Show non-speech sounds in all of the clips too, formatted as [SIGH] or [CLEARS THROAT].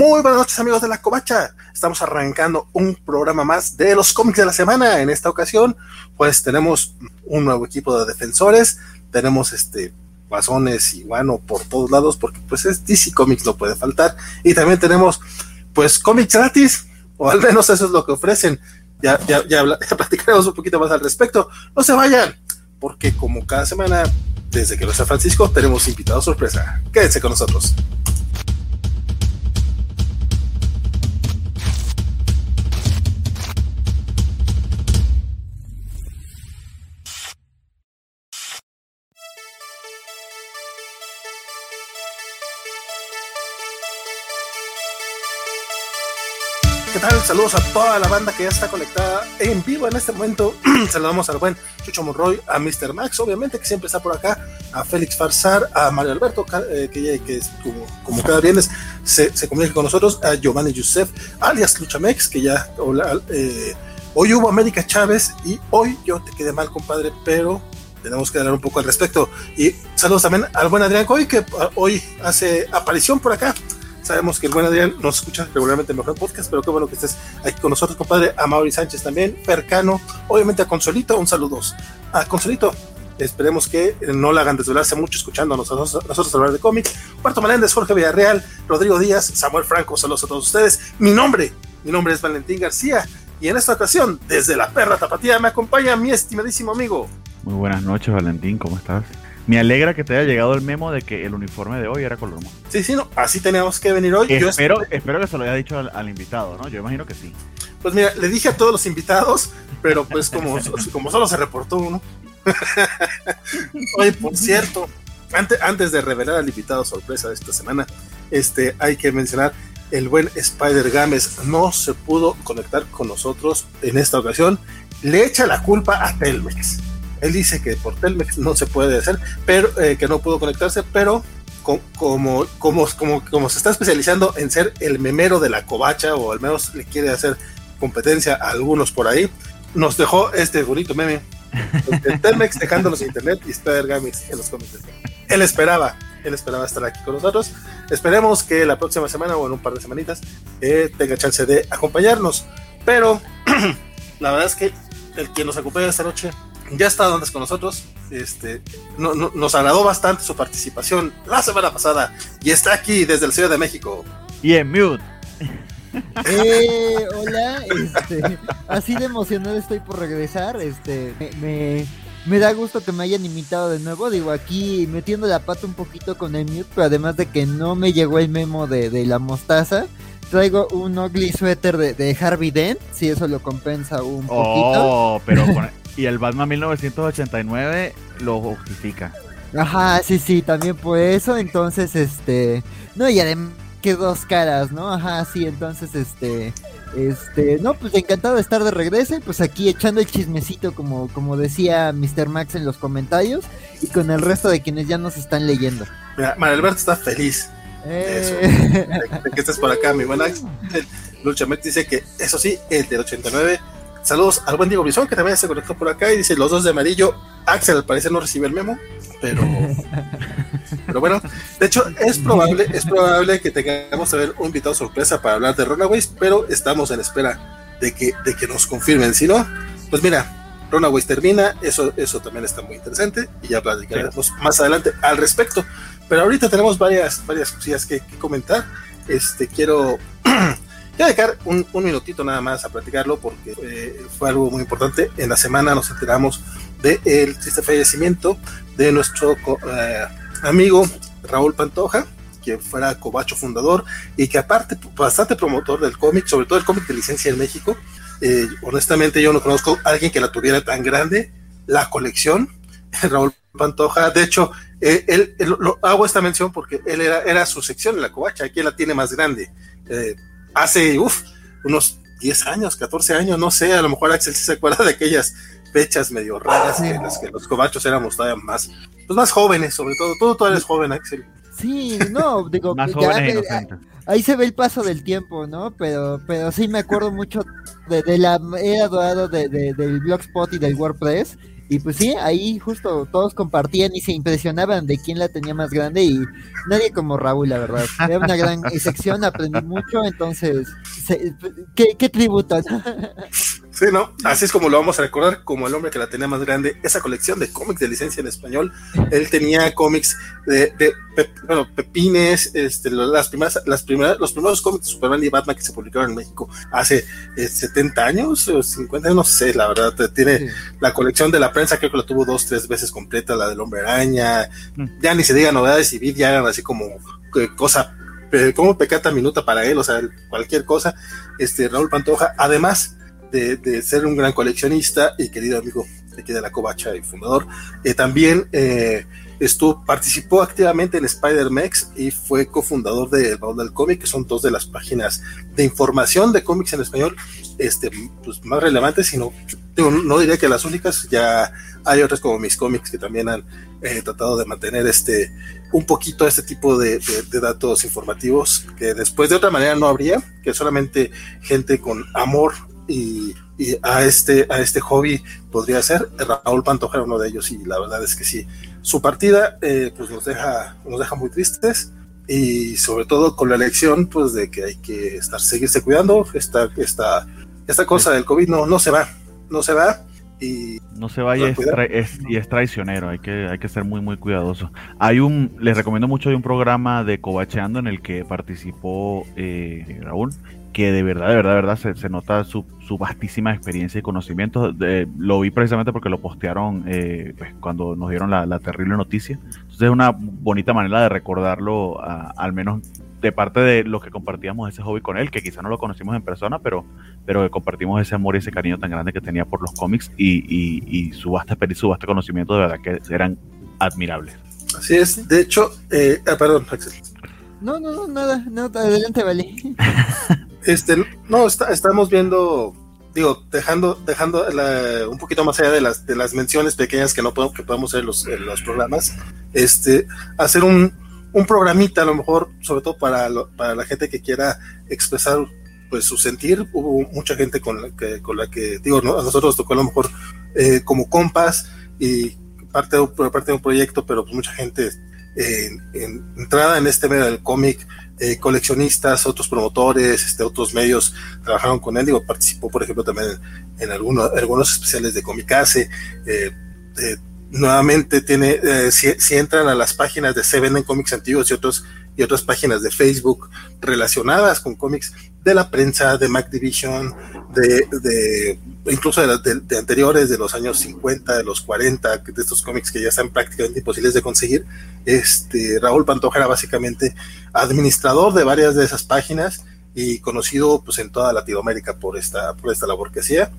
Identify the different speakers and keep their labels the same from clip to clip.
Speaker 1: Muy buenas noches amigos de la Covacha. Estamos arrancando un programa más de los cómics de la semana. En esta ocasión, pues tenemos un nuevo equipo de defensores. Tenemos este guasones y bueno por todos lados porque pues es DC Comics, no puede faltar. Y también tenemos pues cómics gratis, o al menos eso es lo que ofrecen. Ya, ya, ya, [LAUGHS] ya platicaremos un poquito más al respecto. No se vayan, porque como cada semana, desde que lo San Francisco, tenemos invitados sorpresa. Quédense con nosotros. ¿Qué tal? Saludos a toda la banda que ya está conectada en vivo en este momento. [CLEARS THROAT] Saludamos al buen Chucho Monroy, a Mr. Max, obviamente, que siempre está por acá, a Félix Farsar, a Mario Alberto, eh, que, que es como, como, cada viernes se, se, comunica con nosotros, a Giovanni Yusef, alias Luchamex, que ya eh, hoy hubo América Chávez y hoy yo te quedé mal, compadre, pero tenemos que hablar un poco al respecto. Y saludos también al buen Adrián Coy, que ah, hoy hace aparición por acá. Sabemos que el buen Adrián nos escucha regularmente en mejor podcast, pero qué bueno que estés aquí con nosotros, compadre. A Mauri Sánchez también, Percano, obviamente a Consolito, un saludos. A Consolito, esperemos que no la hagan desvelarse mucho escuchando a nosotros, nosotros hablar de cómics. Puerto Meléndez, Jorge Villarreal, Rodrigo Díaz, Samuel Franco, saludos a todos ustedes. Mi nombre, mi nombre es Valentín García, y en esta ocasión, desde la perra tapatía, me acompaña mi estimadísimo amigo.
Speaker 2: Muy buenas noches, Valentín, ¿cómo estás? Me alegra que te haya llegado el memo de que el uniforme de hoy era color mono.
Speaker 1: Sí, sí, no, así teníamos que venir hoy.
Speaker 2: Espero, espero que se lo haya dicho al, invitado, ¿no? Yo imagino que sí.
Speaker 1: Pues mira, le dije a todos los invitados, pero pues como, como solo se reportó uno. Oye, por cierto, antes, antes de revelar al invitado sorpresa de esta semana, este, hay que mencionar el buen Spider Games no se pudo conectar con nosotros en esta ocasión. Le echa la culpa a Telmex él dice que por Telmex no se puede hacer, pero eh, que no pudo conectarse, pero como, como, como, como se está especializando en ser el memero de la covacha, o al menos le quiere hacer competencia a algunos por ahí, nos dejó este bonito meme. El Telmex dejándonos internet y Spider Games en los comentarios. Él esperaba, él esperaba estar aquí con nosotros. Esperemos que la próxima semana o en un par de semanitas eh, tenga chance de acompañarnos. Pero [CLEARS THROAT] la verdad es que el que nos acompaña esta noche ya está antes con nosotros. Este, no, nos agradó bastante su participación la semana pasada y está aquí desde el Ciudad de México.
Speaker 2: Y en mute.
Speaker 3: Eh, hola, este, así de emocionado estoy por regresar. Este, me, me, da gusto que me hayan invitado de nuevo. Digo, aquí metiendo la pata un poquito con el mute, pero además de que no me llegó el memo de, de la mostaza, traigo un ugly sweater de, de, Harvey Dent, si eso lo compensa un poquito.
Speaker 2: Oh, pero y el Batman 1989 lo justifica.
Speaker 3: Ajá, sí, sí, también por eso, entonces, este, no, y además que dos caras, ¿no? Ajá, sí, entonces, este, este, no, pues encantado de estar de regreso, pues aquí echando el chismecito, como, como decía Mr. Max en los comentarios, y con el resto de quienes ya nos están leyendo.
Speaker 1: Mira, Alberto está feliz. De eso, eh. de, que estés por acá, mi buen Ax. Lucha dice que, eso sí, el del 89 Saludos al buen Diego Bison, que también se conectó por acá y dice los dos de amarillo. Axel al parecer no recibe el memo, pero, [LAUGHS] pero bueno, de hecho es probable, es probable que tengamos a ver un invitado sorpresa para hablar de Runaways, pero estamos en espera de que, de que nos confirmen. Si no, pues mira, Runaways termina, eso, eso también está muy interesante y ya platicaremos más adelante al respecto. Pero ahorita tenemos varias, varias cosillas que, que comentar. Este quiero [CLEARS THROAT] Voy a dejar un, minutito nada más a platicarlo porque eh, fue algo muy importante. En la semana nos enteramos del triste fallecimiento de nuestro eh, amigo Raúl Pantoja, que fuera cobacho fundador y que aparte bastante promotor del cómic, sobre todo el cómic de licencia en México. Eh, honestamente yo no conozco a alguien que la tuviera tan grande, la colección. [LAUGHS] Raúl Pantoja, de hecho, él, lo, hago esta mención porque él era, era su sección en la covacha, aquí la tiene más grande hace unos 10 años, 14 años, no sé, a lo mejor Axel sí se acuerda de aquellas fechas medio raras en las que los cobachos éramos todavía más, pues más jóvenes, sobre todo. Tú, tú eres joven, Axel.
Speaker 3: Sí, no, digo, [LAUGHS] ahí se ve el paso del tiempo, ¿no? Pero, pero sí me acuerdo mucho de, la era dorada de, del Blogspot y del WordPress Y pues sí, ahí justo todos compartían y se impresionaban de quién la tenía más grande y nadie como Raúl, la verdad. Era una gran [LAUGHS] sección, aprendí mucho, entonces, ¿qué, qué tributo? [LAUGHS]
Speaker 1: Sí, ¿no? Así es como lo vamos a recordar, como el hombre que la tenía más grande, esa colección de cómics de licencia en español. Él tenía cómics de, bueno, Pepines, este, las primeras, las primeras, los primeros cómics de Superman y Batman que se publicaron en México hace 70 eh, años o 50, no sé, la verdad. Tiene la colección de la prensa, creo que la tuvo dos, tres veces completa, la del hombre araña. Mm. Ya ni se diga novedades y Vid ya eran así como eh, cosa como pecata minuta para él, o sea, cualquier cosa. Este Raúl Pantoja, además de, ser un gran coleccionista y querido amigo aquí de la Covacha y fundador, eh, también eh, estuvo, participó activamente en Spider-Mex y fue cofundador de El Baúl del Cómic, que son dos de las páginas de información de cómics en español este, pues, más relevantes, sino no diría que las únicas, ya hay otras como mis cómics que también han eh, tratado de mantener este un poquito este tipo de, datos informativos que después de otra manera no habría, que solamente gente con amor y, a, este, a este hobby podría ser. Raúl Pantoja uno de ellos y la verdad es que sí, su partida eh, pues nos deja, nos deja muy tristes y sobre todo con la elección pues de que hay que estar, seguirse cuidando, esta, esta, esta cosa del COVID no, no se va, no se va. Y
Speaker 2: no se va y es, y es, traicionero, hay que, hay que ser muy muy cuidadoso. Hay un, les recomiendo mucho, hay un programa de Cobacheando en el que participó eh, Raúl que de verdad, de verdad, de verdad se, se nota su, su, vastísima experiencia y conocimiento. lo vi precisamente porque lo postearon eh, pues, cuando nos dieron la, terrible noticia. Entonces es una bonita manera de recordarlo, al menos de parte de los que compartíamos ese hobby con él, que quizá no lo conocimos en persona, pero, pero que compartimos ese amor y ese cariño tan grande que tenía por los cómics y, y, y su vasta experiencia, su vasto conocimiento, de verdad que eran admirables.
Speaker 1: Así es, de hecho, eh, ah, perdón, Axel.
Speaker 3: No, no, no, nada, no, adelante, vale. [LAUGHS]
Speaker 1: Este, no, estamos viendo, digo, dejando, dejando un poquito más allá de las, de las menciones pequeñas que no podemos, que podemos hacer los, en los programas, este, hacer un, un programita a lo mejor, sobre todo para, para la gente que quiera expresar pues su sentir, hubo mucha gente con la que, con la que digo, a nosotros nos tocó a lo mejor eh, como compas y parte de, parte de un proyecto, pero pues mucha gente en, entrada en este medio del cómic, eh, coleccionistas, otros promotores, este, otros medios trabajaron con él. Digo, participó, por ejemplo, también en, algunos, algunos especiales de Comicase. Eh, eh, nuevamente tiene, si, entran a las páginas de Se Venden Cómics Antiguos y otros y otras páginas de Facebook relacionadas con cómics de la prensa, de Mac Division, de incluso de, anteriores, de los años 50, de los 40, de estos cómics que ya están prácticamente imposibles de conseguir. Este, Raúl Pantoja era básicamente administrador de varias de esas páginas y conocido pues en toda Latinoamérica por esta, por esta labor que hacía.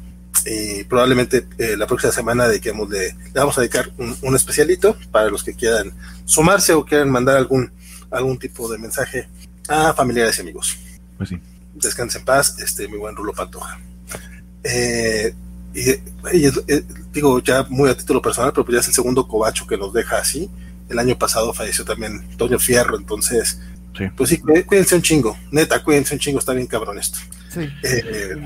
Speaker 1: Y probablemente eh, la próxima semana dediquemos de, le vamos a dedicar un, un especialito para los que quieran sumarse o quieran mandar algún algún tipo de mensaje a familiares y amigos.
Speaker 2: Pues sí.
Speaker 1: Descanse en paz, este, mi buen Rulo Pantoja. Eh, y, digo ya muy a título personal, pero pues ya es el segundo cobacho que nos deja así. El año pasado falleció también Toño Fierro, entonces, pues sí, cuídense un chingo, neta, cuídense un chingo, está bien cabrón esto.
Speaker 3: Sí. Eh,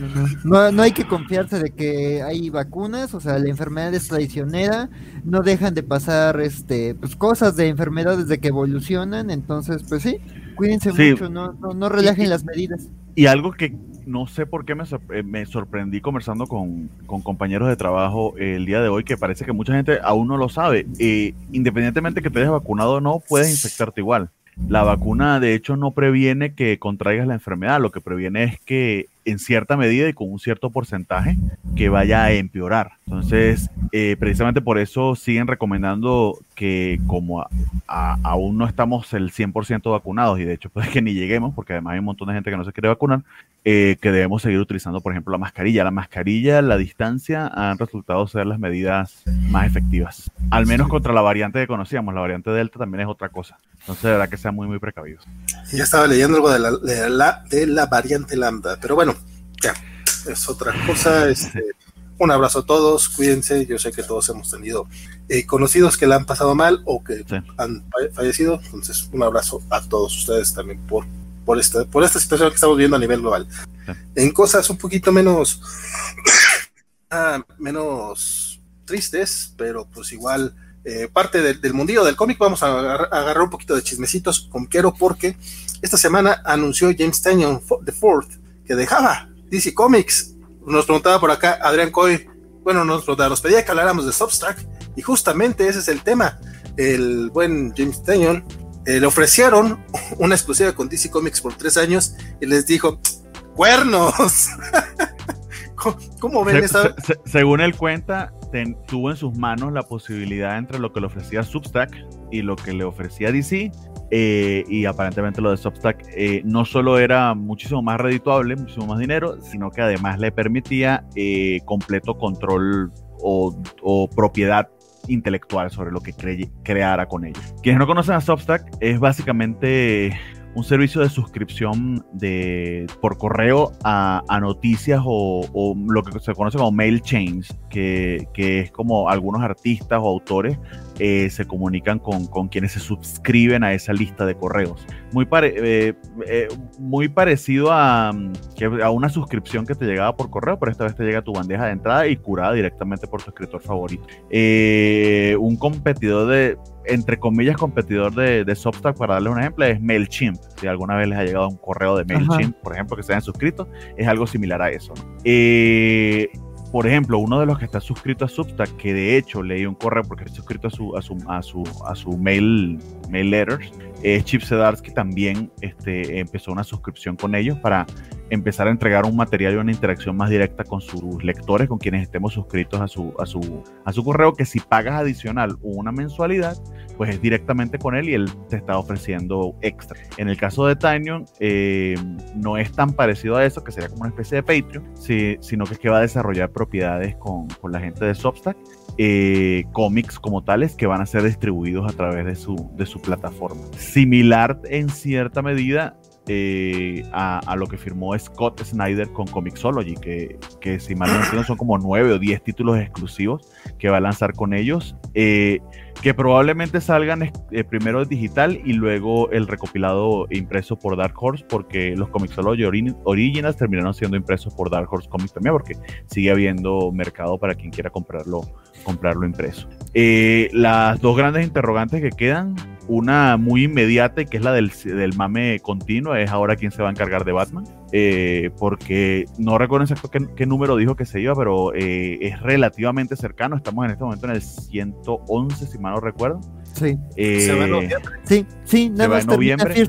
Speaker 3: no, no, hay que confiarse de que hay vacunas, o sea, la enfermedad es traicionera, no dejan de pasar este pues cosas de enfermedades de que evolucionan, entonces pues sí, cuídense mucho, no, no, relajen las medidas.
Speaker 2: Y algo que no sé por qué me, eh, me sorprendí conversando con, con, compañeros de trabajo el día de hoy, que parece que mucha gente aún no lo sabe. Eh, independientemente que te hayas vacunado o no, puedes infectarte igual. La vacuna, de hecho, no previene que contraigas la enfermedad, lo que previene es que en cierta medida y con un cierto porcentaje que vaya a empeorar. Entonces, eh, precisamente por eso siguen recomendando que como aún no estamos el 100% vacunados y de hecho puede que ni lleguemos porque además hay un montón de gente que no se quiere vacunar, eh, que debemos seguir utilizando, por ejemplo, la mascarilla. La mascarilla, la distancia han resultado ser las medidas más efectivas. Al menos contra la variante que conocíamos. La variante Delta también es otra cosa. Entonces, de verdad que sean muy, muy precavidos.
Speaker 1: Ya estaba leyendo algo de la, de la, de la variante Lambda, pero bueno, ya, es otra cosa. Este, un abrazo a todos, cuídense. Yo sé que todos hemos tenido eh, conocidos que la han pasado mal o que han fallecido. Entonces, un abrazo a todos ustedes también por, por, esta, por esta situación que estamos viendo a nivel global. En cosas un poquito menos, [COUGHS] ah, menos tristes, pero pues igual eh, parte del mundillo del cómic. Vamos a agarrar, un poquito de chismecitos con Quero porque esta semana anunció James Tanyon de Ford que dejaba DC Comics. Nos preguntaba por acá Adrián Coy, bueno, nos, nos pedía que habláramos de Substack y justamente ese es el tema. El buen James Tanyon eh, le ofrecieron [LAUGHS] una exclusiva con DC Comics por tres años y les dijo, cuernos. [LAUGHS]
Speaker 2: ¿Cómo, ven esa? según él cuenta, tuvo en sus manos la posibilidad entre lo que le ofrecía Substack y lo que le ofrecía DC. Eh, y aparentemente lo de Substack eh, no solo era muchísimo más redituable, muchísimo más dinero, sino que además le permitía completo control o, o propiedad intelectual sobre lo que creara con ellos. Quienes no conocen a Substack, es básicamente un servicio de suscripción de, por correo a, noticias o, lo que se conoce como mail chains, que, que es como algunos artistas o autores eh, se comunican con, con, quienes se suscriben a esa lista de correos. Muy, eh, eh, muy parecido a, a una suscripción que te llegaba por correo, pero esta vez te llega a tu bandeja de entrada y curada directamente por tu escritor favorito. un competidor de, entre comillas, competidor de, de Substack, para darle un ejemplo, es MailChimp. Si alguna vez les ha llegado un correo de MailChimp, por ejemplo, que se hayan suscrito, es algo similar a eso. Eh, por ejemplo, uno de los que está suscrito a Substack, que de hecho leí un correo porque está suscrito a su, a su, a su, a su mail, mail letters, es Chip Sedarsky también este, empezó una suscripción con ellos para empezar a entregar un material y una interacción más directa con sus lectores, con quienes estemos suscritos a su, a su, a su correo, que si pagas adicional una mensualidad, pues es directamente con él y él te está ofreciendo extra. En el caso de Tinyon, eh, no es tan parecido a eso, que sería como una especie de Patreon, sino que es que va a desarrollar propiedades con, con la gente de Substack eh, cómics como tales que van a ser distribuidos a través de su, de su plataforma. Similar en cierta medida eh, a, lo que firmó Scott Snyder con Comixology, que, que si mal no entiendo son como nueve o diez títulos exclusivos que va a lanzar con ellos, eh, que probablemente salgan eh, primero digital y luego el recopilado impreso por Dark Horse, porque los Comixology Originals terminaron siendo impresos por Dark Horse Comics también, porque sigue habiendo mercado para quien quiera comprarlo, comprarlo impreso. las dos grandes interrogantes que quedan una muy inmediata y que es la del, del, mame continuo, es ahora quién se va a encargar de Batman. Eh, porque no recuerdo exacto qué, número dijo que se iba, pero eh, es relativamente cercano. Estamos en este momento en el 111, si mal no recuerdo.
Speaker 3: Sí.
Speaker 1: Eh, se va en
Speaker 3: noviembre. Sí, sí,
Speaker 2: nada más en noviembre.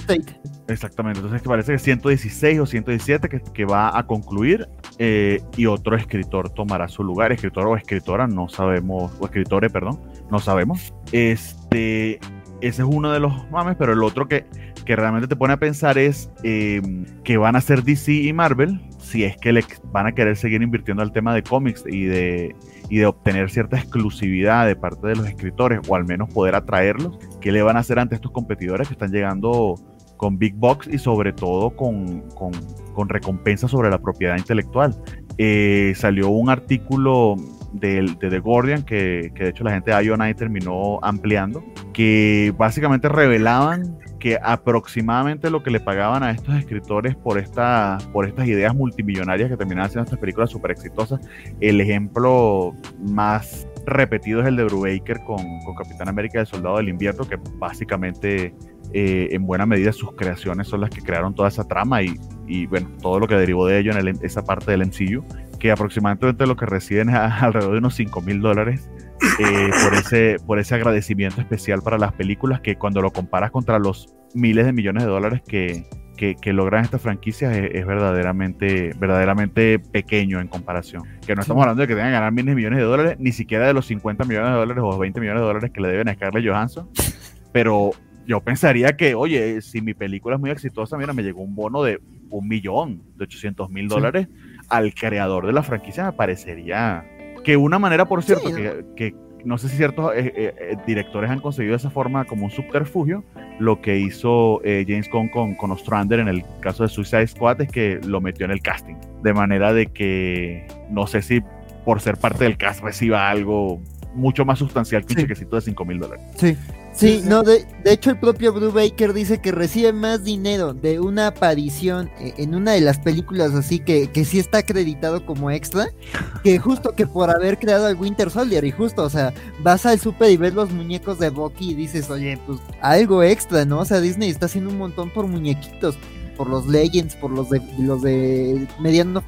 Speaker 2: Exactamente, entonces que parece que 116 o 117 que, que va a concluir y otro escritor tomará su lugar, escritor o escritora, no sabemos, o escritores, perdón, no sabemos. Este, ese es uno de los mames, pero el otro que, que realmente te pone a pensar es eh, que van a ser DC y Marvel, si es que le van a querer seguir invirtiendo al tema de cómics y de, y de obtener cierta exclusividad de parte de los escritores, o al menos poder atraerlos, ¿qué le van a hacer ante estos competidores que están llegando con Big Box y sobre todo con, con, con recompensas sobre la propiedad intelectual? Eh, salió un artículo de, The Guardian, que, de hecho la gente de IONI terminó ampliando, que básicamente revelaban que aproximadamente lo que le pagaban a estos escritores por, esta, por estas ideas multimillonarias que terminaban haciendo estas películas súper exitosas, el ejemplo más repetido es el de Brubaker con, con Capitán América del Soldado del Invierno, que básicamente eh, en buena medida sus creaciones son las que crearon toda esa trama y, y bueno, todo lo que derivó de ello en esa parte del MCU que aproximadamente lo que reciben es [LAUGHS] alrededor de unos 5 mil dólares eh, por, ese, por ese agradecimiento especial para las películas que cuando lo comparas contra los miles de millones de dólares que, que, logran estas franquicias es, verdaderamente, verdaderamente pequeño en comparación. Que no estamos hablando de que tengan que ganar miles de millones de dólares, ni siquiera de los 50 millones de dólares o 20 millones de dólares que le deben a Scarlett Johansson, pero yo pensaría que, oye, si mi película es muy exitosa, mira, me llegó un bono de un millón, de 800 mil dólares al creador de la franquicia me parecería que una manera, por cierto, que, no. sé si ciertos eh, eh, eh, directores han conseguido esa forma como un subterfugio, lo que hizo James Gunn con, con Ostrander en el caso de Suicide Squad es que lo metió en el casting, de manera de que no sé si por ser parte del cast reciba algo mucho más sustancial que un chequecito de 5 mil dólares.
Speaker 3: Sí, Sí, no, de, de, hecho el propio Baker dice que recibe más dinero de una aparición eh, en una de las películas así que, que sí está acreditado como extra, que justo que por haber creado al Winter Soldier y justo, o sea, vas al super y ves los muñecos de Bucky y dices, oye, pues algo extra, ¿no? O sea, Disney está haciendo un montón por muñequitos, por los Legends, por los de los de mediano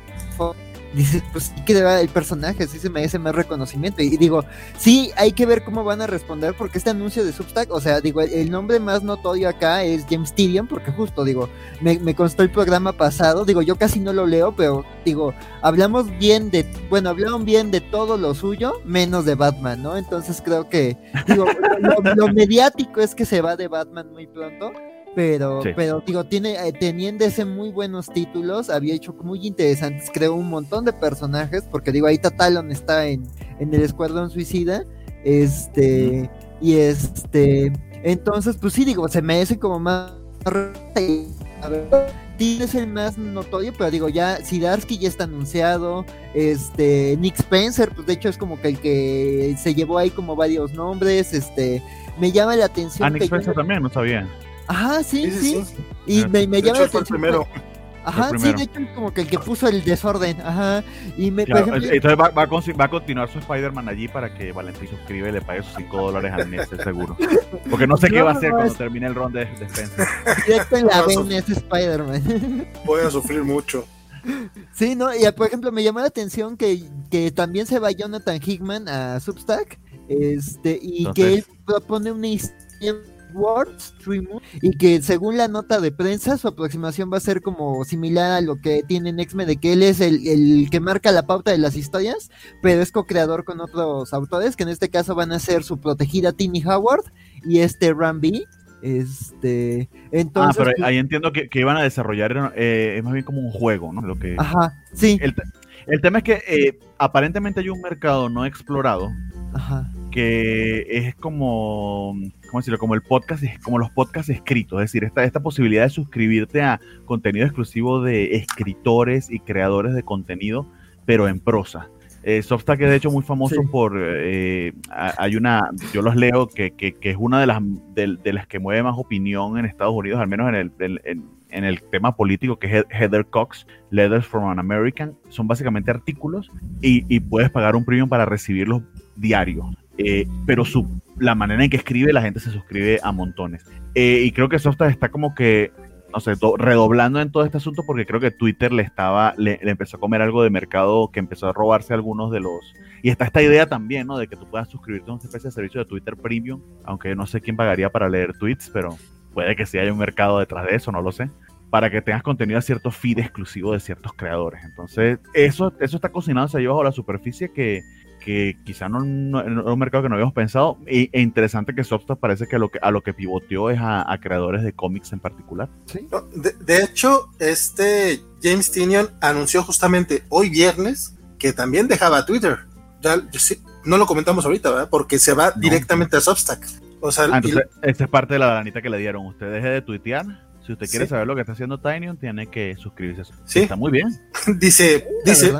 Speaker 3: dices, pues que el personaje, sí se merece más reconocimiento. Y digo, sí, hay que ver cómo van a responder, porque este anuncio de Substack, o sea, digo, el, nombre más notorio acá es James Tyrion, porque justo, digo, me, me, constó el programa pasado, digo, yo casi no lo leo, pero digo, hablamos bien de, bueno, hablaron bien de todo lo suyo, menos de Batman, ¿no? Entonces creo que, digo, lo mediático es que se va de Batman muy pronto pero, pero digo, tiene, eh, teniendo ese muy buenos títulos, había hecho muy interesantes, creo, un montón de personajes, porque digo, ahí Talon está en, en el Escuadrón Suicida, este, y este, entonces, pues sí, digo, se me hace como más... A ver, es el más notorio, pero digo, ya Sidarsky ya está anunciado, este, Nick Spencer, pues de hecho es como que el que se llevó ahí como varios nombres, este, me llama la atención.
Speaker 2: Ah, Nick Spencer también, no sabía.
Speaker 3: Ajá, sí, sí. Y me, me llama la atención. Primero. Ajá, sí, de hecho es como que el que puso el desorden, ajá. Y me,
Speaker 2: entonces va, va, a, va, a, continuar su Spider-Man allí para que Valentín suscribe y le pague sus 5 dólares al mes, seguro. Porque no sé [LAUGHS] qué va a hacer cuando termine el round de defensa.
Speaker 3: Directo en la vena ese Spider-Man. [LAUGHS]
Speaker 1: Voy a sufrir mucho.
Speaker 3: Sí, no, y por ejemplo me llamó la atención que, que también se va Jonathan Hickman a Substack, este, y que él propone una historia Words y que según la nota de prensa su aproximación va a ser como similar a lo que tiene Nexme de que él es el, que marca la pauta de las historias, pero es co-creador con otros autores que en este caso van a ser su protegida Timmy Howard y este Rambi. Este, entonces.
Speaker 2: Ah, pero pues ahí entiendo que, iban a desarrollar, eh, es más bien como un juego, ¿no? Lo que,
Speaker 3: Ajá, sí.
Speaker 2: El, tema es que eh, aparentemente hay un mercado no explorado Ajá que es como, ¿cómo decirlo? Como el podcast, como los podcasts escritos, es decir, esta, esta posibilidad de suscribirte a contenido exclusivo de escritores y creadores de contenido, pero en prosa. Eh, Substack es de hecho muy famoso por, eh, hay una, yo los leo, que, que, que es una de las, de, las que mueve más opinión en Estados Unidos, al menos en el, en, en el tema político, que es Heather Cox, Letters from an American. Son básicamente artículos y, y puedes pagar un premium para recibirlos diarios. Eh, pero su, la manera en que escribe, la gente se suscribe a montones. Eh, y creo que Softas está como que, no sé, redoblando en todo este asunto porque creo que Twitter le estaba, le, empezó a comer algo de mercado que empezó a robarse algunos de los... Y está esta idea también, ¿no? De que tú puedas suscribirte a una especie de servicio de Twitter Premium, aunque no sé quién pagaría para leer tweets, pero puede que sí haya un mercado detrás de eso, no lo sé para que tengas contenido a cierto feed exclusivo de ciertos creadores. Entonces, eso, eso está cocinándose ahí bajo la superficie que que quizá no, es un mercado que no habíamos pensado. E, interesante que Substack parece que, lo que a lo que pivoteó es a, creadores de cómics en particular.
Speaker 1: de, hecho, este James Tinion anunció justamente hoy viernes que también dejaba Twitter. Ya, no lo comentamos ahorita, ¿verdad? Porque se va directamente a Substack. O sea,
Speaker 2: ah, esta es parte de la granita que le dieron. Usted deje de tuitear. Si usted quiere saber lo que está haciendo Tinion, tiene que suscribirse.
Speaker 1: Sí.
Speaker 2: Está muy bien. [LAUGHS]
Speaker 1: dice, dice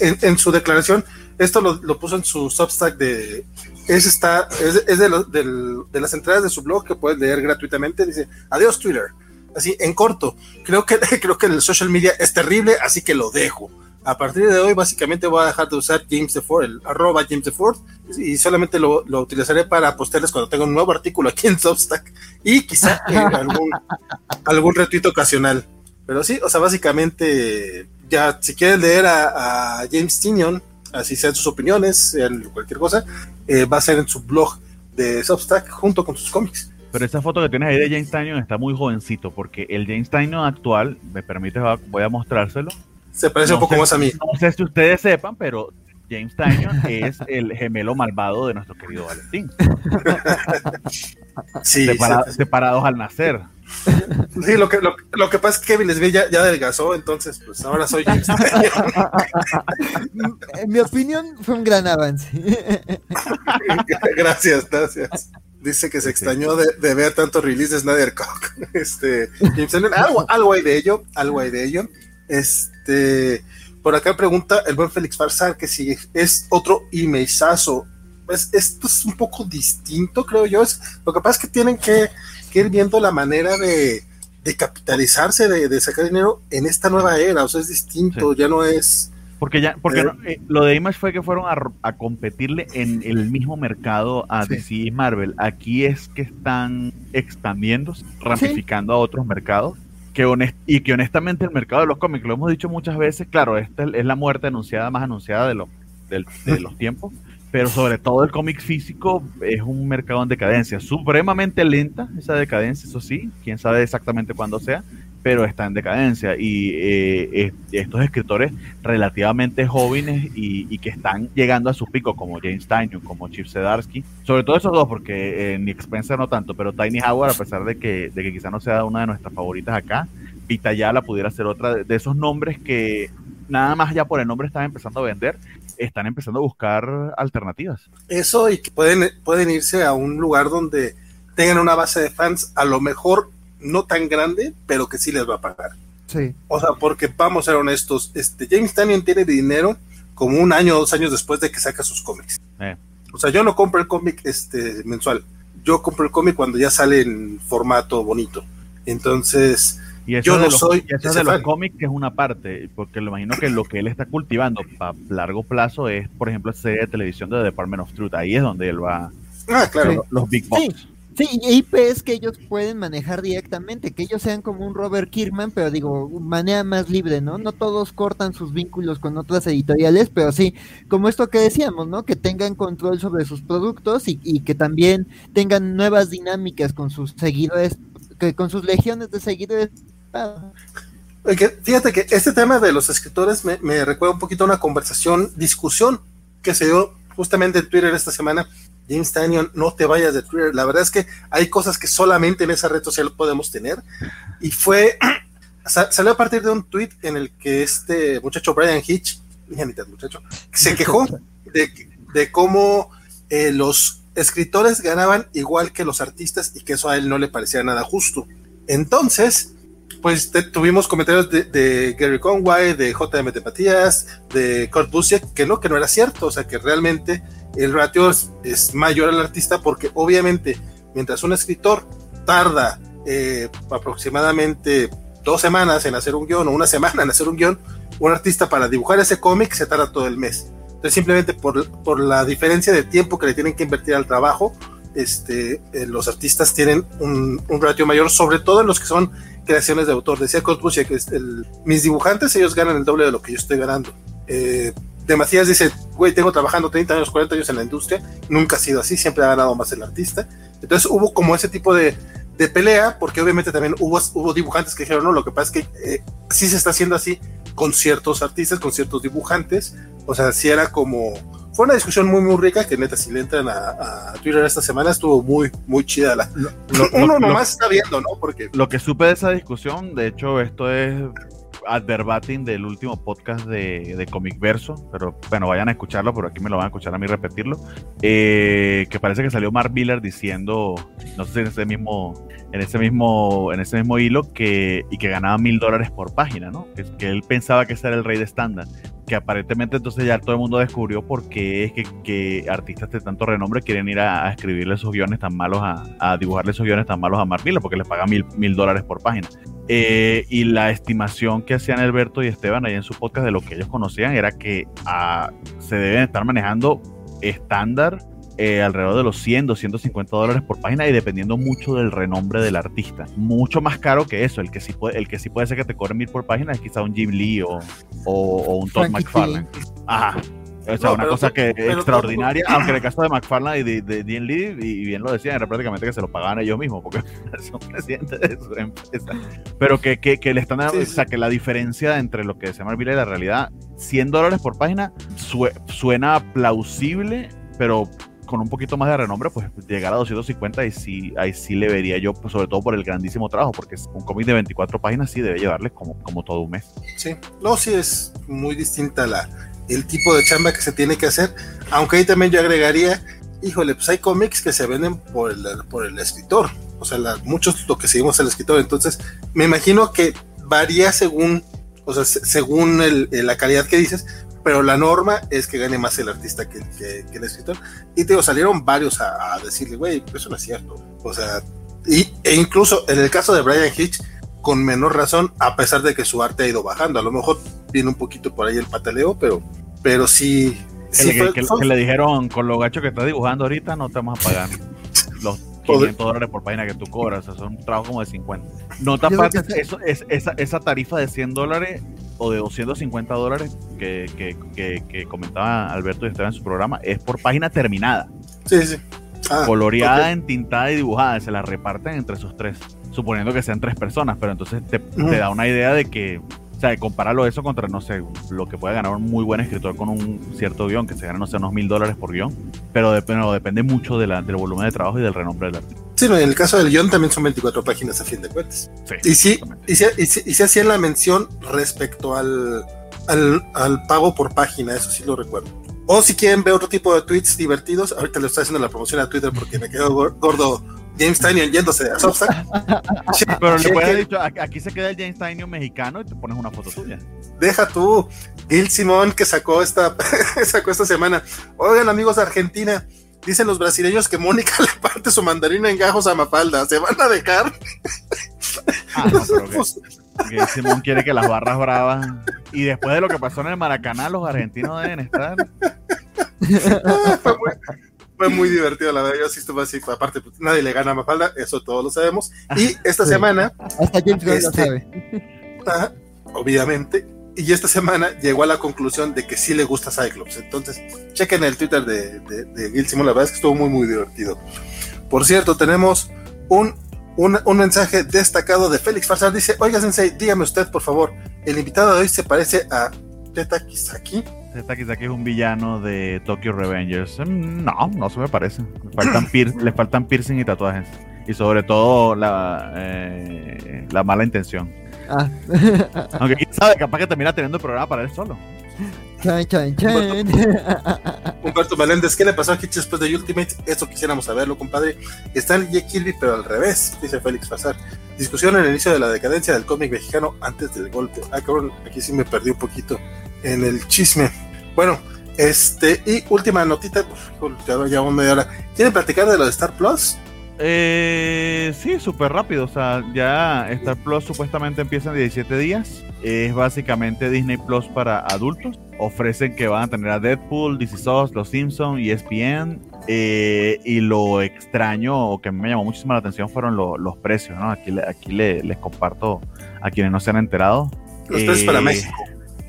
Speaker 1: en, su declaración, esto lo, puso en su Substack de. Es, está, es, de, de, las entradas de su blog que puedes leer gratuitamente. Dice: Adiós, Twitter. Así, en corto. Creo que, [LAUGHS] creo que el social media es terrible, así que lo dejo. A partir de hoy, básicamente voy a dejar de usar James Ford, el arroba James Ford, y solamente lo, lo, utilizaré para postearles cuando tenga un nuevo artículo aquí en Substack y quizá algún, [LAUGHS] algún retweet ocasional. Pero sí, o sea, básicamente, ya si quieren leer a, a James Tinion, así sean sus opiniones, cualquier cosa, eh, va a ser en su blog de Substack junto con sus cómics.
Speaker 2: Pero esa foto que tienes ahí de James Tynion está muy jovencito, porque el James Tynion actual, me permite, voy a mostrárselo.
Speaker 1: Se parece un poco más a mí.
Speaker 2: No sé si ustedes sepan, pero James Tynion es el gemelo malvado de nuestro querido Valentín. [LAUGHS] sí, separados al nacer.
Speaker 1: Sí, lo que, lo, que pasa es que Kevin Smith ya, ya adelgazó, entonces pues ahora soy James
Speaker 3: En mi opinión fue un gran avance. [LAUGHS]
Speaker 1: gracias, gracias. Dice que se extrañó de, ver tantos releases de Snyder Cock. [LAUGHS] Este, algo, algo hay de ello, algo hay de ello. Este, por acá pregunta el buen Félix Farsar que si es otro emailsazo pues esto es un poco distinto, creo yo. Es, lo que pasa es que tienen que, ir viendo la manera de, capitalizarse, de, sacar dinero en esta nueva era. O sea, es distinto, ya no es.
Speaker 2: Porque ya, porque eh, eh, lo de Image fue que fueron a, competirle en el mismo mercado a DC y Marvel. Aquí es que están expandiendo, ramificando a otros mercados. Que y que honestamente el mercado de los cómics, lo hemos dicho muchas veces, claro, esta es la muerte anunciada, más anunciada de, de los tiempos, pero sobre todo el cómic físico es un mercado en decadencia, supremamente lenta esa decadencia, eso sí, quién sabe exactamente cuándo sea, pero está en decadencia. Y eh, estos escritores relativamente jóvenes y, que están llegando a su pico, como James Tynion, como Chip Zdarsky, sobre todo esos dos, porque eh, ni Spencer no tanto, pero Tiny Howard, a pesar de que, de que quizá no sea una de nuestras favoritas acá, Pitayala pudiera ser otra de, de esos nombres que nada más ya por el nombre están empezando a vender están empezando a buscar alternativas.
Speaker 1: Eso y que pueden, pueden irse a un lugar donde tengan una base de fans, a lo mejor no tan grande, pero que sí les va a pagar.
Speaker 3: Sí.
Speaker 1: O sea, porque vamos a ser honestos, este, James Tannion tiene dinero como un año o dos años después de que saca sus cómics.
Speaker 2: Eh.
Speaker 1: O sea, yo no compro el cómic este, mensual, yo compro el cómic cuando ya sale en formato bonito. Entonces,
Speaker 2: y eso Yo no soy de los cómics que es una parte, porque lo imagino que lo que él está cultivando para largo plazo es, por ejemplo, esa serie de televisión de The Department of Truth. Ahí es donde él va.
Speaker 1: Ah, claro.
Speaker 2: Los Big Box.
Speaker 3: Sí. IPs que ellos pueden manejar directamente, que ellos sean como un Robert Kirkman, pero digo, manera más libre, ¿no? No todos cortan sus vínculos con otras editoriales, pero sí, como esto que decíamos, ¿no? Que tengan control sobre sus productos y, y que también tengan nuevas dinámicas con sus seguidores, que con sus legiones de seguidores
Speaker 1: Fíjate que este tema de los escritores me, recuerda un poquito a una conversación, discusión que se dio justamente en Twitter esta semana. James Tannion, no te vayas de Twitter. La verdad es que hay cosas que solamente en esa red social podemos tener. Y fue, [CLEARS THROAT] salió a partir de un tweet en el que este muchacho Brian Hitch, muchacho, se quejó de, cómo eh, los escritores ganaban igual que los artistas y que eso a él no le parecía nada justo. Entonces, pues tuvimos comentarios de, Gary Conway, de JM de Matías, de Kurt Busiek, que no, que no era cierto, o sea que realmente el ratio es, mayor al artista porque obviamente mientras un escritor tarda eh, aproximadamente dos semanas en hacer un guion o una semana en hacer un guion, un artista para dibujar ese cómic se tarda todo el mes. Entonces simplemente por, por la diferencia de tiempo que le tienen que invertir al trabajo, este, eh, los artistas tienen un, un ratio mayor, sobre todo en los que son creaciones de autor. Decía Kurt que mis dibujantes, ellos ganan el doble de lo que yo estoy ganando. Eh, de dice, güey, tengo trabajando 30 años, 40 años en la industria, nunca ha sido así, siempre ha ganado más el artista. Entonces hubo como ese tipo de, de pelea, porque obviamente también hubo, hubo dibujantes que dijeron, no, lo que pasa es que eh, sí se está haciendo así con ciertos artistas, con ciertos dibujantes, o sea, sí era como fue una discusión muy, muy rica que neta, si le entran a, Twitter esta semana, estuvo muy, muy chida. La, uno nomás está viendo, ¿no? Porque...
Speaker 2: Lo que supe de esa discusión, de hecho, esto es adverbating del último podcast de, de Comic Verso, pero bueno, vayan a escucharlo, pero aquí me lo van a escuchar a mí repetirlo, eh, que parece que salió Mark Miller diciendo, no sé si en ese mismo, en ese mismo, en ese mismo hilo, que, y que ganaba mil dólares por página, ¿no? Que, que él pensaba que ese era el rey de estándar que aparentemente entonces ya todo el mundo descubrió por qué es que, artistas de tanto renombre quieren ir a, escribirle esos guiones tan malos, a, dibujarle esos guiones tan malos a Mark porque les pagan mil, mil dólares por página. Eh, y la estimación que hacían Alberto y Esteban ahí en su podcast de lo que ellos conocían era que ah, se deben estar manejando estándar eh, alrededor de los 100, 250 dólares por página y dependiendo mucho del renombre del artista. Mucho más caro que eso. El que sí puede, el que sí puede ser que te cobre mil por página es quizá un Jim Lee o, o, un Todd McFarlane. Ajá. O sea, una cosa que extraordinaria, aunque en el [LAUGHS] caso de McFarlane y de, de Dean Lee, y bien lo decían, era prácticamente que se lo pagaban ellos mismos, porque [LAUGHS] son presidentes de su empresa. Pero que, que, que el estándar, o sea, que la diferencia entre lo que se llama y la realidad, 100 dólares por página, suena plausible, pero con un poquito más de renombre, pues llegar a 250 y sí, ahí sí le vería yo, pues, sobre todo por el grandísimo trabajo, porque un cómic de 24 páginas sí debe llevarle como, como todo un mes.
Speaker 1: Sí, no, sí es muy distinta la, el tipo de chamba que se tiene que hacer, aunque ahí también yo agregaría, híjole, pues hay cómics que se venden por el, por el escritor, o sea, muchos lo que seguimos al escritor, entonces me imagino que varía según, o sea, según la calidad que dices, pero la norma es que gane más el artista que, el escritor. Y te digo, salieron varios a, decirle, güey, eso no es cierto. O sea, y, e incluso en el caso de Brian Hitch, con menor razón, a pesar de que su arte ha ido bajando. A lo mejor viene un poquito por ahí el pataleo, pero, pero sí.
Speaker 2: Que, le, dijeron, con lo gacho que estás dibujando ahorita, no te vamos a pagar [LAUGHS] los 500 dólares por página que tú cobras. O sea, son un trabajo como de 50. No te aparte, eso, es, esa, esa tarifa de 100 dólares o de 250 dólares que, que, que, que comentaba Alberto y estaba en su programa, es por página terminada.
Speaker 1: Sí, sí.
Speaker 2: Ah, coloreada, entintada y dibujada. Se la reparten entre esos tres, suponiendo que sean tres personas, pero entonces te, te da una idea de que sea, compararlo eso contra, no sé, lo que puede ganar un muy buen escritor con un cierto guion, que se gana, no sé, unos mil dólares por guion, pero, depende mucho de la, del volumen de trabajo y del renombre del artista.
Speaker 1: Sí, en el caso del guion también son 24 páginas a fin de cuentas. Sí, y sí, y se, y, hacía la mención respecto al, al, al, pago por página, eso sí lo recuerdo. O si quieren ver otro tipo de tweets divertidos, ahorita le estoy haciendo la promoción a Twitter porque me quedo gordo James Tynion yéndose a Substack. [LAUGHS]
Speaker 2: Pero le puedes dicho, aquí se queda el James Tynion mexicano y te pones una foto tuya.
Speaker 1: Deja tú, Gil Simón que sacó esta, [LAUGHS] sacó esta semana. Oigan, amigos de Argentina, dicen los brasileños que Mónica le parte su mandarina en gajos a Mafalda. ¿Se van a dejar?
Speaker 2: Ah, no, pero [LAUGHS] Simón quiere que las barras bravas. Y después de lo que pasó en el Maracaná, los argentinos deben estar.
Speaker 1: fue muy divertido, la verdad. Yo asisto así, aparte, pues, nadie le gana a Mafalda, eso todos lo sabemos. Y esta semana.
Speaker 3: Hasta James lo este, sabe.
Speaker 1: obviamente. Y esta semana llegó a la conclusión de que sí le gusta Cyclops. Entonces, chequen el Twitter de, de, Gil Simón, la verdad es que estuvo muy, muy divertido. Por cierto, tenemos un, un, mensaje destacado de Félix Farsar. Dice: Oiga, Sensei, dígame usted, por favor, el invitado de hoy se parece a Teta Kisaki.
Speaker 2: Teta Kisaki es un villano de Tokyo Revengers. Mm, no, no se me parece. Le faltan, le faltan piercing y tatuajes. Y sobre todo la, eh, la mala intención. Ah. [LAUGHS] Aunque quién sabe, capaz que termina teniendo el programa para él solo.
Speaker 3: Chan, chan, chan.
Speaker 1: Humberto Meléndez, ¿qué le pasó a Hitch después de Ultimate? Eso quisiéramos saberlo, compadre. Está en Jack Kirby, pero al revés, dice Félix Fazar. Discusión en el inicio de la decadencia del cómic mexicano antes del golpe. Ah, cabrón, aquí sí me perdí un poquito en el chisme. Bueno, este, y última notita, pues, ya llevamos media hora. ¿Quieren platicar de lo de Star Plus?
Speaker 2: Eh, sí, súper rápido. O sea, ya Star Plus supuestamente empieza en 17 días. Es básicamente Disney Plus para adultos. Ofrecen que van a tener a Deadpool, DC Sauce, Los Simpsons y ESPN. Eh, y lo extraño o que me llamó muchísimo la atención fueron los precios. ¿no? Aquí, aquí les comparto a quienes no se han enterado.
Speaker 1: Los precios para eh, México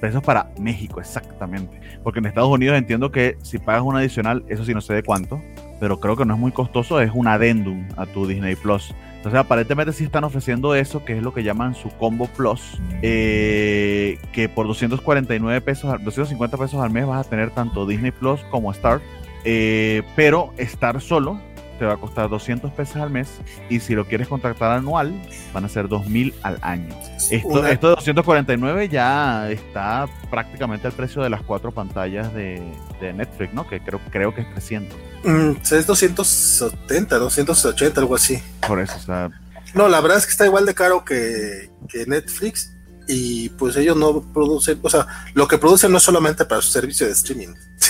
Speaker 2: precios para México, exactamente. Porque en Estados Unidos entiendo que si pagas un adicional, eso sí no sé de cuánto, pero creo que no es muy costoso, es un adendum a tu Disney Plus. Entonces aparentemente sí están ofreciendo eso, que es lo que llaman su Combo Plus, eh, que por 249 pesos, 250 pesos al mes vas a tener tanto Disney Plus como Star, eh, pero estar solo te va a costar 200 pesos al mes y si lo quieres contratar anual van a ser 2000 al año. Esto, esto de 249 ya está prácticamente al precio de las cuatro pantallas de, Netflix, ¿no? Que creo, creo que es 300.
Speaker 1: Mm, es 270, 280, algo así.
Speaker 2: Por eso, o sea...
Speaker 1: No, la verdad es que está igual de caro que, que Netflix y pues ellos no producen, o sea, lo que producen no es solamente para su servicio de streaming, [LAUGHS]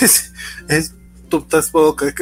Speaker 1: es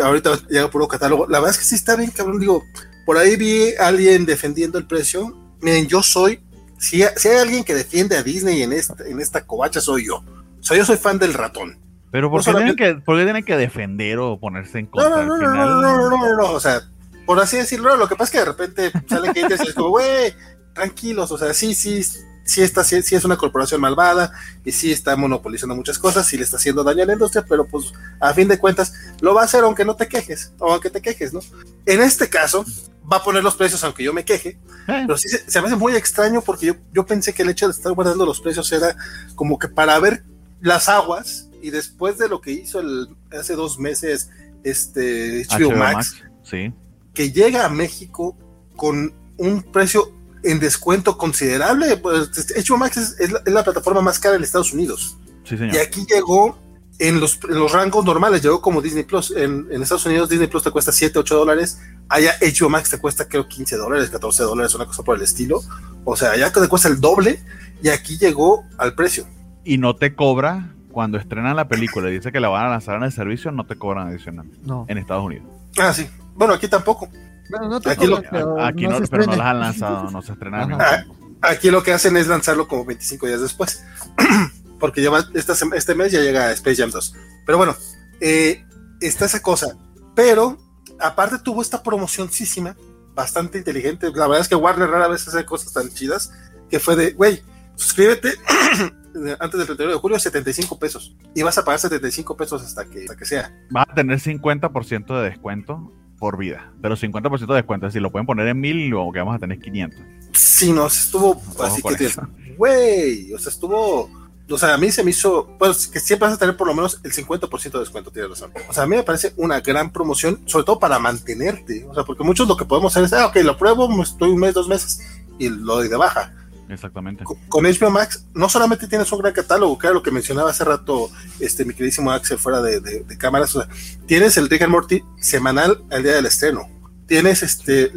Speaker 1: ahorita llega puro catálogo. La verdad es que sí está bien, cabrón. Digo, por ahí vi a alguien defendiendo el precio. Miren, yo soy, si, si hay alguien que defiende a Disney en esta, en esta covacha, soy yo. O sea, yo soy fan del ratón.
Speaker 2: Pero ¿por, qué, tienen que, ¿por tienen que defender o ponerse en contra?
Speaker 1: No, no, no, no, no, no, no, o sea, por así decirlo, lo que pasa es que de repente salen gente y es como, güey, tranquilos, o sea, sí, sí, sí, está, sí, es una corporación malvada y sí está monopolizando muchas cosas y le está haciendo daño a la industria, pero pues a fin de cuentas lo va a hacer aunque no te quejes, o aunque te quejes, ¿no? En este caso, va a poner los precios aunque yo me queje, eh. pero sí se, me hace muy extraño porque yo, yo pensé que el hecho de estar guardando los precios era como que para ver las aguas y después de lo que hizo el, hace dos meses este HBO, Max,
Speaker 2: sí.
Speaker 1: que llega a México con un precio en descuento considerable. Pues, HBO Max es, la, plataforma más cara en Estados Unidos. Y aquí llegó en los, los, rangos normales, llegó como Disney Plus. En, Estados Unidos Disney Plus te cuesta 7, 8 dólares. Allá HBO Max te cuesta creo 15 dólares, 14 dólares, una cosa por el estilo. O sea, allá te cuesta el doble y aquí llegó al precio.
Speaker 2: Y no te cobra cuando estrenan la película y dice que la van a lanzar en el servicio, no te cobran adicional.
Speaker 3: No.
Speaker 2: En Estados Unidos.
Speaker 1: Ah, sí. Bueno, aquí tampoco.
Speaker 3: Bueno, no te
Speaker 1: Aquí lo-
Speaker 2: Aquí
Speaker 3: no
Speaker 2: pero no las han lanzado, no se estrena. al
Speaker 3: Ajá.
Speaker 2: mismo tiempo.
Speaker 1: Aquí lo que hacen es lanzarlo como 25 días después. [CLEARS THROAT] Porque lleva, esta sem- este mes ya llega Space Jam 2. Pero bueno, eh, está esa cosa. Pero aparte tuvo esta promocionísima, bastante inteligente. La verdad es que Warner rara vez hace cosas tan chidas. Que fue de, güey, suscríbete [CLEARS THROAT] antes del 31 de julio, 75 pesos. Y vas a pagar 75 pesos hasta que, hasta que sea.
Speaker 2: Vas a tener 50% de descuento por vida. Pero 50% de descuento. Es decir, lo pueden poner en 1000 o que vamos a tener 500.
Speaker 1: Sí, no, estuvo
Speaker 2: Ojo
Speaker 1: así que, güey, o sea, estuvo, o sea, a mí se me hizo, pues que siempre vas a tener por lo menos el 50% de descuento, tienes razón. O sea, a mí me parece una gran promoción, sobre todo para mantenerte, o sea, porque muchos lo que podemos hacer es, ah, ok, lo pruebo, estoy un mes, dos meses y lo doy de baja.
Speaker 2: Exactamente.
Speaker 1: Con- Con HBO Max no solamente tienes un gran catálogo, que era lo que mencionaba hace rato este mi queridísimo Axel fuera de, de- de cámaras, o sea, tienes el Rick and Morty semanal al día del estreno, tienes este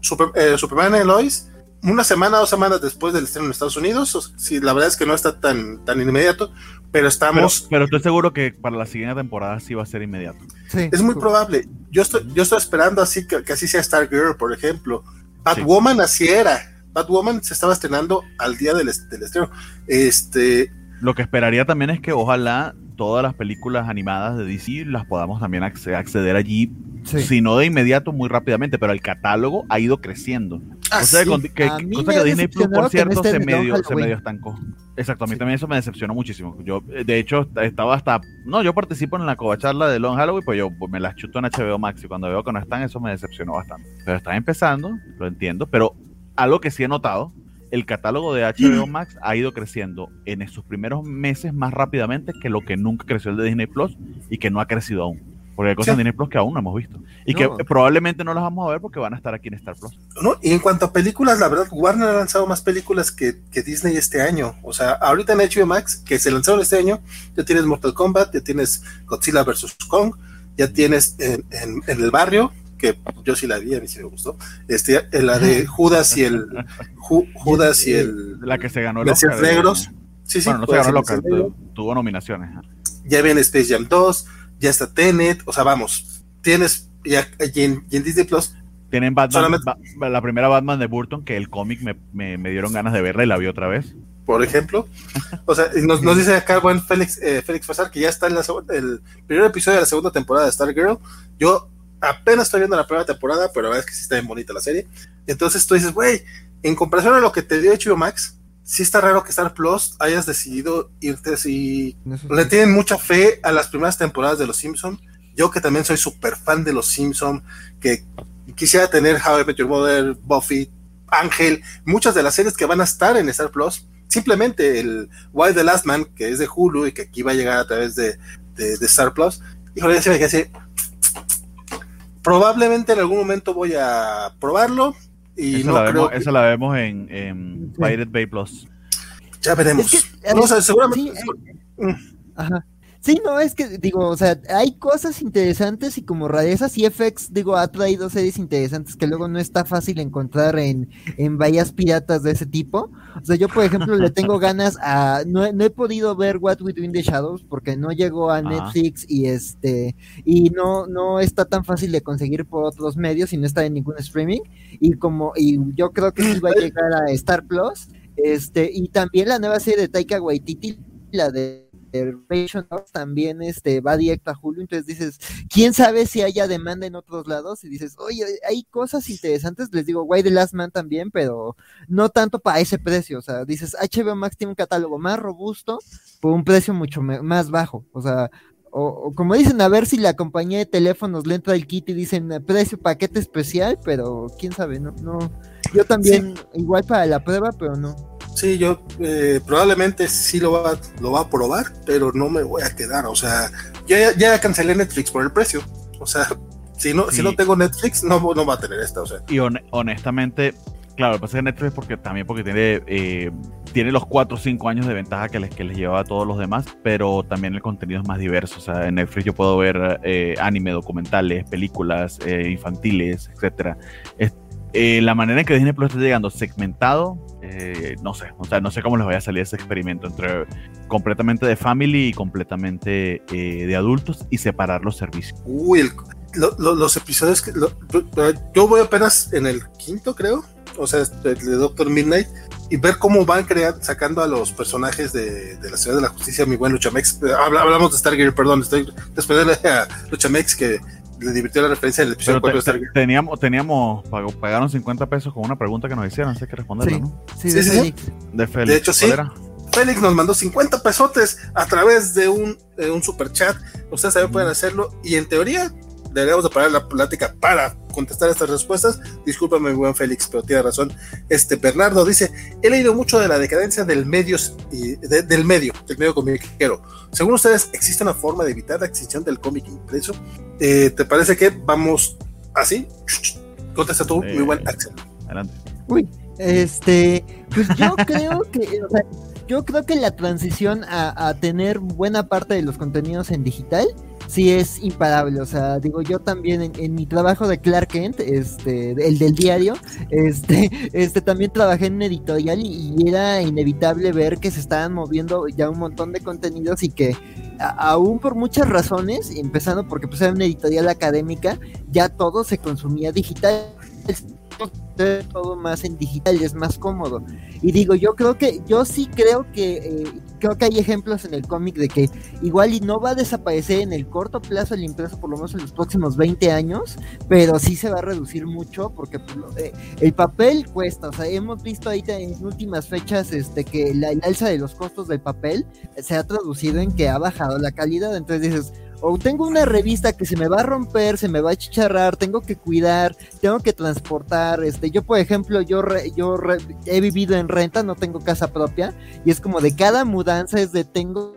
Speaker 1: Super- eh, Superman y Lois una semana, dos semanas después del estreno en Estados Unidos, o sea, sí, la verdad es que no está tan, tan inmediato, pero estamos,
Speaker 2: pero estoy seguro que para la siguiente temporada sí va a ser inmediato.
Speaker 3: Sí.
Speaker 1: es muy probable, yo estoy, yo estoy esperando así que, que así sea Stargirl, por ejemplo, Batwoman así era, Batwoman se estaba estrenando al día del, est- del estreno, este,
Speaker 2: Lo que esperaría también es que ojalá todas las películas animadas de DC las podamos también acce- acceder allí,
Speaker 3: Sí.
Speaker 2: si no de inmediato, muy rápidamente, pero el catálogo ha ido creciendo.
Speaker 1: ah,
Speaker 2: O sea,
Speaker 1: sí.
Speaker 2: con- que,
Speaker 3: A
Speaker 2: cosa que Disney Plus, por cierto, se medio, se medio estancó. Exacto, a mí
Speaker 3: Sí.
Speaker 2: también eso me decepcionó muchísimo. Yo, de hecho, est- estaba hasta... No, yo participo en la covacharla de Long Halloween, pues yo pues, me las chuto en HBO Max y cuando veo que no están, eso me decepcionó bastante. Pero están empezando, lo entiendo, pero algo que sí he notado, el catálogo de HBO Max ha ido creciendo en sus primeros meses más rápidamente que lo que nunca creció el de Disney Plus y que no ha crecido aún. Porque hay cosas en Disney Plus que aún no hemos visto. Y
Speaker 3: No.
Speaker 2: que probablemente no las vamos a ver porque van a estar aquí en Star Plus.
Speaker 1: ¿no? Y en cuanto a películas, la verdad, Warner ha lanzado más películas que, que Disney este año. O sea, ahorita en HBO Max, que se lanzaron este año, ya tienes Mortal Kombat, ya tienes Godzilla vs. Kong, ya tienes en, en- en el barrio, que yo sí la vi, a mí sí me gustó, este, la de Judas y el Ju- Judas y el
Speaker 2: La que se ganó el Oscar. de-
Speaker 1: Negros. Sí, sí,
Speaker 2: Bueno, no se ganó el Oscar, tuvo nominaciones.
Speaker 1: Ya viene Space Jam 2, ya está Tenet, o sea, vamos, tienes, ya, y, en, y en Disney Plus,
Speaker 2: Tienen Batman, Ba- la primera Batman de Burton, que el cómic me, me- me dieron ganas de verla y la vi otra vez.
Speaker 1: por ejemplo. O sea, nos, nos dice acá buen Félix, eh, Félix Fasar que ya está en la el primer episodio de la segunda temporada de Stargirl. Yo apenas estoy viendo la primera temporada, pero la verdad es que sí está bien bonita la serie. Entonces tú dices, güey, en comparación a lo que te dio HBO Max, sí está raro que Star Plus hayas decidido irte así.
Speaker 3: Eso
Speaker 1: Le tienen mucha fe a las primeras temporadas de Los Simpson. Yo que también soy súper fan de Los Simpson, que quisiera tener How I Met Your Mother, Buffy, Ángel, muchas de las series que van a estar en Star Plus. Simplemente el Why the Last Man, que es de Hulu y que aquí va a llegar a través de, de, de Star Plus. Híjole, ya se me quedé así. Probablemente en algún momento voy a probarlo y
Speaker 2: esa,
Speaker 1: no
Speaker 2: la
Speaker 1: creo
Speaker 2: vemos,
Speaker 1: que-
Speaker 2: esa la vemos en, en
Speaker 3: Sí.
Speaker 2: Pirate Bay Plus.
Speaker 1: ya veremos.
Speaker 3: Es que,
Speaker 1: no, o sea, seguramente
Speaker 3: sí, Ajá. Sí, no, es que digo, o sea, hay cosas interesantes y como rarezas y FX, digo, ha traído series interesantes que luego no está fácil encontrar en, en bahías piratas de ese tipo. O sea, yo por ejemplo le tengo [LAUGHS] ganas a, no, he- no he podido ver What We Do in the Shadows porque no llegó a
Speaker 2: Ajá.
Speaker 3: Netflix y este, y no, no está tan fácil de conseguir por otros medios y no está en ningún streaming. Y como, y yo creo que sí va a [LAUGHS] llegar a Star Plus. Este, y también la nueva serie de Taika Waititi, la de Reservation también este, va directo a Hulu, entonces dices, quién sabe si haya demanda en otros lados, y dices, oye, hay cosas interesantes, les digo, Why the Last Man también, pero no tanto para ese precio, o sea, dices, HBO Max tiene un catálogo más robusto por un precio mucho más bajo, o sea, o, o como dicen, a ver si la compañía de teléfonos le entra el kit y dicen eh, precio paquete especial, pero quién sabe, no, no, yo también, igual para la prueba, pero no.
Speaker 1: Sí, yo eh, probablemente sí lo va, lo va a probar, pero no me voy a quedar. O sea, ya, ya cancelé Netflix por el precio. O sea, si no, si no tengo Netflix, no, no va a tener esta. O sea,
Speaker 2: Y hon- honestamente, claro, lo que pasa es que Netflix porque, también porque tiene, eh, tiene los 4 o 5 años de ventaja que les, que les lleva a todos los demás, pero también el contenido es más diverso. O sea, en Netflix yo puedo ver eh, anime, documentales, películas infantiles. Es- Eh, la manera en que Disney Plus está llegando segmentado, eh, no sé, o sea, no sé cómo les vaya a salir ese experimento entre completamente de family y completamente eh, de adultos y separar los servicios.
Speaker 1: Uy, los episodios que yo voy apenas en el quinto, creo, o sea, de Doctor Midnight y ver cómo van creando, sacando a los personajes de, la Ciudad de la Justicia, mi buen Luchamex. hablamos de Stargate, perdón, estoy respondiendo a Luchamex que le divirtió la referencia del episodio 4 de
Speaker 2: Stargate. Teníamos, teníamos, pagaron 50 pesos con una pregunta que nos hicieron, sé que responderla,
Speaker 3: sí.
Speaker 2: ¿no?
Speaker 3: Sí, de, sí,
Speaker 2: de Félix.
Speaker 1: De hecho, sí. Félix nos mandó 50 pesotes a través de un, de un super chat. Ustedes también pueden hacerlo. Y en teoría, deberíamos de parar la plática para contestar estas respuestas. Discúlpame, buen Félix, pero tiene razón. Este Bernardo dice: He leído mucho de la decadencia del medios y del medio, del medio comiquero. Según ustedes, ¿existe una forma de evitar la extinción del cómic impreso? Eh, ¿Te parece que vamos así? Contesta tú, muy buen eh, Axel.
Speaker 2: Adelante.
Speaker 3: Uy, este, pues yo creo que, o sea, yo creo que la transición a, a tener buena parte de los contenidos en digital sí es imparable. O sea, digo, yo también en, mi trabajo de Clark Kent, este, el del diario, este, [LAUGHS] este, también trabajé en editorial y, era inevitable ver que se estaban moviendo ya un montón de contenidos y que aún por muchas razones, empezando porque pues era una editorial académica, ya todo se consumía digital todo más en digital, es más cómodo. Y digo, yo creo que, yo sí creo que, eh, creo que hay ejemplos en el cómic de que igual y no va a desaparecer en el corto plazo el impreso, por lo menos en los próximos 20 años, pero sí se va a reducir mucho porque pues, eh, el papel cuesta, o sea, hemos visto ahí en últimas fechas este que la, la alza de los costos del papel se ha traducido en que ha bajado la calidad, entonces dices, o tengo una revista que se me va a romper, se me va a chicharrar, tengo que cuidar, tengo que transportar, este, yo por ejemplo, yo yo he vivido en renta, no tengo casa propia y es como de cada mudanza es de tengo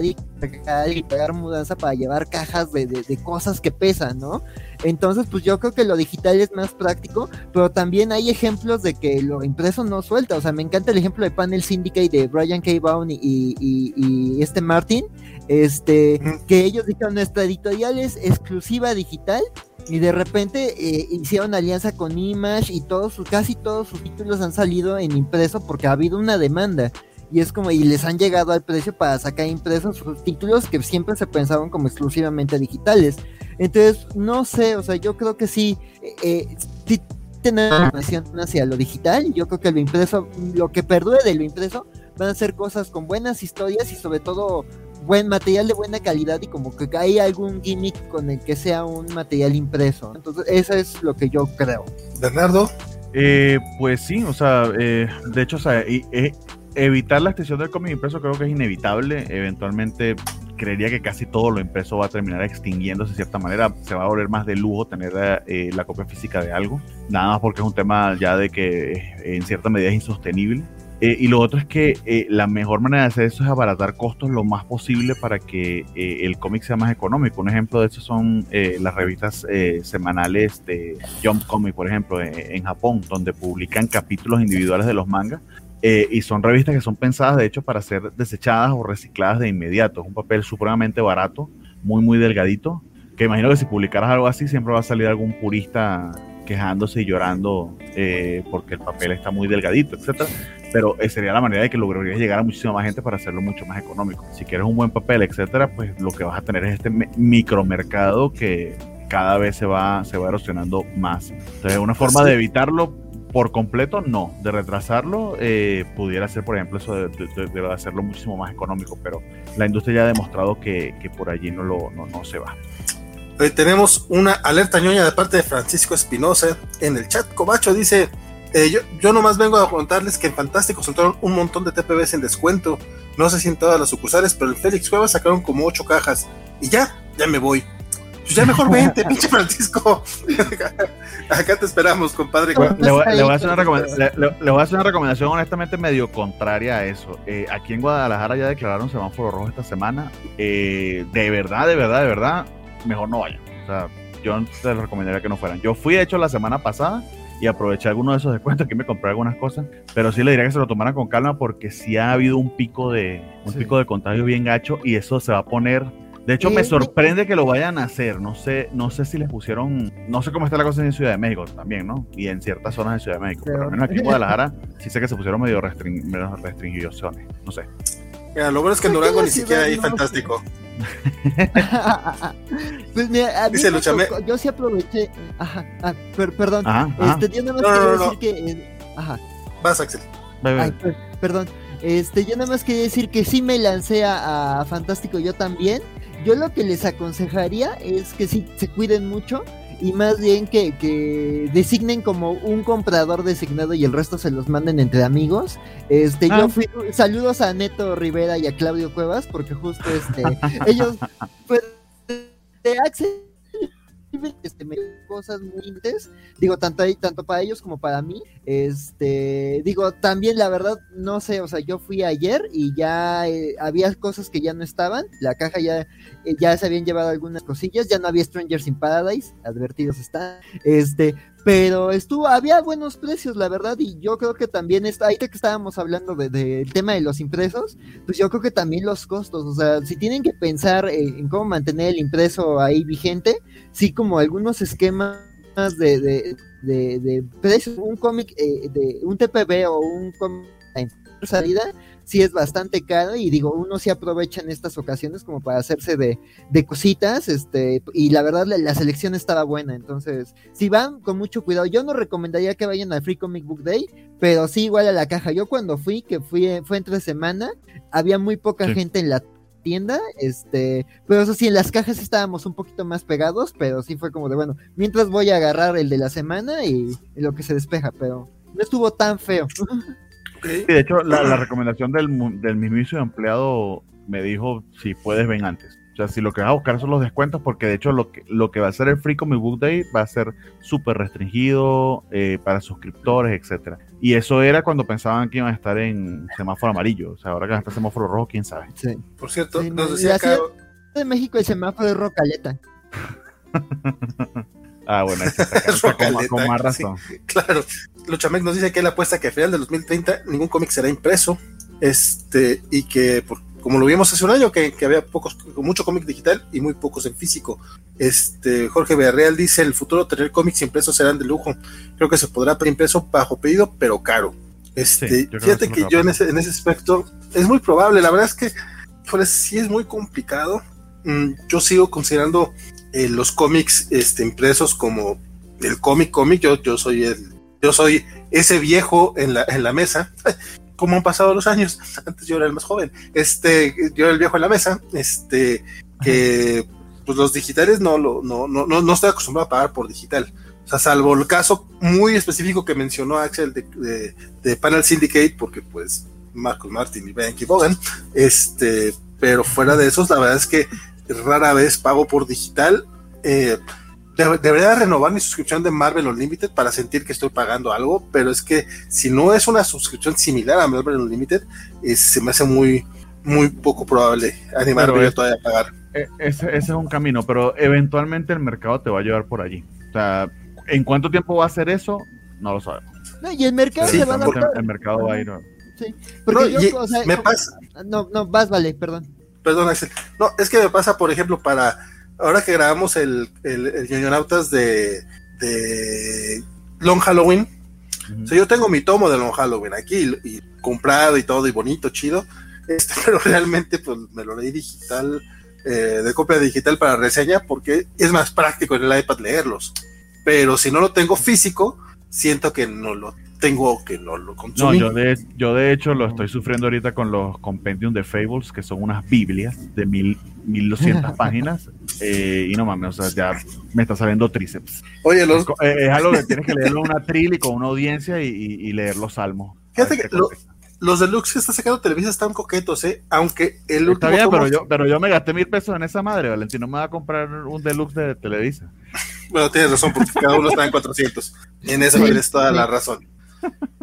Speaker 3: y pagar mudanza para llevar cajas de, de, cosas que pesan, ¿no? Entonces, pues yo creo que lo digital es más práctico, pero también hay ejemplos de que lo impreso no suelta. O sea, me encanta el ejemplo de Panel Syndicate de Brian K. Bowen y, y, y, este Martin, este, que ellos dijeron, nuestra editorial es exclusiva digital y de repente eh, hicieron alianza con Image y todos casi todos sus títulos han salido en impreso porque ha habido una demanda. Y es como, y les han llegado al precio para sacar impresos sus títulos que siempre se pensaban como exclusivamente digitales. Entonces, no sé, o sea, yo creo que sí, eh, sí tener una hacia lo digital, yo creo que lo impreso, lo que perdure de lo impreso, van a ser cosas con buenas historias y sobre todo buen material de buena calidad y como que hay algún gimmick con el que sea un material impreso. Entonces, eso es lo que yo creo.
Speaker 1: Bernardo.
Speaker 2: Eh, pues sí, o sea, eh, de hecho, o sea, eh, evitar la extensión del cómic impreso creo que es inevitable. Eventualmente creería que casi todo lo impreso va a terminar extinguiéndose de cierta manera. Se va a volver más de lujo tener eh, la copia física de algo. Nada más porque es un tema ya de que eh, en cierta medida es insostenible. Eh, y lo otro es que la mejor manera de hacer eso es abaratar costos lo más posible para que el cómic sea más económico. Un ejemplo de eso son las revistas semanales de Jump Comic, por ejemplo, en Japón, donde publican capítulos individuales de los mangas eh, y son revistas que son pensadas, de hecho, para ser desechadas o recicladas de inmediato. Es un papel supremamente barato, muy, muy delgadito, que imagino que si publicaras algo así siempre va a salir algún purista quejándose y llorando eh, porque el papel está muy delgadito, etcétera. Pero eh, sería la manera de que lograrías llegar a muchísima más gente para hacerlo mucho más económico. Si quieres un buen papel, etcétera, pues lo que vas a tener es este micromercado que cada vez se va, se va erosionando más. Entonces, una forma de evitarlo por completo no, de retrasarlo eh, pudiera ser, por ejemplo, eso de, hacerlo muchísimo más económico, pero la industria ya ha demostrado que, por allí no, lo, no, se va.
Speaker 1: Hoy tenemos una alerta ñoña de parte de Francisco Espinosa en el chat. Cobacho dice, eh, yo, yo nomás vengo a contarles que en Fantástico soltaron un montón de TPBs en descuento. No sé si en todas las sucursales, pero en Félix Cuevas sacaron como ocho cajas. Y ya, ya me voy. Pues ya mejor vente, [LAUGHS] pinche Francisco. [LAUGHS] Acá te esperamos, compadre.
Speaker 2: Le, voy, a hacer una recomendación honestamente medio contraria a eso. Eh, aquí en Guadalajara ya declararon semáforo rojo esta semana. Eh, de verdad, de verdad, de verdad, mejor no vayan. O sea, yo te recomendaría que no fueran. Yo fui, hecho, la semana pasada y aproveché alguno de esos descuentos que me compré algunas cosas, pero sí le diría que se lo tomaran con calma porque sí ha habido un pico de un pico de contagio bien gacho y eso se va a poner De hecho, me sorprende que lo vayan a hacer. No sé, no sé si les pusieron, no sé cómo está la cosa en Ciudad de México también, ¿no? Y en ciertas zonas de Ciudad de México. Pero, al menos aquí en Guadalajara sí sé que se pusieron medio, restring, restringiciones. No sé.
Speaker 1: Mira, lo bueno es que en Durango ni siquiera hay fantástico. [LAUGHS]
Speaker 3: pues mira, a mí yo sí aproveché. Ajá, ah, perdón. Este, yo nada más quería decir que. Eh, ajá.
Speaker 1: Vas, Axel.
Speaker 3: Ay, perdón. Este, yo nada más quería decir que sí me lancé a, Fantástico yo también. Yo lo que les aconsejaría es que sí se cuiden mucho y más bien que, designen como un comprador designado y el resto se los manden entre amigos. Este, yo ah. fui, saludos a Neto Rivera y a Claudio Cuevas, porque justo este, [LAUGHS] ellos pues, de Me cosas muy interesantes, digo, tanto, tanto para ellos como para mí, este, digo, también la verdad, no sé, o sea, yo fui ayer y ya eh, había cosas que ya no estaban, la caja ya, eh, ya se habían llevado algunas cosillas, ya no había Strangers in Paradise, advertidos están, este, pero estuvo, había buenos precios, la verdad, y yo creo que también está, ahí que estábamos hablando del de, tema de los impresos, pues yo creo que también los costos, o sea, si tienen que pensar en cómo mantener el impreso ahí vigente, sí como algunos esquemas de, de, de, precios, un cómic, eh, de un TPB o un cómic salida, sí es bastante caro y digo, uno sí aprovecha en estas ocasiones como para hacerse de, de cositas, este, y la verdad la, selección estaba buena, entonces, si van con mucho cuidado, yo no recomendaría que vayan al Free Comic Book Day, pero sí igual a la caja, yo cuando fui, que fui, fue entre semana, había muy poca gente en la tienda, este, pero eso sí, en las cajas estábamos un poquito más pegados, pero sí fue como de, bueno, mientras voy a agarrar el de la semana y, y lo que se despeja, pero no estuvo tan feo. [LAUGHS]
Speaker 2: de hecho, la, recomendación del, del mismísimo empleado me dijo, si puedes, ven antes. O sea, si lo que vas a buscar son los descuentos, porque de hecho lo que, lo que va a ser el Free Comic Book Day va a ser súper restringido eh, para suscriptores, etcétera. Y eso era cuando pensaban que iban a estar en semáforo amarillo. O sea, ahora que está semáforo rojo, quién sabe.
Speaker 3: Sí.
Speaker 1: Por cierto, nos decía acá...
Speaker 3: de México el semáforo es rocaleta. [LAUGHS]
Speaker 2: ah, bueno, [LAUGHS] con, más razón.
Speaker 1: claro. Luchamex nos dice que él apuesta que a final del 2030 ningún cómic será impreso. Este, y que, como lo vimos hace un año, que, había pocos, mucho cómic digital y muy pocos en físico. Este, Jorge Villarreal dice: el futuro tener cómics impresos serán de lujo. Creo que se podrá impreso bajo pedido, pero caro. Este, fíjate que, yo en ese, en ese aspecto es muy probable. La verdad es que, pues, sí es muy complicado. Mm, yo sigo considerando eh, los cómics este, impresos como el cómic cómic. Yo, yo soy el yo soy ese viejo en la, en la mesa. [LAUGHS] Como han pasado los años, antes yo era el más joven. Este, yo era el viejo en la mesa, este, que pues los digitales no, lo, no, no, no, estoy acostumbrado a pagar por digital. O sea, salvo el caso muy específico que mencionó Axel de, de, Panel Syndicate, porque pues Marcos Martin y Ben Bogan, este, pero fuera de esos, la verdad es que rara vez pago por digital. Eh, debería renovar mi suscripción de Marvel Unlimited para sentir que estoy pagando algo, pero es que si no es una suscripción similar a Marvel Unlimited, se me hace muy, muy poco probable animarme todavía a pagar.
Speaker 2: E, ese, es un camino, pero eventualmente el mercado te va a llevar por allí. O sea, ¿en cuánto tiempo va a hacer eso? No lo sabemos.
Speaker 3: No, y el mercado se va a
Speaker 2: dar. El mercado va a ir.
Speaker 3: Sí, porque yo, o sea, me pasa. No, no, vas, vale, perdón.
Speaker 1: Perdón, Axel. No, es que me pasa, por ejemplo, para ahora que grabamos el, el, el de, de Long Halloween, o sea, yo tengo mi tomo de Long Halloween aquí y, comprado y todo y bonito, chido, este, [LAUGHS] pero realmente pues me lo leí digital, eh, de copia digital para reseña porque es más práctico en el iPad leerlos. Pero si no lo tengo físico, siento que no lo tengo que no lo consumí.
Speaker 2: No, yo de, yo de hecho lo estoy sufriendo ahorita con los Compendium de Fables, que son unas Biblias de mil, 1200 [LAUGHS] páginas. Eh, y no mames, o sea, ya me está saliendo tríceps.
Speaker 1: Oye, los...
Speaker 2: es, es, algo que tienes que leerlo una tril y con una audiencia y, leer los salmos.
Speaker 1: Fíjate que los deluxe que está sacando Televisa están coquetos, ¿eh? Aunque el
Speaker 2: último. Está bien, pero yo, pero yo me gasté mil pesos en esa madre, Valentino. Me va a comprar un deluxe de Televisa. [LAUGHS]
Speaker 1: bueno, tienes razón, porque cada uno está en 400. Y en eso tienes toda la razón.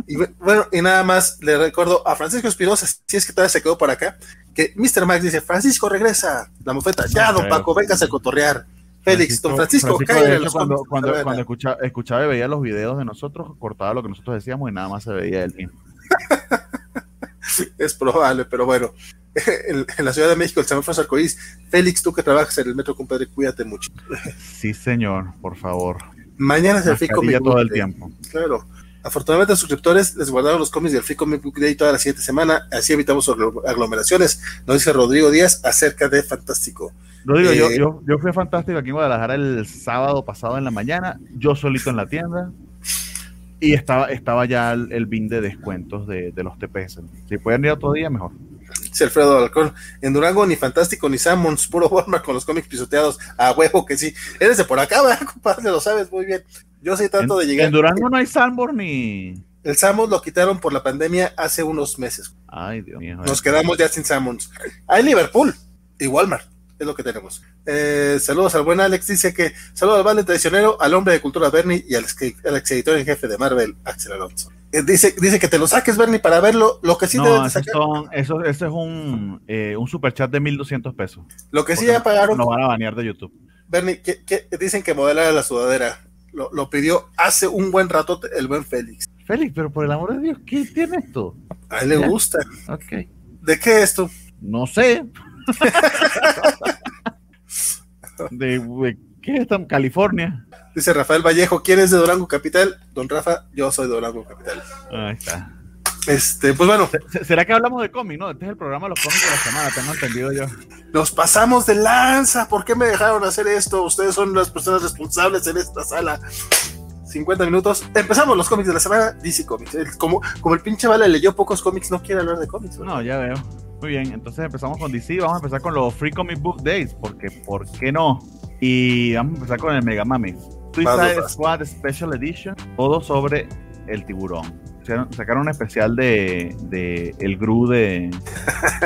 Speaker 1: Y bueno, y nada más le recuerdo a Francisco Espinosa, si es que todavía se quedó por acá, que Mr. Max dice, Francisco regresa, la mofeta, ya, don Paco, véngase a cotorrear. Félix, don Francisco,
Speaker 2: cuando, cuando, cuando escuchaba, y veía los videos de nosotros, cortaba lo que nosotros decíamos y nada más se veía el mismo. [LAUGHS]
Speaker 1: es probable, pero bueno. [LAUGHS] En, la Ciudad de México, el semáforo arcoíris. Félix, tú que trabajas en el metro, compadre, cuídate mucho.
Speaker 2: Sí, señor, por favor.
Speaker 1: Mañana es el Free Comic
Speaker 2: todo el tiempo.
Speaker 1: Claro. Afortunadamente, los suscriptores les guardaron los cómics del Free Comic Book Day toda la siguiente semana, así evitamos aglomeraciones. Nos dice Rodrigo Díaz acerca de Fantástico.
Speaker 2: Rodrigo, yo, eh, yo, yo, fui a Fantástico aquí en Guadalajara el sábado pasado en la mañana, yo solito en la tienda, y estaba, estaba ya el, bin de descuentos de, de, los TPS. Si pueden ir otro día, mejor.
Speaker 1: Dice Alfredo Alcón, en Durango ni Fantástico ni Sammons, puro Walmart con los cómics pisoteados. A huevo que sí. Eres de por acá, ¿verdad, compadre? Lo sabes muy bien. Yo sí trato de llegar.
Speaker 2: En Durango no hay Sanborn ni.
Speaker 1: El Sammons lo quitaron por la pandemia hace unos meses.
Speaker 2: Ay, Dios mío.
Speaker 1: Nos quedamos ya sin Sammons. Hay Liverpool y Walmart. Es lo que tenemos. Eh, saludos al buen Alex. Dice que saludos al bande traicionero, al hombre de cultura Bernie y al, ex editor en jefe de Marvel, Axel Alonso. Eh, dice, dice que te lo saques, Bernie, para verlo. Lo que sí
Speaker 2: no, de sacar. eso, eso es un, eh, un super chat de 1200 pesos.
Speaker 1: Lo que sí ya pagaron.
Speaker 2: No van a banear de YouTube.
Speaker 1: Bernie, que, dicen que modela la sudadera lo, pidió hace un buen rato el buen Félix.
Speaker 2: Félix, pero por el amor de Dios, ¿qué tiene esto?
Speaker 1: A él le gusta.
Speaker 2: Ok.
Speaker 1: ¿De qué es esto?
Speaker 2: No sé. [LAUGHS] de, ¿Qué es esto? California.
Speaker 1: Dice Rafael Vallejo, ¿quién es de Durango Capital? Don Rafa, yo soy de Durango Capital.
Speaker 2: Ahí está.
Speaker 1: Este, pues bueno.
Speaker 2: ¿Será que hablamos de cómic, no? Este es el programa de los cómics de la semana, tengo entendido yo.
Speaker 1: Nos pasamos de lanza. ¿Por qué me dejaron hacer esto? Ustedes son las personas responsables en esta sala. 50 minutos. Empezamos los cómics de la semana. DC Comics. Como, como el pinche Vale leyó pocos cómics, no quiere hablar de cómics.
Speaker 2: No, ya veo. Muy bien, entonces empezamos con DC. Vamos a empezar con los Free Comic Book Days, porque ¿por qué no? Y vamos a empezar con el Mega Mami. Suicide Squad Special Edition, todo sobre el tiburón sacaron un especial de, de el Gru de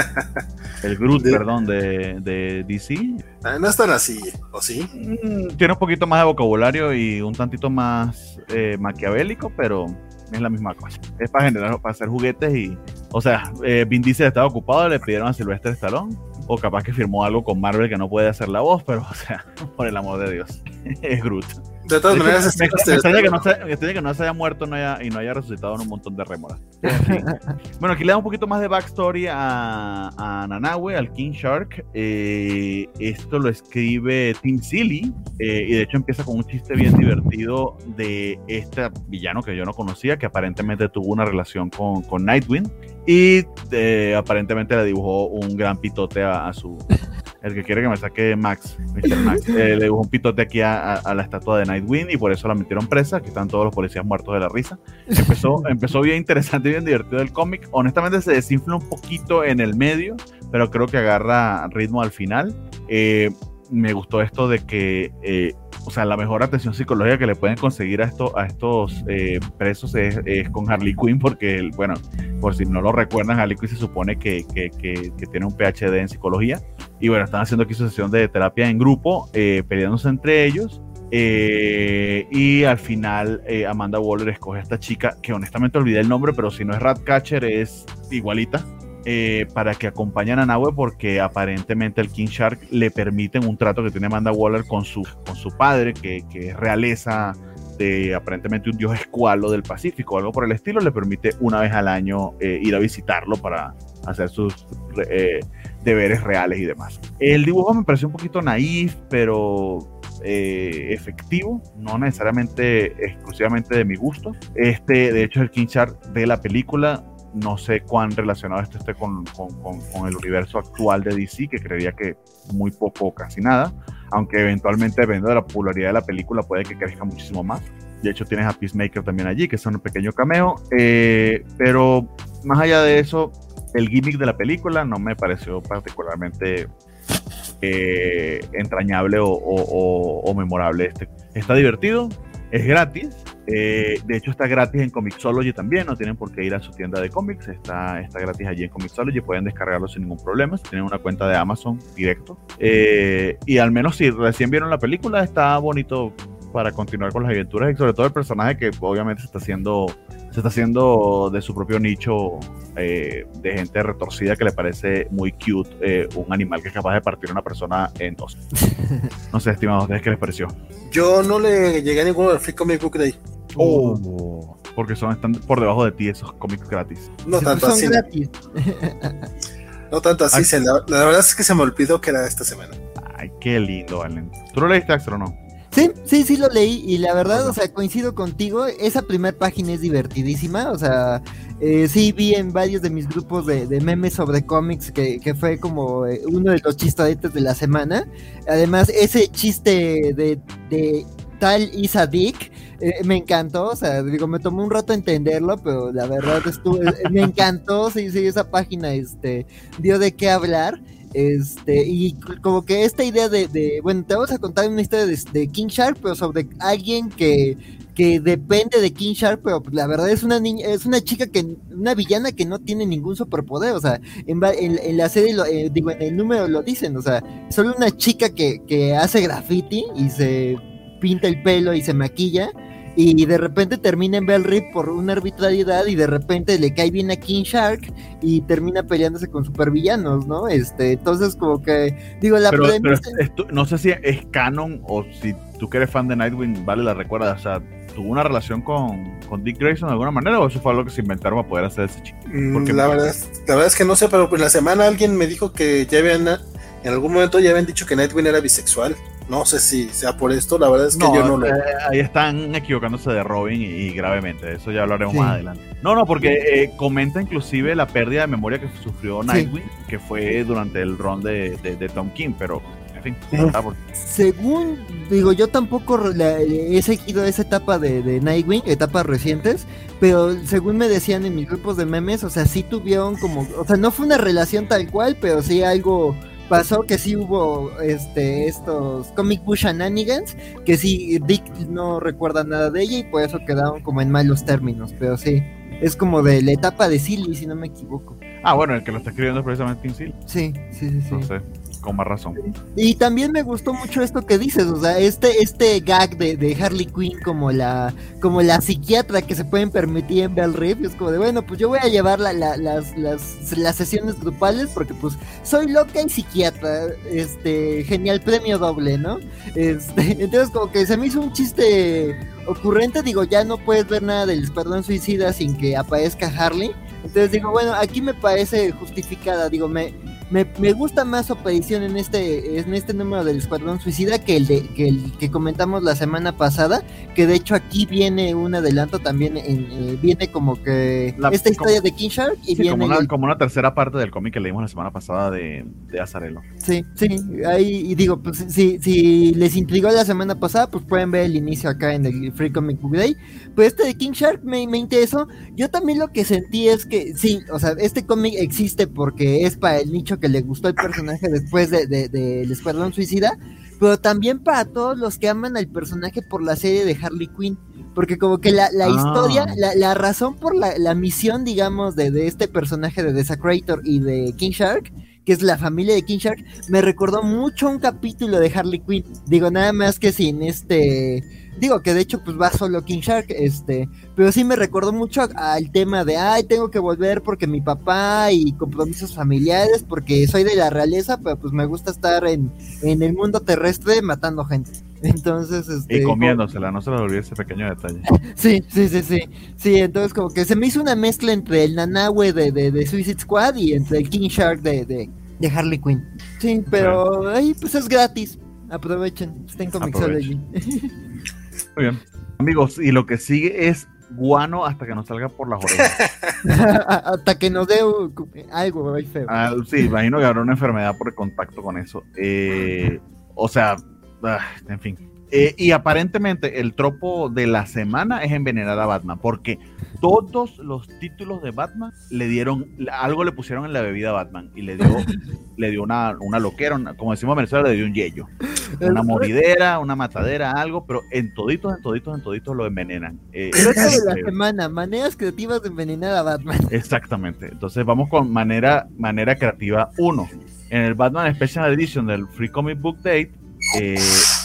Speaker 2: [LAUGHS] el Groot, perdón, de, de DC.
Speaker 1: Ah, no es tan así, ¿o sí?
Speaker 2: Mm, tiene un poquito más de vocabulario y un tantito más eh, maquiavélico, pero es la misma cosa. Es para generar, para hacer juguetes y, o sea, eh, Vin Diesel estaba ocupado, le pidieron a Silvestre Stallone, o capaz que firmó algo con Marvel que no puede hacer la voz, pero, o sea, [LAUGHS] por el amor de Dios, [LAUGHS] es Groot.
Speaker 1: De todas maneras,
Speaker 2: que, no se, que no se haya muerto no haya, y no haya resucitado en un montón de remoras. [LAUGHS] bueno, aquí le da un poquito más de backstory a, a Nanawe, al King Shark. Eh, esto lo escribe Tim Silly eh, y de hecho empieza con un chiste bien divertido de este villano que yo no conocía, que aparentemente tuvo una relación con, con Nightwing y eh, aparentemente le dibujó un gran pitote a su, el que quiere que me saque Max, Mr. Max, [LAUGHS] eh, le dibujó un pitote aquí a, la estatua de Nightwing y por eso la metieron presa, que están todos los policías muertos de la risa. Empezó, [LAUGHS] empezó bien interesante y bien divertido el cómic. Honestamente se desinfla un poquito en el medio, pero creo que agarra ritmo al final. Eh, me gustó esto de que eh, o sea, la mejor atención psicológica que le pueden conseguir a, esto, a estos eh, presos es, con Harley Quinn, porque, bueno, por si no lo recuerdan, Harley Quinn se supone que, que, que, tiene un PhD en psicología. Y bueno, están haciendo aquí su sesión de terapia en grupo, eh, peleándose entre ellos. Eh, y al final Amanda Waller escoge a esta chica, que honestamente olvidé el nombre, pero si no es Ratcatcher es igualita. Eh, para que acompañen a Nahue porque aparentemente el King Shark le permiten un trato que tiene Amanda Waller con su, con su padre, que, que es realeza de aparentemente un dios escualo del Pacífico algo por el estilo, le permite una vez al año eh, ir a visitarlo para hacer sus eh, deberes reales y demás. El dibujo me pareció un poquito naif, pero efectivo, no necesariamente exclusivamente de mi gusto. Este, de hecho, es el King Shark de la película no sé cuán relacionado esto esté con, el universo actual de DC, que creería que muy poco o casi nada, aunque eventualmente dependiendo de la popularidad de la película puede que crezca muchísimo más. De hecho tienes a Peacemaker también allí, que es un pequeño cameo, eh, pero más allá de eso, el gimmick de la película no me pareció particularmente eh, entrañable o, memorable. Este. Está divertido, es gratis, eh, de hecho, está gratis en Comixology también, no tienen por qué ir a su tienda de cómics, está, está gratis allí en Comixology, pueden descargarlo sin ningún problema, tienen una cuenta de Amazon directo. Eh, y al menos si recién vieron la película, está bonito para continuar con las aventuras y sobre todo el personaje que obviamente se está haciendo, se está haciendo de su propio nicho eh, de gente retorcida que le parece muy cute un animal que es capaz de partir a una persona en dos. [LAUGHS] No sé, estimados, ¿ustedes qué les pareció?
Speaker 1: Yo no le llegué a ninguno del Free Comic Book Day.
Speaker 2: Oh. porque son están por debajo de ti esos cómics gratis.
Speaker 1: No tanto así. [LAUGHS] no tanto así. la, verdad es que se me olvidó que era esta semana.
Speaker 2: Ay, qué lindo, Valen. ¿Tú lo leíste, Astro, o no?
Speaker 3: Sí, sí, sí lo leí y la verdad, o sea, coincido contigo, esa primera página es divertidísima, o sea, eh, sí vi en varios de mis grupos de, memes sobre cómics que, fue como eh, uno de los chistadetes de la semana. Además, ese chiste de, de tal Isa Dick eh, me encantó, o sea, digo, me tomó un rato entenderlo, pero la verdad estuvo, me encantó, sí, sí, esa página este, dio de qué hablar. Este, y como que esta idea de, bueno, te vamos a contar una historia de, King Shark, pero sobre alguien que, que depende de King Shark, pero la verdad es una niña, es una chica que, una villana que no tiene ningún superpoder, o sea, en, en, la serie, eh, digo, en el número lo dicen, o sea, solo una chica que, que hace graffiti y se pinta el pelo y se maquilla, y de repente termina en Bell Rip por una arbitrariedad y de repente le cae bien a King Shark y termina peleándose con supervillanos, ¿no? Este, entonces como que digo la
Speaker 2: pero, no sé si es canon o si tú que eres fan de Nightwing vale la recuerda, o sea, tuvo una relación con, con, Dick Grayson de alguna manera o eso fue algo que se inventaron para poder hacer ese chico.
Speaker 1: Mm, Porque la verdad, la verdad es que no sé, pero en la semana alguien me dijo que ya habían en algún momento ya habían dicho que Nightwing era bisexual. No sé si sea por esto, la verdad es que yo no lo.
Speaker 2: Eh, ahí están equivocándose de Robin y, gravemente, eso ya hablaremos más adelante. No, no, porque eh, comenta inclusive la pérdida de memoria que sufrió Nightwing, que fue durante el run de, de, Tom King, pero en fin.
Speaker 3: Según digo, yo tampoco he seguido esa etapa de, de, Nightwing, etapas recientes, pero según me decían en mis grupos de memes, o sea, sí tuvieron como, o sea, no fue una relación tal cual, pero sí algo pasó que sí hubo este estos comic book shenanigans que sí Dick no recuerda nada de ella y por eso quedaron como en malos términos pero sí es como de la etapa de Silly si no me equivoco.
Speaker 2: Ah bueno el que lo está escribiendo es precisamente Silly.
Speaker 3: Sí sí sí, sí
Speaker 2: con más razón.
Speaker 3: Y también me gustó mucho esto que dices, o sea, este, este gag de, Harley Quinn como la, como la psiquiatra que se pueden permitir en Bell Rip, es como de, bueno, pues yo voy a llevar la, las, las, las, sesiones grupales porque pues soy loca y psiquiatra, este, genial premio doble, ¿no? Este, [LAUGHS] entonces como que se me hizo un chiste ocurrente, digo, ya no puedes ver nada del Escuadrón Suicida sin que aparezca Harley. Entonces digo, bueno, aquí me parece justificada, digo, me, me, me, gusta más su aparición en este, en este número del Escuadrón Suicida que el, de, que el que comentamos la semana pasada, que de hecho aquí viene un adelanto también, en, eh, viene como que esta historia de King Shark y viene
Speaker 2: como una, como una tercera parte del cómic que leímos la semana pasada de, de Azarelo.
Speaker 3: Sí, sí, ahí y digo, pues si, si les intrigó la semana pasada, pues pueden ver el inicio acá en el Free Comic Book Day. Pues este de King Shark me, me interesó. Yo también lo que sentí es que sí, o sea, este cómic existe porque es para el nicho que le gustó el personaje después de, de, de, Escuadrón Suicida, pero también para todos los que aman al personaje por la serie de Harley Quinn. Porque como que la, la ah. historia, la, la, razón por la, la misión, digamos, de, de, este personaje de Desecrator y de King Shark, que es la familia de King Shark, me recordó mucho un capítulo de Harley Quinn. Digo, nada más que sin este Digo que de hecho pues va solo King Shark, este, pero sí me recordó mucho al tema de, ay, tengo que volver porque mi papá y compromisos familiares, porque soy de la realeza, pero pues me gusta estar en, en el mundo terrestre matando gente. [LAUGHS] Entonces, este,
Speaker 2: Y comiéndosela, no se lo olvide ese pequeño detalle. [LAUGHS]
Speaker 3: sí, sí, sí, sí. Sí, entonces como que se me hizo una mezcla entre el Nanahue de, de, Suicide Squad y entre el King Shark de, de, de Harley Quinn. Sí, pero ahí pues es gratis. Aprovechen, estén con Mixology.
Speaker 2: Muy bien. Amigos, y lo que sigue es guano hasta que nos salga por las [LAUGHS] orejas.
Speaker 3: hasta que nos dé algo feo.
Speaker 2: Ah, sí, imagino que habrá una enfermedad por el contacto con eso. Eh, o sea, ah, en fin. Eh, y aparentemente el tropo de la semana es envenenar a Batman, porque todos los títulos de Batman le dieron, algo le pusieron en la bebida a Batman y le dio, [LAUGHS] le dio una, una loquera, como decimos en Venezuela, le dio un yello. Una moridera, una matadera, algo, pero en toditos, en toditos, en toditos lo envenenan.
Speaker 3: Eh, de la semana, maneras creativas de envenenar a Batman.
Speaker 2: Exactamente. Entonces vamos con manera, manera creativa 1. En el Batman Special Edition del Free Comic Book Date, eh,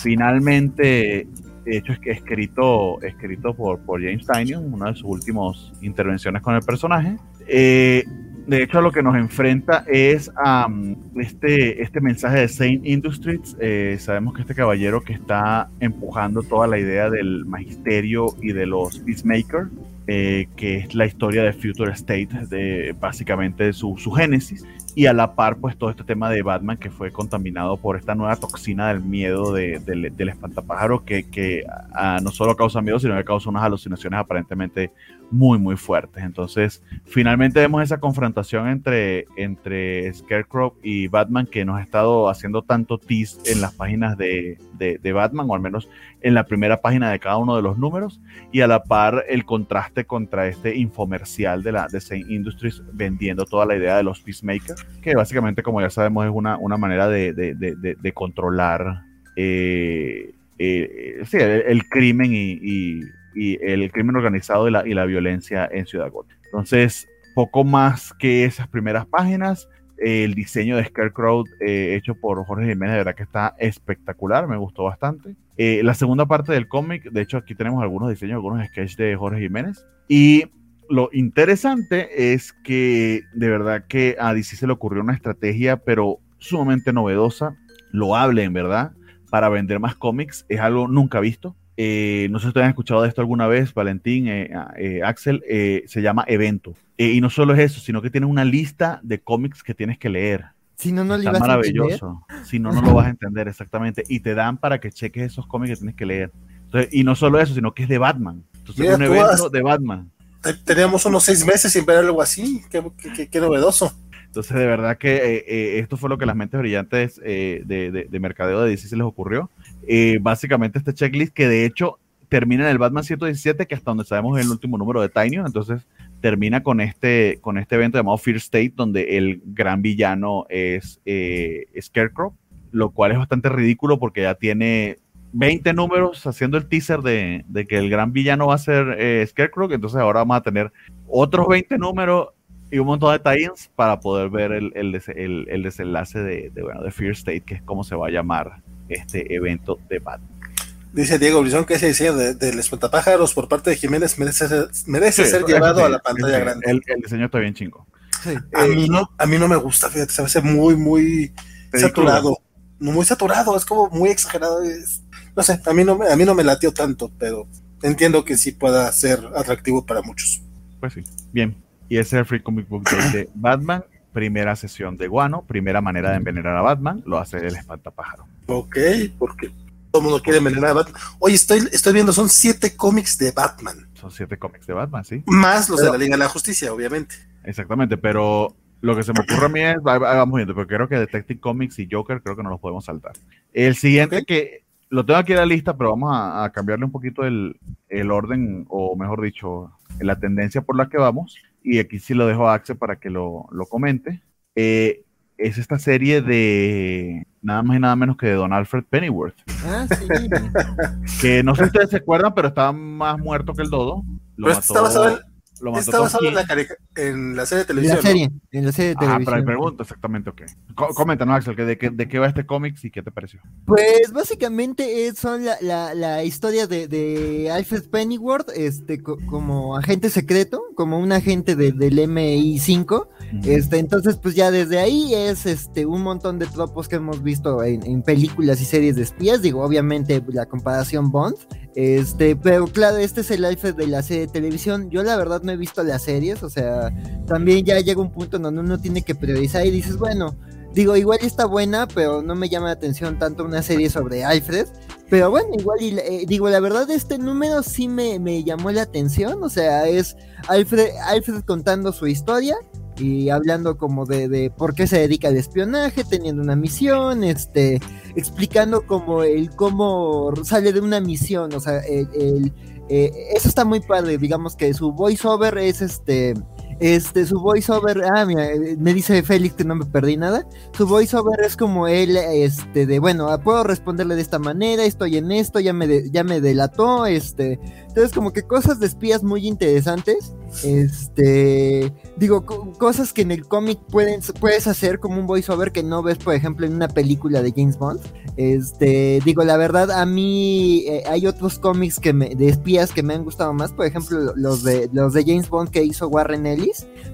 Speaker 2: finalmente, de hecho, es que escrito, escrito por, por James Tynion, una de sus últimas intervenciones con el personaje. Eh, de hecho, lo que nos enfrenta es a este, este mensaje de Saint Industries. Eh, sabemos que este caballero que está empujando toda la idea del magisterio y de los peacemakers eh, que es la historia de Future State, de básicamente su, su génesis, y a la par, pues todo este tema de Batman que fue contaminado por esta nueva toxina del miedo de, del espantapájaro que, que no solo causa miedo, sino que causa unas alucinaciones aparentemente muy, muy fuertes. Entonces, finalmente vemos esa confrontación entre, entre Scarecrow y Batman que nos ha estado haciendo tanto tease en las páginas de, de, Batman, o al menos en la primera página de cada uno de los números, y a la par el contraste contra este infomercial de la de Saint Industries vendiendo toda la idea de los Peacemakers, que básicamente, como ya sabemos, es una, una manera de, de controlar eh, eh, el, crimen y y el crimen organizado y la, y la violencia en Ciudad Gótica. Entonces, poco más que esas primeras páginas. El diseño de Scarecrow eh, hecho por Jorge Jiménez, de verdad que está espectacular, me gustó bastante. Eh, la segunda parte del cómic, de hecho aquí tenemos algunos diseños, algunos sketches de Jorge Jiménez. Y lo interesante es que de verdad que a DC se le ocurrió una estrategia, pero sumamente novedosa, loable en verdad, para vender más cómics. Es algo nunca visto. Eh, no sé si ustedes han escuchado de esto alguna vez, Valentín, eh, eh, Axel, se llama evento. y no solo es eso, sino que tiene una lista de cómics que tienes que leer.
Speaker 3: Si no, no
Speaker 2: lo maravilloso. Si no, no lo vas a entender exactamente. Y te dan para que cheques esos cómics que tienes que leer. y no solo eso, sino que es de Batman. Entonces es un evento de Batman.
Speaker 1: Teníamos unos seis meses sin ver algo así. Qué, novedoso.
Speaker 2: Entonces, de verdad que esto fue lo que las mentes brillantes de, de, de, mercadeo de DC se les ocurrió. Eh, básicamente este checklist que de hecho termina en el Batman 117, que hasta donde sabemos es el último número de Tiny, entonces termina con este, con este evento llamado Fear State, donde el gran villano es eh, Scarecrow, lo cual es bastante ridículo porque ya tiene 20 números haciendo el teaser de, que el gran villano va a ser eh, Scarecrow, entonces ahora vamos a tener otros 20 números y un montón de tie-ins para poder ver el, el, desenlace de, de, bueno, de Fear State, que es como se va a llamar este evento de Batman.
Speaker 1: Dice Diego Brizón que ese diseño de, de espantapájaros por parte de Jiménez merece ser, merece ser llevado a la pantalla grande.
Speaker 2: El, diseño está bien chingo.
Speaker 1: A, mí no, a mí no me gusta, fíjate, se hace muy, muy saturado. Muy saturado, es como muy exagerado. No sé, a mí no, a mí no me latió tanto, pero entiendo que sí pueda ser atractivo para muchos.
Speaker 2: Pues sí, bien. Y ese es el Free Comic Book de [CLEARS THROAT] Batman primera sesión de guano, primera manera de envenenar a Batman, lo hace el espantapájaro.
Speaker 1: Ok, porque todo el mundo quiere envenenar a Batman. Oye, estoy, estoy viendo, son siete cómics de Batman.
Speaker 2: Son siete cómics de Batman, sí.
Speaker 1: Más los de la Liga de la Justicia, obviamente.
Speaker 2: Exactamente, pero lo que se me ocurre a mí es, vamos viendo, pero creo que Detective Comics y Joker creo que no los podemos saltar. El siguiente que lo tengo aquí en la lista, pero vamos a, cambiarle un poquito el, el, orden, o mejor dicho, la tendencia por la que vamos y aquí sí lo dejo a Axel para que lo, lo comente, eh, es esta serie de nada más y nada menos que de Don Alfred Pennyworth. Ah, sí. [LAUGHS] que no sé si ustedes se acuerdan, pero estaba más muerto que el dodo.
Speaker 1: Lo mató, está basado en la, en la, serie de televisión.
Speaker 3: En la serie, en la serie de televisión.
Speaker 2: Ah, pero pregunto exactamente, ok. coméntanos, Axel, que de, qué, de qué va este cómic y qué te pareció.
Speaker 3: Pues básicamente son la, la, la historia de, de, Alfred Pennyworth este, como agente secreto, como un agente del MI5. este, entonces, pues ya desde ahí es este un montón de tropos que hemos visto en, en películas y series de espías. Digo, obviamente la comparación Bond. Este, pero claro, este es el Alfred de la serie de televisión. Yo la verdad no he visto las series, o sea, también ya llega un punto donde uno tiene que priorizar y dices, bueno, digo, igual está buena, pero no me llama la atención tanto una serie sobre Alfred. Pero bueno, igual, eh, digo, la verdad, este número sí me, me, llamó la atención, o sea, es Alfred, Alfred contando su historia y hablando como de, de, por qué se dedica al espionaje, teniendo una misión, este, explicando como el cómo sale de una misión, o sea, el, eh, eso está muy padre, digamos que su voiceover es este, este, su voiceover, ah, mira, eh, me dice Félix que no me perdí nada. Su voiceover es como él, este, de bueno, puedo responderle de esta manera, estoy en esto, ya me, ya me delató, este. Entonces, como que cosas de espías muy interesantes. Este, digo, cosas que en el cómic puedes hacer como un voiceover que no ves, por ejemplo, en una película de James Bond. Este, digo, la verdad, a mí eh, hay otros cómics que me, de espías que me han gustado más, por ejemplo, los de, los de James Bond que hizo Warren Ellis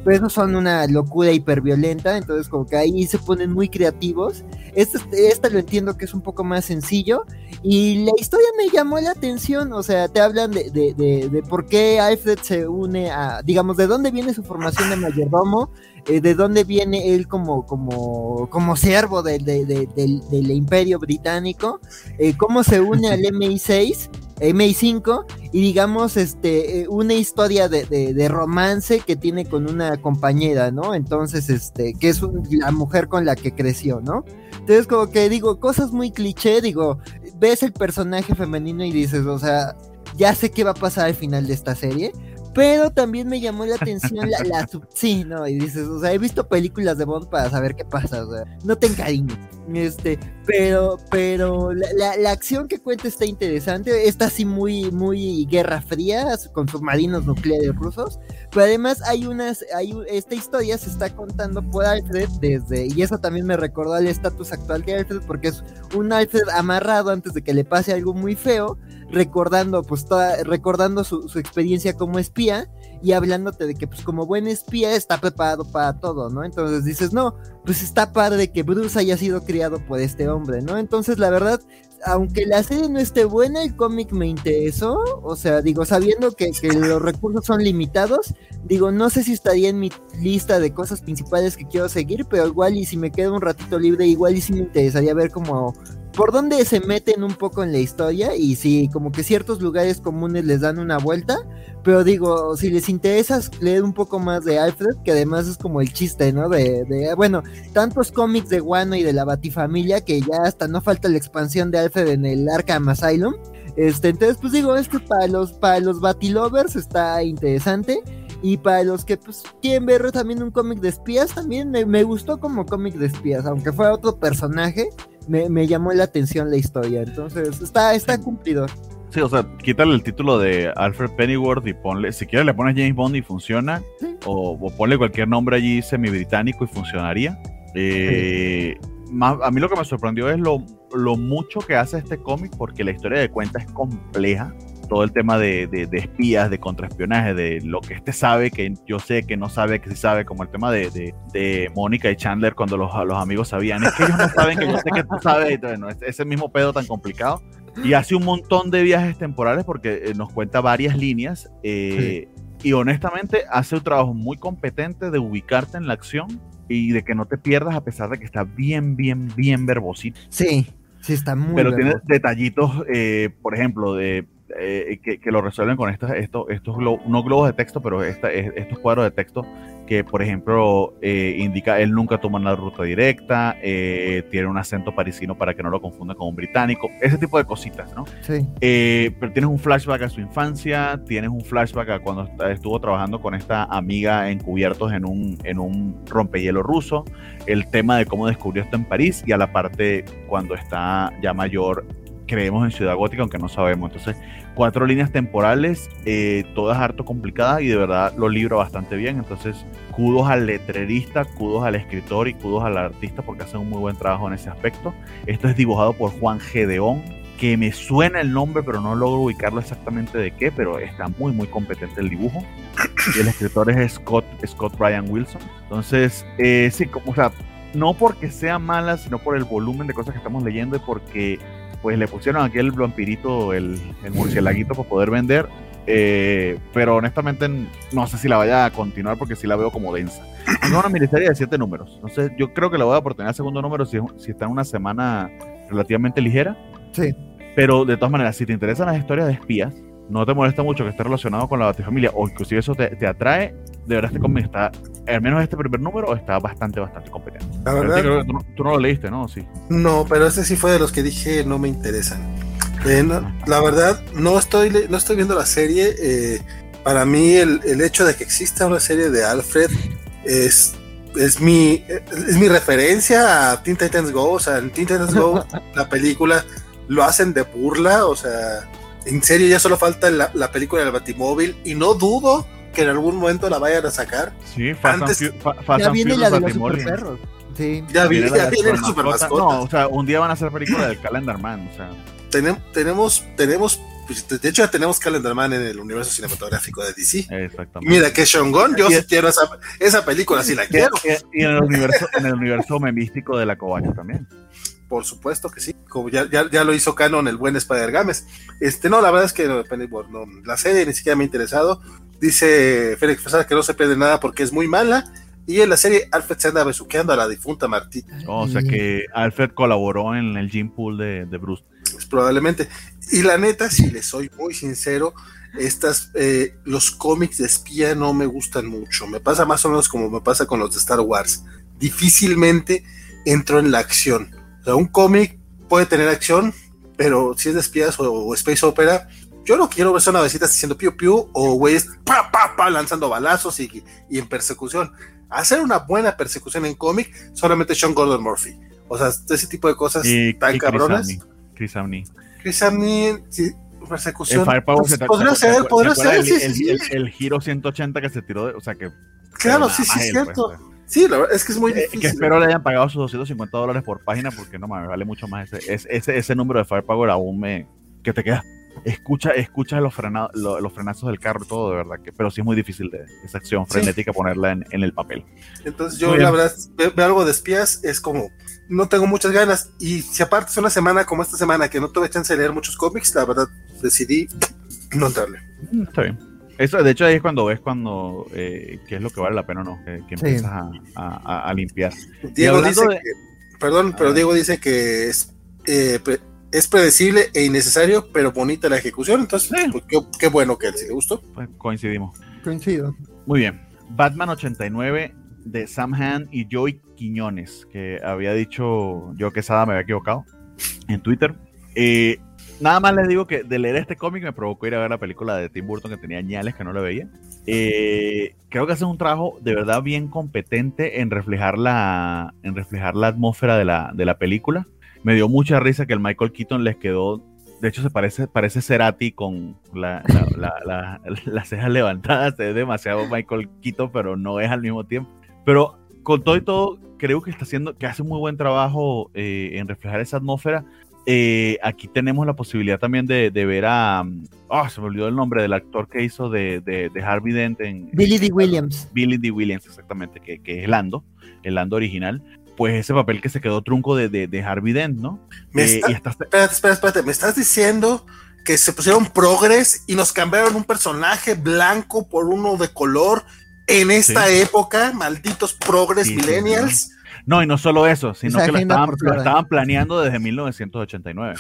Speaker 3: pero esos son una locura hiperviolenta, entonces como que ahí se ponen muy creativos. Este, este lo entiendo que es un poco más sencillo y la historia me llamó la atención, o sea, te hablan de, de, de, de por qué Alfred se une a, digamos, de dónde viene su formación de mayordomo, eh, de dónde viene él como, como, como servo del, del, imperio británico, eh, cómo se une al [LAUGHS] MI6, MI5, y digamos, este, eh, una historia de, romance que tiene con una compañera, ¿no? Entonces, este, que es la mujer con la que creció, ¿no? Entonces, como que digo, cosas muy cliché, digo, ves el personaje femenino y dices, o sea, ya sé qué va a pasar al final de esta serie, pero también me llamó la atención la, la sí, no, y dices, o sea, he visto películas de Bond para saber qué pasa, o sea, no te encariñes. Este, pero, pero la, la, acción que cuenta está interesante, está así muy, muy guerra fría, con submarinos nucleares rusos, pero además hay unas, hay, esta historia se está contando por Alfred desde, y eso también me recordó al estatus actual de Alfred, porque es un Alfred amarrado antes de que le pase algo muy feo, recordando, pues, toda, recordando su, experiencia como espía y hablándote de que, pues, como buen espía está preparado para todo, ¿no? Entonces dices, no, pues está padre que Bruce haya sido criado por este hombre, ¿no? Entonces, la verdad, aunque la serie no esté buena, el cómic me interesó, o sea, digo, sabiendo que, que los recursos son limitados, digo, no sé si estaría en mi lista de cosas principales que quiero seguir, pero igual y si me quedo un ratito libre, igual y sí me interesaría ver como por dónde se meten un poco en la historia y si como que ciertos lugares comunes les dan una vuelta, pero digo, si les interesa leer un poco más de Alfred, que además es como el chiste, ¿no? De, bueno, tantos cómics de Guano y de la Batifamilia que ya hasta no falta la expansión de Alfred en el Arkham Asylum. Este, entonces, pues digo, este para los, para los Batilovers está interesante. Y para los que pues, quieren ver también un cómic de espías, también me, me gustó como cómic de espías, aunque fuera otro personaje me, llamó la atención la historia. Entonces, está, está cumplido.
Speaker 2: Sí, o sea, quítale el título de Alfred Pennyworth y ponle, si quieres le pones James Bond y funciona, o, ponle cualquier nombre allí semi-británico y funcionaría. Eh, más, a mí lo que me sorprendió es lo, lo mucho que hace este cómic, porque la historia de cuenta es compleja todo el tema de, de, espías, de contraespionaje, de lo que este sabe, que yo sé que no sabe, que sí sabe, como el tema de, de Mónica y Chandler cuando los, los, amigos sabían, es que ellos no saben que yo sé que tú sabes, y bueno, ese mismo pedo tan complicado. Y hace un montón de viajes temporales porque eh, nos cuenta varias líneas eh, y honestamente hace un trabajo muy competente de ubicarte en la acción y de que no te pierdas a pesar de que está bien, bien, bien verbosito.
Speaker 3: Sí, sí está muy
Speaker 2: Pero tiene detallitos, eh, por ejemplo, de eh, que, lo resuelven con estos, estos, estos no globos de texto, pero estos cuadros de texto que, por ejemplo, eh, indica él nunca toma una ruta directa, eh, tiene un acento parisino para que no lo confunda con un británico, ese tipo de cositas, ¿no?
Speaker 3: Sí.
Speaker 2: pero tienes un flashback a su infancia, tienes un flashback a cuando estuvo trabajando con esta amiga encubiertos en un, en un rompehielo ruso, el tema de cómo descubrió esto en París y a la parte cuando está ya mayor creemos en Ciudad Gótica, aunque no sabemos. Entonces, cuatro líneas temporales, eh, todas harto complicadas y de verdad lo libro bastante bien. Entonces, kudos al letrerista, kudos al escritor y kudos al artista porque hacen un muy buen trabajo en ese aspecto. Esto es dibujado por Juan Gedeón, que me suena el nombre, pero no logro ubicarlo exactamente de qué, pero está muy, muy competente el dibujo. Y el escritor es Scott, Scott Ryan Wilson. Entonces, eh, sí, como, o sea, no porque sea mala, sino por el volumen de cosas que estamos leyendo y porque pues le pusieron aquí el vampirito, el, el murcielaguito para poder vender. Eh, pero honestamente no sé si la vaya a continuar porque sí la veo como densa. Es una miniserie de siete números. Entonces yo creo que la voy a oportunidad al segundo número si, si está en una semana relativamente ligera.
Speaker 3: Sí.
Speaker 2: Pero de todas maneras, si te interesan las historias de espías, no te molesta mucho que esté relacionado con la Batifamilia o inclusive eso te, te atrae, de verdad este cómic está, al menos este primer número, está bastante, bastante competente.
Speaker 1: La verdad,
Speaker 2: tú, no lo leíste, ¿no? Sí.
Speaker 1: No, pero ese sí fue de los que dije no me interesan. Eh, la verdad, no estoy, no estoy viendo la serie. Eh, para mí, el, el, hecho de que exista una serie de Alfred es, es, mi, es mi referencia a Teen Titans Go. O sea, en Teen Titans Go, [LAUGHS] la película, lo hacen de burla. O sea, en serio, ya solo falta la, la película del Batimóvil. Y no dudo que en algún momento la vayan a sacar.
Speaker 2: Sí, Fast Antes,
Speaker 3: ya viene la de los super perros. Sí.
Speaker 1: Ya, viene, ya viene el
Speaker 2: No, o sea, un día van a hacer película del Calendar Man, o sea.
Speaker 1: tenemos, tenemos pues, de hecho ya tenemos Calendarman en el universo cinematográfico de DC.
Speaker 2: Exactamente.
Speaker 1: Mira que Sean Gunn, yo sí quiero esa, esa película, sí la quiero.
Speaker 2: Y en el universo, en el universo memístico de la covacha también.
Speaker 1: Por supuesto que sí, como ya, ya, ya lo hizo Canon el buen Spider Games. Este, no, la verdad es que no, la serie ni siquiera me ha interesado. Dice Félix Pesada que no se pierde nada porque es muy mala. Y en la serie Alfred se anda besuqueando a la difunta Martita.
Speaker 2: o sea que Alfred colaboró en el gym pool de, de Bruce.
Speaker 1: Pues probablemente. Y la neta, si le soy muy sincero, estas, eh, los cómics de espía no me gustan mucho. Me pasa más o menos como me pasa con los de Star Wars. Difícilmente entro en la acción. O sea, un cómic puede tener acción, pero si es de espías o, space opera, yo no quiero ver una navecitas diciendo piu piu o güeyes pa, pa, pa, lanzando balazos y, y en persecución hacer una buena persecución en cómic, solamente Sean Gordon Murphy. O sea, ese tipo de cosas tan cabronas.
Speaker 2: Chris Amney.
Speaker 1: Chris Amney, sí, persecución.
Speaker 2: Pues,
Speaker 1: podría ser, podría ser.
Speaker 2: El,
Speaker 1: sí,
Speaker 2: el,
Speaker 1: sí,
Speaker 2: el, giro 180 que se tiró, de, o sea que.
Speaker 1: Claro, sí, sí, es cierto. Pues, sí, la verdad es que es muy
Speaker 2: eh,
Speaker 1: difícil.
Speaker 2: Que espero le hayan pagado sus 250 dólares por página porque no me vale mucho más ese, ese, ese número de Firepower aún me. que te queda escucha, escucha los, frenados, los, los, frenazos del carro, todo de verdad, que, pero sí es muy difícil de esa acción frenética sí. ponerla en, en, el papel.
Speaker 1: Entonces yo la verdad veo, veo algo de espías, es como, no tengo muchas ganas, y si aparte es una semana como esta semana que no tuve chance de leer muchos cómics, la verdad decidí no entrarle.
Speaker 2: Mm, está bien. Eso, de hecho, ahí es cuando ves cuando eh, qué es lo que vale la pena o no, que empiezas sí. a, a, a, limpiar.
Speaker 1: Diego dice de... que, perdón, pero Diego dice que es eh, es predecible e innecesario, pero bonita la ejecución. Entonces, sí. pues, qué, qué, bueno que él sí le gustó.
Speaker 2: Pues coincidimos.
Speaker 3: Coincido.
Speaker 2: Muy bien. Batman 89 de Sam Han y Joey Quiñones, que había dicho yo que Sada me había equivocado en Twitter. Eh, nada más les digo que de leer este cómic me provocó ir a ver la película de Tim Burton que tenía ñales que no le veía. Eh, creo que hace un trabajo de verdad bien competente en reflejar la, en reflejar la atmósfera de la, de la película me dio mucha risa que el Michael Keaton les quedó. De hecho, se parece, parece Cerati con la, la, la, la, las cejas levantadas. Es demasiado Michael Keaton, pero no es al mismo tiempo. Pero con todo y todo, creo que está haciendo, que hace un muy buen trabajo eh, en reflejar esa atmósfera. Eh, aquí tenemos la posibilidad también de, de, ver a. Oh, se me olvidó el nombre del actor que hizo de, de, de Harvey Dent en.
Speaker 3: Billy D. Williams.
Speaker 2: Billy D. Williams, exactamente, que, que es el Lando, el Lando original pues ese papel que se quedó trunco de, de, de Harvey Dent, ¿no?
Speaker 1: Me eh, está, y estás... Espérate, espérate, espérate, me estás diciendo que se pusieron progres y nos cambiaron un personaje blanco por uno de color en esta sí. época, malditos progres sí, millennials.
Speaker 2: Sí, no, y no solo eso, sino Esa que lo estaban, lo estaban, planeando desde 1989.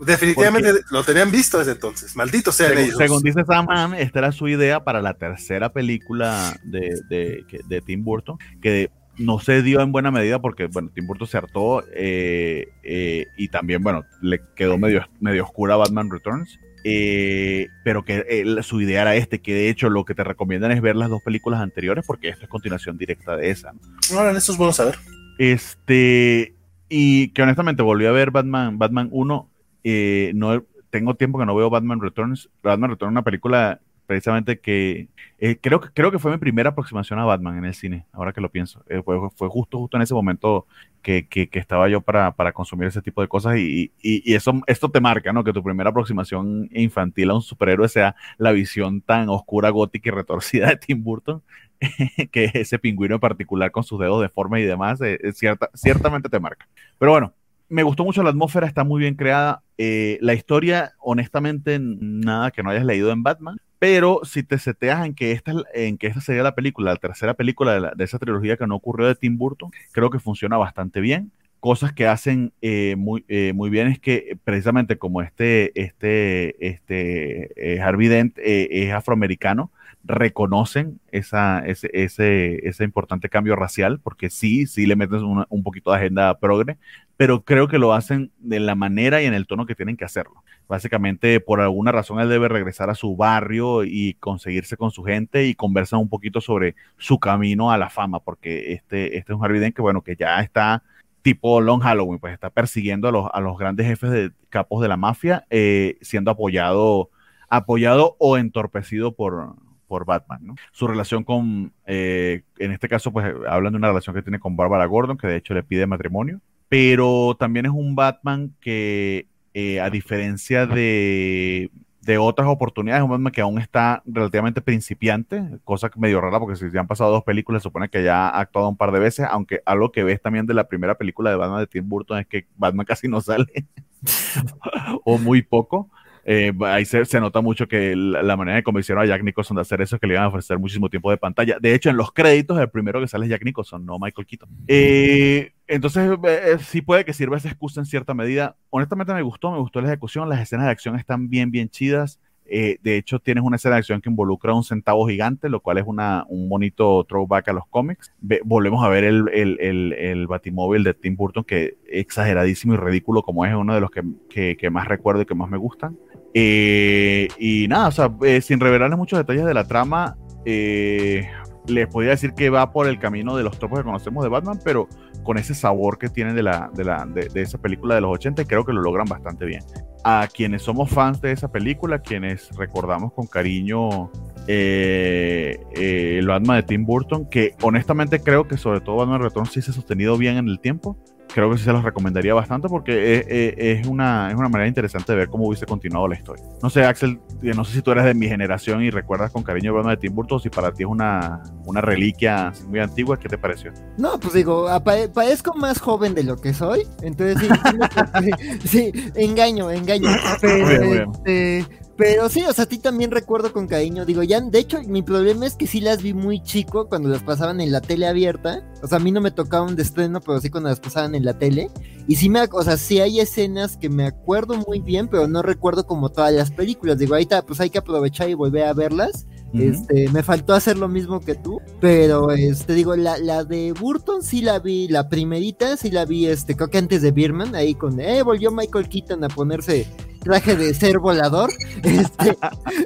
Speaker 1: Definitivamente Porque, lo tenían visto desde entonces, malditos sean
Speaker 2: según,
Speaker 1: ellos.
Speaker 2: Según dice Sam esta era su idea para la tercera película de, de, de, de Tim Burton, que no se dio en buena medida porque, bueno, Tim Burton se hartó eh, eh, y también, bueno, le quedó medio, medio oscura Batman Returns. Eh, pero que él, su idea era este, que de hecho lo que te recomiendan es ver las dos películas anteriores porque esto es continuación directa de esa. ¿no?
Speaker 1: Ahora, eso es bueno saber.
Speaker 2: Este, y que honestamente volví a ver Batman, Batman 1, no, tengo tiempo que no veo Batman Returns. Batman Returns es una película precisamente que eh, creo creo que fue mi primera aproximación a Batman en el cine, ahora que lo pienso. Eh, fue, fue, justo justo en ese momento que, que, estaba yo para, para, consumir ese tipo de cosas y, y, eso esto te marca, ¿no? Que tu primera aproximación infantil a un superhéroe sea la visión tan oscura, gótica y retorcida de Tim Burton, [LAUGHS] que ese pingüino en particular con sus dedos de forma y demás, eh, cierta, ciertamente te marca. Pero bueno, me gustó mucho la atmósfera, está muy bien creada. Eh, la historia, honestamente, nada que no hayas leído en Batman. Pero si te seteas en que esta, en que esta sería la película, la tercera película de, esa trilogía que no ocurrió de Tim Burton, creo que funciona bastante bien. Cosas que hacen eh, muy, eh, muy bien es que precisamente como este, este, este eh, Harvey es afroamericano, reconocen esa, ese, importante cambio racial, porque sí, sí le meten una, un poquito de agenda progre, pero creo que lo hacen de la manera y en el tono que tienen que hacerlo. Básicamente, por alguna razón, él debe regresar a su barrio y conseguirse con su gente y conversan un poquito sobre su camino a la fama, porque este, este es un Harvey que, bueno, que ya está tipo Long Halloween, pues está persiguiendo a los, a los grandes jefes de capos de la mafia, eh, siendo apoyado, apoyado o entorpecido por, por Batman. Su relación con, eh, en este caso, pues hablan de una relación que tiene con Bárbara Gordon, que de hecho le pide matrimonio, pero también es un Batman que, eh, a diferencia de, de otras oportunidades, un Batman que aún está relativamente principiante, cosa medio rara porque si ya han pasado dos películas, se supone que ya ha actuado un par de veces, aunque algo que ves también de la primera película de Batman de Tim Burton es que Batman [LAUGHS] casi no sale, [LAUGHS] o muy poco. Eh, ahí se, nota mucho que la, manera de convencieron a Jack Nicholson de hacer eso es que le iban a ofrecer muchísimo tiempo de pantalla. De hecho, en los créditos, el primero que sale es Jack Nicholson, no Michael Keaton. Eh, entonces, eh, sí puede que sirva esa excusa en cierta medida. Honestamente, me gustó, me gustó la ejecución. Las escenas de acción están bien, bien chidas. De hecho, tienes una escena de acción que involucra un centavo gigante, lo cual es una, un bonito throwback a los cómics. volvemos a ver el, el, el, el, batimóvil de Tim Burton, que exageradísimo y ridículo como es, uno de los que, que, más recuerdo y que más me gustan. Eh, y nada, o sea, eh, sin revelarles muchos detalles de la trama, eh, les podría decir que va por el camino de los tropos que conocemos de Batman, pero con ese sabor que tienen de, la, de, la, de, esa película de los 80 creo que lo logran bastante bien. A quienes somos fans de esa película, quienes recordamos con cariño el Batman de Tim Burton, que honestamente creo que sobre todo Batman Return sí se ha sostenido bien en el tiempo creo que sí se los recomendaría bastante porque es, una, es una manera interesante de ver cómo hubiese continuado la historia. No sé, Axel, eh, no sé si tú eres de mi generación y recuerdas con cariño el de Tim Burton, si para ti es una, una reliquia muy antigua, ¿qué te pareció?
Speaker 3: No, pues digo, parezco más joven de lo que soy, entonces sí, sí, [LAUGHS] engaño, engaño. Pero, este, pero sí, o sea, a ti también recuerdo con cariño. Digo, ya, de hecho, mi problema es que sí las vi muy chico cuando las pasaban en la tele abierta. O sea, a mí no me tocaba un estreno, pero sí cuando las pasaban en la tele. Y sí me, o sea, sí hay escenas que me acuerdo muy bien, pero no recuerdo como todas las películas. Digo, ahí está, pues hay que aprovechar y volver a verlas. Este, me faltó hacer lo mismo que tú, pero este, digo, la, la de Burton sí la vi, la primerita sí la vi, este, creo que antes de Birman, ahí con, eh, volvió Michael Keaton a ponerse traje de ser volador. [LAUGHS] Este,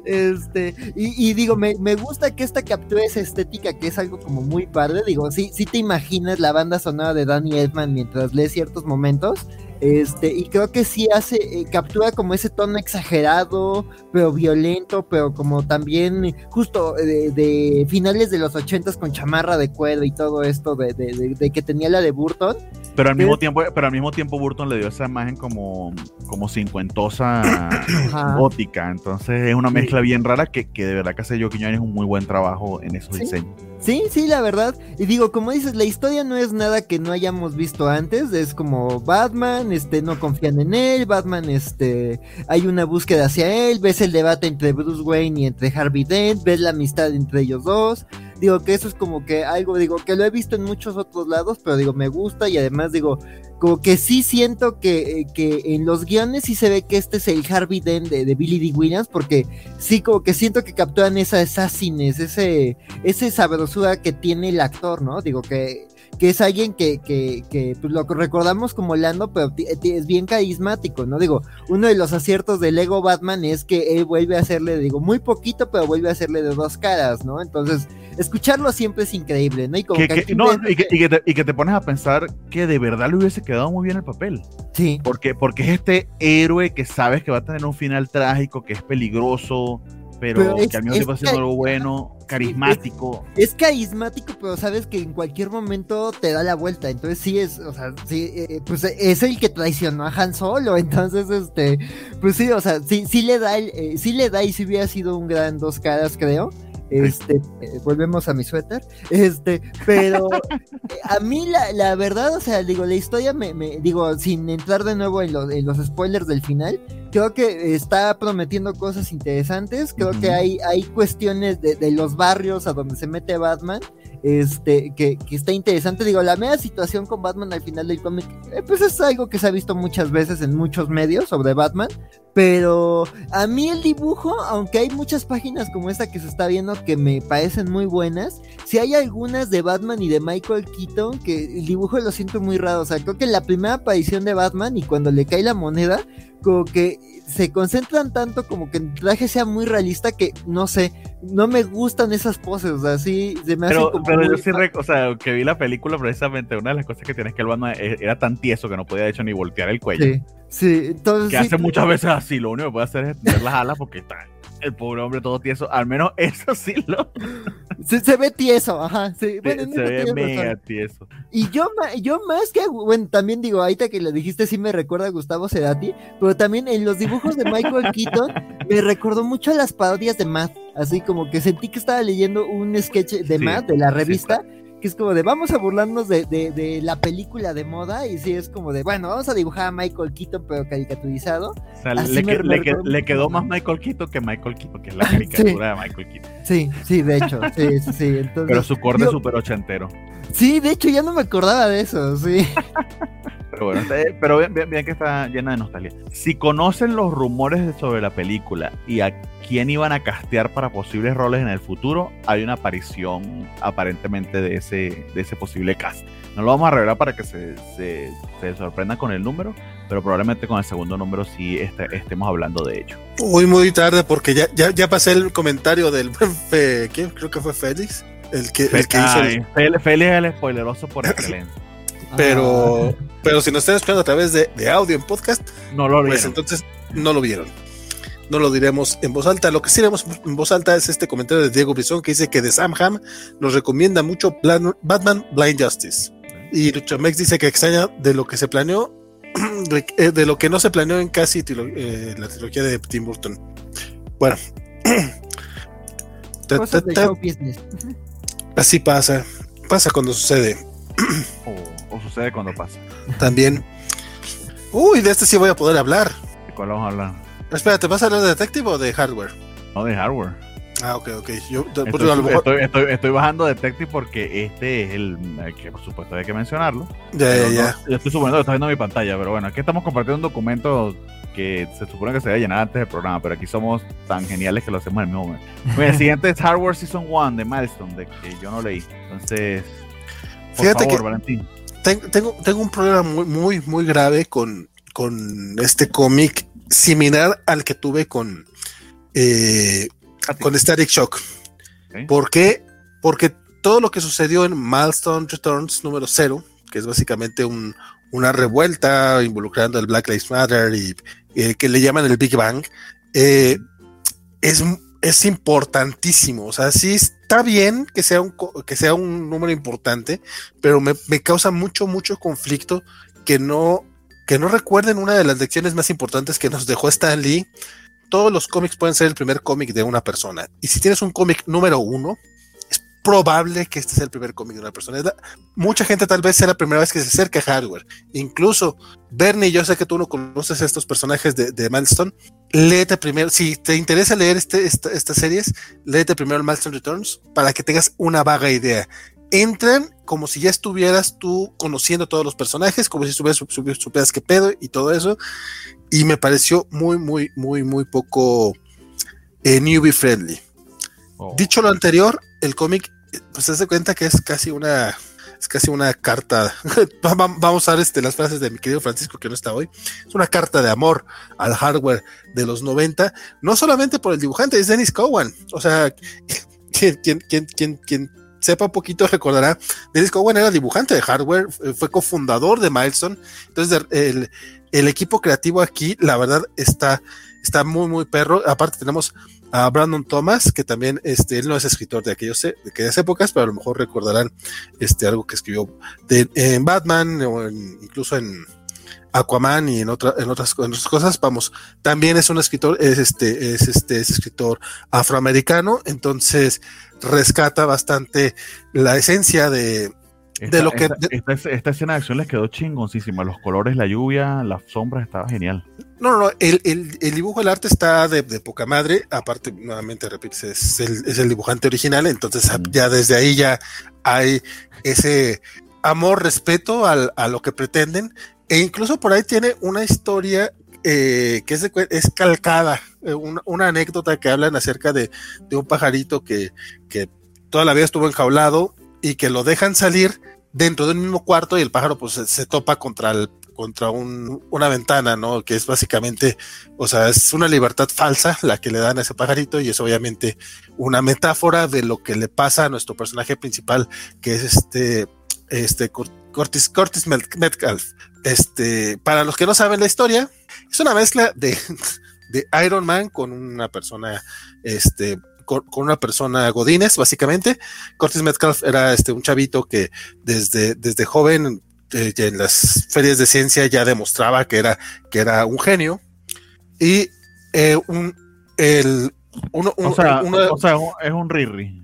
Speaker 3: este, y, digo, me, gusta que esta captura esa estética, que es algo como muy padre. Digo, sí, sí te imaginas la banda sonora de Danny Edman mientras lee ciertos momentos. Este, y creo que sí hace, eh, captura como ese tono exagerado, pero violento, pero como también justo de, finales de los ochentas con chamarra de cuero y todo esto de, de, que tenía la de Burton.
Speaker 2: Pero al mismo tiempo, pero al mismo tiempo Burton le dio esa imagen como, como cincuentosa [COUGHS] gótica. Entonces es una mezcla bien rara que, que de verdad que hace Joe Quiñones un muy buen trabajo en esos diseños.
Speaker 3: Sí, sí, la verdad. Y digo, como dices, la historia no es nada que no hayamos visto antes. Es como Batman, este, no confían en él. Batman, este, hay una búsqueda hacia él. Ves el debate entre Bruce Wayne y entre Harvey Dent. Ves la amistad entre ellos dos. Digo que eso es como que algo, digo, que lo he visto en muchos otros lados, pero digo, me gusta y además digo, como que sí siento que, que en los guiones sí se ve que este es el Harvey Dent de, Billy D. Williams, porque sí, como que siento que capturan esa assassines, ese, ese sabrosura que tiene el actor, ¿no? Digo que que es alguien que, que, que pues lo recordamos como Lando, pero es bien carismático, ¿no? Digo, uno de los aciertos de Lego Batman es que él vuelve a hacerle, digo, muy poquito, pero vuelve a hacerle de dos caras, ¿no? Entonces, escucharlo siempre es increíble, ¿no? Y, como
Speaker 2: que, no, y, que, te, y que te pones a pensar que de verdad le hubiese quedado muy bien el papel.
Speaker 3: Sí.
Speaker 2: Porque, porque es este héroe que sabes que va a tener un final trágico, que es peligroso, pero, que al mismo tiempo haciendo algo bueno, carismático.
Speaker 3: Es, carismático, pero sabes que en cualquier momento te da la vuelta. Entonces sí es, o sea, sí, eh, pues es el que traicionó a Han Solo. [LAUGHS] Entonces, este, pues sí, o sea, sí, sí le da, el, eh, sí le da y si hubiera sido un gran dos caras, creo. Este, eh, volvemos a mi suéter. Este, pero [LAUGHS] a mí la, la, verdad, o sea, digo, la historia me, me digo, sin entrar de nuevo en, en, los spoilers del final, creo que está prometiendo cosas interesantes. Creo que hay, hay cuestiones de, de, los barrios a donde se mete Batman este, que, está interesante. Digo, la media situación con Batman al final del cómic, eh, pues es algo que se ha visto muchas veces en muchos medios sobre Batman. Pero a mí el dibujo, aunque hay muchas páginas como esta que se está viendo que me parecen muy buenas, si hay algunas de Batman y de Michael Keaton que el dibujo lo siento muy raro. O sea, creo que la primera aparición de Batman y cuando le cae la moneda, como que se concentran tanto como que el traje sea muy realista que no sé, no me gustan esas poses, o sea, sí se me
Speaker 2: pero, como Pero yo sí, o sea, que vi la película precisamente, una de las cosas que tienes que el Batman e, era tan tieso que no podía de hecho ni voltear el cuello.
Speaker 3: Sí, sí, entonces
Speaker 2: que hace muchas veces así, lo único que puede hacer es tener las alas porque está el pobre hombre todo tieso, al menos [LAUGHS] eso sí lo...
Speaker 3: Se, ve tieso, ajá, sí.
Speaker 2: Bueno, se, ve mega tieso.
Speaker 3: Y yo, yo más que, bueno, también digo, ahorita que le dijiste sí me recuerda a Gustavo Cerati, pero también en los dibujos de Michael [LAUGHS] Keaton me recordó mucho a las parodias de Matt, así como que sentí que estaba leyendo un sketch de Matt, de la revista, que es como de vamos a burlarnos de, de, la película de moda y sí es como de bueno vamos a dibujar a Michael Keaton pero caricaturizado
Speaker 2: le, quedó más Michael Keaton que Michael Keaton que es la [LAUGHS] caricatura de Michael Keaton.
Speaker 3: Sí sí de hecho sí sí, sí.
Speaker 2: pero su corte es súper ochentero.
Speaker 3: Sí de hecho ya no me acordaba de eso sí [LAUGHS]
Speaker 2: pero bueno pero bien, bien, que está llena de nostalgia si conocen los rumores sobre la película y a quién iban a castear para posibles roles en el futuro, hay una aparición aparentemente de ese, de ese posible cast. No lo vamos a revelar para que se, se, se sorprendan con el número, pero probablemente con el segundo número sí este, estemos hablando de ello.
Speaker 1: Muy, muy tarde, porque ya, ya, ya pasé el comentario del ¿quién? Creo que fue Félix. El que, el que hizo
Speaker 2: el... Félix es el spoileroso por [LAUGHS] excelencia.
Speaker 1: pero, ah. Pero si nos están escuchando a través de, de audio en podcast,
Speaker 2: no lo
Speaker 1: pues entonces no lo vieron no lo diremos en voz alta. Lo que sí diremos en voz alta es este comentario de Diego Brizón que dice que de Sam Ham nos recomienda mucho Batman Blind Justice. Y Luchamex dice que extraña de lo que se planeó, [CLEARS THROAT] eh, de, lo que no se planeó en casi eh, la trilogía de Tim Burton. Bueno. [CLEARS THROAT] Así pasa. Pasa cuando sucede. [CLEARS THROAT]
Speaker 2: o, sucede cuando pasa.
Speaker 1: También. Uy, de este sí voy a poder hablar.
Speaker 2: ¿De cuál vamos a hablar?
Speaker 1: Espérate, ¿vas a hablar de Detective o de hardware?
Speaker 2: No, de hardware.
Speaker 1: Ah, ok, ok.
Speaker 2: Yo, estoy, estoy, bajando Detective porque este es el, que por supuesto hay que mencionarlo.
Speaker 1: Ya, ya, ya.
Speaker 2: yo estoy suponiendo que está viendo mi pantalla, pero bueno, aquí estamos compartiendo un documento que se supone que se debe llenar antes del programa, pero aquí somos tan geniales que lo hacemos en el mismo momento. [LAUGHS] el siguiente es Hardware Season 1 de Milestone, de que yo no leí. Entonces,
Speaker 1: por Fíjate favor, que Valentín. Tengo, tengo un problema muy, muy, muy grave con, con este cómic similar al que tuve con, eh, con Static Shock. ¿Por qué? Porque todo lo que sucedió en Milestone Returns número 0, que es básicamente una revuelta involucrando el Black Lives Matter y eh, que le llaman el Big Bang, eh, es, es importantísimo. O sea, sí está bien que sea un, que sea un número importante, pero me, me causa mucho, mucho conflicto que no que no recuerden una de las lecciones más importantes que nos dejó Stan Lee. Todos los cómics pueden ser el primer cómic de una persona. Y si tienes un cómic número uno, es probable que este sea el primer cómic de una persona. mucha gente tal vez sea la primera vez que se acerca a hardware. Incluso Bernie, yo sé que tú no conoces estos personajes de, de. Léete primero, si te interesa leer este, estas series, léete primero el Milestone Returns para que tengas una vaga idea entran como si ya estuvieras tú conociendo todos los personajes, como si supieras, supieras qué pedo y todo eso. Y me pareció muy, muy, muy, muy poco eh, newbie friendly. Oh. Dicho lo anterior, el cómic, pues se hace cuenta que es casi una, es casi una carta. [LAUGHS] Vamos a usar este, las frases de mi querido Francisco que no está hoy. Es una carta de amor al hardware de los 90, no solamente por el dibujante, es Dennis Cowan. O sea, [LAUGHS] quien, quien, quien, quien sepa un poquito recordará, Dennis Cowan era dibujante de hardware, fue cofundador de Milestone, entonces el, el, equipo creativo aquí, la verdad, está, está muy, muy perro. Aparte tenemos a Brandon Thomas, que también, este, él no es escritor de aquellos, de aquellas épocas, pero a lo mejor recordarán este, algo que escribió en Batman o incluso en Aquaman y en, otra, en, otras, en otras cosas. Vamos, también es un escritor, es este, es este, es escritor afroamericano, entonces rescata bastante la esencia de, de lo que.
Speaker 2: Esta, escena de acción les quedó chingoncísima. Los colores, la lluvia, las sombras, estaba genial.
Speaker 1: No, no, el, el, el dibujo, el arte está de, poca madre. Aparte, nuevamente repito, es el, es el dibujante original. Entonces, ya desde ahí ya hay ese amor, respeto al, a lo que pretenden. E incluso por ahí tiene una historia eh, que es, es calcada, eh, una, anécdota que hablan acerca de, un pajarito que, toda la vida estuvo enjaulado y que lo dejan salir dentro del mismo cuarto y el pájaro pues se, topa contra el, contra una ventana, ¿no? Que es básicamente, o sea, es una libertad falsa la que le dan a ese pajarito y es obviamente una metáfora de lo que le pasa a nuestro personaje principal, que es este, este Cortis, Cortis Metcalf. Este, para los que no saben la historia, es una mezcla de, [LAUGHS] Iron Man con una persona, este, con, una persona Godínez, básicamente. Cortis Metcalf era este, un chavito que desde, desde joven eh, en las ferias de ciencia ya demostraba que era, que era un genio. Y eh, un, el, uno,
Speaker 2: o, sea, o sea, es un Riri.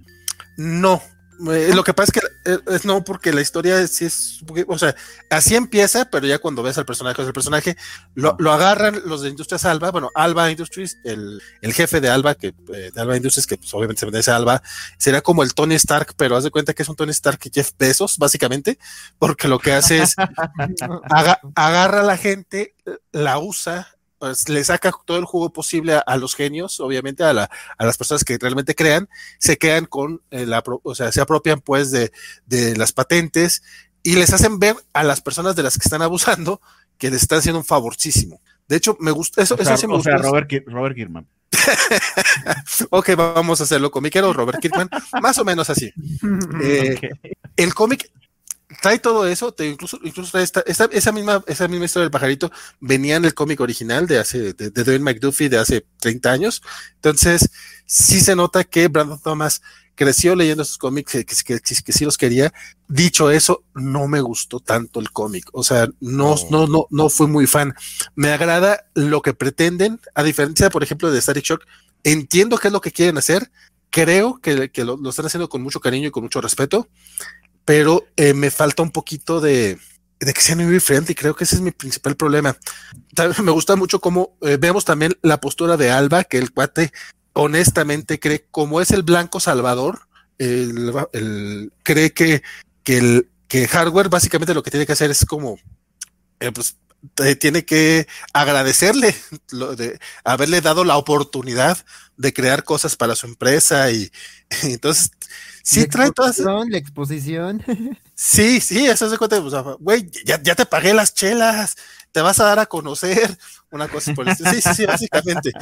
Speaker 1: No, eh, lo que pasa es que eh, es no, porque la historia sí es, o sea, así empieza, pero ya cuando ves al personaje, el personaje lo, lo, agarran los de Industrias Alba, bueno, Alba Industries, el, el jefe de Alba, que de Alba Industries, que pues, obviamente se merece Alba, sería como el Tony Stark, pero haz de cuenta que es un Tony Stark y Jeff Bezos, básicamente, porque lo que hace es [LAUGHS] agarra a la gente, la usa, pues, le saca todo el jugo posible a, los genios, obviamente a, la, a, las personas que realmente crean, se quedan con eh, la, o sea, se apropian pues de, de, las patentes y les hacen ver a las personas de las que están abusando que les están haciendo un favorcísimo. De hecho, me gusta, eso, eso sí me gusta.
Speaker 2: O sea, Robert, Robert Kirkman. [LAUGHS]
Speaker 1: ok, vamos a hacerlo con o Robert Kirkman, más o menos así. [LAUGHS] Eh, el cómic trae todo eso, te incluso, incluso trae esta, esa, misma, esa misma historia del pajarito venía en el cómic original de hace, de, de Dwayne McDuffie de hace 30 años. Entonces, sí se nota que Brandon Thomas creció leyendo esos cómics, que, que, que, sí los quería. Dicho eso, no me gustó tanto el cómic. O sea, no, no, no, no fui muy fan. Me agrada lo que pretenden, a diferencia, por ejemplo, de Static Shock. Entiendo qué es lo que quieren hacer. Creo que, que lo, lo, están haciendo con mucho cariño y con mucho respeto pero eh, me falta un poquito de, de que sea muy friendly. Creo que ese es mi principal problema. me gusta mucho cómo eh, vemos también la postura de Alba, que el cuate honestamente cree, como es el blanco salvador, el, cree que, que el que hardware básicamente lo que tiene que hacer es como eh, pues, tiene que agradecerle lo de haberle dado la oportunidad de crear cosas para su empresa y, y [LAUGHS] entonces sí trae todas.
Speaker 3: La exposición. [LAUGHS]
Speaker 1: Sí, sí, eso se cuenta. güey, ya, ya, te pagué las chelas, te vas a dar a conocer una cosa por eso. Sí, sí, sí, básicamente.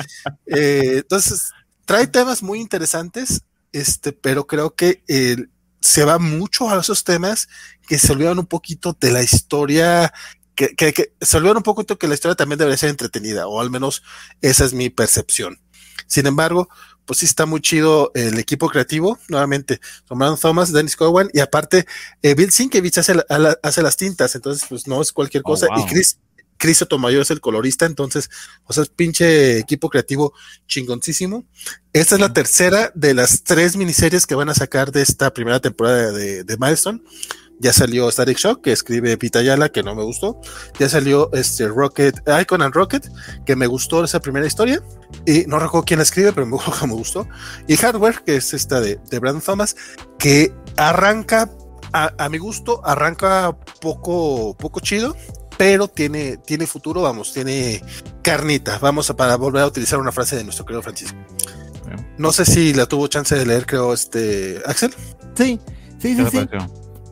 Speaker 1: Eh, entonces, trae temas muy interesantes, este, pero creo que eh, se va mucho a esos temas que se olvidan un poquito de la historia. Que, que, que se olvidan un poquito que la historia también debería ser entretenida, o al menos esa es mi percepción. Sin embargo, pues sí está muy chido el equipo creativo, nuevamente, Brandon Thomas, Dennis Cowan, y aparte, eh, Bill Sienkiewicz hace, hace, las tintas, entonces pues no es cualquier oh, cosa, y Chris, Chris Sotomayor es el colorista, entonces, o sea, es pinche equipo creativo chingoncísimo. Esta es la tercera de las tres miniseries que van a sacar de esta primera temporada de, de Milestone. Ya salió Static Shock, que escribe Pita Yala, que no me gustó. Ya salió este Rocket, Icon and Rocket, que me gustó esa primera historia. Y no recuerdo quién la escribe, pero me, [LAUGHS] me gustó. Y Hardware, que es esta de, de Brandon Thomas, que arranca, a, mi gusto, arranca poco, poco chido, pero tiene, tiene futuro, vamos, tiene carnita. Vamos a para volver a utilizar una frase de nuestro querido Francisco. No sé si la tuvo chance de leer, creo, este Axel.
Speaker 3: Sí, sí, sí, sí.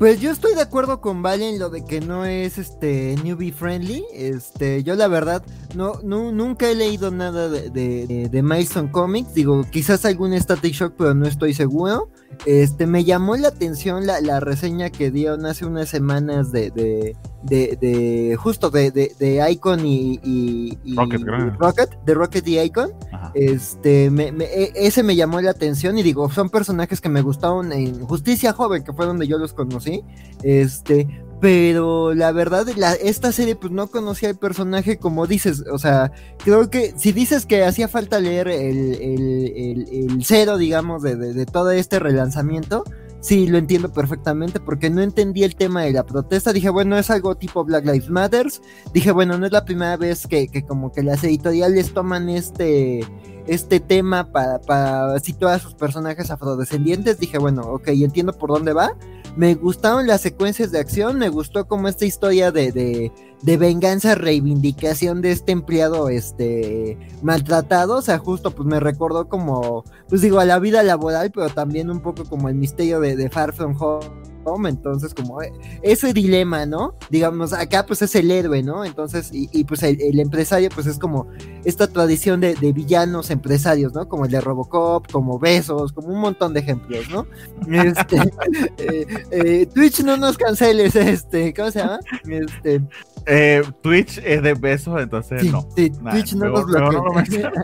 Speaker 3: Pues yo estoy de acuerdo con Vale en lo de que no es este newbie friendly. Este, yo la verdad no, no nunca he leído nada de, de, de Milestone Comics. Digo, quizás algún Static Shock, pero no estoy seguro. Este, me llamó la atención la, la reseña que dieron hace unas semanas de, de, de, justo de, de, Icon y, y, Rocket, de Rocket y Icon. Este, me, me, e, ese me llamó la atención y digo, son personajes que me gustaron en Justicia Joven, que fue donde yo los conocí. Este, pero la verdad, la, esta serie pues no conocía el personaje como dices, o sea, creo que si dices que hacía falta leer el, el, el, cero, digamos, de, de, todo este relanzamiento, sí, lo entiendo perfectamente porque no entendí el tema de la protesta, dije, bueno, es algo tipo Black Lives Matters, dije, bueno, no es la primera vez que, que como que las editoriales toman este este tema para, para situar a sus personajes afrodescendientes, dije, bueno, ok, entiendo por dónde va. Me gustaron las secuencias de acción, me gustó como esta historia de, de, de venganza, reivindicación de este empleado este maltratado, o sea, justo pues me recordó como, pues digo, a la vida laboral, pero también un poco como el misterio de, de Far From Home entonces como eh, ese dilema, ¿no? Digamos, acá pues es el héroe, ¿no? Entonces, y, pues el, empresario pues es como esta tradición de, villanos empresarios, ¿no? Como el de Robocop, como Besos, como un montón de ejemplos, ¿no? Este, [LAUGHS] eh, eh, Twitch no nos canceles, este, ¿cómo se llama? Este,
Speaker 2: eh, Twitch es de besos, entonces no.
Speaker 3: Sí, Twitch no nos bloquea. [LAUGHS]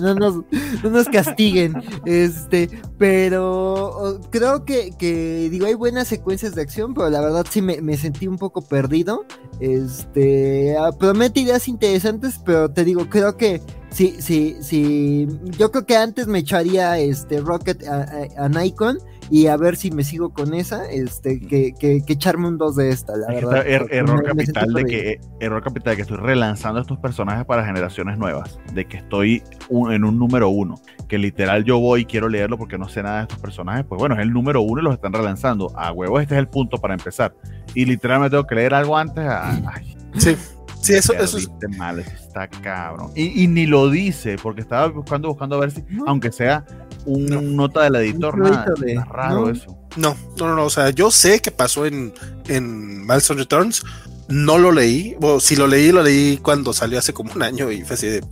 Speaker 3: No, nos, no, nos, castiguen. Este, pero creo que, que, digo, hay buenas secuencias de acción, pero la verdad sí me, sentí un poco perdido. Este, ah, promete ideas interesantes, pero te digo, creo que sí, sí, sí. Yo creo que antes me echaría este Rocket a, Nikon y a ver si me sigo con esa, este, que, que, echarme un 2 de esta, la verdad.
Speaker 2: Er, error capital de que, error capital de que estoy relanzando estos personajes para generaciones nuevas, de que estoy en un número uno, que literal yo voy y quiero leerlo porque no sé nada de estos personajes, pues bueno, es el número uno y los están relanzando. A huevo, este es el punto para empezar. Y literalmente tengo que leer algo antes. Ay,
Speaker 1: sí. Sí, eso, eso es.
Speaker 2: mal, está cabrón. Y, ni lo dice, porque estaba buscando, buscando a ver si, aunque sea un nota del editor, nada, raro eso.
Speaker 1: No, no, no, o sea, yo sé que pasó en, en Milestone Returns, no lo leí, o si lo leí, lo leí cuando salió hace como un año y fue así de,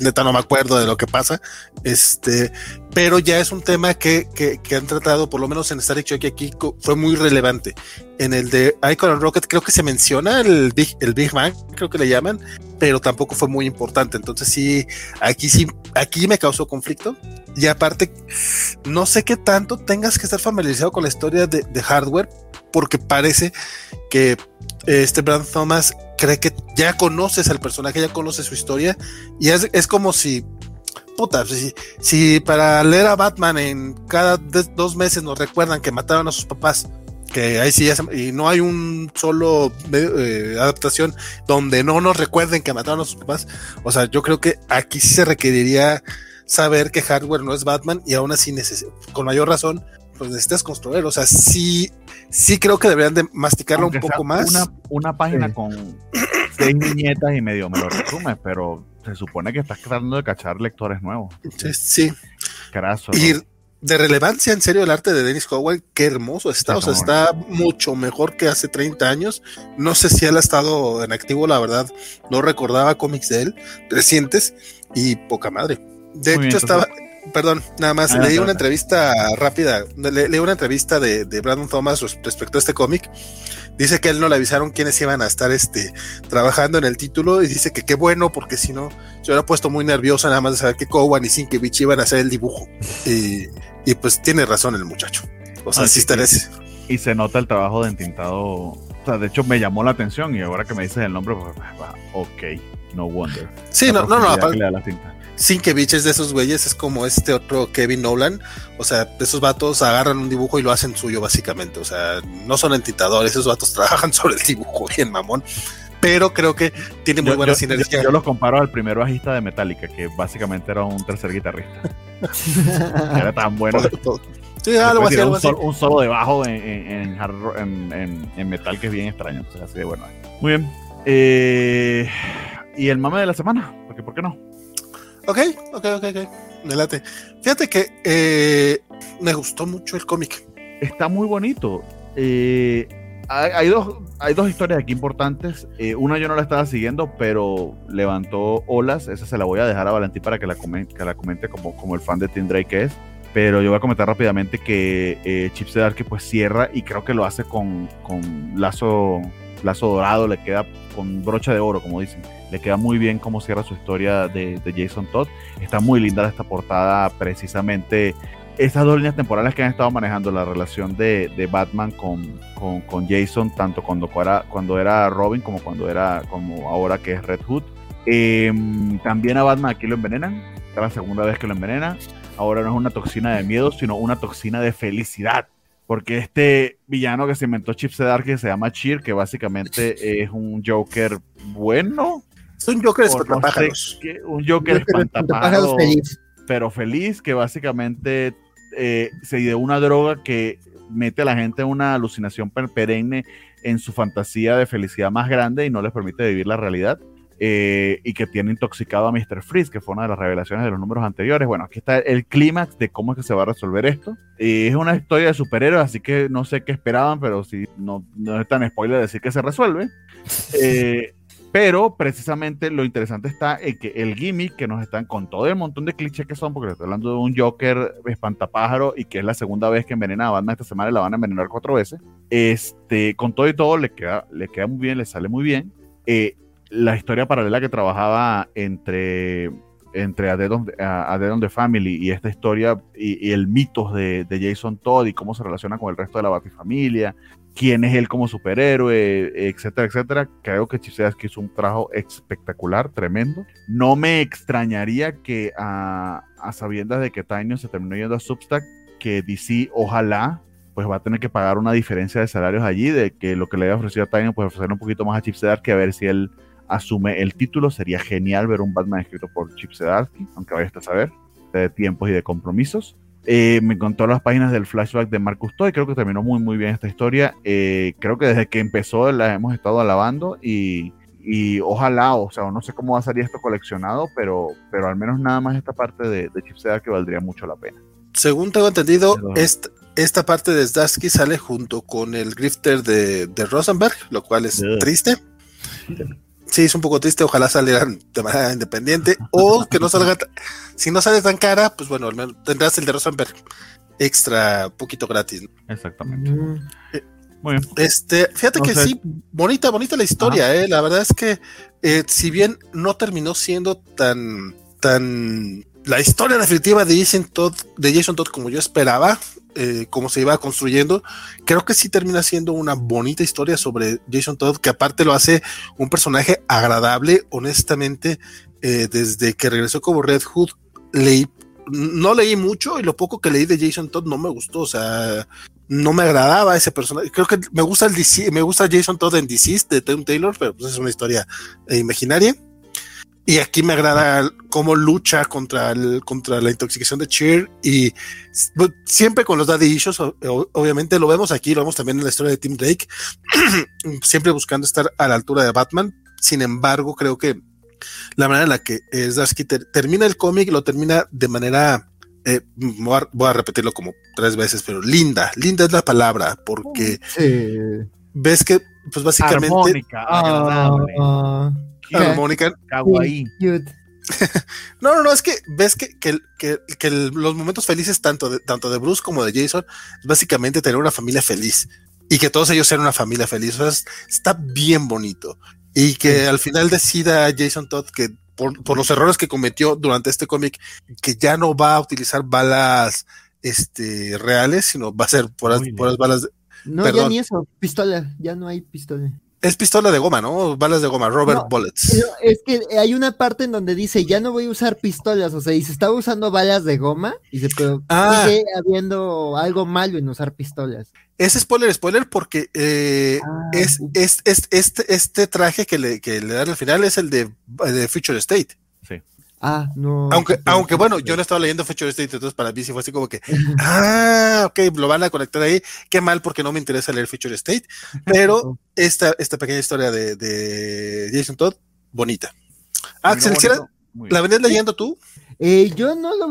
Speaker 1: neta no me acuerdo de lo que pasa, este, pero ya es un tema que, que, han tratado, por lo menos en Star Trek aquí, fue muy relevante. En el de Icon Rocket creo que se menciona el Big, el Big Bang, creo que le llaman, pero tampoco fue muy importante. Entonces sí, aquí sí, aquí me causó conflicto. Y aparte, no sé qué tanto tengas que estar familiarizado con la historia de, de hardware, porque parece que este Brand Thomas cree que ya conoces al personaje, ya conoces su historia, y es, es como si, puta, si, si, para leer a Batman en cada dos meses nos recuerdan que mataron a sus papás, que ahí sí y no hay un solo eh, adaptación donde no nos recuerden que mataron a sus papás, o sea, yo creo que aquí sí se requeriría saber que hardware no es Batman y aún así con mayor razón pues necesitas construir, o sea, sí sí creo que deberían de masticarlo un poco más.
Speaker 2: Una, página con seis viñetas y medio me lo resume, pero se supone que estás tratando de cachar lectores nuevos.
Speaker 1: Sí. sí. Y de relevancia, en serio, el arte de Dennis Howell, qué hermoso está. o sea, está mucho mejor que hace 30 años. No sé si él ha estado en activo, la verdad. No recordaba cómics de él recientes y poca madre. De hecho, estaba perdón, nada más, ah, leí una entrevista rápida, leí una entrevista de, Brandon Thomas respecto a este cómic. Dice que él no le avisaron quiénes iban a estar este, trabajando en el título y dice que qué bueno, porque si no, se hubiera puesto muy nervioso nada más de saber que Cowan y Sinkevich iban a hacer el dibujo. Y, y pues tiene razón el muchacho. O sea, sí está
Speaker 2: Y se nota el trabajo de entintado. O sea, de hecho me llamó la atención y ahora que me dices el nombre, pues, ok, no wonder.
Speaker 1: Sí, no, no, no, aparte, Sinkevich es de esos güeyes, es como este otro Kevin Nolan. O sea, esos vatos agarran un dibujo y lo hacen suyo, básicamente. O sea, no son entitadores, esos vatos [LAUGHS] trabajan sobre el dibujo, bien mamón. Pero creo que tiene muy buena sinergia.
Speaker 2: Yo, los comparo al primer bajista de Metallica, que básicamente era un tercer guitarrista. [LAUGHS] era tan bueno. Sí, algo así, un, Solo, un, solo de bajo en, en, metal que es bien extraño. O sea, así de bueno. Muy bien. Eh, ¿Y el mame de la semana? Porque, ¿Por qué no?
Speaker 1: Ok, ok, ok, ok. Delate. Fíjate que eh, me gustó mucho el cómic.
Speaker 2: Está muy bonito. Eh, hay, dos, hay dos historias aquí importantes. Eh, una yo no la estaba siguiendo, pero levantó olas. Esa se la voy a dejar a Valentín para que la comente, que la comente como, como el fan de Tim Drake que es. Pero yo voy a comentar rápidamente que eh, Chips de Dark pues cierra y creo que lo hace con, con lazo, lazo dorado, le queda con brocha de oro, como dicen le queda muy bien cómo cierra su historia de, Jason Todd. Está muy linda esta portada, precisamente esas dos líneas temporales que han estado manejando, la relación de, Batman con, con, Jason, tanto cuando era, cuando era Robin como cuando era como ahora que es Red Hood. Em, también a Batman aquí lo envenenan, es la segunda vez que lo envenenan. Ahora no es una toxina de miedo, sino una toxina de felicidad. Porque este villano que se inventó Chip Sedar, que se llama Cheer, que básicamente es un Joker bueno,
Speaker 1: un Joker espantapájaros.
Speaker 2: un Joker espantapájaros feliz. Pero feliz, que básicamente eh, se dio una droga que mete a la gente en una alucinación perenne en su fantasía de felicidad más grande y no les permite vivir la realidad. Eh, y que tiene intoxicado a Mr. Freeze, que fue una de las revelaciones de los números anteriores. Bueno, aquí está el clímax de cómo es que se va a resolver esto. es una historia de superhéroes, así que no sé qué esperaban, pero si no, no es tan spoiler decir que se resuelve. [LAUGHS] Eh, pero precisamente lo interesante está en que el gimmick que nos están con todo el montón de clichés que son, porque estoy hablando de un Joker espantapájaro y que es la segunda vez que envenena a Batman esta semana y la van a envenenar cuatro veces. Este, con todo y todo le queda, le queda muy bien, le sale muy bien. Eh, la historia paralela que trabajaba entre entre a Dead, on, the Family y esta historia y, el mito de, de, Jason Todd y cómo se relaciona con el resto de la Batifamilia quién es él como superhéroe, etcétera, etcétera. Creo que que hizo un trabajo espectacular, tremendo. No me extrañaría que a, a sabiendas de que Taino se terminó yendo a Substack, que DC ojalá pues va a tener que pagar una diferencia de salarios allí, de que lo que le haya ofrecido a Taino, pues ofrecer un poquito más a Chip que a ver si él asume el título. Sería genial ver un Batman escrito por Chip Zdarsky, aunque vaya a saber, de tiempos y de compromisos. Eh, me contó las páginas del flashback de Marcus Toy, creo que terminó muy muy bien esta historia. Eh, creo que desde que empezó la hemos estado alabando y, y, ojalá, o sea, no sé cómo va a salir esto coleccionado, pero, pero al menos nada más esta parte de, de Chip que valdría mucho la pena.
Speaker 1: Según tengo entendido, esta, esta parte de Zdarsky sale junto con el grifter de, de Rosenberg, lo cual es triste. Sí, es un poco triste, ojalá salieran de manera independiente o que no salga, si no sale tan cara, pues bueno, al menos tendrás el de Rosenberg extra, poquito gratis.
Speaker 2: Exactamente. Mm.
Speaker 1: Muy bien. Este, fíjate que sí, bonita, bonita la historia, eh. La verdad es que eh, si bien no terminó siendo tan, tan la historia definitiva de Jason Todd, de Jason Todd como yo esperaba, eh, como se iba construyendo, creo que sí termina siendo una bonita historia sobre Jason Todd, que aparte lo hace un personaje agradable, honestamente, eh, desde que regresó como Red Hood, leí, no leí mucho y lo poco que leí de Jason Todd no me gustó, o sea, no me agradaba ese personaje. Creo que me gusta el DC, me gusta Jason Todd en DC de Tim Taylor, pero pues es una historia eh, imaginaria. Y aquí me agrada cómo lucha contra, el, contra la intoxicación de Cheer y pues, siempre con los daddy issues, obviamente lo vemos aquí, lo vemos también en la historia de Tim Drake, [CLEARS THROAT] siempre buscando estar a la altura de Batman. Sin embargo, creo que la manera en la que Zdarsky termina el cómic lo termina de manera, eh, voy, a, repetirlo como tres veces, pero linda, linda es la palabra, porque ves que, pues básicamente...
Speaker 2: Armónica, agradable.
Speaker 1: Mónica. [LAUGHS] no, no, no, es que ves que, que, que, los momentos felices tanto de, tanto de Bruce como de Jason es básicamente tener una familia feliz y que todos ellos sean una familia feliz. está bien bonito. Y que al final decida Jason Todd que por, por, los errores que cometió durante este cómic, que ya no va a utilizar balas este, reales, sino va a ser por, las, balas. De,
Speaker 3: no, ya ni eso, pistola, ya no hay pistola.
Speaker 1: Es pistola de goma, ¿no? Balas de goma, Robert Bullets.
Speaker 3: Es que hay una parte en donde dice, ya no voy a usar pistolas, o sea, y se estaba usando balas de goma, y se pero ah. sigue habiendo algo malo en usar pistolas.
Speaker 1: Es spoiler, spoiler, porque eh, ah, es, es, este, este traje que le, que le dan al final es el de, de Future State.
Speaker 3: Ah, no.
Speaker 1: Aunque, aunque bueno, yo no estaba leyendo Feature State, entonces para mí sí fue así como que, ah, ok, lo van a conectar ahí. Qué mal porque no me interesa leer Feature State. Pero [LAUGHS] esta, esta pequeña historia de, de Jason Todd, bonita. Axel, ¿la venías leyendo tú?
Speaker 3: Eh, yo no lo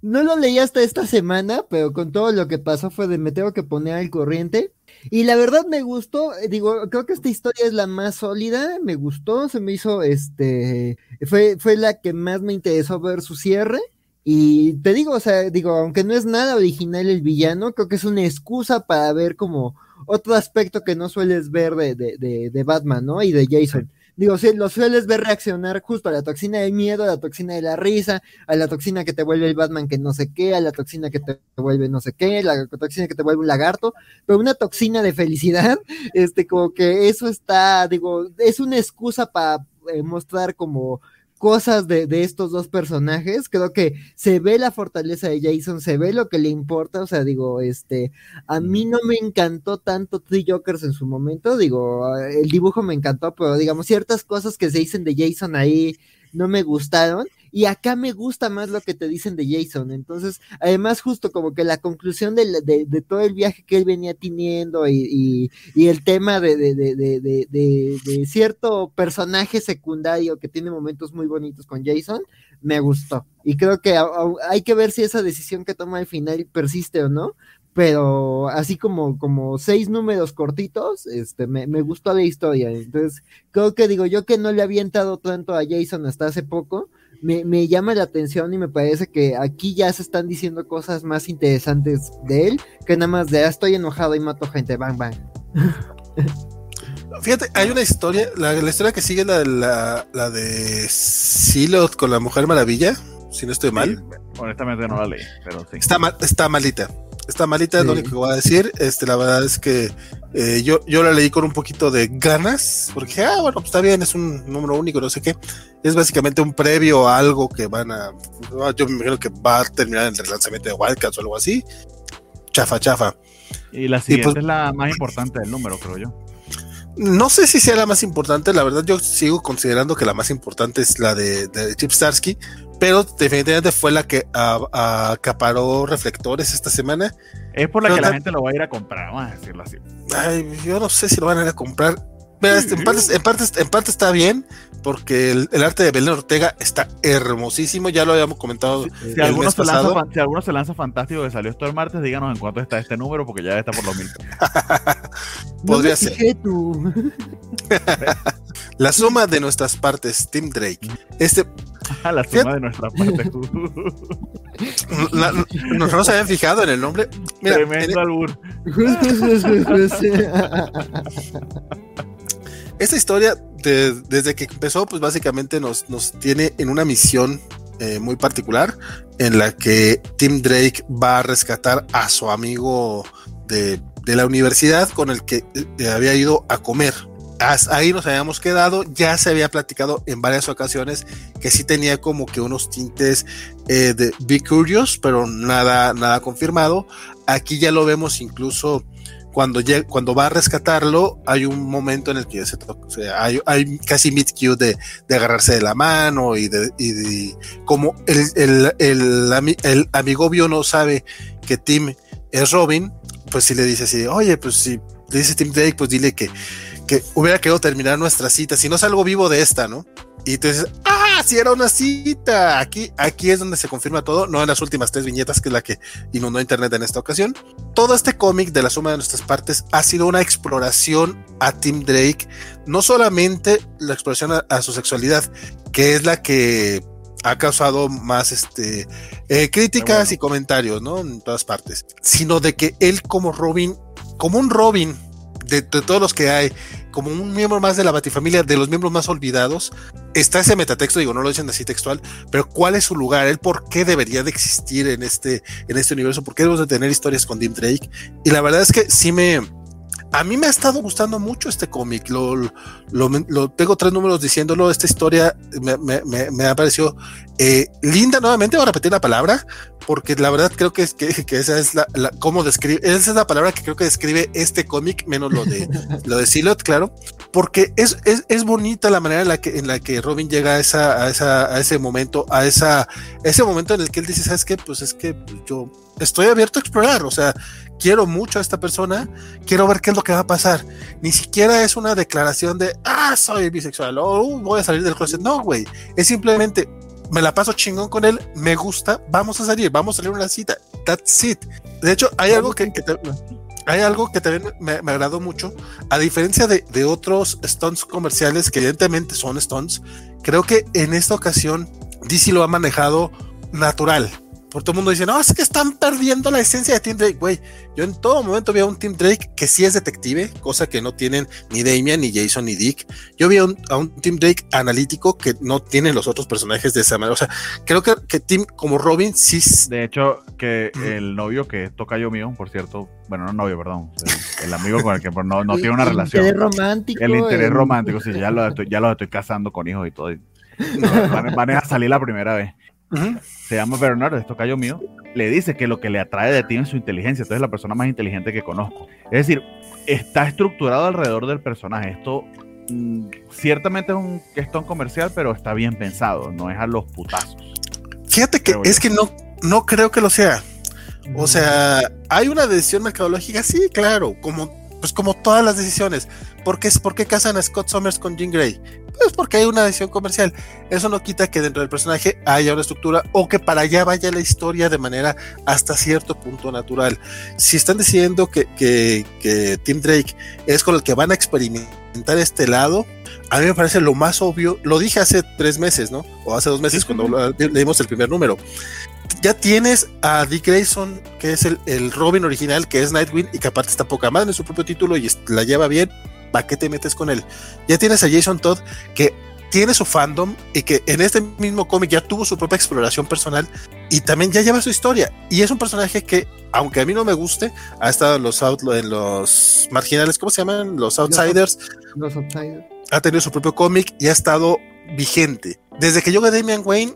Speaker 3: no lo leí hasta esta semana, pero con todo lo que pasó fue de me tengo que poner al corriente. Y la verdad me gustó, eh, digo, creo que esta historia es la más sólida, me gustó, se me hizo, este, fue, fue la que más me interesó ver su cierre. Y te digo, o sea, digo, aunque no es nada original el villano, creo que es una excusa para ver como otro aspecto que no sueles ver de, de, de Batman, ¿no? Y de Jason. Digo, si lo sueles ver reaccionar justo a la toxina del miedo, a la toxina de la risa, a la toxina que te vuelve el Batman que no sé qué, a la toxina que te vuelve no sé qué, la toxina que te vuelve un lagarto, pero una toxina de felicidad, [LAUGHS] este, como que eso está, digo, es una excusa para eh, mostrar como cosas de, de, estos dos personajes. Creo que se ve la fortaleza de Jason, se ve lo que le importa. O sea, digo, este, a mí no me encantó tanto Three Jokers en su momento. Digo, el dibujo me encantó, pero digamos, ciertas cosas que se dicen de Jason ahí no me gustaron. Y acá me gusta más lo que te dicen de Jason. Entonces, además, justo como que la conclusión de, de, todo el viaje que él venía teniendo y, y, el tema de, de, cierto personaje secundario que tiene momentos muy bonitos con Jason, me gustó. Y creo que hay que ver si esa decisión que toma al final persiste o no. Pero así como, como seis números cortitos, este, me, me gustó la historia. Entonces, creo que digo yo que no le había entrado tanto a Jason hasta hace poco me, llama la atención y me parece que aquí ya se están diciendo cosas más interesantes de él que nada más de ah, estoy enojado y mato gente, bang, bang. [LAUGHS]
Speaker 1: Fíjate, hay una historia, la, historia que sigue la, la, la de Silot con la Mujer Maravilla, si no estoy mal.
Speaker 2: honestamente no la leí, pero sí.
Speaker 1: Está, mal, está malita. Está malita, es lo único que voy a decir. Este, la verdad es que Eh, yo, yo la leí con un poquito de ganas, porque ah, bueno, pues está bien, es un número único, no sé qué. Es básicamente un previo a algo que van a. Yo me imagino que va a terminar el relanzamiento de Wildcats o algo así. Chafa, chafa.
Speaker 2: Y la siguiente pues es la más importante del número, creo yo.
Speaker 1: No sé si sea la más importante, la verdad yo sigo considerando que la más importante es la de, Chip Starsky, pero definitivamente fue la que acaparó reflectores esta semana.
Speaker 2: Es por la que la gente lo va a ir a comprar, vamos a decirlo así.
Speaker 1: Ay, yo no sé si lo van a ir a comprar. en, parte, en, parte, está bien, porque el, arte de Belén Ortega está hermosísimo, ya lo habíamos comentado.
Speaker 2: Si, alguno, se lanza, si alguno se lanza fantástico que salió esto el martes, díganos en cuánto está este número, porque ya está por los mil. [LAUGHS]
Speaker 1: Podría ser. [LAUGHS] La suma de nuestras partes, Tim Drake. Este. [LAUGHS]
Speaker 2: la suma de nuestras partes.
Speaker 1: no, se habían fijado en el nombre.
Speaker 2: Tremendo albur.
Speaker 1: Esta historia, desde que empezó, pues básicamente nos, nos tiene en una misión eh, muy particular en la que Tim Drake va a rescatar a su amigo de, la universidad con el que eh, había ido a comer. ahí nos habíamos quedado, ya se había platicado en varias ocasiones que sí tenía como que unos tintes eh, de Be Curious, pero nada, nada confirmado. Aquí ya lo vemos incluso cuando, cuando va a rescatarlo, hay un momento en el que se hay, hay, casi meet cute de, agarrarse de la mano y de, y como el, el, el, el, amigo no sabe que Tim es Robin, pues si le dice así, oye, pues si le dice Tim Drake, pues dile que, que hubiera querido terminar nuestra cita, si no salgo vivo de esta, ¿no? Y entonces, ¡ah! Si era una cita. Aquí, aquí es donde se confirma todo, no en las últimas tres viñetas, que es la que inundó Internet en esta ocasión. Todo este cómic de la suma de nuestras partes ha sido una exploración a Tim Drake, no solamente la exploración a, su sexualidad, que es la que ha causado más este, eh, críticas y comentarios, ¿no? En todas partes, sino de que él como Robin, como un Robin de, todos los que hay, como un miembro más de la Batifamilia, de los miembros más olvidados, está ese metatexto, digo, no lo dicen así textual, pero ¿cuál es su lugar? ¿El por qué debería de existir en este, en este universo? ¿Por qué debemos de tener historias con Dim Drake? Y la verdad es que sí me, a mí me ha estado gustando mucho este cómic. Lo, lo, tengo tres números diciéndolo. Esta historia me, me, me ha parecido eh, linda. Nuevamente voy a repetir la palabra porque la verdad creo que, es, que, esa es la, cómo describe, esa es la palabra que creo que describe este cómic, menos lo de [LAUGHS] lo de Silot, claro, porque es, es, es, bonita la manera en la que en la que Robin llega a esa, a esa, a ese momento, a esa, ese momento en el que él dice, ¿sabes qué? Pues es que yo estoy abierto a explorar, o sea, quiero mucho a esta persona, quiero ver qué es lo que va a pasar. Ni siquiera es una declaración de, ah, soy bisexual, o uh, voy a salir del closet. No, güey, es simplemente, me la paso chingón con él, me gusta, vamos a salir, vamos a salir una cita. That's it. De hecho, hay algo que, hay algo que también me, agradó mucho. A diferencia de, de, otros stunts comerciales que evidentemente son stunts, creo que en esta ocasión DC lo ha manejado natural. Por todo el mundo dice, no, es que están perdiendo la esencia de Tim Drake, güey. Yo en todo momento vi a un Tim Drake que sí es detective, cosa que no tienen ni Damian, ni Jason, ni Dick. Yo vi a un, Tim Drake analítico que no tienen los otros personajes de esa manera. O sea, creo que, que Tim como Robin sí.
Speaker 2: De hecho, que el novio que toca yo mío, por cierto, bueno, no novio, perdón, el, amigo con el que no, no tiene una relación.
Speaker 3: El interés romántico.
Speaker 2: El interés romántico, sí, ya lo estoy, ya lo estoy casando con hijos y todo. van a salir la primera vez se llama Bernardo, esto cayó mío, le dice que lo que le atrae de ti es su inteligencia, entonces es la persona más inteligente que conozco. Es decir, está estructurado alrededor del personaje. Esto mm, ciertamente es un gestón comercial, pero está bien pensado, no es a los putazos.
Speaker 1: Fíjate que es que no, no creo que lo sea. O sea, hay una decisión mercadológica, sí, claro, como pues como todas las decisiones. ¿Por qué, ¿Por qué casan a Scott Summers con Jean Grey? Pues porque hay una decisión comercial. Eso no quita que dentro del personaje haya una estructura o que para allá vaya la historia de manera hasta cierto punto natural. Si están diciendo que, que, Tim Drake es con el que van a experimentar este lado, a mí me parece lo más obvio. Lo dije hace tres meses, ¿no? O hace dos meses cuando leímos el primer número ya tienes a Dick Grayson, que es el, Robin original, que es Nightwing, y que aparte está poca madre en su propio título y la lleva bien. ¿Para qué te metes con él? Ya tienes a Jason Todd, que tiene su fandom y que en este mismo cómic ya tuvo su propia exploración personal y también ya lleva su historia. Y es un personaje que, aunque a mí no me guste, ha estado en los, en los marginales, ¿cómo se llaman? Los outsiders.
Speaker 3: Los, outsiders.
Speaker 1: Ha tenido su propio cómic y ha estado vigente. Desde que llegó Damian Wayne,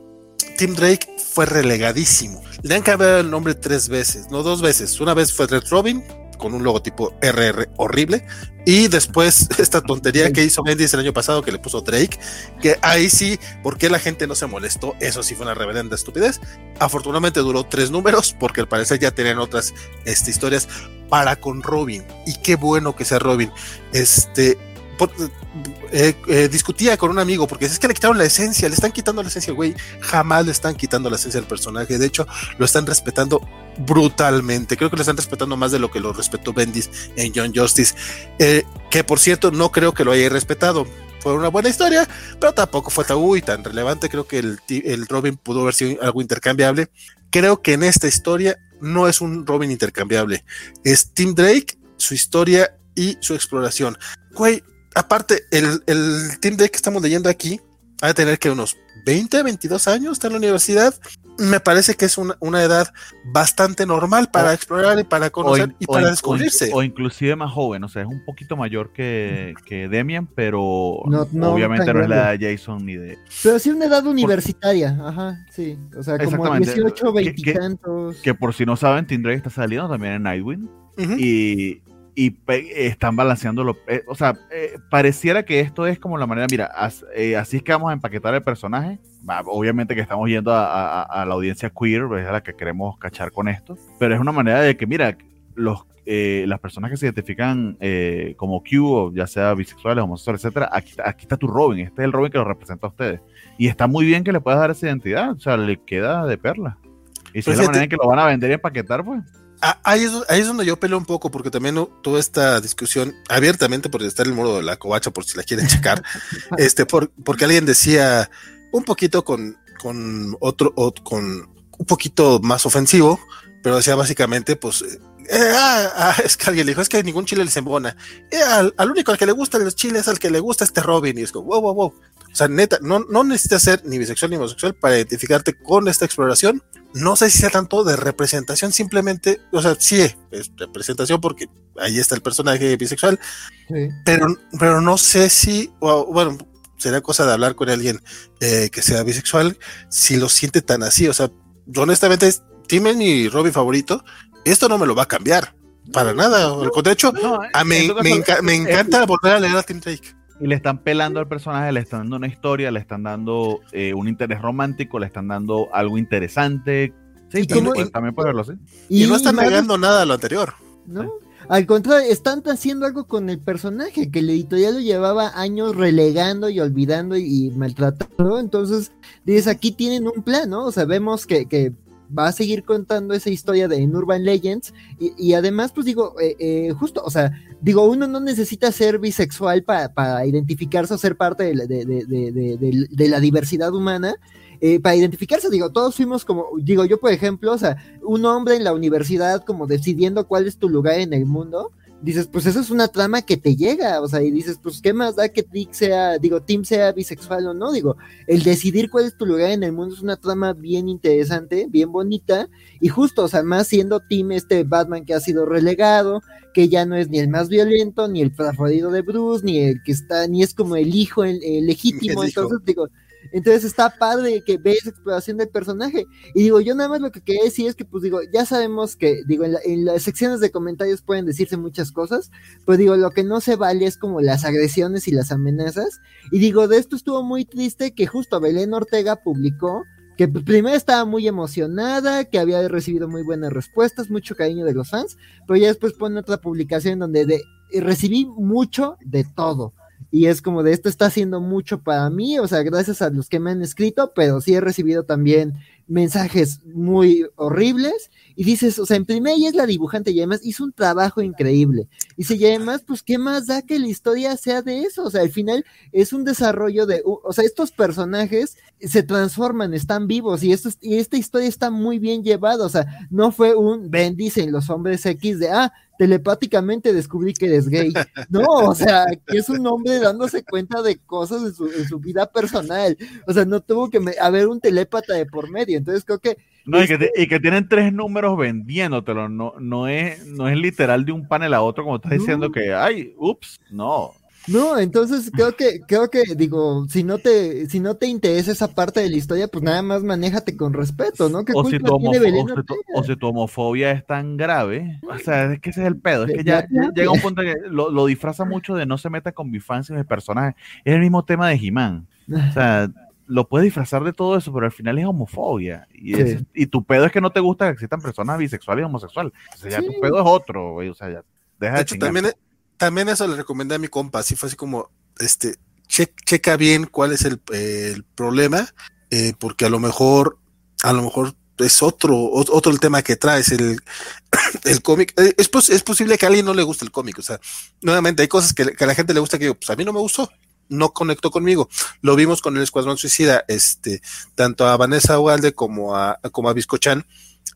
Speaker 1: Tim Drake fue relegadísimo. Le han cambiado el nombre tres veces, no dos veces. Una vez fue Red Robin, con un logotipo RR horrible. Y después [LAUGHS] esta tontería que hizo Bendis el año pasado que le puso Drake, que ahí sí, porque la gente no se molestó? Eso sí fue una reverenda estupidez. Afortunadamente duró tres números, porque al parecer ya tenían otras este, historias para con Robin. Y qué bueno que sea Robin. Este, eh, eh, discutía con un amigo porque es que le quitaron la esencia, le están quitando la esencia, güey. Jamás le están quitando la esencia del personaje. De hecho, lo están respetando brutalmente. Creo que lo están respetando más de lo que lo respetó Bendis en John Justice. Eh, que por cierto, no creo que lo haya respetado. Fue una buena historia, pero tampoco fue tan, tan relevante. Creo que el, el Robin pudo haber sido algo intercambiable. Creo que en esta historia no es un Robin intercambiable. Es Tim Drake, su historia y su exploración. Güey, aparte, el, el Team Deck que estamos leyendo aquí va a tener que unos 20, 22 años, está en la universidad. Me parece que es una, una edad bastante normal para explorar y para conocer y para descubrirse.
Speaker 2: O, inclusive más joven, o sea, es un poquito mayor que, que Demian, pero obviamente no es la edad de Jason ni de...
Speaker 3: Pero sí una edad universitaria, ajá, sí. O sea, como 18, 20
Speaker 2: que,
Speaker 3: tantos.
Speaker 2: Que, por si no saben, Tindray está saliendo también en Nightwing. Y y están balanceando eh, o sea, eh, pareciera que esto es como la manera, mira, eh, así es que vamos a empaquetar el personaje. obviamente que estamos yendo a, la audiencia queer, es a la que queremos cachar con esto, pero es una manera de que, mira, los, las personas que se identifican como Q, ya sea bisexuales, homosexuales, etcétera, aquí, aquí está tu Robin, este es el Robin que lo representa a ustedes. Y está muy bien que le puedas dar esa identidad, o sea, le queda de perla. Y si es la manera en que lo van a vender y empaquetar, pues.
Speaker 1: Ah, ahí, es, donde yo peleo un poco, porque también toda esta discusión abiertamente, por estar en el modo de la covacha, por si la quieren checar, [LAUGHS] este, por, porque alguien decía un poquito con, con otro, con un poquito más ofensivo, pero decía básicamente, pues, eh, ah, ah, es que alguien le dijo, es que ningún chile les embona. Eh, al, único al que le gustan los chiles, al que le gusta este Robin, y es como, wow, wow, wow. O sea, neta, no, no necesitas ser ni bisexual ni homosexual para identificarte con esta exploración no sé si sea tanto de representación, simplemente, o sea, sí es representación porque ahí está el personaje bisexual, pero, pero no sé si, bueno, sería cosa de hablar con alguien eh, que sea bisexual, si lo siente tan así, o sea, honestamente, Tim es mi Robin favorito, esto no me lo va a cambiar, para nada, de hecho, a me, me, encanta volver a leer a Tim Drake.
Speaker 2: Y le están pelando al personaje, le están dando una historia, le están dando eh, un interés romántico, le están dando algo interesante. Sí, también puede verlo así.
Speaker 1: Y, no están negando nada a lo anterior.
Speaker 3: No, al contrario, están haciendo algo con el personaje que el editorial lo llevaba años relegando y olvidando y, maltratando. Entonces, dices, aquí tienen un plan, ¿no? O sea, vemos que, que va a seguir contando esa historia de en Urban Legends y, además pues digo eh, eh, justo o sea digo uno no necesita ser bisexual para, identificarse o ser parte de, de, la diversidad humana eh, para identificarse digo todos fuimos como digo yo por ejemplo o sea un hombre en la universidad como decidiendo cuál es tu lugar en el mundo dices, pues eso es una trama que te llega, o sea, y dices, pues qué más da que Tim sea, digo, Tim sea bisexual o no, digo, el decidir cuál es tu lugar en el mundo es una trama bien interesante, bien bonita, y justo, o sea, más siendo Tim este Batman que ha sido relegado, que ya no es ni el más violento, ni el preferido de Bruce, ni el que está, ni es como el hijo el, legítimo, entonces digo, entonces está padre que ves exploración del personaje. Y digo, yo nada más lo que quería decir es que, pues digo, ya sabemos que, digo, en, las secciones de comentarios pueden decirse muchas cosas, pero digo, lo que no se vale es como las agresiones y las amenazas. Y digo, de esto estuvo muy triste que justo Belén Ortega publicó que primero estaba muy emocionada, que había recibido muy buenas respuestas, mucho cariño de los fans, pero ya después pone otra publicación donde de, recibí mucho de todo y es como de esto está haciendo mucho para mí, o sea, gracias a los que me han escrito, pero sí he recibido también mensajes muy horribles y dices, o sea, en primer ella es la dibujante y además hizo un trabajo increíble. Y si además, pues, ¿qué más da que la historia sea de eso? O sea, al final es un desarrollo de, o sea, estos personajes se transforman, están vivos y, esto, y esta historia está muy bien llevada. O sea, no fue un Ben en los hombres X de, ah, telepáticamente descubrí que eres gay. No, o sea, que es un hombre dándose cuenta de cosas en su, en su vida personal. O sea, no tuvo que haber un telépata de por medio. Entonces creo que
Speaker 2: no, y que, y que, tienen tres números vendiéndotelo, no, no, es, no es literal de un panel a otro como estás diciendo que, ay, ups, no.
Speaker 3: No, entonces creo que, creo que, digo, si no te, si no te interesa esa parte de la historia, pues nada más manéjate con respeto, ¿no?
Speaker 2: O si, tu o, si tu, homofobia es tan grave, o sea, es que ese es el pedo, es que ya, llega un punto que lo, disfraza mucho de no se meta con bifancias de personajes. Es el mismo tema de He-Man. O sea, lo puedes disfrazar de todo eso, pero al final es homofobia. Y, y tu pedo es que no te gusta que existan personas bisexuales y homosexuales. O sea, ya tu pedo es otro, güey. O sea, ya deja de,
Speaker 1: hecho, también, también eso le recomendé a mi compa. Así fue así como, este, checa bien cuál es el, problema, eh, porque a lo mejor, a lo mejor es otro, otro el tema que traes, el, [COUGHS] el cómic. Eh, es, es posible que a alguien no le guste el cómic. O sea, nuevamente hay cosas que, que a la gente le gusta que pues a mí no me gustó no conectó conmigo. Lo vimos con el Escuadrón Suicida, este, tanto a Vanessa Ugalde como a, como a Biscochan,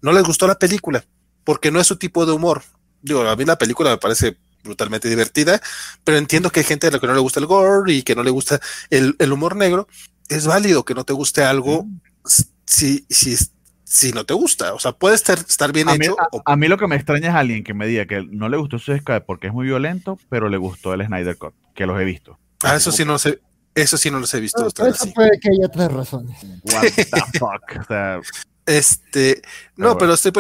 Speaker 1: no les gustó la película, porque no es su tipo de humor. Digo, a mí la película me parece brutalmente divertida, pero entiendo que hay gente a la que no le gusta el gore y que no le gusta el, humor negro. Es válido que no te guste algo si, si, si no te gusta. O sea, puede estar, estar bien hecho.
Speaker 2: a, mí lo que me extraña es alguien que me diga que no le gustó su Sky porque es muy violento, pero le gustó el Snyder Cut, que los he visto.
Speaker 1: Ah, eso sí no sé. Eso sí no los he visto.
Speaker 3: eso puede que haya tres razones.
Speaker 2: What the fuck. [LAUGHS]
Speaker 1: este, no, pero, estoy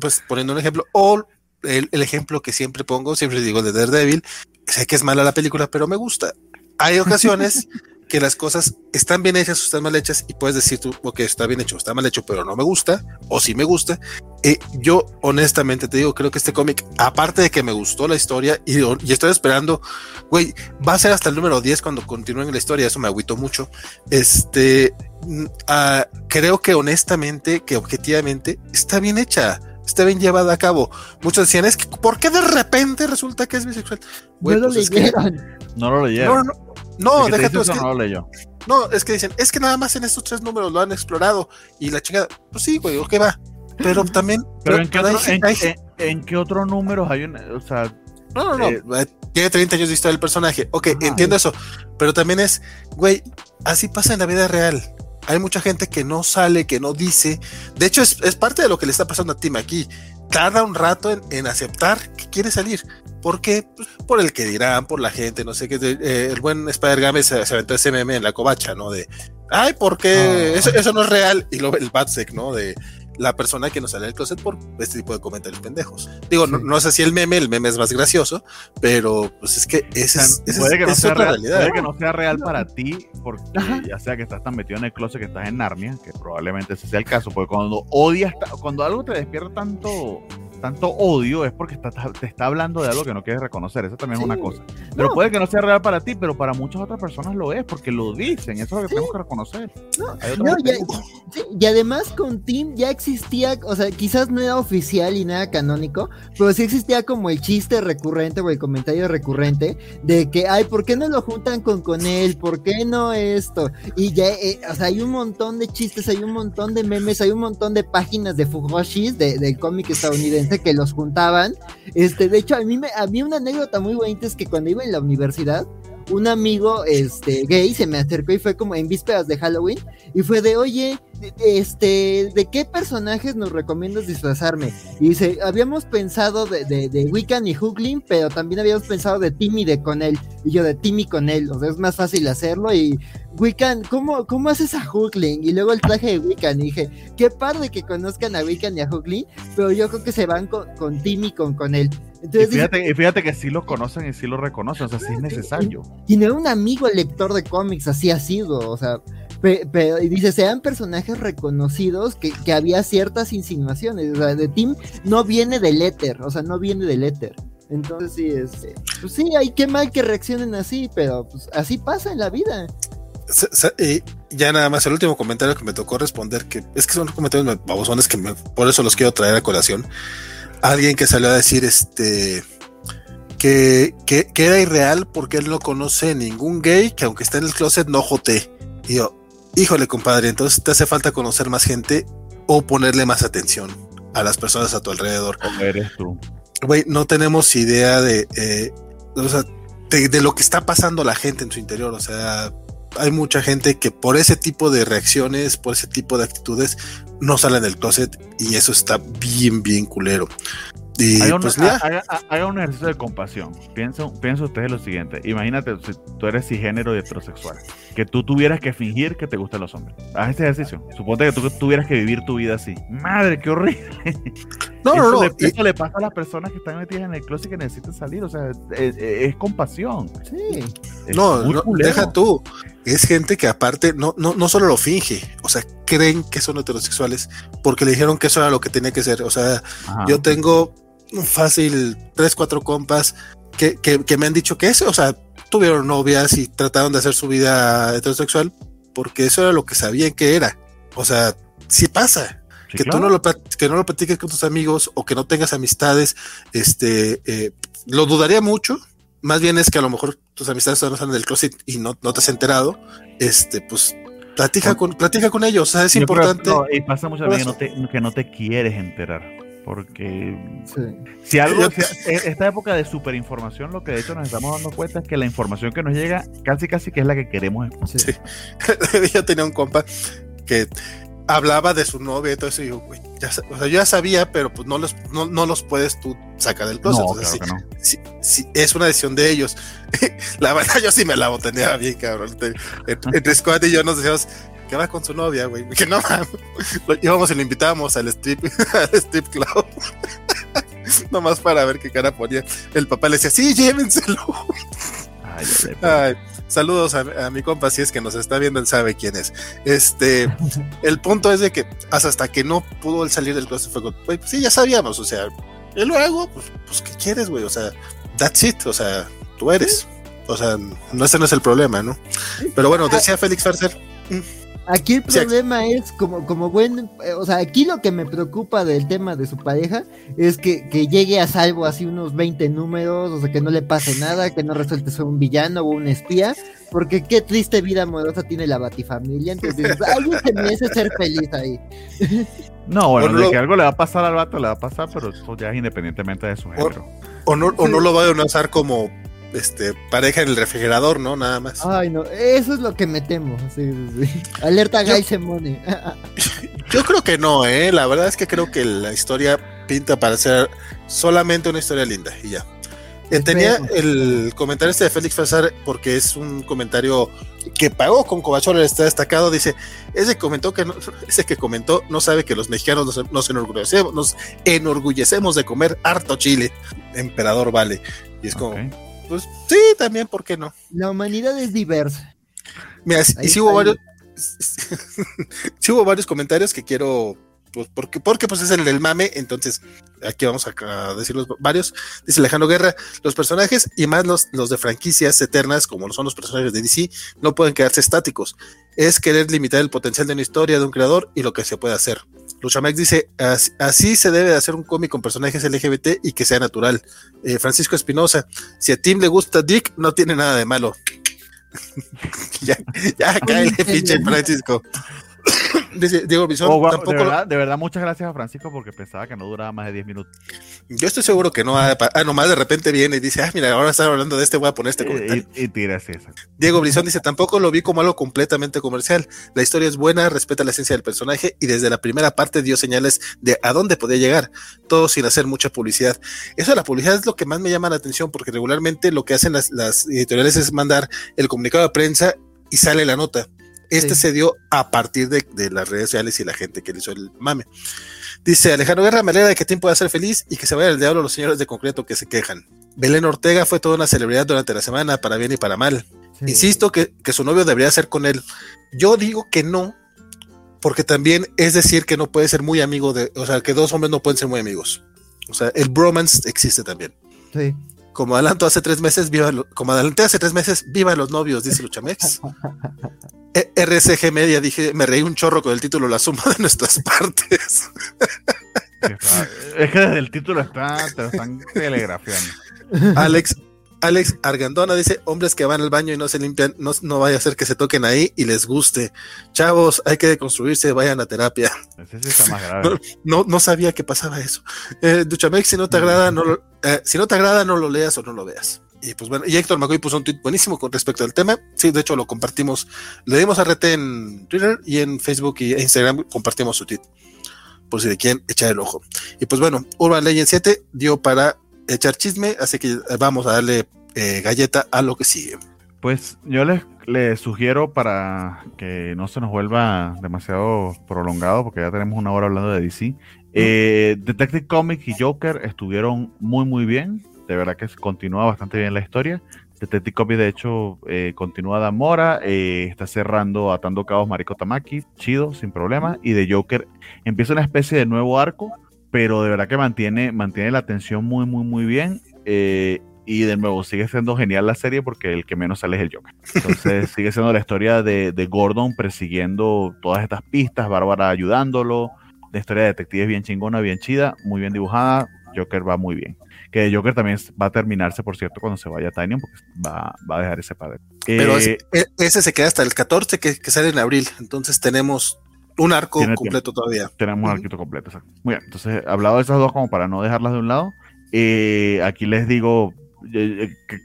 Speaker 1: pues, poniendo un ejemplo. O el, ejemplo que siempre pongo, siempre digo de Daredevil. Sé que es mala la película, pero me gusta. Hay [LAUGHS] ocasiones que las cosas están bien hechas o están mal hechas y puedes decir tú, ok, está bien hecho, está mal hecho, pero no me gusta, o sí me gusta. Eh, yo honestamente te digo, creo que este cómic, aparte de que me gustó la historia y, y estoy esperando, güey, va a ser hasta el número 10 cuando continúen la historia, eso me agüito mucho. Este, uh, creo que honestamente, que objetivamente está bien hecha está bien llevada a cabo. Muchos decían, es que, ¿por qué de repente resulta que es bisexual?
Speaker 3: no, lo pues
Speaker 2: no lo leyeron.
Speaker 1: No, no, no, deja tú. Es que, no, no, es que dicen, es que nada más en estos tres números lo han explorado y la chingada. Pues sí, güey, ¿qué va? Pero [LAUGHS] también.
Speaker 2: Pero, ¿en, qué otro, en, qué otros números hay una. O sea.
Speaker 1: No, no, no. Eh, tiene 30 años de historia el personaje. Ok, entiendo eso. Pero también es, güey, así pasa en la vida real. Hay mucha gente que no sale, que no dice. De hecho, es, es parte de lo que le está pasando a Tim aquí tarda un rato en, aceptar que quiere salir. ¿Por qué? Pues, por el que dirán, por la gente, no sé qué. Eh, el buen Spider Game se, aventó ese meme en la covacha, ¿no? De, ay, ¿por qué? Ah. Eso, eso, no es real. Y luego el Batsec, ¿no? De, la persona que nos sale del closet por este tipo de comentarios pendejos. Digo, no, sé si el meme, el meme es más gracioso, pero pues es que esa es,
Speaker 2: puede que no sea real, Puede que no sea real para ti, porque ya sea que estás tan metido en el closet que estás en Narnia, que probablemente ese sea el caso, porque cuando odias, cuando algo te despierta tanto tanto odio es porque te está hablando de algo que no quieres reconocer. Eso también es una cosa. Pero puede que no sea real para ti, pero para muchas otras personas lo es, porque lo dicen. Eso es lo que tenemos que reconocer.
Speaker 3: y, además con Tim ya existía, o sea, quizás no era oficial y nada canónico, pero sí existía como el chiste recurrente o el comentario recurrente de que, ay, ¿por qué no lo juntan con, con él? ¿Por qué no esto? Y ya, eh, o sea, hay un montón de chistes, hay un montón de memes, hay un montón de páginas de Fugoshis, de, del cómic estadounidense que los juntaban. Este, de hecho, a mí, me, a mí una anécdota muy bonita es que cuando iba en la universidad, un amigo este, gay se me acercó y fue como en vísperas de Halloween y fue de, oye, este, ¿de qué personajes nos recomiendas disfrazarme? Y dice, habíamos pensado de, de, Wiccan y Hooklin, pero también habíamos pensado de Timmy de con él. Y yo de Timmy con él, o sea, es más fácil hacerlo. Y Wiccan, ¿cómo, cómo haces a Hooklin? Y luego el traje de Wiccan. Y dije, qué padre que conozcan a Wiccan y a Hooklin, pero yo creo que se van con, con Timmy con, con él.
Speaker 2: Entonces, y, fíjate, que sí lo conocen y sí lo reconocen, o sea, sí es necesario.
Speaker 3: Y, no era un amigo lector de cómics, así ha sido, o sea, pero, y dice, sean personajes reconocidos que, que, había ciertas insinuaciones, o sea, de Tim no viene del éter, o sea, no viene del éter. Entonces sí, este, pues sí, hay que mal que reaccionen así, pero pues así pasa en la vida.
Speaker 1: Y ya nada más el último comentario que me tocó responder, que es que son comentarios babosones que por eso los quiero traer a colación alguien que salió a decir este que, que, era irreal porque él no conoce ningún gay que aunque esté en el closet no jote. Y yo, híjole compadre, entonces te hace falta conocer más gente o ponerle más atención a las personas a tu alrededor.
Speaker 2: Eres tú.
Speaker 1: güey, no tenemos idea de, eh, o sea, de, de, lo que está pasando la gente en su interior. O sea, hay mucha gente que por ese tipo de reacciones, por ese tipo de actitudes, no salen del closet y eso está bien, bien culero.
Speaker 2: Y haga, pues, una, haga, haga, un ejercicio de compasión. Piensa, piensa ustedes lo siguiente. Imagínate si tú eres cisgénero y heterosexual. Que tú tuvieras que fingir que te gustan los hombres. Haz este ejercicio. Suponte que tú tuvieras que vivir tu vida así. Madre, qué horrible. No, no, no. Le, eso le pasa a las personas que están metidas en el closet y que necesitan salir. O sea, es, es compasión.
Speaker 3: Sí.
Speaker 1: Es no, no deja tú. Es gente que aparte no, no, no solo lo finge, o sea, creen que son heterosexuales porque le dijeron que eso era lo que tenía que ser. O sea, Ajá. yo tengo fácil tres, cuatro compas que, que, que, me han dicho que eso, o sea, tuvieron novias y trataron de hacer su vida heterosexual porque eso era lo que sabían que era. O sea, sí pasa. Sí, que claro. tú no lo, que no lo platiques con tus amigos o que no tengas amistades, este, eh, lo dudaría mucho. Más bien es que a lo mejor tus amistades no están en el closet y no, no te has enterado. Este, pues platica con, platica con ellos. O sea, es
Speaker 2: Yo
Speaker 1: importante.
Speaker 2: Creo, no, y pasa muchas veces que no, te, que no te quieres enterar porque sí. si algo, si, esta época de superinformación, lo que de hecho nos estamos dando cuenta es que la información que nos llega casi casi que es la que queremos.
Speaker 1: Sí. sí. [LAUGHS] yo tenía un compa que hablaba de su novia y todo eso y yo, ya, o sea, yo ya sabía, pero pues no los, no, no los puedes tú sacar del closet.
Speaker 2: No,
Speaker 1: o sea,
Speaker 2: claro
Speaker 1: sí,
Speaker 2: no.
Speaker 1: sí, es una decisión de ellos. [LAUGHS] la verdad, yo sí me la botaneaba bien, cabrón. Entre Squad y yo nos decíamos, que va con su novia, güey. [LAUGHS] Que no. Lo íbamos y lo invitábamos al strip, [LAUGHS] al strip club. [LAUGHS] Nomás para ver qué cara ponía. El papá le decía, sí, llévenselo.
Speaker 2: Ay,
Speaker 1: Ay, saludos a, a, mi compa, si es que nos está viendo, él sabe quién es. Este, el punto es de que hasta que no pudo él salir del closet fue con, güey, pues sí, ya sabíamos, o sea, y luego, pues, pues ¿qué quieres, güey? O sea, that's it, o sea, tú eres. O sea, no, ese no es el problema, ¿no? Pero bueno, decía Félix Farser.
Speaker 3: Aquí el problema sí. es como, como buen, o sea, aquí lo que me preocupa del tema de su pareja es que, que, llegue a salvo así unos 20 números, o sea, que no le pase nada, que no resulte ser un villano o un espía, porque qué triste vida amorosa tiene la batifamilia, entonces alguien se merece ser feliz ahí. [LAUGHS]
Speaker 2: No, bueno, o de lo, que algo le va a pasar al vato, le va a pasar, pero eso ya es independientemente de su género.
Speaker 1: O, o no, o no lo va a usar como este, pareja en el refrigerador, ¿no? Nada más.
Speaker 3: Ay, no, eso es lo que me temo. Sí, sí. Alerta Guy Semone. [LAUGHS]
Speaker 1: Yo creo que no, ¿eh? La verdad es que creo que la historia pinta para ser solamente una historia linda y ya. Eh, tenía el comentario este de Félix Fazar porque es un comentario que pagó con Cobachol, está destacado. Dice: Ese comentó que no, ese que comentó no sabe que los mexicanos nos, nos, enorgullecemos, nos enorgullecemos de comer harto chile. Emperador vale. Y es como. Pues sí, también, ¿por qué no?
Speaker 3: La humanidad es diversa.
Speaker 1: Mira, y sí hubo varios, [LAUGHS] sí hubo varios comentarios que quiero, pues, porque, porque pues es el del mame, entonces aquí vamos a, a decir los varios. Dice Alejandro Guerra, los personajes y más los, los de franquicias eternas, como son los personajes de DC, no pueden quedarse estáticos. Es querer limitar el potencial de una historia, de un creador y lo que se puede hacer. Luchamex dice, así, así, se debe de hacer un cómic con personajes LGBT y que sea natural. Eh, Francisco Espinosa, si a Tim le gusta Dick, no tiene nada de malo. [LAUGHS] ya, ya cae pinche Francisco. [COUGHS] Dice Diego Bison,
Speaker 2: oh, wow, tampoco... de, verdad, de verdad, muchas gracias a Francisco porque pensaba que no duraba más de 10 minutos.
Speaker 1: Yo estoy seguro que no. Ah, nomás de repente viene y dice, ah, mira, ahora están hablando de este, voy a poner este comentario.
Speaker 2: Y, y tiras esa.
Speaker 1: Diego Brizón dice, tampoco lo vi como algo completamente comercial. La historia es buena, respeta la esencia del personaje y desde la primera parte dio señales de a dónde podía llegar, todo sin hacer mucha publicidad. Eso de la publicidad es lo que más me llama la atención porque regularmente lo que hacen las, las editoriales es mandar el comunicado de prensa y sale la nota. Este sí. se dio a partir de, de, las redes sociales y la gente que le hizo el mame. Dice Alejandro Guerra, me alegra de que Tim pueda ser feliz y que se vaya al diablo los señores de concreto que se quejan. Belén Ortega fue toda una celebridad durante la semana, para bien y para mal. Sí. Insisto que, que, su novio debería ser con él. Yo digo que no, porque también es decir que no puede ser muy amigo de, o sea, que dos hombres no pueden ser muy amigos. O sea, el bromance existe también.
Speaker 3: Sí.
Speaker 1: Como adelanto hace tres meses, viva, lo, como adelanté hace tres meses, viva los novios, dice Luchamex. [LAUGHS] E RCG Media, dije, me reí un chorro con el título La suma de nuestras partes.
Speaker 2: es que desde el título está, te lo están telegrafiando.
Speaker 1: Alex, Alex Argandona dice, hombres que van al baño y no se limpian, no, no vaya a ser que se toquen ahí y les guste. Chavos, hay que deconstruirse, vayan a terapia. [LAUGHS] No, no, sabía que pasaba eso. Eh, Duchamex, si no te agrada, no lo, eh, si no te agrada, no lo leas o no lo veas. Y pues bueno, y Héctor McCoy puso un tweet buenísimo con respecto al tema. Sí, de hecho lo compartimos, le dimos a RT en Twitter y en Facebook y Instagram compartimos su tweet. Por si le quieren echar el ojo. Y pues bueno, Urban Legend 7 dio para echar chisme, así que vamos a darle eh, galleta a lo que sigue.
Speaker 2: Pues yo les, les, sugiero para que no se nos vuelva demasiado prolongado, porque ya tenemos una hora hablando de DC. Eh, Detective Comics y Joker estuvieron muy muy bien. De verdad que continúa bastante bien la historia. Detective Comics de hecho eh, continúa de Mora, está cerrando atando cabos Mariko Tamaki, chido, sin problema. Y de Joker empieza una especie de nuevo arco pero de verdad que mantiene, mantiene la atención muy, muy, muy bien. Eh, y de nuevo, sigue siendo genial la serie porque el que menos sale es el Joker. Entonces, [LAUGHS] sigue siendo la historia de, de, Gordon persiguiendo todas estas pistas, Bárbara ayudándolo. La historia de detective es bien chingona, bien chida, muy bien dibujada. Joker va muy bien. Que Joker también va a terminarse, por cierto, cuando se vaya a Tinyon, porque va, va, a dejar ese padre.
Speaker 1: Pero ese, eh, ese, se queda hasta el 14, que, que sale en abril. Entonces tenemos un arco completo todavía.
Speaker 2: Tenemos un arquito completo, exacto. Muy bien, entonces, hablado de esas dos como para no dejarlas de un lado, eh, aquí les digo,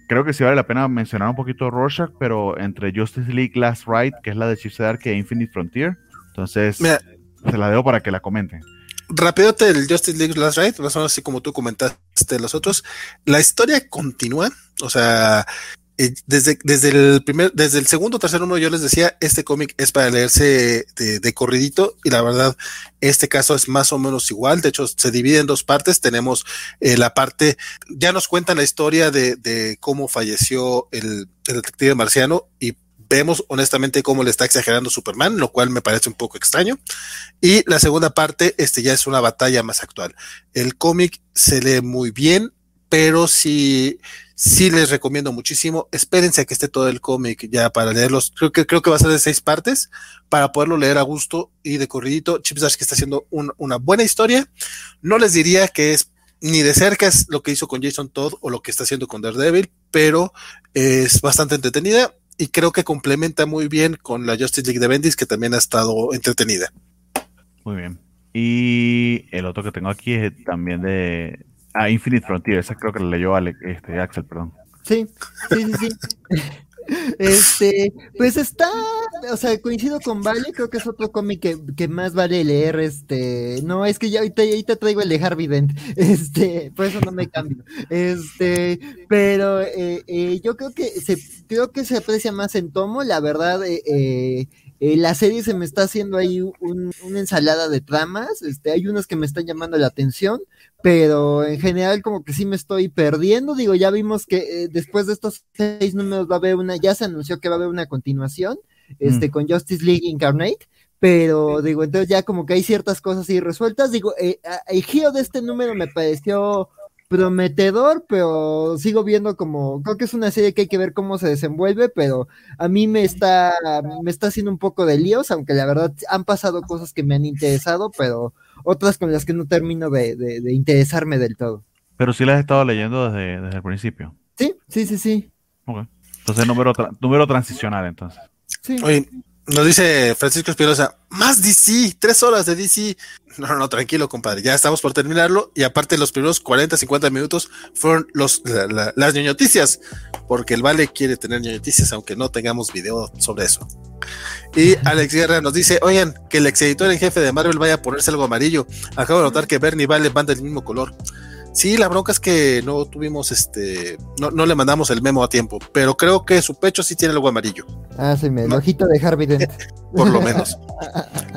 Speaker 2: creo que sí vale la pena mencionar un poquito Rorschach, pero entre Justice League Last Ride, que es la de Chief Dark, y Infinite Frontier, entonces se la dejo para que la comenten.
Speaker 1: Rápido el Justice League Last Ride, más o menos así como tú comentaste los otros, la historia continúa, o sea, eh, desde, el el segundo o tercer número yo les decía, este cómic es para leerse de, corridito y la verdad, este caso es más o menos igual. De hecho, se divide en dos partes. Tenemos eh, la parte, ya nos cuentan la historia de, cómo falleció el, detective marciano y vemos honestamente cómo le está exagerando Superman, lo cual me parece un poco extraño. Y la segunda parte, este ya es una batalla más actual. El cómic se lee muy bien, pero si sí les recomiendo muchísimo. Espérense a que esté todo el cómic ya para leerlos. Creo que, creo que va a ser de seis partes para poderlo leer a gusto y de corridito. Chips Dash que está haciendo una buena historia. No les diría que es ni de cerca es lo que hizo con Jason Todd o lo que está haciendo con Daredevil, pero es bastante entretenida y creo que complementa muy bien con la Justice League de Bendis, que también ha estado entretenida.
Speaker 2: Muy bien. Y el otro que tengo aquí es también de, Ah, Infinite Frontier, esa creo que la leyó este, Axel, perdón.
Speaker 3: Sí, sí, sí, sí. [LAUGHS] Este, pues está, o sea, coincido con Vale, creo que es otro cómic que, que, más vale leer, este, no, es que ya ahorita, te traigo el de Harvey Dent, [LAUGHS] este, por eso no me cambio, este, pero eh, eh, yo creo que se, creo que se aprecia más en tomo, la verdad, eh, eh eh, la serie se me está haciendo ahí una ensalada de tramas, este, hay unas que me están llamando la atención, pero en general como que sí me estoy perdiendo, digo, ya vimos que eh, después de estos seis números va a haber una, ya se anunció que va a haber una continuación, este, mm. con Justice League Incarnate, pero digo, entonces ya como que hay ciertas cosas ahí resueltas, digo, eh, el giro de este número me pareció prometedor, pero sigo viendo como, creo que es una serie que hay que ver cómo se desenvuelve, pero a mí me está, me está haciendo un poco de líos, aunque la verdad han pasado cosas que me han interesado, pero otras con las que no termino de, interesarme del todo.
Speaker 2: Pero sí las he estado leyendo desde, desde el principio.
Speaker 3: Sí, sí, sí, sí.
Speaker 2: Entonces número, número transicional entonces.
Speaker 1: Sí. Nos dice Francisco Espinosa, más DC, tres horas de DC. No, no, tranquilo, compadre, ya estamos por terminarlo. Y aparte, los primeros 40, 50 minutos fueron los, las ñoñoticias, porque el Vale quiere tener ñoñoticias, aunque no tengamos video sobre eso. Y Alex Guerra nos dice: Oigan, que el ex editor en jefe de Marvel vaya a ponerse algo amarillo. Acabo de notar que Bernie y Vale van del mismo color. Sí, la bronca es que no tuvimos este, no, no, le mandamos el memo a tiempo, pero creo que su pecho sí tiene algo amarillo.
Speaker 3: Ah, sí, me, el ojito de Harvey Dent. [LAUGHS]
Speaker 1: Por lo menos.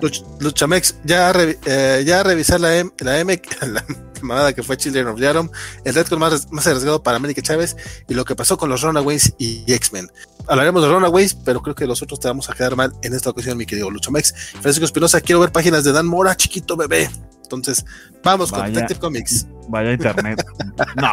Speaker 1: [LAUGHS] Luchamex, ya, eh, ya revisar la M, la M, [LAUGHS] la mamada que fue Children of Yarom, el reto más, más arriesgado para América Chávez y lo que pasó con los Runaways y X-Men. Hablaremos de Runaways, pero creo que los otros te vamos a quedar mal en esta ocasión, mi querido Luchamex. Francisco Espinosa, quiero ver páginas de Dan Mora, chiquito bebé. Entonces, vamos con Detective Comics.
Speaker 2: Vaya internet. no,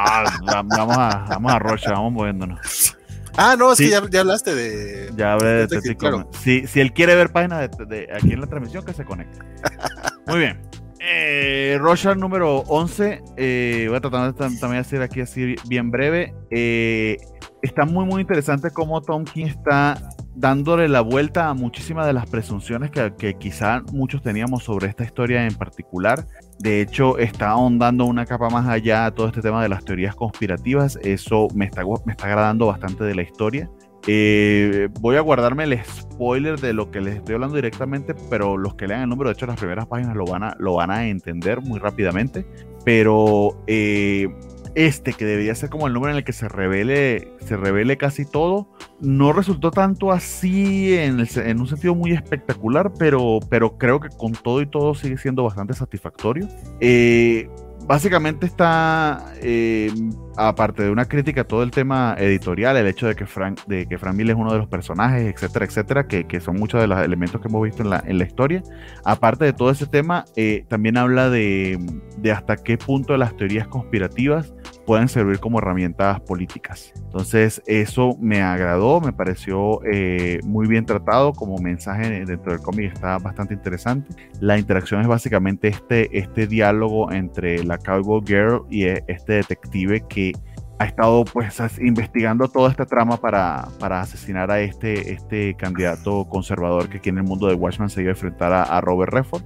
Speaker 2: vamos a, vamos a Rocha, vamos moviéndonos.
Speaker 1: Ah, no, es que ya, hablaste de.
Speaker 2: Ya hablé de Detective Comics. Si, si él quiere ver páginas de, aquí en la transmisión, que se conecte. [LAUGHS] Muy bien. Eh, número 11. Eh, voy a tratar de también hacer aquí así bien breve. Eh, está muy, muy interesante cómo Tom King está dándole la vuelta a muchísimas de las presunciones que, quizá muchos teníamos sobre esta historia en particular. De hecho, está ahondando una capa más allá a todo este tema de las teorías conspirativas. Eso me está, me está agradando bastante de la historia. Eh, voy a guardarme el spoiler de lo que les estoy hablando directamente, pero los que lean el número, de hecho, las primeras páginas lo van a, lo van a entender muy rápidamente. Pero eh, este, que debería ser como el número en el que se revele, se revele casi todo, no resultó tanto así en, un sentido muy espectacular, pero, pero creo que con todo y todo sigue siendo bastante satisfactorio. Eh, básicamente está, eh, aparte de una crítica todo el tema editorial, el hecho de que Frank, de que Frank Miller es uno de los personajes, etcétera, etcétera, que, que, son muchos de los elementos que hemos visto en la, en la historia. Aparte de todo ese tema, eh, también habla de, de, hasta qué punto las teorías conspirativas pueden servir como herramientas políticas. Entonces, eso me agradó, me pareció eh, muy bien tratado como mensaje dentro del cómic, está bastante interesante. La interacción es básicamente este, este diálogo entre la Cowboy Girl y e, este detective que ha estado pues investigando toda esta trama para, para asesinar a este, este candidato conservador que aquí en el mundo de Watchmen se iba a enfrentar a, Robert Redford.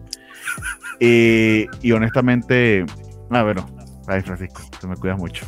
Speaker 2: Eh, y honestamente, a ver, Ay, Francisco, te me cuidas mucho.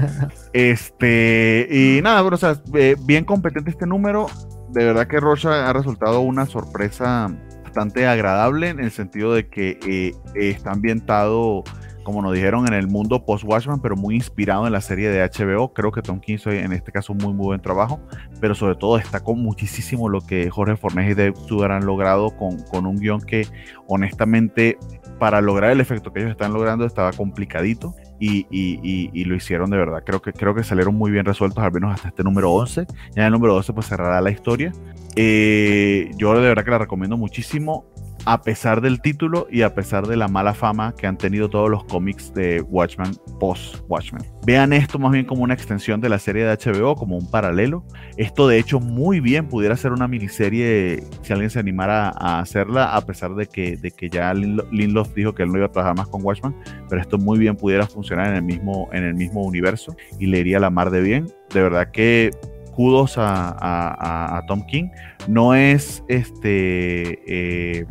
Speaker 2: [LAUGHS] este, y nada, bueno, o sea, eh, bien competente este número. De verdad que Rocha ha resultado una sorpresa bastante agradable en el sentido de que eh, está ambientado como nos dijeron, en el mundo post-Watchman, pero muy inspirado en la serie de HBO. Creo que Tom King hizo en este caso muy, muy buen trabajo, pero sobre todo destacó muchísimo lo que Jorge Fornes y Dave Stewart han logrado con, con un guion que, honestamente, para lograr el efecto que ellos están logrando, estaba complicadito. Y, y, y, lo hicieron de verdad. Creo que, creo que salieron muy bien resueltos, al menos hasta este número 11. Ya el número 12 pues cerrará la historia. Eh, yo de verdad que la recomiendo muchísimo a pesar del título y a pesar de la mala fama que han tenido todos los cómics de Watchmen post-Watchmen. Vean esto más bien como una extensión de la serie de HBO, como un paralelo. Esto de hecho muy bien pudiera ser una miniserie si alguien se animara a hacerla, a pesar de que, de que ya dijo que él no iba a trabajar más con Watchmen, pero esto muy bien pudiera funcionar en el mismo, en el mismo universo y le iría la mar de bien. De verdad que kudos a, Tom King. No es este... Eh,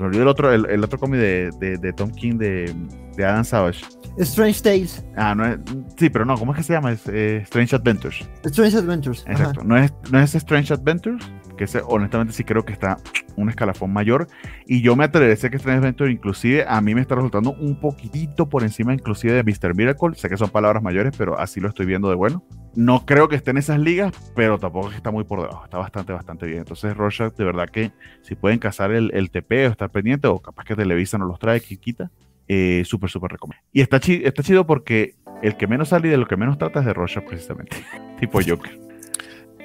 Speaker 2: me olvidó el otro, el, otro cómic de, de, Tom King de, de, Adam Savage.
Speaker 3: Strange Tales.
Speaker 2: Ah, no es, sí, pero no, ¿cómo es que se llama? Es eh, Strange Adventures.
Speaker 3: Strange Adventures.
Speaker 2: Exacto. ¿No es, ¿No es Strange Adventures? Que ese, honestamente sí creo que está un escalafón mayor. Y yo me atrevería a decir que Strange Adventures inclusive a mí me está resultando un poquitito por encima inclusive de Mr. Miracle. Sé que son palabras mayores, pero así lo estoy viendo de bueno. No creo que esté en esas ligas, pero tampoco está muy por debajo. Está bastante, bastante bien. Entonces, Rorschach, de verdad que si pueden cazar el, el TP o estar pendiente, o capaz que Televisa no los trae, que quita, eh, súper, súper recomiendo. Y está, está chido porque el que menos sale y de lo que menos trata es de Rorschach, precisamente. [LAUGHS] tipo Joker.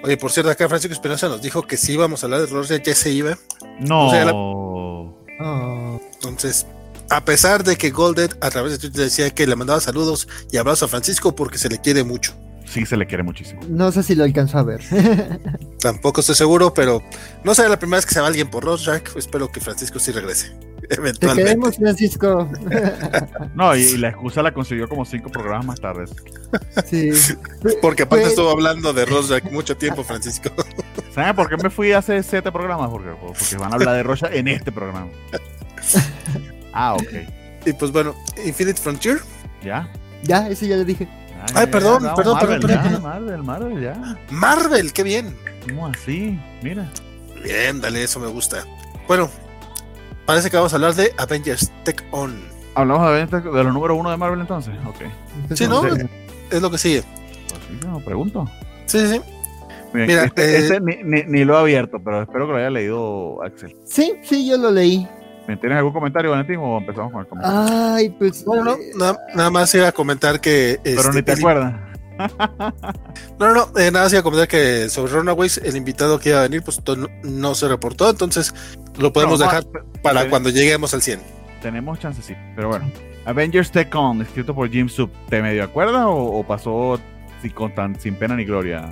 Speaker 1: Oye, por cierto, acá Francisco Espinosa nos dijo que si íbamos a hablar de Rorschach, ya se iba.
Speaker 2: No.
Speaker 1: Entonces, a pesar de que Golden a través de Twitter decía que le mandaba saludos y abrazos a Francisco porque se le quiere mucho
Speaker 2: sí se le quiere muchísimo.
Speaker 3: No sé si lo alcanzó a ver.
Speaker 1: Tampoco estoy seguro, pero no será la primera vez que se va alguien por Rorschach. Espero que Francisco sí regrese.
Speaker 3: Te queremos, Francisco. [LAUGHS]
Speaker 2: no, y, la excusa la consiguió como cinco programas más tarde.
Speaker 3: Sí.
Speaker 1: Porque aparte estuvo hablando de Rorschach mucho tiempo, Francisco.
Speaker 2: ¿Saben por qué me fui hace siete programas? Porque, porque van a hablar de Rorschach en este programa. Ah, ok.
Speaker 1: Y pues bueno, Infinite Frontier.
Speaker 2: ¿Ya?
Speaker 3: Ya, ese ya le dije.
Speaker 1: Ay, perdón, perdón,
Speaker 2: perdón,
Speaker 1: perdón,
Speaker 2: Marvel, Marvel, ya.
Speaker 1: Marvel, qué bien.
Speaker 2: ¿Cómo así? Mira.
Speaker 1: Bien, dale, eso me gusta. Bueno, parece que vamos a hablar de Avengers Tech On.
Speaker 2: ¿Hablamos de Avengers de los número uno de Marvel entonces?
Speaker 1: Ok. Sí, ¿no? Es lo que sigue.
Speaker 2: Pues sí, no, pregunto.
Speaker 1: Sí, sí.
Speaker 2: Mira, este, este eh, ni, ni, lo he abierto, pero espero que lo haya leído Axel.
Speaker 3: Sí, sí, yo lo leí.
Speaker 2: ¿Tienes algún comentario, Valentín, o empezamos con el comentario?
Speaker 3: Ay, pues.
Speaker 1: No, no, eh, nada, más iba a comentar que.
Speaker 2: Pero ni este, te acuerdas. [LAUGHS]
Speaker 1: no, no, eh, nada más iba a comentar que sobre Runaways, el invitado que iba a venir, pues no, se reportó, entonces lo podemos dejar para cuando lleguemos al 100.
Speaker 2: Tenemos chance, sí, pero bueno. Avengers Tech On, escrito por Jim Sub, ¿te medio acuerdas o, pasó sin, con tan, sin pena ni gloria?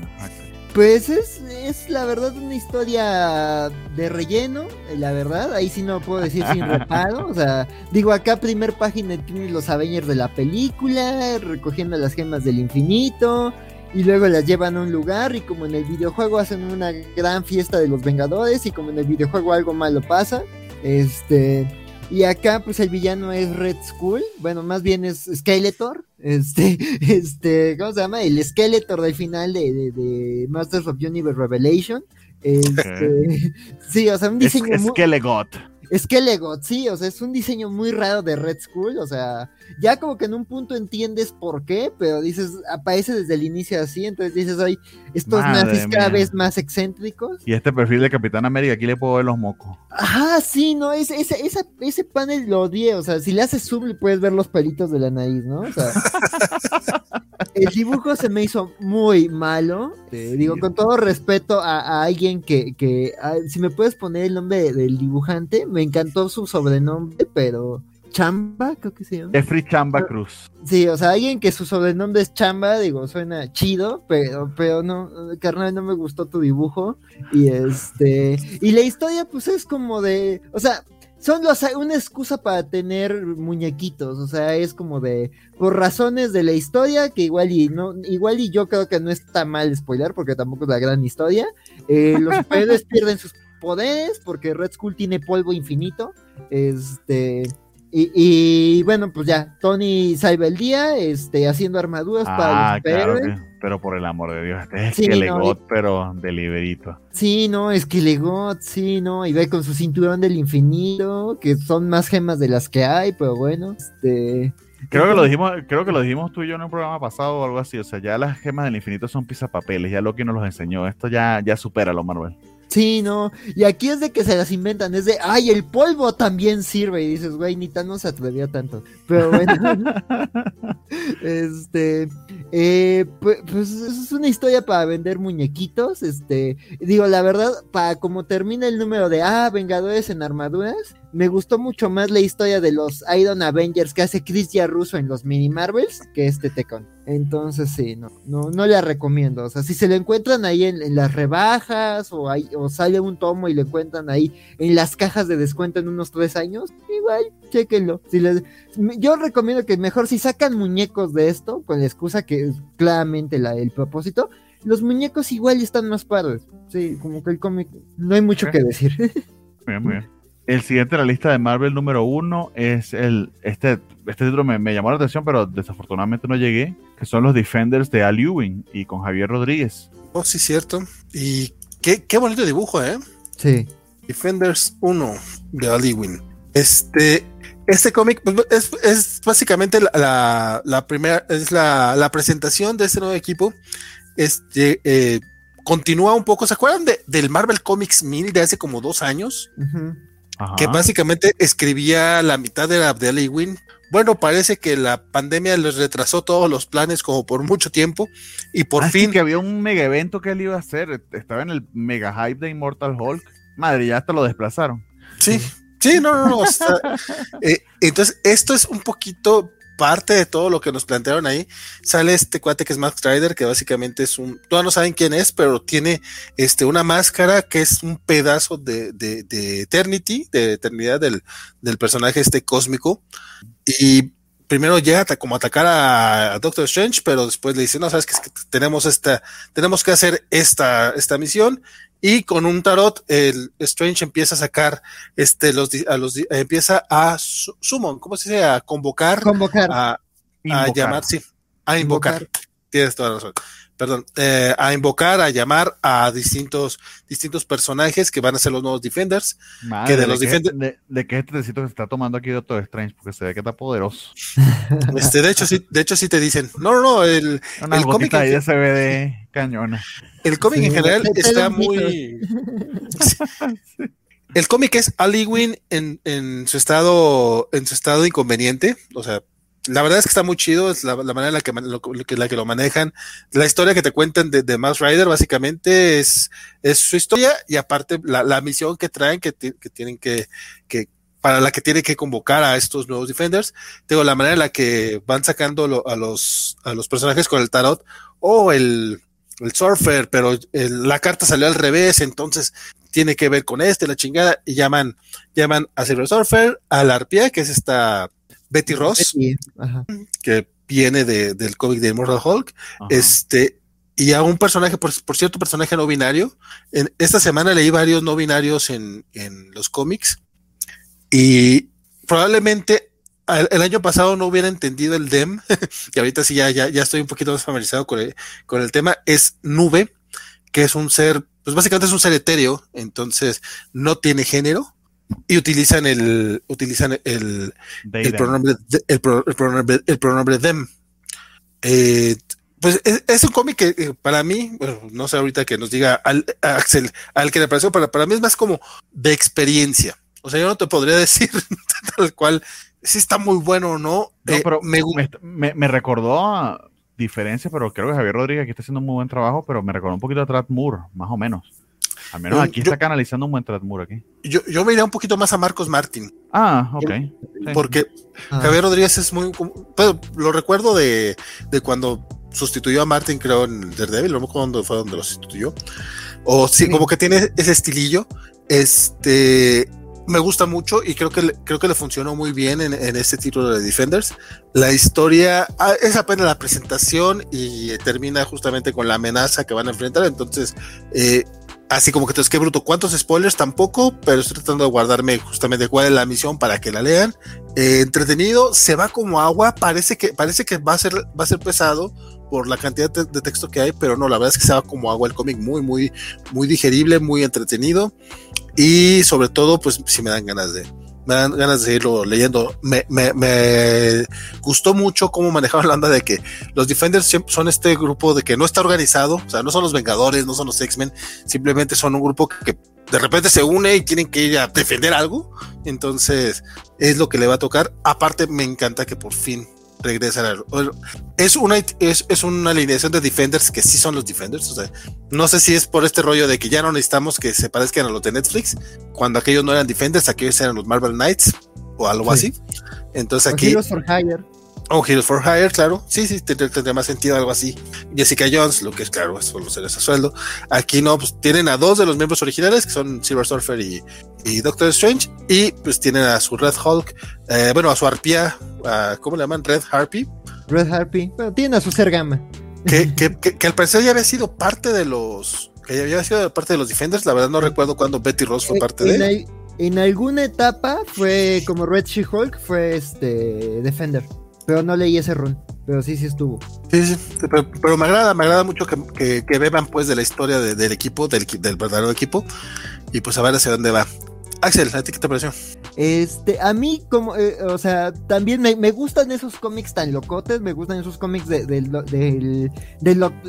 Speaker 3: Pues es, es la verdad una historia de relleno, eh, la verdad, ahí sí no puedo decir sin [LAUGHS] reparo, o sea, digo acá primer página tiene los Avengers de la película, recogiendo las gemas del infinito, y luego las llevan a un lugar y como en el videojuego hacen una gran fiesta de los Vengadores y como en el videojuego algo malo pasa, este y acá pues el villano es Red Skull, bueno, más bien es Skeletor, este [LAUGHS] este ¿cómo se llama? El Skeletor del final de, de, Masters of Universe Revelation. Este, [LAUGHS] sí, o sea, un diseño
Speaker 2: es, Skelegot.
Speaker 3: Skelegot, sí, o sea, es un diseño muy raro de Red Skull, o sea, ya como que en un punto entiendes por qué, pero dices, aparece desde el inicio así, entonces dices, oye, estos nazis cada vez más excéntricos.
Speaker 2: Y este perfil de Capitán América, aquí le puedo ver los mocos.
Speaker 3: Ajá, sí, no, ese, ese, ese panel lo odié, o sea, si le haces zoom le puedes ver los pelitos de la nariz, ¿no? O sea, [LAUGHS] el dibujo se me hizo muy malo, te digo, con todo respeto a, alguien que, que si me puedes poner el nombre del dibujante, me encantó su sobrenombre, pero Chamba, creo que se llama.
Speaker 2: Jeffrey Chamba Cruz.
Speaker 3: Sí, o sea, alguien que su sobrenombre es Chamba, digo, suena chido, pero, pero no, carnal, no me gustó tu dibujo. Y este, y la historia, pues es como de, o sea, son los, una excusa para tener muñequitos, o sea, es como de, por razones de la historia, que igual y no, igual y yo creo que no está mal spoiler, porque tampoco es la gran historia, eh, los [LAUGHS] superhéroes pierden sus poderes, porque Red Skull tiene polvo infinito, este, y, bueno, pues ya, Tony salva el día, este, haciendo armaduras para
Speaker 2: los claro pero por el amor de Dios, [LAUGHS] es que Legot, pero deliberito.
Speaker 3: Sí, no, es que Legot, sí, no, y ve con su cinturón del infinito, que son más gemas de las que hay, pero bueno, este...
Speaker 2: Creo que lo dijimos, creo que lo dijimos tú y yo en un programa pasado o algo así. O sea, ya las gemas del infinito son pisapapeles, ya lo que nos los enseñó. Esto ya, ya supera lo Marvel.
Speaker 3: Sí, no. Y aquí es de que se las inventan. Es de, ay, el polvo también sirve. Y dices, güey, Nita no se atrevía tanto. Pero bueno. [LAUGHS] este. Eh, pues, pues, es una historia para vender muñequitos. Este. Digo, la verdad, para como termina el número de, ah, Vengadores en armaduras me gustó mucho más la historia de los Iron Avengers que hace Chris Russo en los mini Marvels que este Tecon. Entonces sí, no, no, no la recomiendo. O sea, si se lo encuentran ahí en, las rebajas o, hay, o sale un tomo y lo encuentran ahí en las cajas de descuento en unos tres años, igual, chéquenlo. Si les, yo recomiendo que mejor si sacan muñecos de esto, con la excusa que es claramente la, el propósito, los muñecos igual están más padres. Sí, como que el cómic, no hay mucho que decir.
Speaker 2: Bien, bien. El siguiente en la lista de Marvel número uno es el. Este, este título me, llamó la atención, pero desafortunadamente no llegué. Que son los Defenders de Al Ewing y con Javier Rodríguez.
Speaker 1: Oh, sí, cierto. Y qué, qué bonito dibujo, ¿eh?
Speaker 3: Sí.
Speaker 1: Defenders 1 de Al Ewing. Este. Este cómic pues, es, es, básicamente la, la, primera, es la, la, presentación de este nuevo equipo. Este, eh, continúa un poco, ¿se acuerdan de, del Marvel Comics 1000 de hace como dos años? Que básicamente escribía la mitad de la de Win. Bueno, parece que la pandemia les retrasó todos los planes como por mucho tiempo y por ah, fin
Speaker 2: que había un mega evento que él iba a hacer, estaba en el mega hype de Immortal Hulk. Madre, ya hasta lo desplazaron.
Speaker 1: Sí, sí, no, no, no. [LAUGHS] Eh, entonces, esto es un poquito parte de todo lo que nos plantearon ahí, sale este cuate que es Max Rider, que básicamente es un, todavía no saben quién es, pero tiene este, una máscara que es un pedazo de, de, de Eternity, de eternidad del, del, personaje este cósmico. Y primero llega como a atacar a, Doctor Strange, pero después le dice, no, sabes que, tenemos esta, tenemos que hacer esta, esta misión y con un tarot, el Strange empieza a sacar, este, los, a los, empieza a summon, ¿cómo se dice? A convocar,
Speaker 3: convocar.
Speaker 1: A, llamar, sí, a invocar. Tienes toda la razón. Perdón, eh, a invocar, a llamar a distintos, distintos personajes que van a ser los nuevos Defenders. que de los Defenders.
Speaker 2: De, de, qué este se está tomando aquí Doctor Strange, porque se ve que está poderoso.
Speaker 1: Este, de hecho, sí, de hecho, sí te dicen. No, no, no, el,
Speaker 2: el cómic. Ahí se ve de cañona.
Speaker 1: El cómic en general está muy. [LAUGHS] El cómic es Ali Win en, en, su estado, en su estado inconveniente. O sea, la verdad es que está muy chido, es la, manera en la que, lo, la que lo manejan. La historia que te cuentan de, de Mouse Rider, básicamente, es, es su historia y aparte la, la misión que traen, que, que tienen que, que, para la que tiene que convocar a estos nuevos Defenders. Tengo la manera en la que van sacando a los, a los personajes con el tarot o el, el surfer, pero la carta salió al revés, entonces tiene que ver con este, la chingada, y llaman, llaman a Silver Surfer, a la arpía, que es esta Betty Ross, que viene de, del cómic de Immortal Hulk, este, y a un personaje, por, cierto, personaje no binario. En, esta semana leí varios no binarios en, en los cómics y probablemente el, año pasado no hubiera entendido el DEM, [LAUGHS] y ahorita sí ya, ya, ya estoy un poquito más familiarizado con el, con el tema, es nube, que es un ser, pues básicamente es un ser etéreo, entonces no tiene género, y utilizan el, utilizan el, el pronombre, el, pronombre, el pronombre them. Eh, pues es, un cómic que eh, para mí, bueno, no sé ahorita que nos diga al, Axel, al que le pareció, para, para mí es más como de experiencia. O sea, yo no te podría [LAUGHS] decir tal cual si está muy bueno o no.
Speaker 2: no eh, pero me, me, me, recordó a diferencia, pero creo que Javier Rodríguez aquí está haciendo un muy buen trabajo, pero me recordó un poquito a Trad Moore, más o menos. Al menos aquí está canalizando un buen Trad Moore aquí.
Speaker 1: Yo, yo me iría un poquito más a Marcos Martin.
Speaker 2: Ah, ok.
Speaker 1: Porque ah. Javier Rodríguez es muy. Pero lo recuerdo de, de cuando sustituyó a Martin, creo, en Daredevil, no me acuerdo fue donde lo sustituyó. O sí, como que tiene ese estilillo. Este me gusta mucho y creo que creo que le funcionó muy bien en, este título de Defenders. La historia ah, es apenas la presentación y termina justamente con la amenaza que van a enfrentar. Entonces, eh, así como que entonces qué bruto, ¿cuántos spoilers? Tampoco, pero estoy tratando de guardarme justamente cuál es la misión para que la lean. Eh, entretenido, se va como agua, parece que, parece que va a ser, va a ser pesado por la cantidad de, de, texto que hay, pero no, la verdad es que se va como agua el cómic, muy, muy, muy digerible, muy entretenido. Y sobre todo, pues si me dan ganas de, me dan ganas de seguirlo leyendo. Me, me, me, gustó mucho cómo manejaban la onda de que los Defenders son este grupo de que no está organizado, o sea, no son los Vengadores, no son los X-Men, simplemente son un grupo que de repente se une y tienen que ir a defender algo. Entonces, es lo que le va a tocar. Aparte, me encanta que por fin regresan es una es, es, una alineación de defenders que sí son los defenders o sea no sé si es por este rollo de que ya no necesitamos que se parezcan a los de Netflix cuando aquellos no eran defenders aquellos eran los Marvel Knights o algo así. Entonces aquí
Speaker 3: Heroes for Hire
Speaker 1: Oh, Heroes for Hire, claro. Sí, sí, tendría más sentido algo así. Jessica Jones, lo que es claro, es los seres a sueldo. Aquí no, pues tienen a dos de los miembros originales, que son Silver Surfer y, y Doctor Strange. Y pues tienen a su Red Hulk, eh, bueno, a su arpía, ¿cómo le llaman? Red Harpy.
Speaker 3: Red Harpy, pero tiene a su Sergama. [LAUGHS]
Speaker 1: Que, que, que, al parecer ya había sido parte de los. Que ya había sido parte de los Defenders. La verdad no recuerdo cuándo Betty Ross fue parte de.
Speaker 3: en alguna etapa fue como Red She-Hulk, fue este Defender. Pero no leí ese run. Pero sí, sí estuvo.
Speaker 1: Sí, sí. Pero, me agrada, me agrada mucho que, que, beban pues de la historia del equipo, del, del verdadero equipo. Y pues a ver hacia dónde va. Axel, ¿a ti qué te pareció?
Speaker 3: Este, a mí, como, eh, o sea, también me, me, gustan esos cómics tan locotes, me gustan esos cómics de,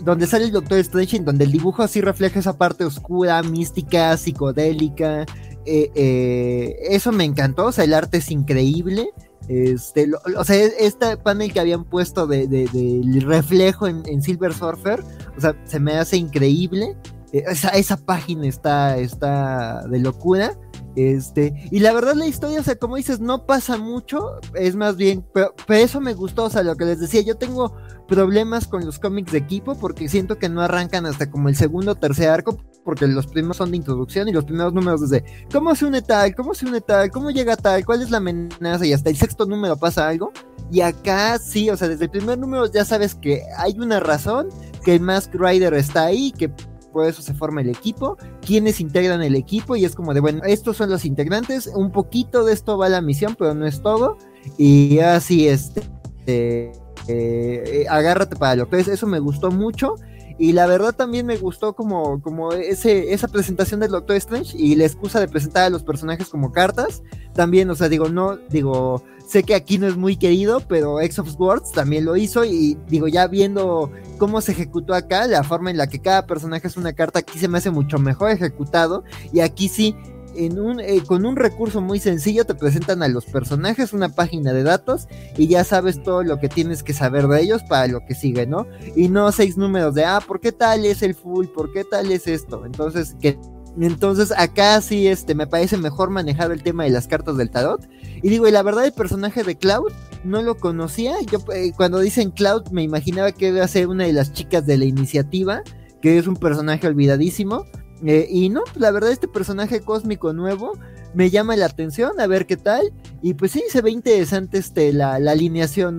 Speaker 3: donde sale el Doctor Strange, donde el dibujo así refleja esa parte oscura, mística, psicodélica. Eh, eh, eso me encantó, o sea, el arte es increíble. Este, o sea, este panel que habían puesto de, del reflejo en, Silver Surfer, o sea, se me hace increíble. Esa, esa página está, está de locura. Este, y la verdad la historia, o sea, como dices, no pasa mucho, es más bien, pero, eso me gustó, o sea, lo que les decía, yo tengo problemas con los cómics de equipo porque siento que no arrancan hasta como el segundo o tercer arco, porque los primeros son de introducción y los primeros números desde cómo se une tal, cómo se une tal, cómo llega tal, cuál es la amenaza y hasta el sexto número pasa algo. Y acá sí, o sea, desde el primer número ya sabes que hay una razón, que el Mask Rider está ahí, que por eso se forma el equipo, quienes integran el equipo y es como de, bueno, estos son los integrantes, un poquito de esto va la misión, pero no es todo, y así, este, eh, agárrate para es, eso me gustó mucho. Y la verdad también me gustó como, como ese, esa presentación del Doctor Strange y la excusa de presentar a los personajes como cartas. También, o sea, digo, no, digo, Sé que aquí no es muy querido, pero X of Swords también lo hizo y digo, ya viendo cómo se ejecutó acá, la forma en la que cada personaje es una carta, aquí se me hace mucho mejor ejecutado y aquí sí, en un, eh, con un recurso muy sencillo te presentan a los personajes una página de datos y ya sabes todo lo que tienes que saber de ellos para lo que sigue, ¿no? Y no seis números de, ah, ¿por qué tal es el full? ¿Por qué tal es esto? Entonces, que entonces acá sí este, me parece mejor manejado el tema de las cartas del tarot. Y digo, la verdad el personaje de Cloud no lo conocía. Yo eh, cuando dicen Cloud me imaginaba que iba a ser una de las chicas de la iniciativa, que es un personaje olvidadísimo. Eh, y no, la verdad este personaje cósmico nuevo me llama la atención, a ver qué tal. Y pues sí, se ve interesante este, la, alineación,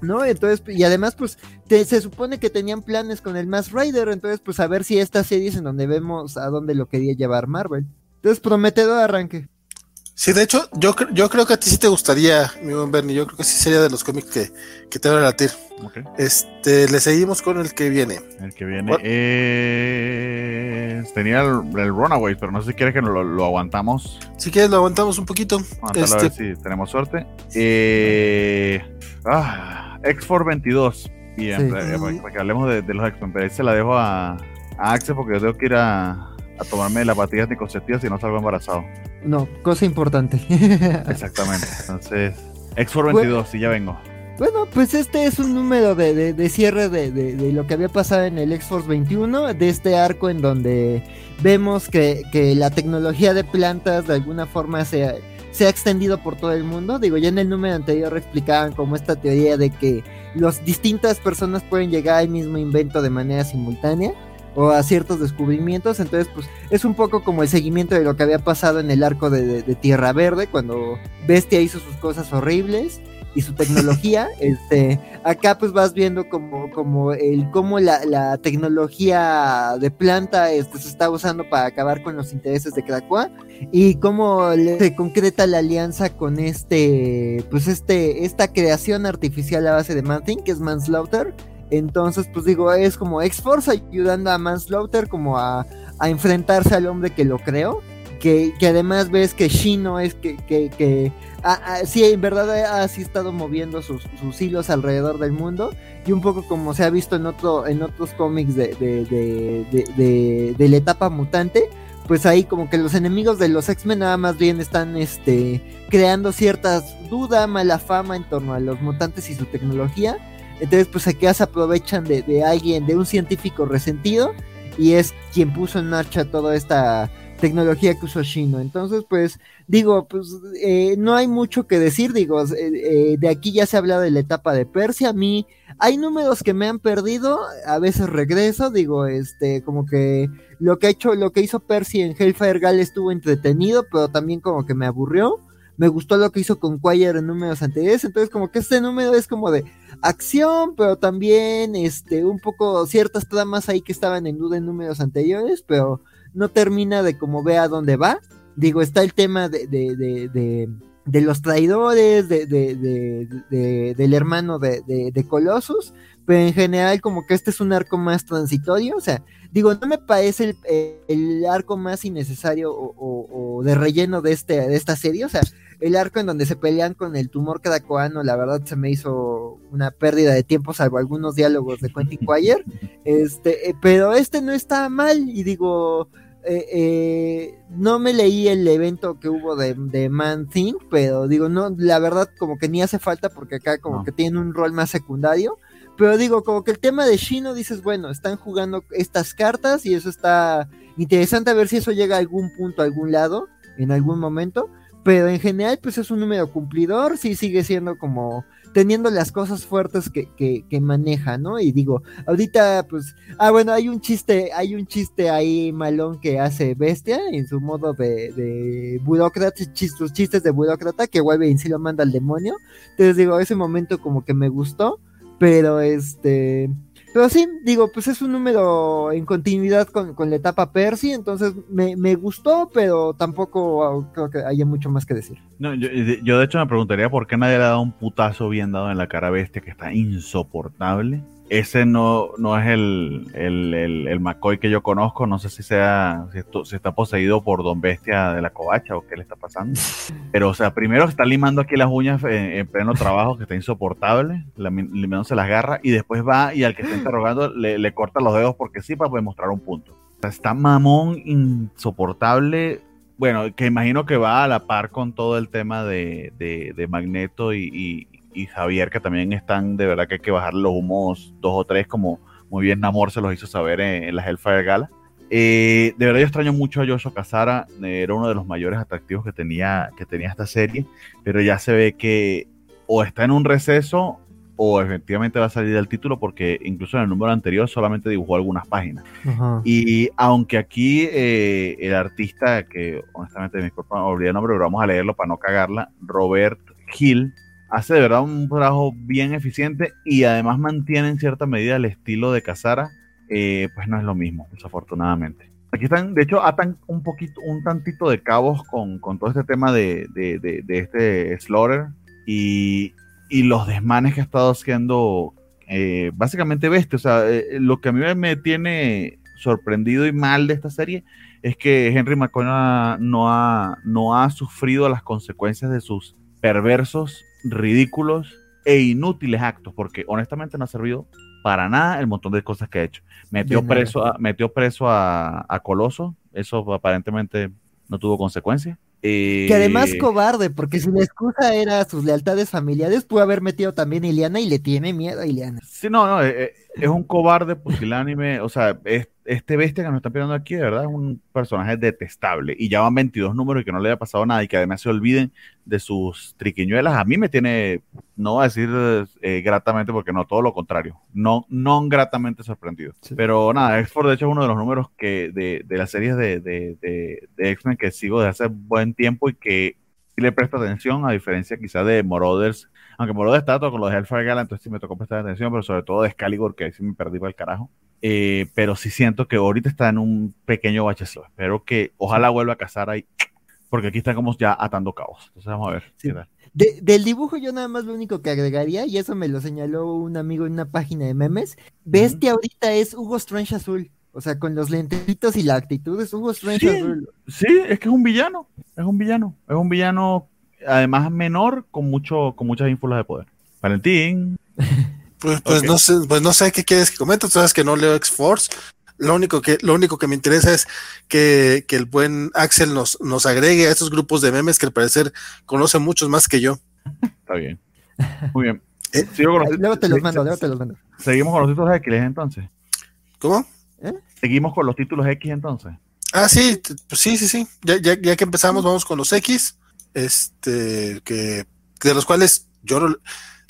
Speaker 3: ¿no? Entonces, y además, pues, se supone que tenían planes con el Mass Rider, entonces, pues, a ver si esta serie es en donde vemos a dónde lo quería llevar Marvel. Entonces, prometedor arranque.
Speaker 1: Sí, de hecho, yo, yo creo que a ti sí te gustaría, mi buen Bernie. Yo creo que sí sería de los cómics que, que te van a latir. Este, le seguimos con el que viene.
Speaker 2: El que viene tenía el, Runaway, pero no sé si quieres que lo, aguantamos.
Speaker 1: Si quieres, lo aguantamos un poquito.
Speaker 2: Este... A ver si tenemos suerte. Eh, ah, X4 22. Bien, para, que hablemos de, los X-Men. Pero ahí se la dejo a, a Axel porque yo tengo que ir a, a tomarme las pastillas anticonceptivas si no salgo embarazado.
Speaker 3: No, cosa importante. [LAUGHS]
Speaker 2: Exactamente. Entonces, X4 22, si ya vengo.
Speaker 3: Bueno, pues este es un número de, cierre de, lo que había pasado en el X-Force 21, de este arco en donde vemos que, la tecnología de plantas de alguna forma se, se, ha extendido por todo el mundo. Digo, ya en el número anterior explicaban como esta teoría de que las distintas personas pueden llegar al mismo invento de manera simultánea o a ciertos descubrimientos. Entonces, pues es un poco como el seguimiento de lo que había pasado en el arco de, Tierra Verde, cuando Bestia hizo sus cosas horribles y su tecnología. [LAUGHS] este, acá pues vas viendo como, como el cómo la, tecnología de planta este, se está usando para acabar con los intereses de Krakoa y cómo se concreta la alianza con este, pues este, esta creación artificial a base de Manthing, que es Manslaughter entonces, pues digo, es como X-Force ayudando a Manslaughter como a, enfrentarse al hombre que lo creó. Que, además ves que Shino es que, que, que sí, en verdad ha estado moviendo sus, hilos alrededor del mundo. Y un poco como se ha visto en, otro, en otros cómics de, de, de, la etapa mutante pues ahí como que los enemigos de los X-Men nada más bien están este creando ciertas dudas, mala fama en torno a los mutantes y su tecnología entonces, pues aquí se aprovechan de, alguien, de un científico resentido, y es quien puso en marcha toda esta tecnología que usó Shino. Entonces, pues, digo, pues eh, no hay mucho que decir, digo, eh, eh, de aquí ya se ha hablado de la etapa de Persia, a mí hay números que me han perdido, a veces regreso, digo, este, como que lo que ha hecho, lo que hizo Percy en Hellfire Gale estuvo entretenido, pero también como que me aburrió. Me gustó lo que hizo con Quire en números anteriores, entonces como que este número es como de, acción, pero también este, un poco ciertas tramas ahí que estaban en duda en números anteriores, pero no termina de como ve a dónde va. Digo, está el tema de, de, de, de los traidores, de, del hermano de, Colossus, pero en general como que este es un arco más transitorio, o sea, digo, no me parece el, arco más innecesario o, de relleno de, este, de esta serie, o sea, el arco en donde se pelean con el tumor cadacoano, la verdad se me hizo una pérdida de tiempo, salvo algunos diálogos de Quentin Quire. [LAUGHS] Este, eh, pero este no está mal, y digo, eh, eh, no me leí el evento que hubo de, de, Man Thing, pero digo, no, la verdad como que ni hace falta porque acá como que tiene un rol más secundario. Pero digo, como que el tema de Shino dices, bueno, están jugando estas cartas y eso está interesante a ver si eso llega a algún punto, a algún lado, en algún momento. Pero en general, pues es un número cumplidor, sí sigue siendo como teniendo las cosas fuertes que, que, maneja, ¿no? Y digo, ahorita, pues, ah, bueno, hay un chiste, hay un chiste ahí malón que hace Bestia en su modo de, de burócrata, sus chistes de burócrata, que vuelve y sí lo manda al demonio. Entonces digo, ese momento como que me gustó, pero este, pero sí, digo, pues es un número en continuidad con, la etapa Percy, entonces me, gustó, pero tampoco creo que haya mucho más que decir.
Speaker 2: No, yo, yo, de hecho me preguntaría por qué nadie le ha dado un putazo bien dado en la cara bestia que está insoportable ese no, no es el, el, McCoy que yo conozco. No sé si sea si, está poseído por Don Bestia de la Covacha o qué le está pasando. [LAUGHS] Pero, o sea, primero está limando aquí las uñas en, pleno trabajo, que está insoportable, limándose las garras, y después va y al que está interrogando le, corta los dedos porque sí, para demostrar un punto. O sea, está mamón, insoportable. Bueno, que imagino que va a la par con todo el tema de, de, Magneto y y Javier, que también están, de verdad que hay que bajar los humos dos o tres, como muy bien Namor se los hizo saber en, la Hellfire Gala. Eh, de verdad yo extraño mucho a Yoshio Casara, era uno de los mayores atractivos que tenía, que tenía esta serie, pero ya se ve que o está en un receso o efectivamente va a salir del título porque incluso en el número anterior solamente dibujó algunas páginas. Y aunque aquí eh, el artista, que honestamente me disculpa, olvidé el nombre, pero vamos a leerlo para no cagarla, Robert Hill, hace de verdad un trabajo bien eficiente y además mantiene en cierta medida el estilo de Casara, eh, pues no es lo mismo, desafortunadamente. Aquí están, de hecho, atan un poquito, un tantito de cabos con, todo este tema de, de, este Slaughter y, y, los desmanes que ha estado haciendo eh, básicamente bestia. O sea, eh, lo que a mí me tiene sorprendido y mal de esta serie es que Henry McConnell no ha, no ha sufrido las consecuencias de sus perversos, ridículos e inútiles actos, porque honestamente no ha servido para nada el montón de cosas que ha hecho. Metió preso, a, metió preso a, a Coloso, eso aparentemente no tuvo consecuencias.
Speaker 3: Que además eh, cobarde, porque si la excusa era sus lealtades familiares, pudo haber metido también a Iliana y le tiene miedo a Iliana.
Speaker 2: Sí, no, no, eh, eh, es un cobarde pusilánime, o sea, es, este bestia que nos está pidiendo aquí, de verdad, es un personaje detestable. Y ya van 22 números y que no le haya pasado nada y que además se olviden de sus triquiñuelas. A mí me tiene, no voy a decir eh, gratamente porque no, todo lo contrario. No, no gratamente sorprendido. Pero nada, X-Force de hecho es uno de los números que de, de las series de, de, de, de X-Men que sigo desde hace buen tiempo y que le presto atención, a diferencia quizá de Morothers. Aunque Morothers está todo con los de Hellfire Gala, entonces sí me tocó prestar atención, pero sobre todo de Excalibur, que ahí sí me perdí para el carajo. Eh, pero sí siento que ahorita está en un pequeño bache. Espero que ojalá vuelva a cazar ahí, porque aquí está como ya atando cabos. Entonces vamos a ver.
Speaker 3: del dibujo yo nada más lo único que agregaría, y eso me lo señaló un amigo en una página de memes, ves que ahorita es Hugo Strange azul. O sea, con los lentecitos y la actitud es Hugo Strange azul.
Speaker 2: Sí, es que es un villano, es un villano, es un villano además menor con mucho, con muchas ínfulas de poder. Valentín. [LAUGHS]
Speaker 1: Pues, pues no sé, pues no sé qué quieres que comente, tú sabes que no leo X-Force. Lo único que, lo único que me interesa es que, que, el buen Axel nos, nos agregue a estos grupos de memes que al parecer conoce muchos más que yo.
Speaker 2: Está bien. Muy bien. [LAUGHS]
Speaker 3: Eh, luego te los mando, luego te los mando.
Speaker 2: Seguimos con los títulos X entonces.
Speaker 1: ¿Cómo?
Speaker 2: ¿Eh? Seguimos con los títulos X entonces.
Speaker 1: Ah, sí, pues sí, sí, sí. Ya, ya, ya que empezamos, vamos con los X. Este, que, de los cuales yo no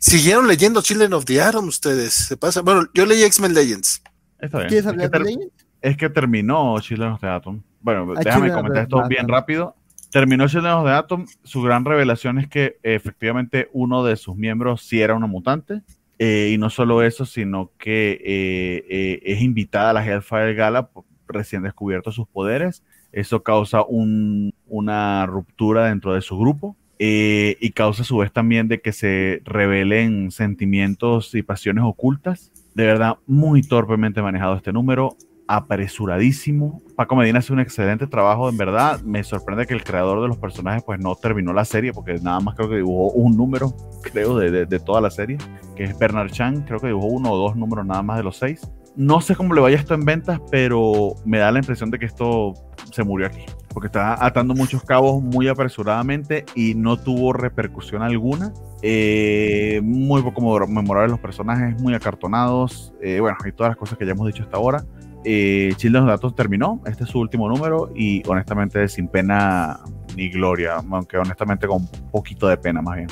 Speaker 1: Siguieron leyendo Children of the Atom ustedes. Se pasa. Bueno, yo leí X-Men Legends.
Speaker 2: Está bien. ¿Quieres hablar de Legends? Es que terminó Children of the Atom. Bueno, ah, déjame comentar esto bien rápido. Terminó Children of the Atom. Su gran revelación es que efectivamente uno de sus miembros sí era una mutante. Eh, y no solo eso, sino que eh, eh, es invitada a la Hellfire Gala, recién descubierto sus poderes. Eso causa un, una ruptura dentro de su grupo. Eh, y causa a su vez también de que se revelen sentimientos y pasiones ocultas. De verdad, muy torpemente manejado este número, apresuradísimo. Paco Medina hace un excelente trabajo, en verdad. Me sorprende que el creador de los personajes pues no terminó la serie, porque nada más creo que dibujó un número, creo, de, de toda la serie, que es Bernard Chan, creo que dibujó uno o dos números nada más de los seis. No sé cómo le vaya esto en ventas, pero me da la impresión de que esto se murió aquí porque está atando muchos cabos muy apresuradamente y no tuvo repercusión alguna. Eh, muy poco memorables los personajes, muy acartonados, eh, bueno, y todas las cosas que ya hemos dicho hasta ahora. Eh, Children of Datos terminó, este es su último número y honestamente sin pena ni gloria, aunque honestamente con un poquito de pena más bien.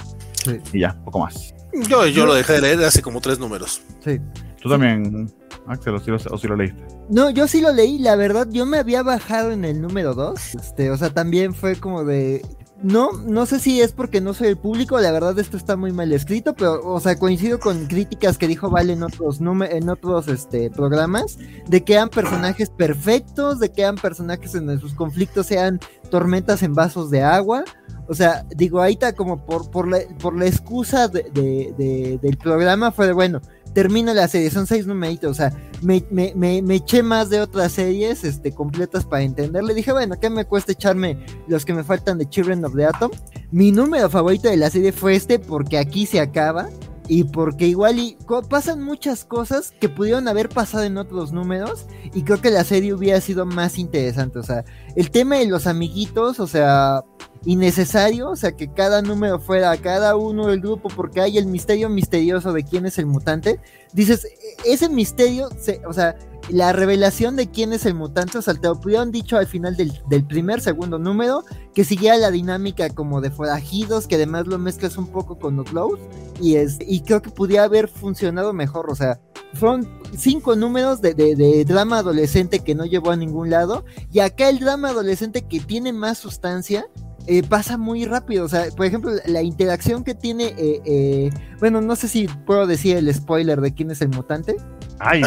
Speaker 2: Y ya, poco más.
Speaker 1: Yo, yo lo dejé de leer hace como tres números.
Speaker 3: Sí.
Speaker 2: Tú también, Axel, o si, lo, leíste.
Speaker 3: No, yo sí lo leí, la verdad, yo me había bajado en el número 2. Este, o sea, también fue como de. No, no sé si es porque no soy el público, la verdad esto está muy mal escrito, pero, o sea, coincido con críticas que dijo Vale en otros, en otros este, programas, de que eran personajes perfectos, de que eran personajes en sus conflictos sean tormentas en vasos de agua, o sea, digo, ahí está como por, por, la, por la excusa de, del programa fue de, bueno, termino la serie, son seis numeritos, o sea, me, me, me, eché más de otras series este, completas para entenderle. Dije, bueno, ¿qué me cuesta echarme los que me faltan de Children of the Atom? Mi número favorito de la serie fue este, porque aquí se acaba. Y porque igual y pasan muchas cosas que pudieron haber pasado en otros números. Y creo que la serie hubiera sido más interesante. O sea, el tema de los amiguitos, o sea, innecesario, o sea, que cada número fuera cada uno del grupo porque hay el misterio misterioso de quién es el mutante. Dices, e-, ese misterio, o sea, la revelación de quién es el mutante, o sea, te lo pudieron dicho al final del, primer, segundo número, que siguiera la dinámica como de forajidos, que además lo mezclas un poco con Outlaws, y, es, y creo que pudiera haber funcionado mejor, o sea, fueron cinco números de, de, drama adolescente que no llevó a ningún lado, y acá el drama adolescente que tiene más sustancia, eh, pasa muy rápido. O sea, por ejemplo, la interacción que tiene, eh, eh, bueno, no sé si puedo decir el spoiler de quién es el mutante.
Speaker 1: Ay,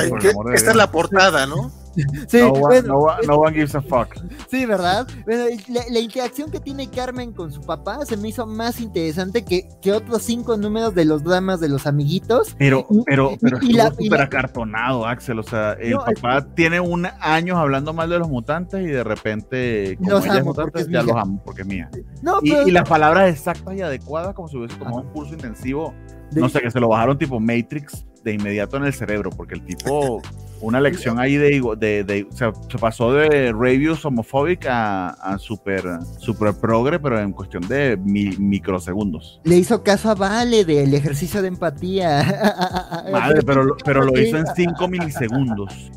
Speaker 1: esta es la portada, ¿no? [LAUGHS]
Speaker 2: Sí, no, bueno, no, one gives a fuck. [LAUGHS]
Speaker 3: Sí, ¿verdad? Bueno, la, interacción que tiene Carmen con su papá se me hizo más interesante que, que otros cinco números de los dramas de los amiguitos.
Speaker 2: Pero, pero, pero estuvo súper acartonado, Axel. O sea, el papá tiene un año hablando mal de los mutantes y de repente, como los amo, ya los amo porque es mía. y, las palabras exactas y adecuadas, como si hubiese tomado un curso intensivo. No sé, que se lo bajaron tipo Matrix de inmediato en el cerebro, porque el tipo, [LAUGHS] una lección ahí de, de, de se pasó de reviews homofóbica a, super, super progre, pero en cuestión de microsegundos.
Speaker 3: Le hizo caso a Vale del ejercicio de empatía. [LAUGHS]
Speaker 2: Vale, pero, pero lo hizo en 5 milisegundos.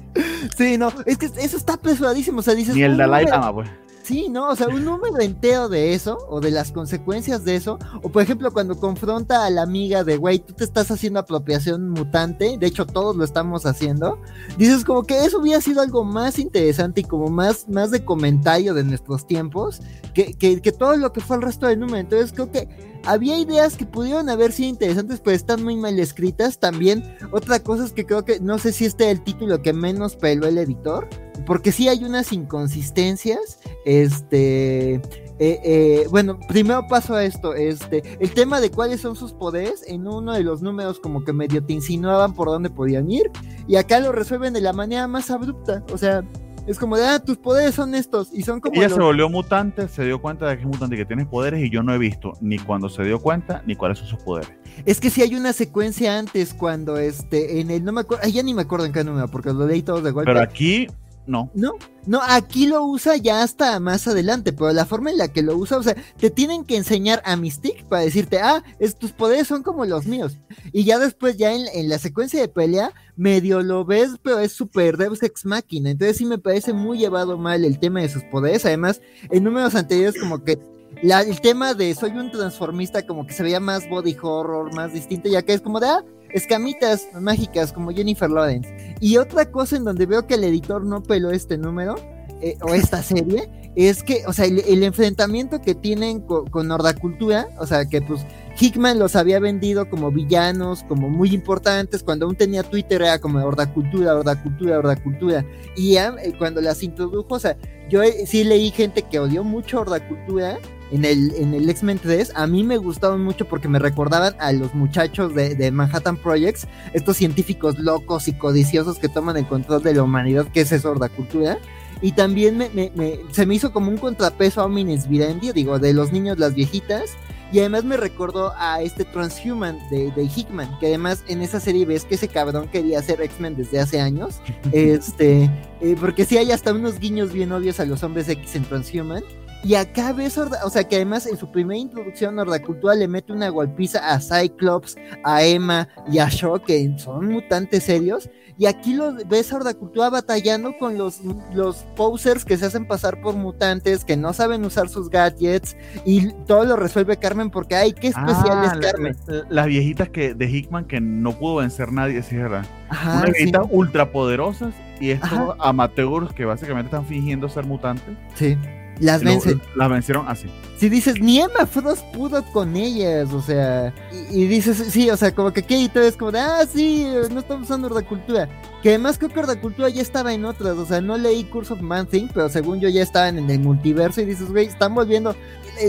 Speaker 3: Sí, no, es que eso está pesadísimo, o sea, dices...
Speaker 2: Ni el Dalai Lama, pues.
Speaker 3: Sí, no, o sea, un número entero de eso, o de las consecuencias de eso, o por ejemplo cuando confronta a la amiga de, güey, tú te estás haciendo apropiación mutante, de hecho todos lo estamos haciendo, dices como que eso hubiera sido algo más interesante y como más, más de comentario de nuestros tiempos, que, que, que todo lo que fue el resto del número, entonces creo que había ideas que pudieron haber sido interesantes, pero están muy mal escritas. También, otra cosa es que creo que no sé si este es el título que menos peló el editor, porque sí hay unas inconsistencias. Este, eh, eh, bueno, primero paso a esto, este, el tema de cuáles son sus poderes, en uno de los números como que medio te insinuaban por dónde podían ir, y acá lo resuelven de la manera más abrupta, o sea, es como de, ah, tus poderes son estos. Y son como.
Speaker 2: Ella se volvió mutante, se dio cuenta de que es mutante y que tienes poderes. Y yo no he visto ni cuando se dio cuenta ni cuáles son sus poderes.
Speaker 3: Es que si hay una secuencia antes cuando este. En el. No me acuerdo. ya ni me acuerdo en qué número, porque lo leí todos de golpe.
Speaker 2: Pero aquí no.
Speaker 3: No, no, aquí lo usa ya hasta más adelante, pero la forma en la que lo usa, o sea, te tienen que enseñar a Mystique para decirte, ah, es, tus poderes son como los míos. Y ya después, ya en, la secuencia de pelea, medio lo ves, pero es super Deus Ex Máquina. Entonces sí me parece muy llevado mal el tema de sus poderes. Además, en números anteriores como que el tema de soy un transformista como que se veía más body horror, más distinto, ya que es como de, ah, escamitas mágicas como Jennifer Lawrence. Y otra cosa en donde veo que el editor no peló este número, eh, o esta [LAUGHS] serie, es que, o sea, el, enfrentamiento que tienen con, con Cultura, o sea, que pues Hickman los había vendido como villanos, como muy importantes, cuando aún tenía Twitter era como Hordacultura, Hordacultura, Hordacultura, y eh, cuando las introdujo, o sea, yo eh, sí leí gente que odió mucho Hordacultura, en el, en el X-Men 3, a mí me gustaban mucho porque me recordaban a los muchachos de, Manhattan Projects, estos científicos locos y codiciosos que toman el control de la humanidad, que es esa cultura. Y también me, se me hizo como un contrapeso a Omnis Virendi, digo, de los niños, las viejitas. Y además me recordó a este Transhuman de, de, Hickman, que además en esa serie ves que ese cabrón quería ser X-Men desde hace años. [LAUGHS] este, eh, porque sí hay hasta unos guiños bien obvios a los hombres X en Transhuman. Y acá ves, o sea, que además en su primera introducción, Hordacultura le mete una golpiza a Cyclops, a Emma y a Shock, que son mutantes serios. Y aquí lo ves a Hordacultura batallando con los, los posers que se hacen pasar por mutantes, que no saben usar sus gadgets, y todo lo resuelve Carmen porque, ay, qué especial es ah, Carmen.
Speaker 2: las viejitas que, de Hickman que no pudo vencer nadie, sí, ¿verdad? Ajá, Unas viejitas ultra poderosas y estos amateurs que básicamente están fingiendo ser mutantes.
Speaker 3: Sí. Las vencen.
Speaker 2: Las vencieron así.
Speaker 3: Si dices, ni Emma Frost pudo con ellas, o sea, y, dices, sí, o sea, como que aquí todo es como de, ah, sí, no estamos usando Hordacultura. Que además creo que Hordacultura ya estaba en otras, o sea, no leí Curse of Man Thing, pero según yo ya estaban en el multiverso y dices, güey, están volviendo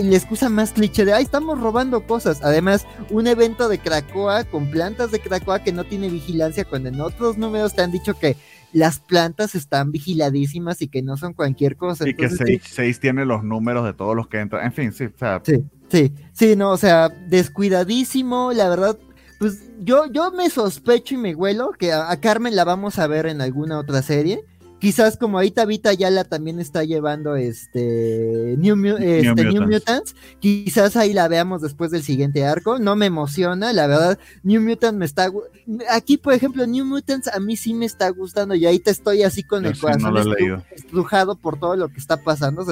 Speaker 3: la excusa más cliché de, ay, estamos robando cosas. Además, un evento de Krakoa con plantas de Krakoa que no tiene vigilancia, cuando en otros números te han dicho que las plantas están vigiladísimas y que no son cualquier cosa.
Speaker 2: Y que 6 tiene los números de todos los que entran. En fin, sí, o sea.
Speaker 3: Sí, sí, sí, no, o sea, descuidadísimo, la verdad. Pues yo, yo me sospecho y me huelo que a Carmen la vamos a ver en alguna otra serie quizás como ahorita Vita Yala también está llevando este New, este, New, Mutants. quizás ahí la veamos después del siguiente arco. No me emociona, la verdad. New Mutants me está. Aquí, por ejemplo, New Mutants a mí sí me está gustando y ahí te estoy así con el corazón estrujado por todo lo que está pasando.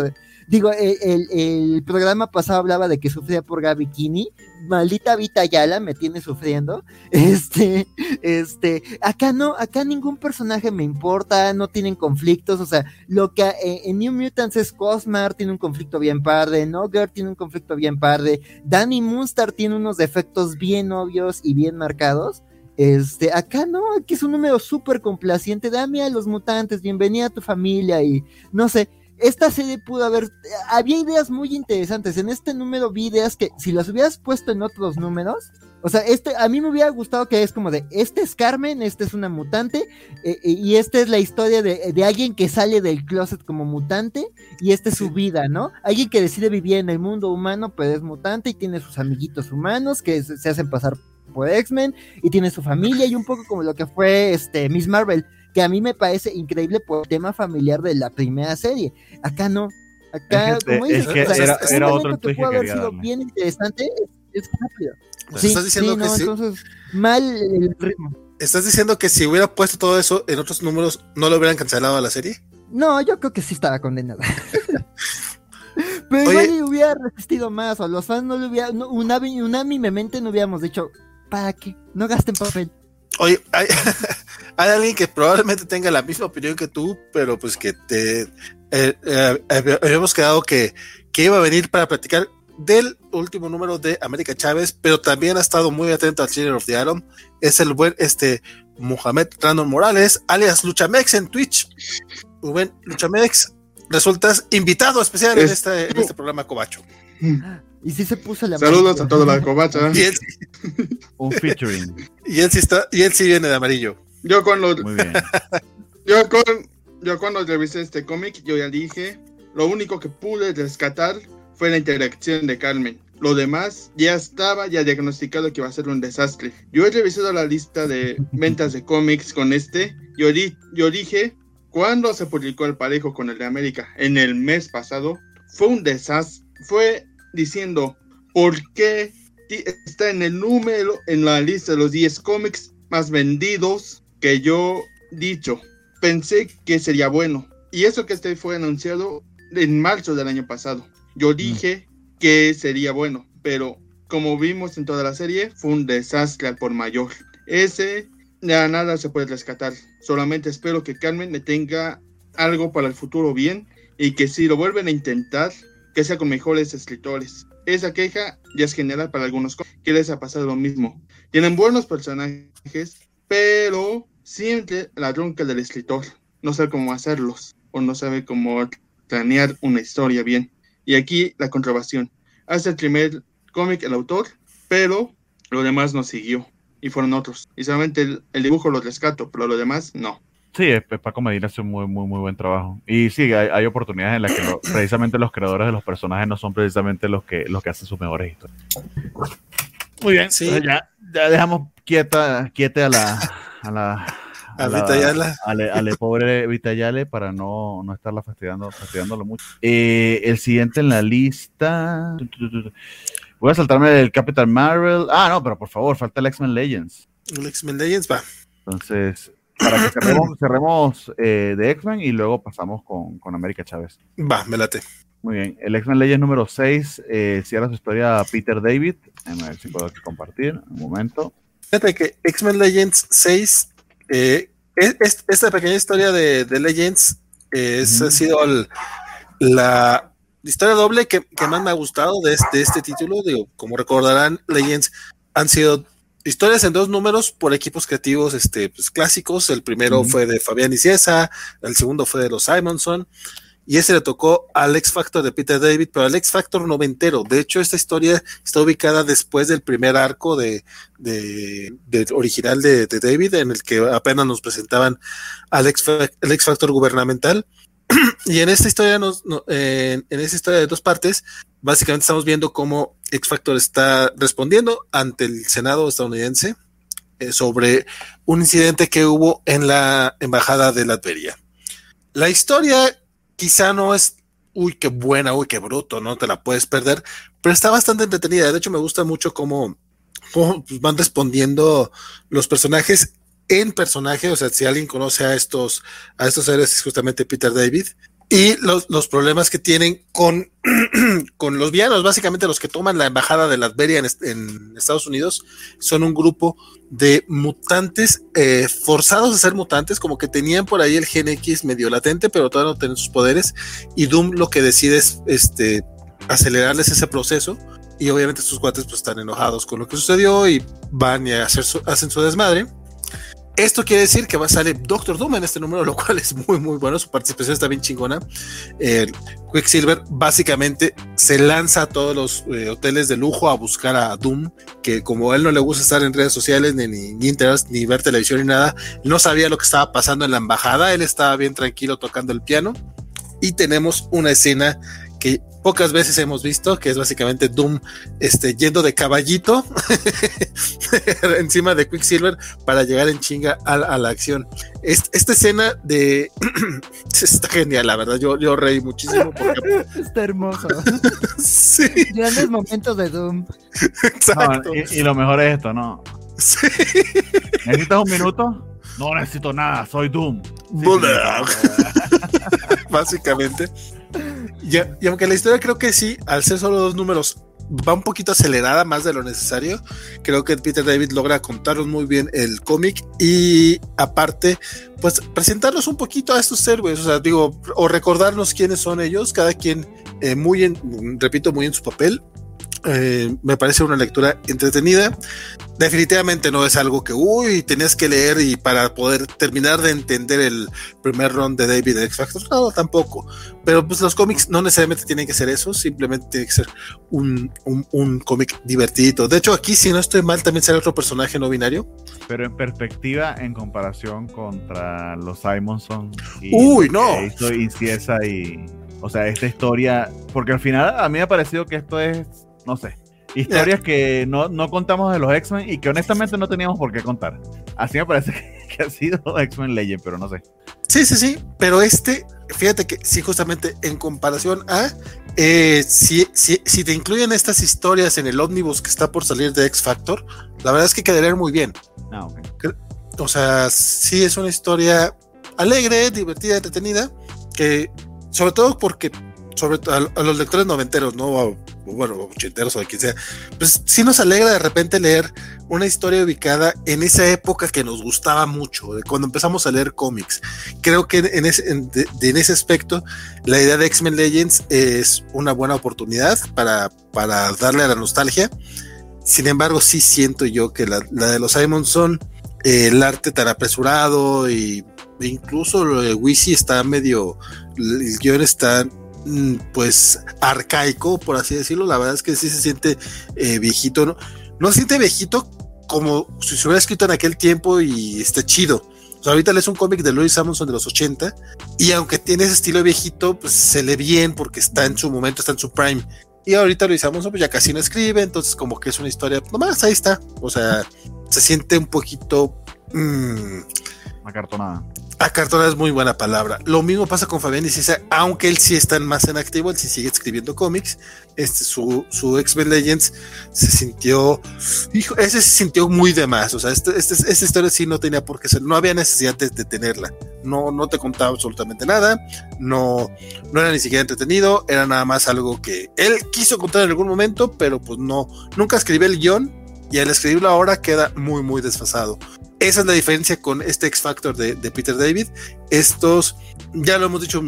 Speaker 3: Digo, el, programa pasado hablaba de que sufría por Gaby Kini. Maldita Vita Yala me tiene sufriendo. [LAUGHS] Este, este, acá no, acá ningún personaje me importa, no tienen conflictos. O sea, lo que eh, en New Mutants es Cosmar, tiene un conflicto bien padre. Nogger tiene un conflicto bien padre. Danny Moonstar tiene unos defectos bien obvios y bien marcados. Este, acá no, aquí es un número súper complaciente. Dame a los mutantes, bienvenida a tu familia y no sé. Esta serie pudo haber. Había ideas muy interesantes. En este número vi ideas que, si las hubieras puesto en otros números, o sea, este, a mí me hubiera gustado que es como de, este es Carmen, este es una mutante, eh, eh, y esta es la historia de, de, alguien que sale del closet como mutante, y esta es su vida, ¿no? Alguien que decide vivir en el mundo humano, pero es mutante y tiene sus amiguitos humanos que se hacen pasar por X-Men y tiene su familia y un poco como lo que fue este Miss Marvel, que a mí me parece increíble por el tema familiar de la primera serie. Acá no. Acá, como dices, era, otro que pudo haber sido bien interesante, es, rápido.
Speaker 1: Pues estás diciendo que
Speaker 3: entonces, mal el ritmo.
Speaker 1: ¿Estás diciendo que si hubiera puesto todo eso en otros números, no lo hubieran cancelado a la serie?
Speaker 3: No, yo creo que sí estaba condenada. [LAUGHS] Pero igual hubiera resistido más, o los fans no le hubieran, una, una mi mente no hubiéramos dicho, ¿Para qué? No gasten papel.
Speaker 1: Oye, [LAUGHS] hay, alguien que probablemente tenga la misma opinión que tú, pero pues que te eh, eh, habíamos quedado que, que iba a venir para platicar del último número de América Chávez, pero también ha estado muy atento al Chiller of the Atom. Es el buen este Mohamed Random Morales, alias Luchamex en Twitch. Rubén Luchamex, resultas invitado especial en, este, en este programa Cobacho.
Speaker 3: Y sí se puso la
Speaker 4: Saludos a toda la covacha. [LAUGHS]
Speaker 1: Y él,
Speaker 2: Un featuring.
Speaker 1: Y él sí está, y él sí viene de amarillo.
Speaker 4: Yo cuando Muy bien. [LAUGHS] yo con yo cuando revisé este cómic, yo ya dije, lo único que pude rescatar fue la interacción de Carmen. Lo demás ya estaba ya diagnosticado que iba a ser un desastre. Yo he revisado la lista de ventas de cómics con este. Yo, yo dije, cuando se publicó el parejo con el de América en el mes pasado, fue un desastre. Fue diciendo por qué está en el número, en la lista de los 10 cómics más vendidos que yo dicho. Pensé que sería bueno. Y eso que este fue anunciado en marzo del año pasado. Yo mm. dije que sería bueno, pero como vimos en toda la serie, fue un desastre por mayor. Ese ya nada se puede rescatar. Solamente espero que Carmen le tenga algo para el futuro bien y que si lo vuelven a intentar, que sea con mejores escritores. Esa queja ya es general para algunos que les ha pasado lo mismo. Tienen buenos personajes, pero siempre la ronca del escritor. No sabe cómo hacerlos o no sabe cómo planear una historia bien. Y aquí la contrabación. Hace el primer cómic el autor, pero lo demás no siguió. Y fueron otros. Y solamente el, el dibujo lo rescato, pero lo demás no.
Speaker 2: Sí, Paco Medina hace un muy, muy, muy buen trabajo. Y sí, hay, oportunidades en las que [CLEARS THROAT] precisamente los creadores de los personajes no son precisamente los que, los que hacen sus mejores historias. Muy bien, sí. ya, ya dejamos quieta, quieta a la... A la [LAUGHS]
Speaker 1: a, Vitayale.
Speaker 2: A le, pobre Vitayale para no, no estarla fastidiando, fastidiándolo mucho. Eh, el siguiente en la lista. Voy a saltarme el Capital Marvel. Ah, no, pero por favor, falta el X-Men Legends.
Speaker 1: El X-Men Legends va.
Speaker 2: Entonces, para que [CLEARS THROAT] cerremos, eh, de X-Men y luego pasamos con, con, América Chávez.
Speaker 1: Va, me late.
Speaker 2: Muy bien. El X-Men Legends número 6 eh, cierra su historia Peter David. A ver si puedo compartir. Un momento.
Speaker 1: Fíjate que X-Men Legends 6, eh, es, esta pequeña historia de, de Legends es, ha sido la historia doble que, que, más me ha gustado de este, de este título. Digo, como recordarán, Legends han sido historias en dos números por equipos creativos este, pues, clásicos. El primero fue de Fabián Ciesa, el segundo fue de los Simonson, y ese le tocó al X Factor de Peter David, pero al X Factor noventero. De hecho, esta historia está ubicada después del primer arco de, de, original de, David, en el que apenas nos presentaban al X, el X Factor gubernamental. [CLEARS THROAT] y en esta historia, nos, en, esta historia de dos partes, básicamente estamos viendo cómo X Factor está respondiendo ante el Senado estadounidense eh, sobre un incidente que hubo en la embajada de Latveria. La historia quizá no es, uy, qué buena, uy, qué bruto, no te la puedes perder, pero está bastante entretenida. De hecho, me gusta mucho cómo, van respondiendo los personajes en personaje. O sea, si alguien conoce a estos, a estos seres, es justamente Peter David y los, los problemas que tienen con, [CLEARS THROAT] con los villanos, básicamente los que toman la embajada de Latveria en, en Estados Unidos, son un grupo de mutantes eh, forzados a ser mutantes, como que tenían por ahí el gen X medio latente, pero todavía no tienen sus poderes, y Doom lo que decide es este, acelerarles ese proceso, y obviamente sus cuates pues están enojados con lo que sucedió y van y hacer su, hacen su desmadre esto quiere decir que va a salir Doctor Doom en este número, lo cual es muy, muy bueno. Su participación está bien chingona. El Quicksilver básicamente se lanza a todos los eh, hoteles de lujo a buscar a Doom, que como él no le gusta estar en redes sociales, ni, ni, ni, ni ver televisión ni nada, no sabía lo que estaba pasando en la embajada. Él estaba bien tranquilo tocando el piano. Y tenemos una escena que pocas veces hemos visto, que es básicamente Doom este, yendo de caballito [LAUGHS] encima de Quicksilver para llegar en chinga a, a la acción. Est esta escena de [CLEARS THROAT] está genial, la verdad. Yo, yo reí muchísimo. Porque... [LAUGHS]
Speaker 3: Está hermoso. [LAUGHS]
Speaker 1: sí.
Speaker 3: Grandes momentos de Doom.
Speaker 2: Exacto. No, y, y, lo mejor es esto, ¿no?
Speaker 1: Sí.
Speaker 2: ¿Necesitas un minuto? No necesito nada, soy Doom. Sí,
Speaker 1: Básicamente. Y, y, aunque la historia creo que sí, al ser solo dos números, va un poquito acelerada más de lo necesario. Creo que Peter David logra contarnos muy bien el cómic y aparte, pues presentarnos un poquito a estos héroes, o sea, digo, o recordarnos quiénes son ellos, cada quien eh, muy en, repito, muy en su papel. Eh, me parece una lectura entretenida. Definitivamente no es algo que, uy, tenías que leer y para poder terminar de entender el primer run de David X Factor. No, tampoco. Pero pues los cómics no necesariamente tienen que ser eso, simplemente tiene que ser un, un, un cómic divertido. De hecho, aquí, si no estoy mal, también será otro personaje no binario.
Speaker 2: Pero en perspectiva, en comparación contra los Simonson.
Speaker 1: Y uy, no.
Speaker 2: Hizo Inciesa y. O sea, esta historia. Porque al final a mí me ha parecido que esto es no sé, historias yeah. que no, no, contamos de los X-Men y que honestamente no teníamos por qué contar. Así me parece [LAUGHS] que, que ha sido X-Men Legend, pero no sé.
Speaker 1: Sí, sí, sí, pero este, fíjate que sí, justamente en comparación a, eh, si, si, si, te incluyen estas historias en el ómnibus que está por salir de X Factor, la verdad es que quedaría muy bien.
Speaker 2: Ah, okay.
Speaker 1: O sea, sí es una historia alegre, divertida, entretenida, que sobre todo porque sobre a, a, los lectores noventeros, ¿no? Bueno, ochenteros o de quien sea, pues sí nos alegra de repente leer una historia ubicada en esa época que nos gustaba mucho, cuando empezamos a leer cómics. Creo que en ese, en, de, ese aspecto, la idea de X-Men Legends es una buena oportunidad para, para darle a la nostalgia. Sin embargo, sí siento yo que la, de los Simons son eh, el arte tan apresurado y incluso lo de está medio, el guion está pues arcaico, por así decirlo. La verdad es que sí se siente eh, viejito, ¿no? No se siente viejito como si se hubiera escrito en aquel tiempo y esté chido. O sea, ahorita lees un cómic de Louis Samuelson de los 80 y aunque tiene ese estilo viejito, pues se lee bien porque está en su momento, está en su prime. Y ahorita Louis Samuelson pues ya casi no escribe, entonces como que es una historia, nomás ahí está. O sea, se siente un poquito... Mmm,
Speaker 2: acartonada.
Speaker 1: Acartonada es muy buena palabra. Lo mismo pasa con Fabián y César, aunque él sí está más en activo, él sí sigue escribiendo cómics. Este, su, su X-Men Legends se sintió, hijo, ese se sintió muy de más. O sea, este, este, esta historia sí no tenía por qué ser, no había necesidad de, de, tenerla. No, no te contaba absolutamente nada, no, no era ni siquiera entretenido, era nada más algo que él quiso contar en algún momento, pero pues no, nunca escribió el guion y al escribirlo ahora queda muy, muy desfasado. Esa es la diferencia con este X Factor de, de, Peter David. Estos, ya lo hemos dicho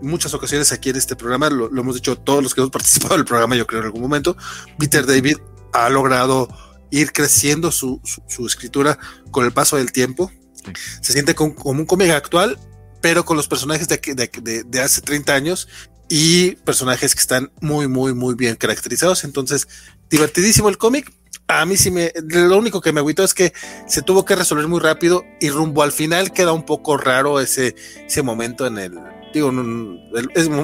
Speaker 1: muchas ocasiones aquí en este programa, lo, lo, hemos dicho todos los que hemos [LAUGHS] participado del programa, yo creo en algún momento. Peter David ha logrado ir creciendo su, su, su escritura con el paso del tiempo. Sí. Se siente como, como un cómic actual, pero con los personajes de, de, de, hace 30 años y personajes que están muy, muy, muy bien caracterizados. Entonces, divertidísimo el cómic a mí sí me, lo único que me agüitó es que se tuvo que resolver muy rápido y rumbo al final queda un poco raro ese, ese momento en el, digo,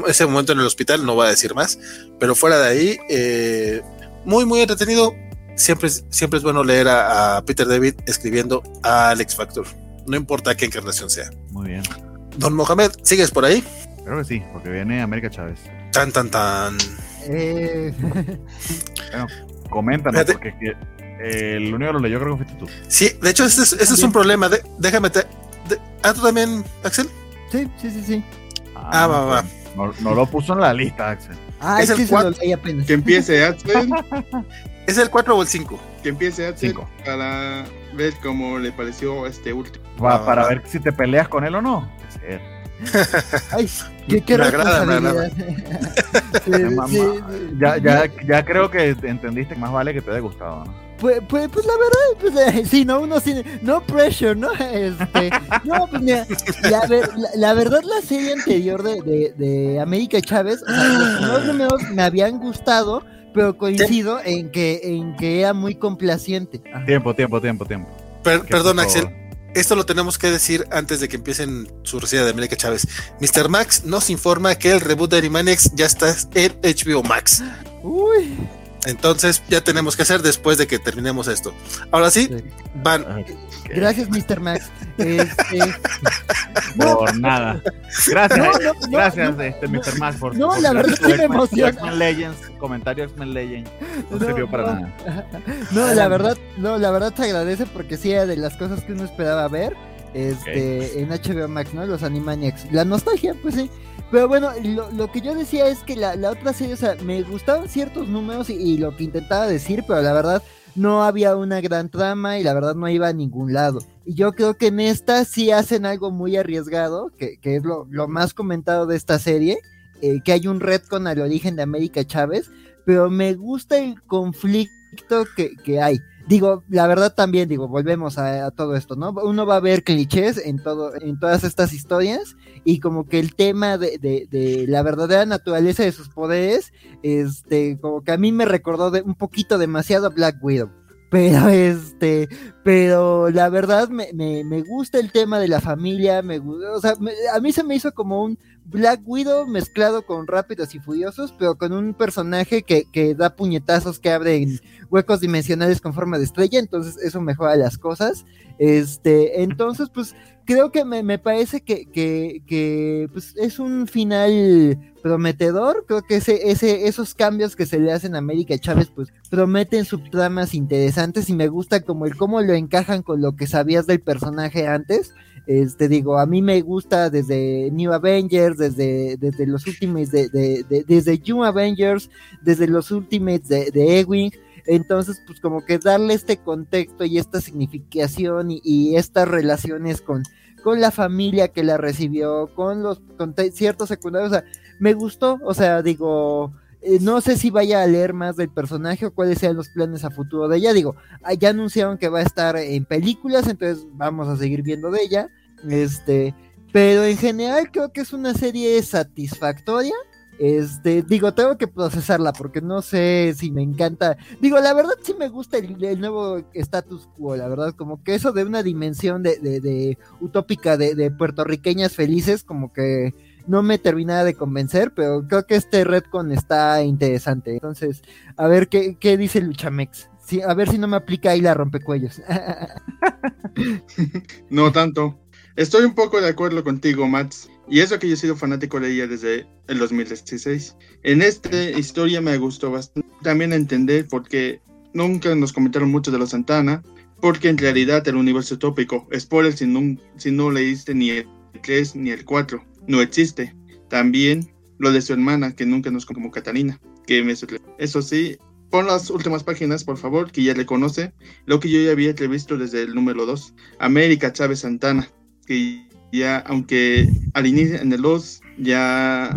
Speaker 1: ese momento en el hospital, no voy a decir más, pero fuera de ahí, eh, muy, muy entretenido. Siempre, siempre es bueno leer a, a Peter David escribiendo a Alex Factor, no importa qué encarnación sea.
Speaker 2: Muy bien.
Speaker 1: Don Mohamed, ¿sigues por ahí?
Speaker 2: Creo que sí, porque viene América Chávez.
Speaker 1: Tan, tan, tan.
Speaker 3: Eh... [LAUGHS]
Speaker 2: bueno, coméntanos, Fíjate. porque eh, el único que lo leyó creo que fuiste tú.
Speaker 1: Sí, de hecho, ese es, ese es un problema. De, déjame. Te, de, ¿Ah, tú también, Axel?
Speaker 3: Sí, sí, sí, sí.
Speaker 2: Ah,
Speaker 1: Ah, va, va.
Speaker 2: No, no, lo puso en la lista, Axel.
Speaker 3: Ah,
Speaker 1: Es el
Speaker 3: lo leí apenas.
Speaker 4: Que empiece Axel, [LAUGHS]
Speaker 1: ¿Es el 4 o el 5?
Speaker 4: que empiece Axel
Speaker 2: Cinco.
Speaker 4: para ver cómo le pareció este último.
Speaker 2: Va,
Speaker 1: Ah.
Speaker 2: para ver si te peleas con él o no. [LAUGHS]
Speaker 3: Ay, qué, qué
Speaker 1: Me agrada, me. [LAUGHS]
Speaker 3: Sí, sí, sí.
Speaker 2: Ya, ya, ya creo que entendiste que más vale que te haya gustado, ¿no?
Speaker 3: Pues, pues, pues la verdad, pues, eh, [LAUGHS] sí, no, uno sí, no pressure, ¿no? [LAUGHS] Este, no, pues mira, la, ver- la, la verdad la serie anterior de, de, de América Chávez, o sea, los [GASPS] primeros números me habían gustado, pero coincido en que, en que era muy complaciente. Ajá.
Speaker 2: Tiempo, tiempo, tiempo, tiempo.
Speaker 1: Per- perdón, Axel. Esto lo tenemos que decir antes de que empiecen su receta de América Chávez. Mr. Max nos informa que el reboot de Animaniacs ya está en HBO Max.
Speaker 3: Uy,
Speaker 1: Entonces ya tenemos que hacer después de que terminemos esto. Ahora sí,
Speaker 3: Sí.
Speaker 1: van.
Speaker 3: Gracias, Mr. Max. Este, [LAUGHS] no,
Speaker 2: Por nada. Gracias,
Speaker 3: No, no, no,
Speaker 2: gracias,
Speaker 3: no,
Speaker 2: este,
Speaker 3: no.
Speaker 2: Mr. Max, por
Speaker 3: No,
Speaker 2: por
Speaker 3: la verdad sí me
Speaker 2: X-Men-
Speaker 3: emociona.
Speaker 2: X-Men Legends, comentario X-Men Legends. No,
Speaker 3: No,
Speaker 2: sirvió para
Speaker 3: no.
Speaker 2: nada. [LAUGHS]
Speaker 3: No, la verdad, no, la verdad te agradece porque sí era de las cosas que uno esperaba ver este, en HBO Max, ¿no? Los Animaniacs. La nostalgia, pues sí. Pero bueno, lo, lo que yo decía es que la, la otra serie, o sea, me gustaban ciertos números y, lo que intentaba decir, pero la verdad no había una gran trama y la verdad no iba a ningún lado. Y yo creo que en esta sí hacen algo muy arriesgado, que, que es lo, lo más comentado de esta serie, eh, que hay un retcon al origen de América Chávez, pero me gusta el conflicto que, que hay. Digo, la verdad también, digo, volvemos a, a todo esto, ¿no? Uno va a ver clichés en todo, en todas estas historias, y como que el tema de, de, la verdadera naturaleza de sus poderes, este, como que a mí me recordó un poquito demasiado a Black Widow. Pero este, pero la verdad me, me, me gusta el tema de la familia, me o sea, a mí se me hizo como un Black Widow mezclado con Rápidos y Furiosos, pero con un personaje que, que da puñetazos que abren huecos dimensionales con forma de estrella, entonces eso mejora las cosas. Este, entonces, pues creo que me, me parece que, que, que, pues, es un final prometedor. Creo que ese, ese, esos cambios que se le hacen a América Chávez, pues prometen subtramas interesantes y me gusta como el cómo lo encajan con lo que sabías del personaje antes. Este digo, a mí me gusta desde New Avengers, desde, desde los Ultimates de, de, de- desde Young Avengers, desde los Ultimates de, Ewing. Entonces, pues como que darle este contexto y esta significación y, y estas relaciones con, con la familia que la recibió, con los con ciertos secundarios, o sea, me gustó, o sea, digo, eh, no sé si vaya a leer más del personaje o cuáles sean los planes a futuro de ella, digo, ah, ya anunciaron que va a estar en películas, entonces vamos a seguir viendo de ella, este, pero en general creo que es una serie satisfactoria. Este, digo, tengo que procesarla porque no sé si me encanta. Digo, la verdad sí me gusta el, nuevo status quo, la verdad, como que eso de una dimensión de, de, de utópica de, de puertorriqueñas felices, como que no me terminaba de convencer, pero creo que este Redcon está interesante. Entonces, a ver qué, qué dice Luchamex. Sí, a ver si no me aplica ahí la rompecuellos. [LAUGHS]
Speaker 4: No tanto. Estoy un poco de acuerdo contigo, Mats. Y eso que yo he sido fanático de ella desde el 2016. En esta historia me gustó bastante. También entender por qué nunca nos comentaron mucho de los Santana. Porque en realidad el universo utópico, spoiler si no, leíste ni el 3 ni el 4, no existe. También lo de su hermana, que nunca nos como Catalina. Que. Eso sí, pon las últimas páginas, por favor, que ya le conoce. Lo que yo ya había previsto desde el número 2. América Chávez Santana que ya, aunque al inicio en el 2 ya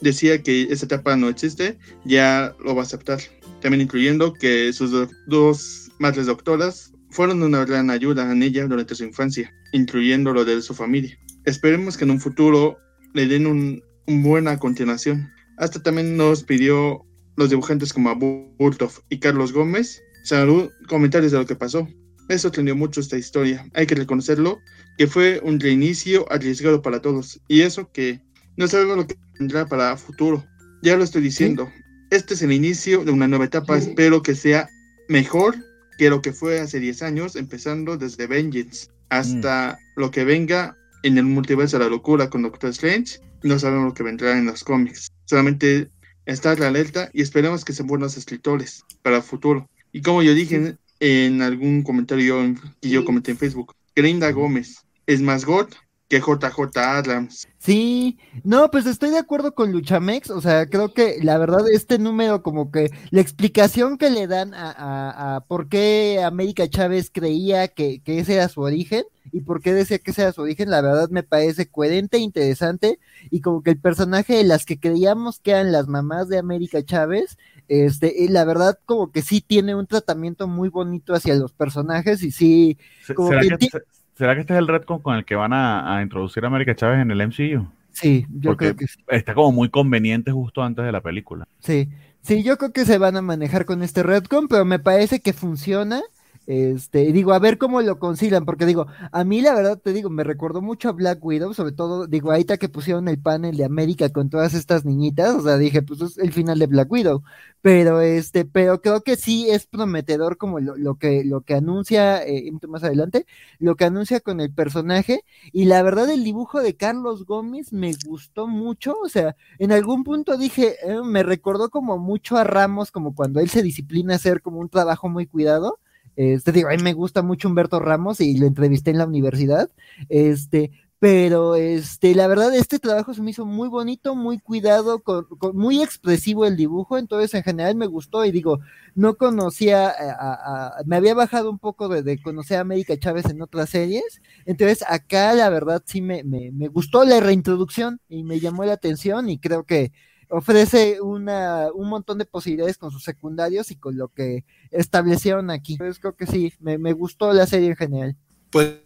Speaker 4: decía que esa etapa no existe, ya lo va a aceptar. También incluyendo que sus do- dos madres doctoras fueron una gran ayuda en ella durante su infancia, incluyendo lo de su familia. Esperemos que en un futuro le den un, un buena continuación. Hasta también nos pidió los dibujantes como Abu Burtov y Carlos Gómez salud, comentarios de lo que pasó. Eso tendió mucho esta historia, hay que reconocerlo, que fue un reinicio arriesgado para todos. Y eso que no sabemos lo que vendrá para futuro. Ya lo estoy diciendo. Este es el inicio de una nueva etapa. Espero que sea mejor que lo que fue hace 10 años, empezando desde Vengeance hasta lo que venga en el multiverso de la locura con Doctor Strange. No sabemos lo que vendrá en los cómics. Solamente estar la alerta y esperemos que sean buenos escritores para el futuro. Y como yo dije en, algún comentario en- que yo comenté en Facebook, Grinda Gómez es más God que JJ Adams.
Speaker 3: Sí, no, pues estoy de acuerdo con Luchamex, o sea, creo que la verdad este número como que la explicación que le dan a, a, por qué América Chávez creía que, que, ese era su origen y por qué decía que ese era su origen, la verdad me parece coherente, interesante y como que el personaje de las que creíamos que eran las mamás de América Chávez, este, y la verdad como que sí tiene un tratamiento muy bonito hacia los personajes y sí, como
Speaker 2: que, ¿Será que este es el retcon con el que van a, introducir a América Chávez en el MCU?
Speaker 3: Sí, yo creo que sí.
Speaker 2: Está como muy conveniente justo antes de la película.
Speaker 3: Sí, sí, yo creo que se van a manejar con este retcon, pero me parece que funciona este, digo, a ver cómo lo concilian, porque digo, a mí la verdad te digo, me recordó mucho a Black Widow, sobre todo, digo, ahorita que pusieron el panel de América con todas estas niñitas, o sea, dije, pues es el final de Black Widow, pero este, pero creo que sí es prometedor como lo, que, lo que anuncia, eh, más adelante, lo que anuncia con el personaje, y la verdad el dibujo de Carlos Gómez me gustó mucho, o sea, en algún punto dije, eh, me recordó como mucho a Ramos, como cuando él se disciplina a hacer como un trabajo muy cuidado, este, digo, me gusta mucho Humberto Ramos y lo entrevisté en la universidad. Este, pero este, la verdad, este trabajo se me hizo muy bonito, muy cuidado, con, muy expresivo el dibujo, entonces en general me gustó y digo, no conocía, a, me había bajado un poco de, conocer a América Chávez en otras series, entonces acá la verdad sí me, me, me gustó la reintroducción y me llamó la atención y creo que ofrece una, un montón de posibilidades con sus secundarios y con lo que establecieron aquí. Entonces creo que sí, me, gustó la serie en general.
Speaker 1: Pues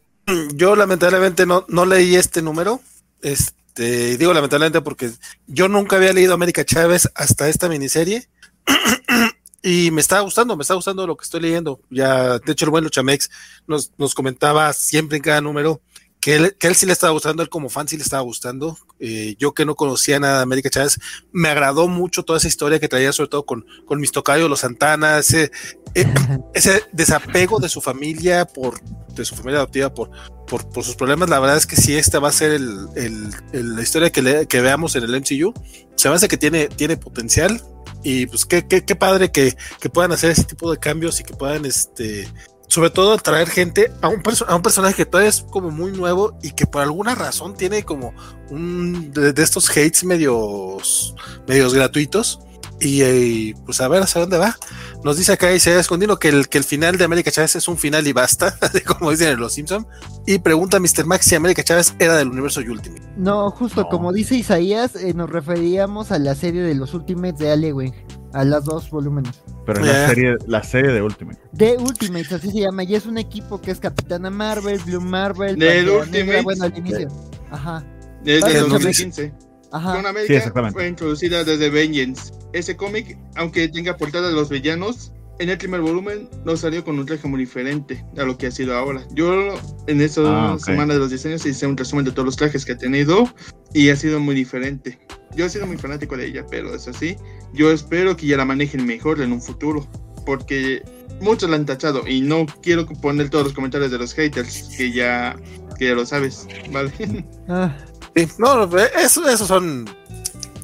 Speaker 1: yo lamentablemente no, no leí este número. Este, digo lamentablemente porque yo nunca había leído América Chávez hasta esta miniserie. [CLEARS THROAT] y me está gustando, me está gustando lo que estoy leyendo. Ya, de hecho, el buen Luchamex nos, nos comentaba siempre en cada número que él, que él sí le estaba gustando, él como fan sí le estaba gustando. Eh, yo que no conocía nada de América Chávez, me agradó mucho toda esa historia que traía, sobre todo con, con mis tocayos, los Santana, ese, eh, [LAUGHS] ese desapego de su familia por de su familia adoptiva por, por, por, sus problemas. La verdad es que si esta va a ser el, el, la historia que, le, que, veamos en el MCU, se me hace que tiene, tiene potencial. Y pues qué, qué, qué padre que, que, puedan hacer ese tipo de cambios y que puedan este sobre todo atraer gente a un, a un personaje que todavía es como muy nuevo y que por alguna razón tiene como un de, estos hates medios, medios gratuitos. Y, pues a ver hacia dónde va. Nos dice acá se Escondino que el, que el final de América Chávez es un final y basta, [LAUGHS] como dicen en Los Simpson Y pregunta a Mr. Max si América Chávez era del universo Ultimate.
Speaker 3: No, justo como dice Isaías, eh, nos referíamos a la serie de los Ultimates de Alewing a las dos volúmenes.
Speaker 2: Pero en la serie, la serie de Ultimate.
Speaker 3: De Ultimate, así se llama. Y es un equipo que es Capitana Marvel, Blue Marvel,
Speaker 4: de Ultimate.
Speaker 3: bueno, al inicio. Ajá.
Speaker 4: Desde el 2015. Ajá. Con América fue introducida desde Vengeance. Ese cómic, aunque tenga portada de los villanos, en el primer volumen no salió con un traje muy diferente a lo que ha sido ahora. Yo en esa ah, semana de los diseños hice un resumen de todos los trajes que ha tenido y ha sido muy diferente. Yo he sido muy fanático de ella, pero es así. Yo espero que ya la manejen mejor en un futuro, porque muchos la han tachado y no quiero poner todos los comentarios de los haters, que ya, que ya lo sabes, ¿vale? [LAUGHS]
Speaker 1: Ah. Sí, no, eso, eso son...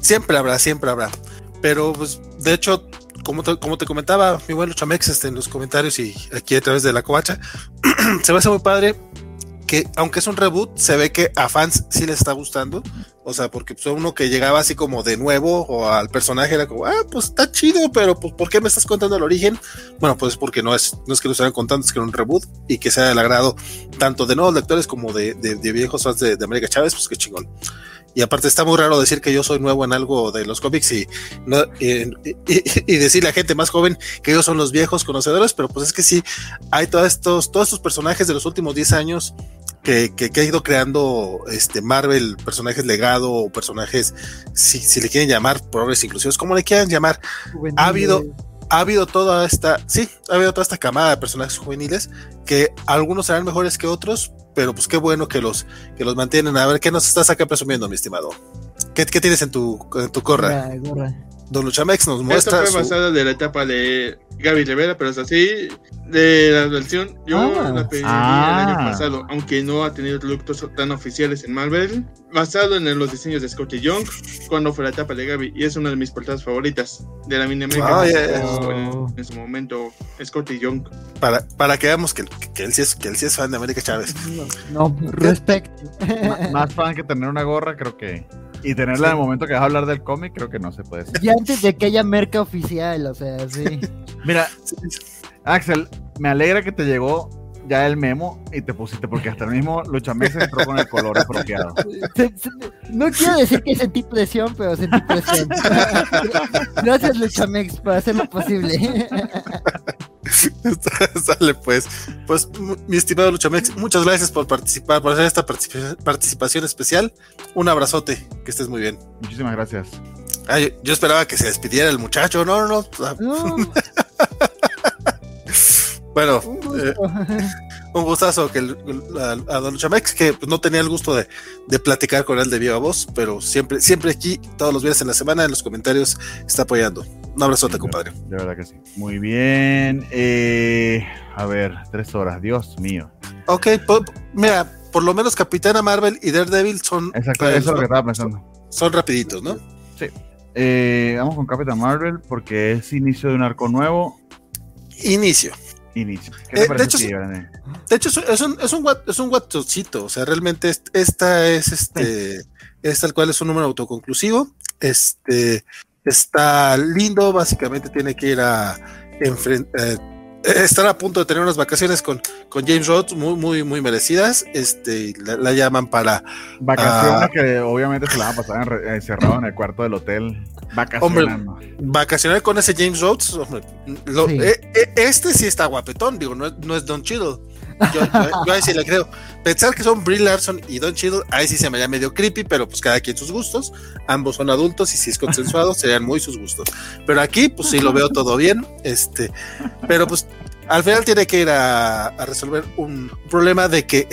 Speaker 1: Siempre habrá, siempre habrá. Pero, pues, de hecho, como te, como te comentaba mi buen Chamex este, en los comentarios y aquí a través de la covacha, [CLEARS THROAT] se me hace muy padre que aunque es un reboot, se ve que a fans sí les está gustando. O sea, porque pues, uno que llegaba así como de nuevo o al personaje era como, ah, pues está chido, pero pues ¿por qué me estás contando el origen? Bueno, pues porque no es, no es que lo estén contando, es que era un reboot y que sea del agrado tanto de nuevos lectores como de, de, viejos fans de, de América Chávez, pues qué chingón. Y aparte está muy raro decir que yo soy nuevo en algo de los cómics y, no, y, decirle a gente más joven que ellos son los viejos conocedores, pero pues es que sí, hay todos estos, todos estos personajes de los últimos 10 años que, que, ha ido creando este Marvel, personajes legado o personajes, si, si le quieren llamar, progres inclusivos, como le quieran llamar, ha habido ha habido toda esta, sí, ha habido toda esta camada de personajes juveniles que algunos serán mejores que otros, pero pues qué bueno que los, que los mantienen. A ver, ¿qué nos estás acá presumiendo, mi estimado? ¿Qué, qué tienes en tu, en tu corra? Don Luchamex nos muestra.
Speaker 4: Esta fue basada de la etapa de Gaby Rivera, pero es así. De la versión, yo
Speaker 3: Ah.
Speaker 4: la pedí
Speaker 2: Ah.
Speaker 4: el año pasado, aunque no ha tenido productos tan oficiales en Marvel. Basado en los diseños de Scotty Young, cuando fue la etapa de Gaby, y es una de mis portadas favoritas de la mini
Speaker 1: Ah, ya.
Speaker 4: en, en su momento, Scotty Young.
Speaker 1: Para, para que veamos que, que, él sí es, que él sí es fan de América Chávez.
Speaker 3: No, no respect.
Speaker 2: Más fan que tener una gorra, creo que. Y tenerla en el momento que vas a hablar del cómic, creo que no se puede.
Speaker 3: Y antes de que haya merca oficial, o sea, sí. [LAUGHS]
Speaker 2: Mira,
Speaker 1: Sí,
Speaker 2: Axel, me alegra que te llegó ya el memo y te pusiste, porque hasta el mismo Luchamex entró con el color apropiado. [LAUGHS]
Speaker 3: No quiero decir que sentí presión, pero sentí presión. [LAUGHS] Gracias, Luchamex, por hacerlo posible. [LAUGHS]
Speaker 1: Sale pues. Pues, mi estimado Luchamex, muchas gracias por participar, por hacer esta participa- participación especial. Un abrazote, que estés muy bien.
Speaker 2: Muchísimas gracias.
Speaker 1: Ah, yo, esperaba que se despidiera el muchacho. No, no, no.
Speaker 3: No, [LAUGHS]
Speaker 1: Bueno,
Speaker 3: un
Speaker 1: eh, un gustazo que el- a, a Don Luchamex, que pues, no tenía el gusto de, de platicar con él de viva voz, pero siempre, siempre aquí, todos los días en la semana, en los comentarios, está apoyando. Un abrazote, compadre.
Speaker 2: De verdad que sí. Muy bien. eh, a ver, tres horas. Dios mío.
Speaker 1: Ok, po- mira, por lo menos Capitana Marvel y Daredevil son,
Speaker 2: Exacto, eso es lo que estaba pensando.
Speaker 1: son rapiditos, ¿no?
Speaker 2: Eh, vamos con Captain Marvel porque es inicio de un arco nuevo.
Speaker 1: Inicio.
Speaker 2: Inicio. ¿Qué
Speaker 1: Eh,
Speaker 2: te
Speaker 1: de hecho, sí.
Speaker 2: Brandon?
Speaker 1: De hecho, es un, es un, es un, es WhatsAppcito, o sea, realmente es- esta es este, es tal cual es un número autoconclusivo. Este está lindo, básicamente tiene que ir a enfrentar. estar a punto de tener unas vacaciones con, con James Rhodes muy, muy, muy merecidas. Este, la, la llaman para
Speaker 2: Vacaciones
Speaker 1: Ah.
Speaker 2: que obviamente se la van a pasar enre- encerrado en el cuarto del hotel. Vacacionando.
Speaker 1: vacacionar con ese James Rhodes. hombre, lo-
Speaker 3: Sí.
Speaker 1: eh, eh, este sí está guapetón, digo, no es, no es Don Cheadle. Yo, yo- yo ahí sí le creo. Pensar que son Brie Larson y Don Cheadle, ahí sí se me haría medio creepy, pero pues cada quien sus gustos. Ambos son adultos y si es consensuado, [LAUGHS] serían muy sus gustos. Pero aquí, pues sí lo veo [LAUGHS] todo bien. Este, pero pues al final tiene que ir a, a resolver un problema de que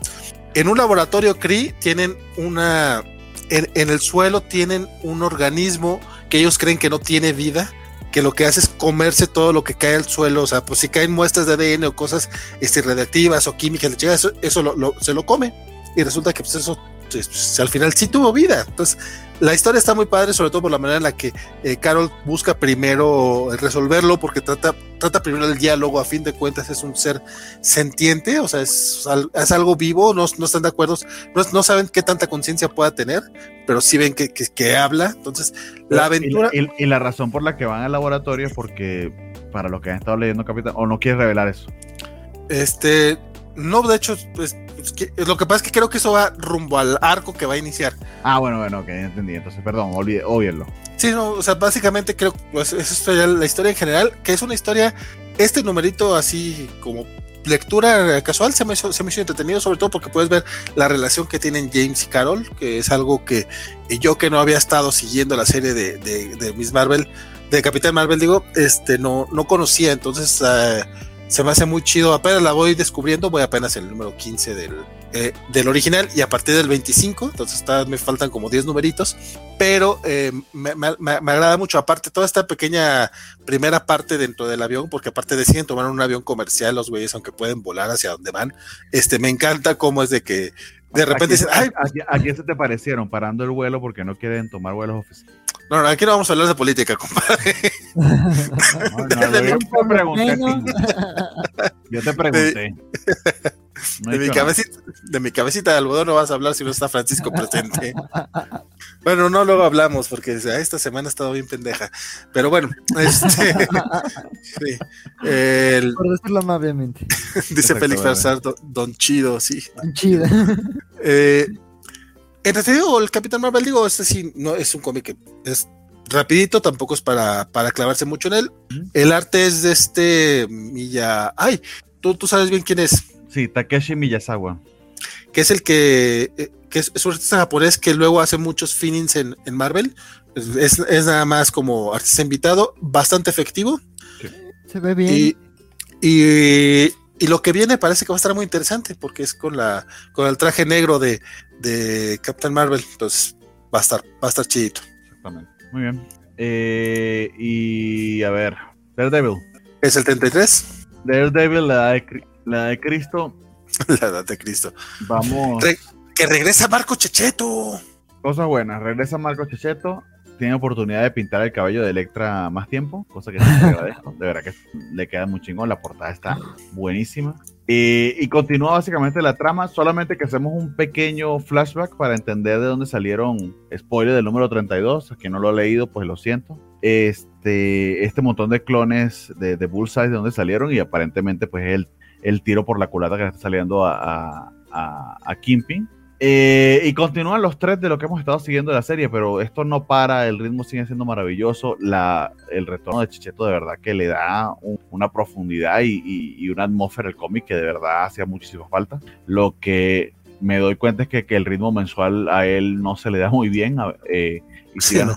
Speaker 1: [LAUGHS] en un laboratorio CRI tienen una. En, en el suelo tienen un organismo que ellos creen que no tiene vida, que lo que hace es comerse todo lo que cae al suelo, o sea, pues si caen muestras de ADN o cosas este, radiactivas o químicas, eso, eso lo- lo- se lo come. Y resulta que pues eso pues, al final sí tuvo vida. Entonces, la historia está muy padre, sobre todo por la manera en la que eh, Carol busca primero resolverlo, porque trata, trata primero el diálogo, a fin de cuentas es un ser sentiente, o sea, es, es algo vivo, no, no están de acuerdo, no, no saben qué tanta conciencia pueda tener, pero sí ven que, que, que habla. Entonces, la aventura...
Speaker 2: Y, y- y la razón por la que van al laboratorio es porque, para los que han estado leyendo Capitán, o no quieres revelar eso.
Speaker 1: Este, no, de hecho, pues, lo que pasa es que creo que eso va rumbo al arco que va a iniciar.
Speaker 2: Ah, bueno, bueno, ok, entendí. Entonces, perdón, olvide.
Speaker 1: Sí, no, o sea, básicamente creo pues eso es ya la historia en general, que es una historia, este numerito así como lectura casual se me, hizo, se me hizo entretenido, sobre todo porque puedes ver la relación que tienen James y Carol, que es algo que eh, yo que no había estado siguiendo la serie de, de, de Miss Marvel, de Capitán Marvel, digo, este no, no conocía, entonces eh, se me hace muy chido, apenas la voy descubriendo, voy apenas en el número 15 del, eh, del original y a partir del 25, entonces está- me faltan como 10 numeritos, pero eh, me, me- me- me agrada mucho, aparte toda esta pequeña primera parte dentro del avión, porque aparte deciden tomar un avión comercial los güeyes, aunque pueden volar hacia donde van, este, me encanta cómo es de que de repente dicen, ay,
Speaker 2: aquí, aquí se te parecieron parando el vuelo porque no quieren tomar vuelos oficiales.
Speaker 1: No, no, aquí no vamos a hablar de política, compadre. [LAUGHS]
Speaker 2: No, no, yo te pregunté. Yo te pregunté. No
Speaker 1: de, mi cabecita, de mi cabecita de algodón no vas a hablar si no está Francisco presente. Bueno, no, luego hablamos porque esta semana ha estado bien pendeja. Pero bueno, este, [LAUGHS] sí, el-
Speaker 3: Por decirlo amablemente. [LAUGHS]
Speaker 1: dice Félix. Farsar, don, don Chido, sí.
Speaker 3: Chida.
Speaker 1: Eh, entretenido el Capitán Marvel, digo, este sí, no es un cómic que es rapidito, tampoco es para, para clavarse mucho en él. El arte es de este Milla. Ay, tú, tú sabes bien quién es.
Speaker 2: Sí, Takeshi Miyazawa.
Speaker 1: que es el que, eh, que es, es un artista japonés que luego hace muchos finnings en, en Marvel. Es, es- nada más como artista invitado, bastante efectivo.
Speaker 3: Se ve bien.
Speaker 1: Y, y, y lo que viene parece que va a estar muy interesante porque es con la con el traje negro de, de Captain Marvel. Entonces va a estar, va a estar chidito.
Speaker 2: Exactamente. Muy bien. Eh, y a ver, Daredevil.
Speaker 1: ¿Es el 33?
Speaker 2: Daredevil, la de, la de Cristo. [LAUGHS]
Speaker 1: la edad de Cristo.
Speaker 2: Vamos.
Speaker 1: que regresa Marco Checheto.
Speaker 2: Cosas buenas, regresa Marco Checheto tiene oportunidad de pintar el cabello de Electra más tiempo, cosa que agradezco. De verdad que le queda muy chingón, la portada está buenísima. y continúa básicamente la trama, solamente que hacemos un pequeño flashback para entender de dónde salieron, spoiler del número 32, a quien no lo ha leído, pues lo siento. Este, este montón de clones de, de Bullseye de dónde salieron y aparentemente pues el, el tiro por la culata que está saliendo a, a, a Kimping eh, y continúan los tres de lo que hemos estado siguiendo de la serie, pero esto no para, el ritmo sigue siendo maravilloso. La, el retorno de Chicheto de verdad que le da una profundidad y, una atmósfera al cómic que de verdad hacía muchísima falta. Lo que me doy cuenta es que, que el ritmo mensual a él no se le da muy bien eh, y sí, no.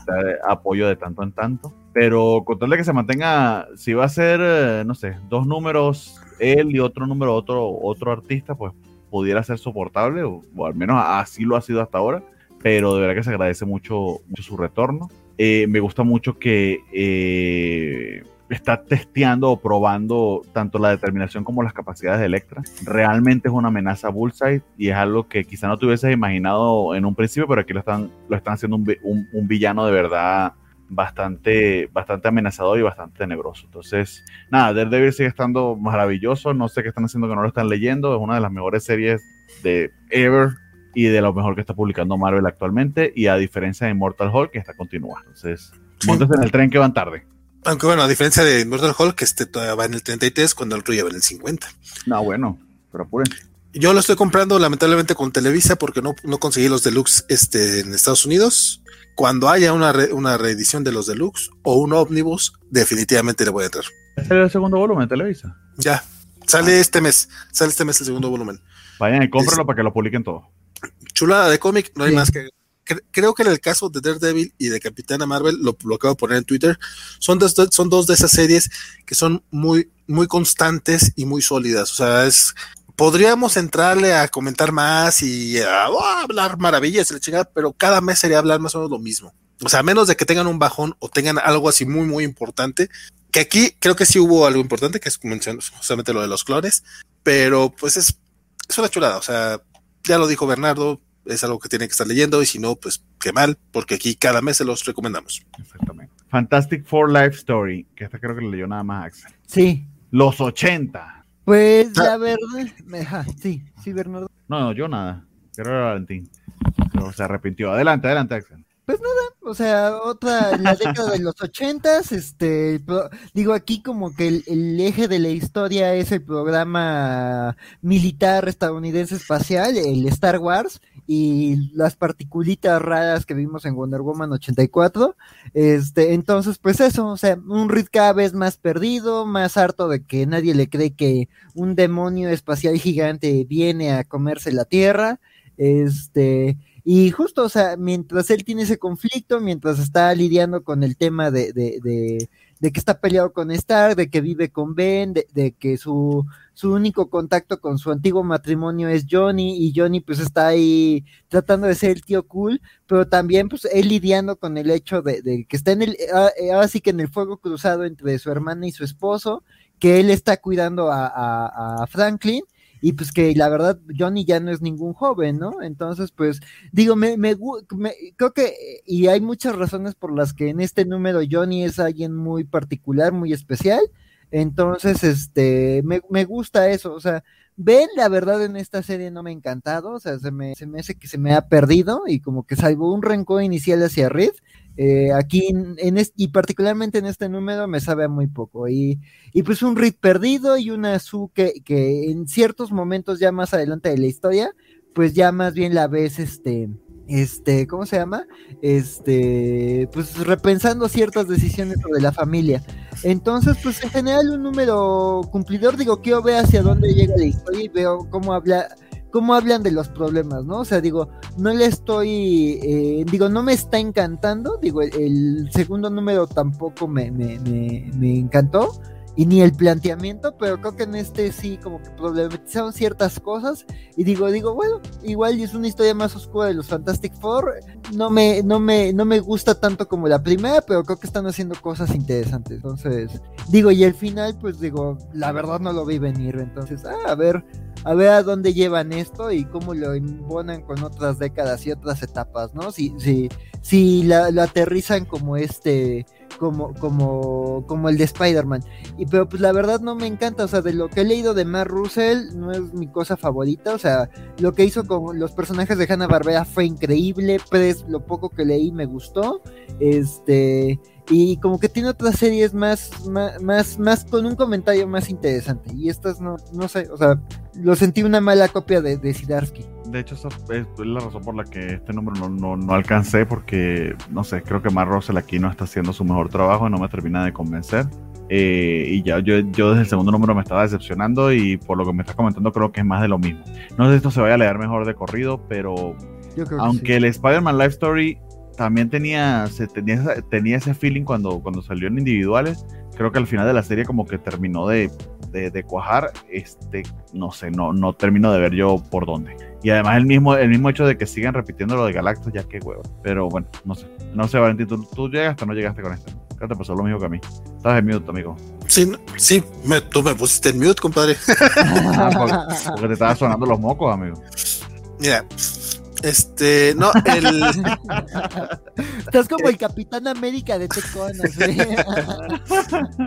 Speaker 2: apoyo de tanto en tanto. Pero con tal de que se mantenga, si va a ser, eh, no sé, dos números él y otro número otro, otro artista, pues pudiera ser soportable, o, al menos así lo ha sido hasta ahora, pero de verdad que se agradece mucho, su retorno. Eh, me gusta mucho que eh, está testeando o probando tanto la determinación como las capacidades de Electra. Realmente es una amenaza a Bullseye y es algo que quizá no te hubieses imaginado en un principio, pero aquí lo están, lo están haciendo un villano de verdad bastante, bastante amenazador y bastante tenebroso. Entonces, nada, Daredevil sigue estando maravilloso. No sé qué están haciendo que no lo están leyendo. Es una de las mejores series de ever y de lo mejor que está publicando Marvel actualmente. Y a diferencia de Immortal Hulk, que está continuando. Entonces, montes en el tren que van tarde.
Speaker 1: Aunque bueno, a diferencia de Immortal Hulk, que este todavía va en el 33 cuando el otro ya va en el 50.
Speaker 2: No, bueno, pero apuren.
Speaker 1: Yo lo estoy comprando lamentablemente con Televisa porque no, no conseguí los deluxe este, en Estados Unidos cuando haya una, una reedición de los deluxe o un ómnibus, definitivamente le voy a entrar.
Speaker 2: ¿Es el segundo volumen, Televisa?
Speaker 1: Ya, sale ah. este mes, sale este mes el segundo volumen.
Speaker 2: Vayan y cómprenlo para que lo publiquen todo.
Speaker 1: Chulada de cómic, no hay más que creo que en el caso de Daredevil y de Capitana Marvel, lo, lo, acabo de poner en Twitter, son dos, son dos de esas series que son muy, muy constantes y muy sólidas. O sea, es, podríamos entrarle a comentar más y a, oh, hablar maravillas, pero cada mes sería hablar más o menos lo mismo. O sea, a menos de que tengan un bajón o tengan algo así muy, muy importante, que aquí creo que sí hubo algo importante, que es justamente lo de los clones, pero pues es, es una chulada. O sea, ya lo dijo Bernardo, es algo que tienen que estar leyendo y si no, pues qué mal, porque aquí cada mes se los recomendamos.
Speaker 2: Exactamente. Fantastic Four Life Story, que esta creo que le leyó nada más Axel.
Speaker 3: Sí.
Speaker 2: Los 80.
Speaker 3: Pues ah. la verdad, sí, sí, Bernardo.
Speaker 2: No, no, yo nada. Pero era Valentín. Pero se arrepintió. Adelante, adelante, Axel.
Speaker 3: Pues nada, o sea, otra, la década de los ochentas, este, digo aquí como que el, eje de la historia es el programa militar estadounidense espacial, el Star Wars, y las particulitas raras que vimos en Wonder Woman 84. Este, entonces, pues eso, o sea, un Reed cada vez más perdido, más harto de que nadie le cree que un demonio espacial gigante viene a comerse la Tierra. Este, y justo, o sea, mientras él tiene ese conflicto, mientras está lidiando con el tema de, de que está peleado con Stark, de que vive con Ben, de, de que su, su único contacto con su antiguo matrimonio es Johnny y Johnny pues está ahí tratando de ser el tío cool, pero también pues él lidiando con el hecho de, que está en el, ah, eh, ahora sí que en el fuego cruzado entre su hermana y su esposo, que él está cuidando a, a, Franklin y pues que la verdad Johnny ya no es ningún joven, ¿no? Entonces, pues digo, me, me, creo que, y hay muchas razones por las que en este número Johnny es alguien muy particular, muy especial, entonces, este, me, me gusta eso, o sea, Ben, la verdad, en esta serie no me ha encantado, o sea, se me, se me hace que se me ha perdido y como que salvo un rencor inicial hacia Reed, eh, aquí en, este, y particularmente en este número me sabe muy poco. Y, y pues un Reed perdido y una Sue que, que en ciertos momentos ya más adelante de la historia, pues ya más bien la ves, este, este, ¿cómo se llama? Este, pues repensando ciertas decisiones sobre la familia. Entonces, pues en general un número cumplidor, digo, quiero ver hacia dónde llega la historia y veo cómo habla, cómo hablan de los problemas, ¿no? O sea, digo, no le estoy, eh, digo, no me está encantando, digo, el, segundo número tampoco me, me, me, me encantó, y ni el planteamiento, pero creo que en este sí como que problematizaron ciertas cosas y digo, digo, bueno, igual es una historia más oscura de los Fantastic Four, no me, no me, no me gusta tanto como la primera, pero creo que están haciendo cosas interesantes, entonces, digo, y el final, pues digo, la verdad no lo vi venir, entonces, ah, a ver, a ver a dónde llevan esto y cómo lo embonan con otras décadas y otras etapas, ¿no? Si, si, si la, lo aterrizan como este como, como, como el de Spider-Man. Y pero pues la verdad no me encanta, o sea, de lo que he leído de Matt Russell no es mi cosa favorita, o sea, lo que hizo con los personajes de Hanna Barbera fue increíble, pues lo poco que leí me gustó. Este, y como que tiene otras series más, más, más, con un comentario más interesante. Y estas no, no sé, o sea, lo sentí una mala copia de, de Sidarsky.
Speaker 2: De hecho, esa es la razón por la que este número no, no, no alcancé, porque, no sé, creo que Mar Russell aquí no está haciendo su mejor trabajo y no me termina de convencer. Eh, y ya yo, yo desde el segundo número me estaba decepcionando y por lo que me estás comentando creo que es más de lo mismo. No sé si esto se vaya a leer mejor de corrido, pero aunque el Spider-Man Life Story también tenía, se tenía, tenía ese feeling cuando, cuando salió en individuales. Creo que al final de la serie como que terminó de, de, cuajar. Este, no sé, no, no termino de ver yo por dónde. Y además el mismo, el mismo hecho de que sigan repitiendo lo de Galactus, ya que huevo. Pero bueno, no sé. No sé, Valentín, ¿tú, tú llegaste o no llegaste con esto? ¿Qué te pasó lo mismo que a mí? Estás en mute, amigo.
Speaker 1: Sí, sí, me, tú me pusiste en mute, compadre.
Speaker 2: Ah, porque, porque, te estaban sonando los mocos, amigo. [LAUGHS]
Speaker 1: Mira, este, no, el. [LAUGHS]
Speaker 3: Estás como el Capitán América de Teconas,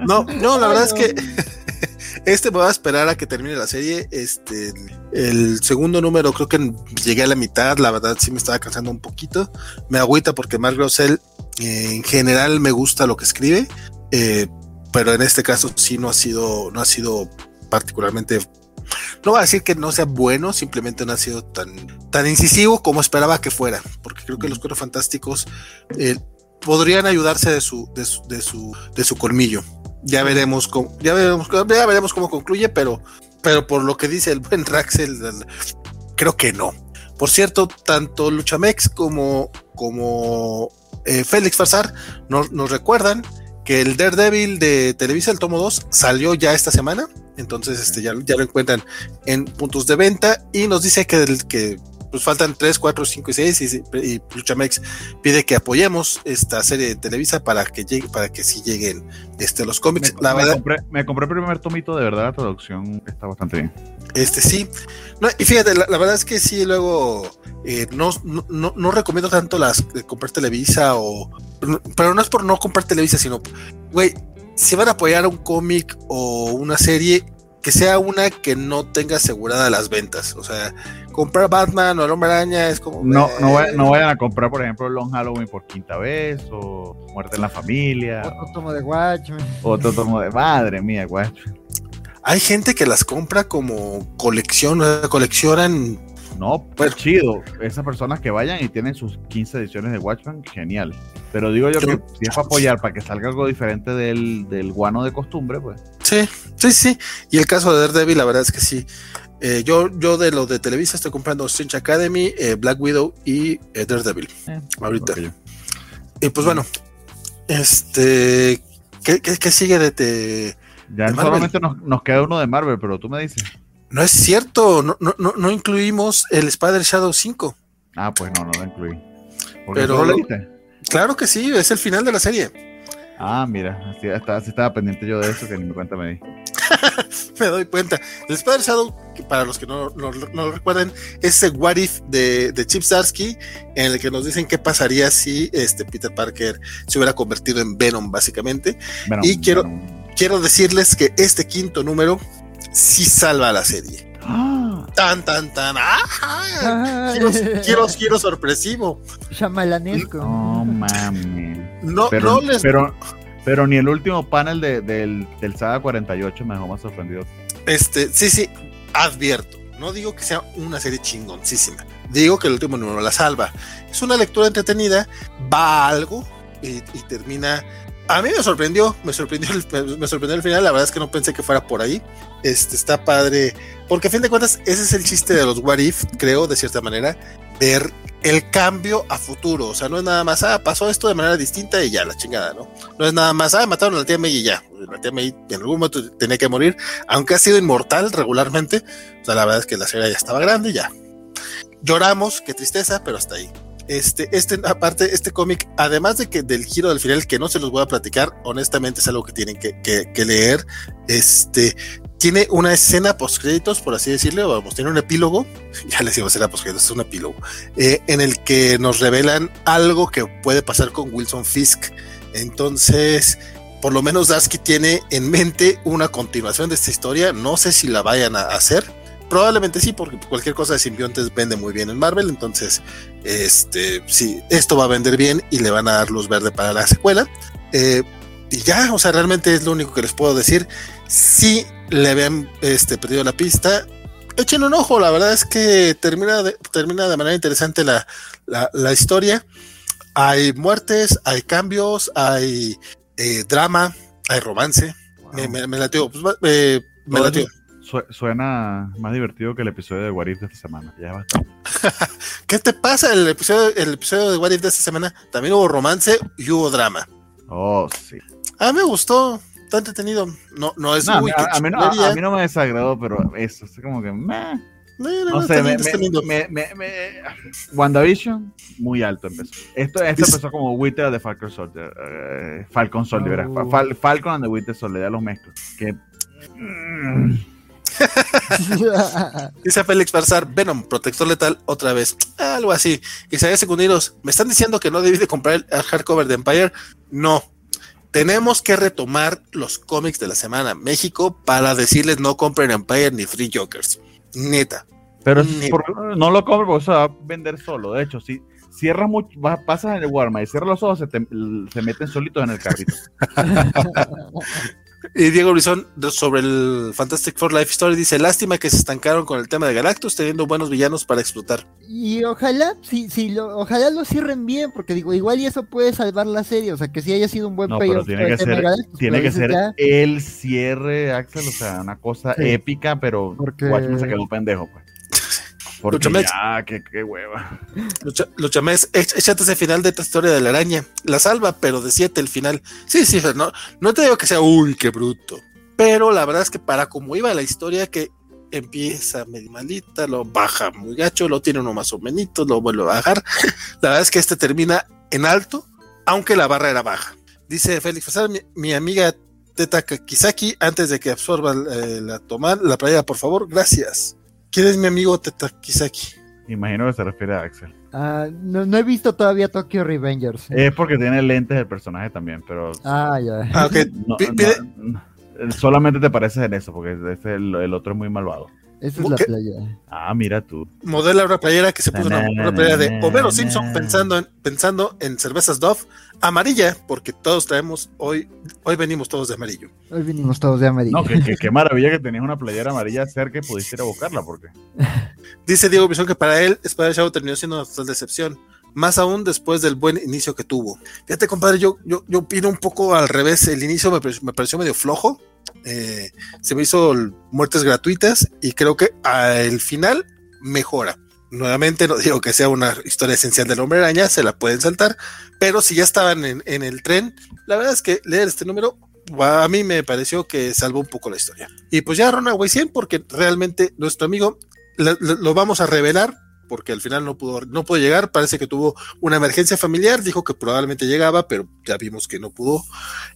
Speaker 1: No, no, la verdad es que [LAUGHS] este me va a esperar a que termine la serie. Este, el segundo número creo que llegué a la mitad, la verdad sí me estaba cansando un poquito. Me agüita porque Mark Russell eh, en general me gusta lo que escribe, eh, pero en este caso sí no ha sido, no ha sido particularmente no voy a decir que no sea bueno, simplemente no ha sido tan, tan incisivo como esperaba que fuera, porque creo que los cuatro fantásticos eh, podrían ayudarse de su, de su, de su, de su colmillo. Ya veremos cómo, ya veremos, ya veremos cómo concluye, pero, pero por lo que dice el buen [LAUGHS] Raxel, creo que no. Por cierto, tanto Luchamex como, como eh, Félix Farsar nos, nos recuerdan que el Daredevil de Televisa, el tomo 2, salió ya esta semana. Entonces, este, ya, ya lo encuentran en puntos de venta. Y nos dice que, que pues faltan 3, 4, 5 y 6 y, y Luchamex pide que apoyemos esta serie de Televisa para que llegue, para que sí lleguen este, los cómics.
Speaker 2: Me, la verdad, compré, me compré el primer tomito, de verdad la traducción está bastante bien.
Speaker 1: Este sí. No, y fíjate, la, la, verdad es que sí, luego eh, no, no, no, recomiendo tanto las de comprar Televisa o... Pero no es por no comprar Televisa, sino, güey, si van a apoyar un cómic o una serie, que sea una que no tenga asegurada las ventas. O sea, comprar Batman o el Hombre Araña es como.
Speaker 2: No, no, vayan, no, vayan a comprar, por ejemplo, Long Halloween por quinta vez o Muerte en la Familia.
Speaker 3: Otro tomo de Watchmen.
Speaker 2: Otro tomo de. Madre mía, Watchmen.
Speaker 1: Hay gente que las compra como colección, coleccionan.
Speaker 2: No, pues chido. Esas personas que vayan y tienen sus 15 ediciones de Watchmen, genial. Pero digo yo que si es para apoyar, para que salga algo diferente del, del guano de costumbre, pues.
Speaker 1: Sí, sí, sí. Y el caso de Daredevil, la verdad es que sí. Eh, yo, yo de los de Televisa estoy comprando Strange Academy, eh, Black Widow y eh, Daredevil. Ahorita. Okay. Y pues bueno, este. ¿Qué, qué, qué sigue de, te,
Speaker 2: ya de solamente nos, nos, queda uno de Marvel, pero tú me dices.
Speaker 1: No es cierto, no, no, no incluimos el Spider Shadow 5.
Speaker 2: Ah, pues no, no lo incluí.
Speaker 1: Pero, lo? Claro que sí, es el final de la serie.
Speaker 2: Ah, mira, así, hasta, así estaba pendiente yo de eso que ni me cuenta me di. [LAUGHS]
Speaker 1: me doy cuenta. El Spider Shadow, que para los que no, no, no lo recuerdan, es el What If de, de Chip Zarsky, en el que nos dicen qué pasaría si este Peter Parker se hubiera convertido en Venom, básicamente. Venom, y quiero, Venom. quiero decirles que este quinto número sí salva la serie.
Speaker 3: ¡Ah!
Speaker 1: Tan, tan, tan. ¡Ah! Quiero, quiero, quiero sorpresivo.
Speaker 3: Chamalanesco.
Speaker 2: No mames.
Speaker 1: No,
Speaker 2: pero,
Speaker 1: no les.
Speaker 2: Pero, pero ni el último panel de, del, del Saga 48 me dejó más sorprendido.
Speaker 1: Este, sí, sí, advierto. No digo que sea una serie chingoncísima. Digo que el último número la salva. Es una lectura entretenida, va a algo y, y termina. A mí me sorprendió, me sorprendió, el, me sorprendió el final. La verdad es que no pensé que fuera por ahí. Este está padre, porque a fin de cuentas, ese es el chiste de los What If, creo, de cierta manera, ver el cambio a futuro. O sea, no es nada más, ah, pasó esto de manera distinta y ya, la chingada, ¿no? No es nada más, ah, mataron a la tía May y ya. La tía May en algún momento tenía que morir, aunque ha sido inmortal regularmente. O sea, la verdad es que la serie ya estaba grande y ya. Lloramos, qué tristeza, pero hasta ahí. Este, este, aparte, este cómic, además de que del giro del final, que no se los voy a platicar, honestamente es algo que tienen que, leer. Este, tiene una escena post créditos, por así decirlo, vamos, tiene un epílogo, [LAUGHS] ya les digo escena post créditos, es un epílogo, eh, en el que nos revelan algo que puede pasar con Wilson Fisk. Entonces, por lo menos Darsky tiene en mente una continuación de esta historia, no sé si la vayan a hacer, probablemente sí, porque cualquier cosa de simbiontes vende muy bien en Marvel, entonces, este, sí, esto va a vender bien y le van a dar luz verde para la secuela. Eh, y ya, o sea, realmente es lo único que les puedo decir. Sí, le habían este, perdido la pista. Echen un ojo, la verdad es que termina de, termina de manera interesante la, la, la historia. Hay muertes, hay cambios, hay eh, drama, hay romance. Wow. Me, me, me latió, pues, eh, me latió.
Speaker 2: Suena más divertido que el episodio de What If de esta semana. Ya [LAUGHS]
Speaker 1: ¿Qué te pasa? El episodio, el episodio de What If de esta semana también hubo romance y hubo drama.
Speaker 2: Oh, sí.
Speaker 1: A mí me gustó está entretenido. No, no es
Speaker 2: no, muy a, a, mí no, a, mí no, me desagradó, pero eso, es como que. Meh. No, no, sé, me, me, me, me, WandaVision, muy alto empezó. Esto, esto empezó como Winter de Falcon Soldier. Uh, Falcon Soldier, oh. Fal, Falcon and the Winter Soldier, ya los mezclos. Que. [LAUGHS]
Speaker 1: Dice Félix Barzar, Venom, protector letal, otra vez. Algo así. Isaías Secundiros, ¿me están diciendo que no debí de comprar el hardcover de Empire? No, tenemos que retomar los cómics de la semana México para decirles no compren Empire ni Free Jokers. Neta.
Speaker 2: Pero Neta. Por, no lo compren porque se va a vender solo. De hecho, si cierras mucho, pasas en el Walmart y cierras los ojos, se, te, se meten solitos en el carrito. [LAUGHS]
Speaker 1: Y Diego Brizón sobre el Fantastic Four Life Story dice, lástima que se estancaron con el tema de Galactus teniendo buenos villanos para explotar.
Speaker 3: Y ojalá, sí, sí, lo, ojalá lo cierren bien, porque digo, igual y eso puede salvar la serie, o sea, que si haya sido un buen
Speaker 2: no, payoff. Tiene que ser, Galactus, tiene que ser ya... el cierre, Axel, o sea, una cosa sí. épica, pero porque... Watchmen se quedó un pendejo, pues. Porque Luchamex. ya, qué, qué hueva.
Speaker 1: Lucha, Luchamex, échate ese final de esta historia de la araña. La salva, pero de 7 el final. Sí, sí, no, no te digo que sea, uy, qué bruto. Pero la verdad es que para como iba la historia, que empieza medio malita, lo baja muy gacho, lo tiene uno más o menos, lo vuelve a bajar. [LAUGHS] La verdad es que este termina en alto, aunque la barra era baja. Dice Félix mi, mi amiga Teta Kisaki, antes de que absorba eh, la tomar la playa, por favor, gracias. ¿Quién es mi amigo Teta Kisaki?
Speaker 2: Imagino que se refiere a Axel.
Speaker 3: Uh, no, no, he visto todavía Tokyo Revengers.
Speaker 2: Es porque tiene lentes del personaje también, pero.
Speaker 3: Ah, ya.
Speaker 1: Ah, okay.
Speaker 2: no, no, solamente te pareces en eso, porque el, el otro es muy malvado.
Speaker 3: Esa es la playa.
Speaker 2: Ah, mira tú.
Speaker 1: Modela una playera que se puso una, una playera de Homero Simpson pensando en, pensando en cervezas Dove amarilla, porque todos traemos hoy, hoy venimos todos de amarillo.
Speaker 3: Hoy venimos todos de amarillo.
Speaker 2: No, qué que, que maravilla que tenías una playera amarilla cerca y pudiste ir a buscarla, porque. [LAUGHS]
Speaker 1: Dice Diego Bison que para él Spider Shadow terminó siendo una total decepción. Más aún después del buen inicio que tuvo. Fíjate, compadre, yo, yo, yo opino un poco al revés. El inicio me, me pareció medio flojo eh, se me hizo muertes gratuitas y creo que al final mejora. Nuevamente no digo que sea una historia esencial del hombre araña, se la pueden saltar, pero si ya estaban en, el tren, la verdad es que leer este número a mí me pareció que salvó un poco la historia. Y pues ya Runaway 100, porque realmente nuestro amigo lo vamos a revelar porque al final no pudo, no pudo llegar, parece que tuvo una emergencia familiar, dijo que probablemente llegaba, pero ya vimos que no pudo.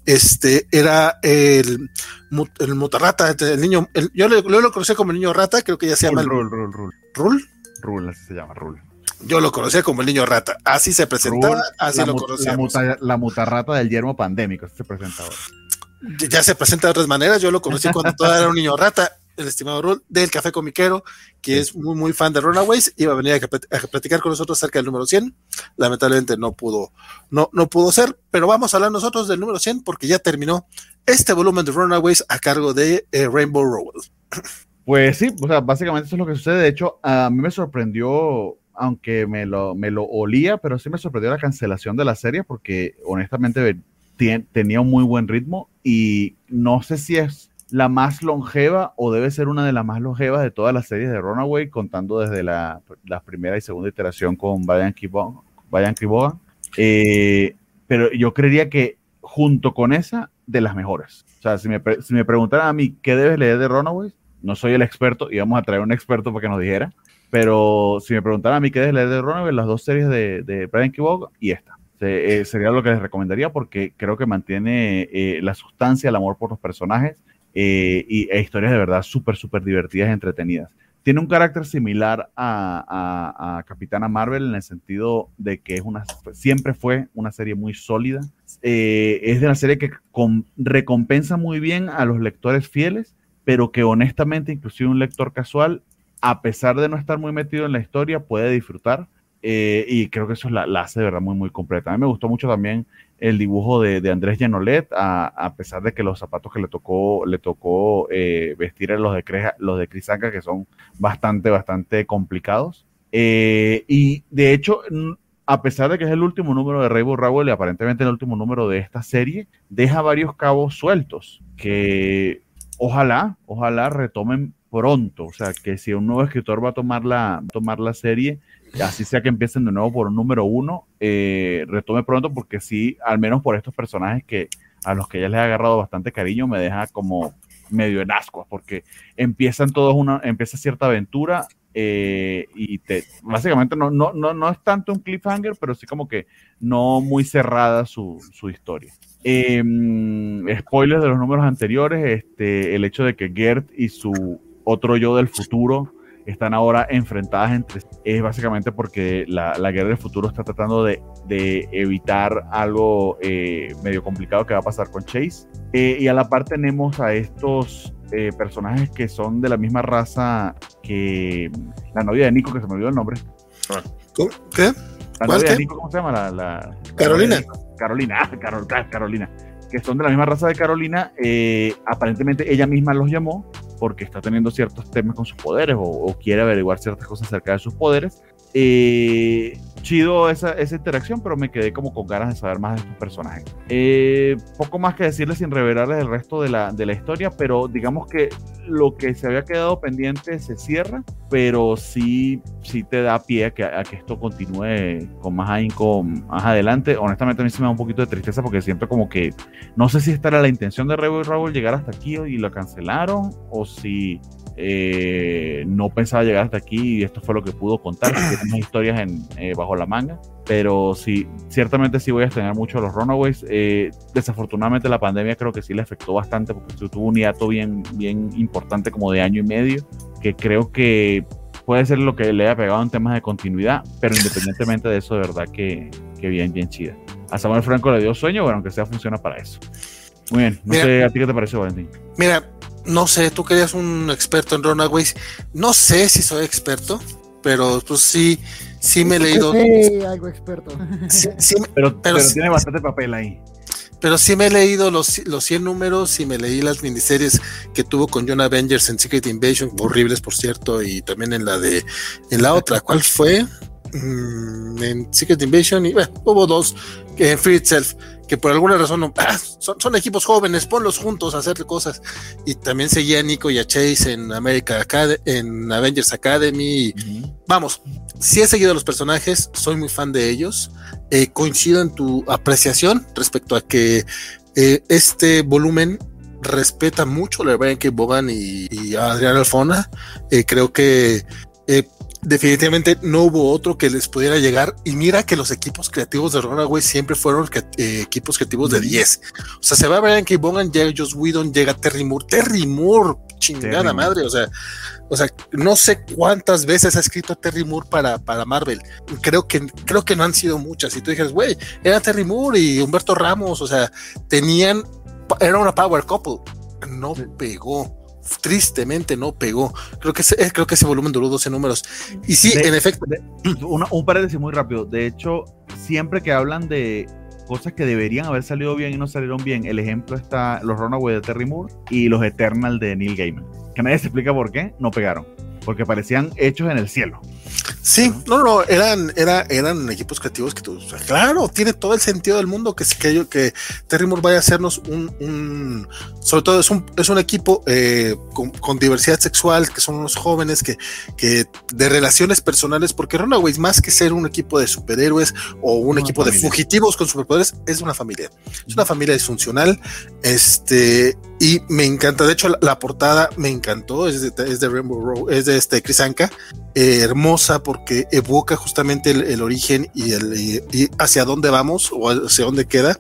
Speaker 1: Este era el, el mutarrata, el niño, el, yo, lo, yo, lo, conocí como el niño rata, creo que ya se llama
Speaker 2: Rul, Rul, Rul.
Speaker 1: ¿Rul?
Speaker 2: Rul, así se llama, Rul.
Speaker 1: Yo lo conocía como el niño rata, así se presentaba, Rul, así lo conocía.
Speaker 2: La, muta, la mutarrata del yermo pandémico, se presenta ahora.
Speaker 1: Ya se presenta de otras maneras, yo lo conocí cuando todavía era un niño rata el estimado Rul del Café Comiquero, que es muy, muy fan de Runaways, iba a venir a, a, platicar con nosotros acerca del número 100. Lamentablemente no pudo, no, no pudo ser, pero vamos a hablar nosotros del número 100 porque ya terminó este volumen de Runaways a cargo de eh, Rainbow Rowell.
Speaker 2: Pues sí, o sea, básicamente eso es lo que sucede. De hecho, a mí me sorprendió, aunque me lo, me lo olía, pero sí me sorprendió la cancelación de la serie porque honestamente tenía un muy buen ritmo y no sé si es la más longeva o debe ser una de las más longevas de todas las series de Runaway, contando desde la, primera y segunda iteración con Brian Kibogan. Eh, pero yo creería que junto con esa, de las mejores. O sea, si me, si me preguntaran a mí qué debes leer de Runaways, no soy el experto, íbamos a traer un experto para que nos dijera, pero si me preguntaran a mí qué debes leer de Runaways, las dos series de, de Brian Kibogan y esta. Eh, sería lo que les recomendaría porque creo que mantiene eh, la sustancia, el amor por los personajes eh, y e historias de verdad súper, súper divertidas y entretenidas. Tiene un carácter similar a, Capitana Marvel en el sentido de que es una, siempre fue una serie muy sólida. es de una serie que recompensa muy bien a los lectores fieles, pero que honestamente, inclusive un lector casual, a pesar de no estar muy metido en la historia, puede disfrutar eh, y creo que eso la, hace de verdad muy, muy completa. A mí me gustó mucho también el dibujo de, Andrés Genolet, a, pesar de que los zapatos que le tocó, le tocó eh, vestir a los de, los de Crisanca, que son bastante, bastante complicados. Eh, y de hecho, a pesar de que es el último número de Rainbow Rowell y aparentemente el último número de esta serie, deja varios cabos sueltos que ojalá, ojalá retomen pronto. O sea, que si un nuevo escritor va a tomar la, tomar la serie, así sea que empiecen de nuevo por un número uno, eh, retome pronto porque sí, al menos por estos personajes que a los que ya les he agarrado bastante cariño, me deja como medio en ascuas, porque empiezan todos una, empieza cierta aventura eh, y te, básicamente no, no, no, no es tanto un cliffhanger, pero sí como que no muy cerrada su, su historia. Em, spoilers de los números anteriores, este, el hecho de que Gert y su otro yo del futuro están ahora enfrentadas entre es básicamente porque la, guerra del futuro está tratando de, evitar algo eh, medio complicado que va a pasar con Chase. Eh, y a la par tenemos a estos eh, personajes que son de la misma raza que la novia de Nico, que se me olvidó el nombre.
Speaker 1: Ah. ¿Qué?
Speaker 2: La novia de Nico, ¿cómo se llama? La,
Speaker 1: Carolina.
Speaker 2: Carolina, ah, Carolina, que son de la misma raza de Carolina. aparentemente ella misma los llamó porque está teniendo ciertos temas con sus poderes o, quiere averiguar ciertas cosas acerca de sus poderes. Eh, chido esa, esa, interacción, pero me quedé como con ganas de saber más de estos personajes. Eh, poco más que decirles sin revelarles el resto de la, de la historia, pero digamos que lo que se había quedado pendiente se cierra, pero sí, sí te da pie a que, a que esto continúe con más ahínco más adelante. Honestamente a mí sí me da un poquito de tristeza porque siento como que no sé si esta era la intención de Rebel Rebel llegar hasta aquí y lo cancelaron o si eh, no pensaba llegar hasta aquí y esto fue lo que pudo contar, [CLEARS THROAT] unas historias en, eh, bajo la manga, pero sí, ciertamente sí voy a extrañar mucho a los Runaways. Eh, desafortunadamente la pandemia creo que sí le afectó bastante porque tuvo un hiato bien, bien importante como de año y medio, que creo que puede ser lo que le haya pegado en temas de continuidad, pero independientemente de eso, de verdad que, que bien, bien chida. A Samuel Franco le dio sueño, bueno, aunque sea funciona para eso. Muy bien, no sé a ti qué te parece, Valentín.
Speaker 1: Mira, no sé, tú querías un experto en Runaways. No sé si soy experto, pero pues sí, sí me he leído.
Speaker 3: Sí, algo experto. [LAUGHS]
Speaker 2: pero, tiene bastante papel ahí.
Speaker 1: Pero sí me he leído los, los 100 números y me leí las miniseries que tuvo con John Avengers en Secret Invasion, horribles por cierto, y también en la de, en la otra, ¿cuál fue? Mm, en Secret Invasion y bueno, hubo dos en Free Itself que por alguna razón ah, son, equipos jóvenes, ponlos juntos a hacer cosas. Y también seguía a Nico y a Chase en America en Avengers Academy. Vamos, si he seguido a los personajes, soy muy fan de ellos. Eh, coincido en tu apreciación respecto a que eh, este volumen respeta mucho a Brian K. Bogan y, a Adrián Alfona. Eh, creo que definitivamente no hubo otro que les pudiera llegar. Y mira que los equipos creativos de Runaway siempre fueron eh, equipos creativos de 10. O sea, se va a ver en que Bogan, llega Joss Whedon, llega Terry Moore. Terry Moore, chingada madre. O sea, o sea, no sé cuántas veces ha escrito Terry Moore para, para Marvel. Creo que, creo que no han sido muchas. Y tú dijeras, güey, era Terry Moore y Humberto Ramos. O sea, tenían, era una power couple. No pegó tristemente no pegó. Creo que ese, eh, creo que ese volumen duró 12 números. Y sí, en efecto.
Speaker 2: un paréntesis muy rápido. De hecho, siempre que hablan de cosas que deberían haber salido bien y no salieron bien, el ejemplo está los Runaway de Terry Moore y los Eternal de Neil Gaiman. Que nadie se explica por qué no pegaron. Porque parecían hechos en el cielo.
Speaker 1: Sí, no, no, eran, era, eran equipos creativos que tú, claro, tiene todo el sentido del mundo que, que, que Terry Moore vaya a hacernos un, un sobre todo es un, es un equipo eh, con, diversidad sexual, que son unos jóvenes que, que de relaciones personales, porque Runaways, más que ser un equipo de superhéroes o un equipo de fugitivos con superpoderes, es una familia, es una familia disfuncional, este, y me encanta, de hecho la, portada me encantó, es de, es de Rainbow es de este Chris Anka, eh, hermosa porque evoca justamente el, origen y, el, hacia dónde vamos o hacia dónde queda.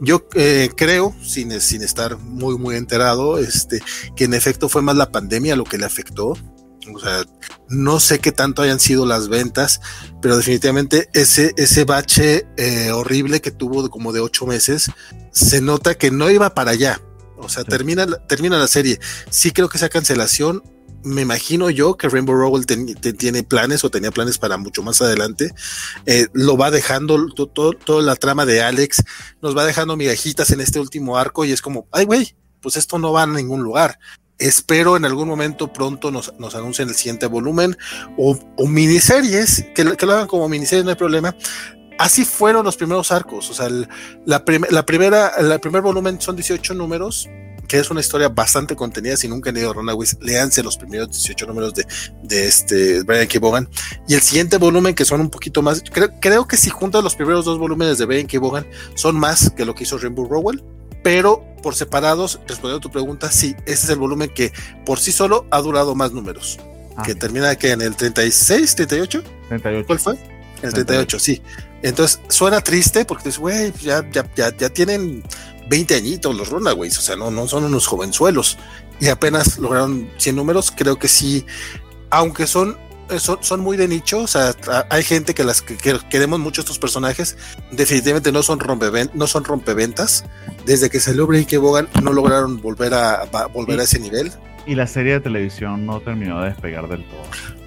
Speaker 1: Yo eh, creo, sin, sin estar muy, muy enterado, este, que en efecto fue más la pandemia lo que le afectó. O sea, no sé qué tanto hayan sido las ventas, pero definitivamente ese, ese bache eh, horrible que tuvo como de ocho meses, se nota que no iba para allá. O sea, termina, termina la serie. Sí creo que esa cancelación me imagino yo que Rainbow Rowell tiene planes o tenía planes para mucho más adelante. Eh, lo va dejando toda la trama de Alex, nos va dejando migajitas en este último arco y es como, ay, güey, pues esto no va a ningún lugar. Espero en algún momento pronto nos, nos anuncien el siguiente volumen o, miniseries, que, lo hagan como miniseries, no hay problema. Así fueron los primeros arcos. O sea, la, la primera, el primer volumen son 18 números que es una historia bastante contenida. Si nunca han leído Runaways, léanse los primeros 18 números de, de este Brian K. Vaughan. Y el siguiente volumen, que son un poquito más, creo, que si juntas los primeros dos volúmenes de Brian K. Vaughan, son más que lo que hizo Rainbow Rowell. Pero por separados, respondiendo a tu pregunta, sí, ese es el volumen que por sí solo ha durado más números. Ah. Que termina que en el 36, 38. 38. ¿Cuál fue? El 38, sí. Entonces suena triste porque dices, güey, ya, ya, ya, ya tienen 20 añitos los Runaways, o sea, no, no son unos jovenzuelos y apenas lograron 100 números, creo que sí, aunque son, son, son muy de nicho, o sea, hay gente que las que, queremos mucho estos personajes, definitivamente no son, no son rompeventas, desde que salió Breaking Bogan no lograron volver a, volver a ese nivel.
Speaker 2: Y la serie de televisión no terminó de despegar del todo.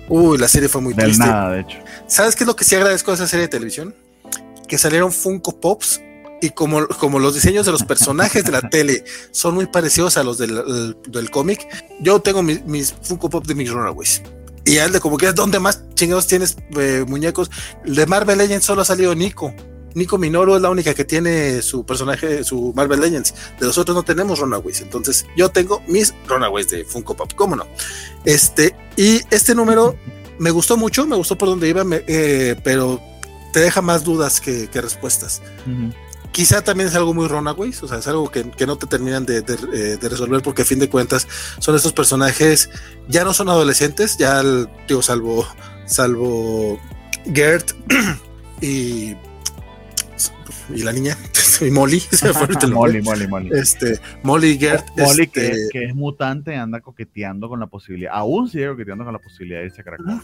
Speaker 1: Uy, la serie fue muy
Speaker 2: Del nada, de hecho.
Speaker 1: ¿Sabes qué es lo que sí agradezco de esa serie de televisión? Que salieron Funko Pops y como, como los diseños de los personajes de la [LAUGHS] tele son muy parecidos a los del, del cómic, yo tengo mis Funko Pop de mis Runaways. Y al de como que es donde más chingados tienes eh, muñecos. De Marvel Legends solo ha salido Nico. Nico Minoru es la única que tiene su personaje, su Marvel Legends. De los otros no tenemos Runaways. Entonces yo tengo mis Runaways de Funko Pop. ¿Cómo no? Este, y este número me gustó mucho, me gustó por donde iba, eh, pero te deja más dudas que, respuestas quizá también es algo muy Runaways, o sea, es algo que, no te terminan eh, de, resolver porque a fin de cuentas son estos personajes, ya no son adolescentes, ya, digo, salvo, salvo Gert [CLEARS THROAT] y, y la niña, [LAUGHS] y Molly, [LAUGHS]
Speaker 2: Molly, Molly, Molly.
Speaker 1: Este, Molly y Gert.
Speaker 2: Molly,
Speaker 1: este,
Speaker 2: que, es mutante, anda coqueteando con la posibilidad, aún sigue coqueteando con la posibilidad de irse a.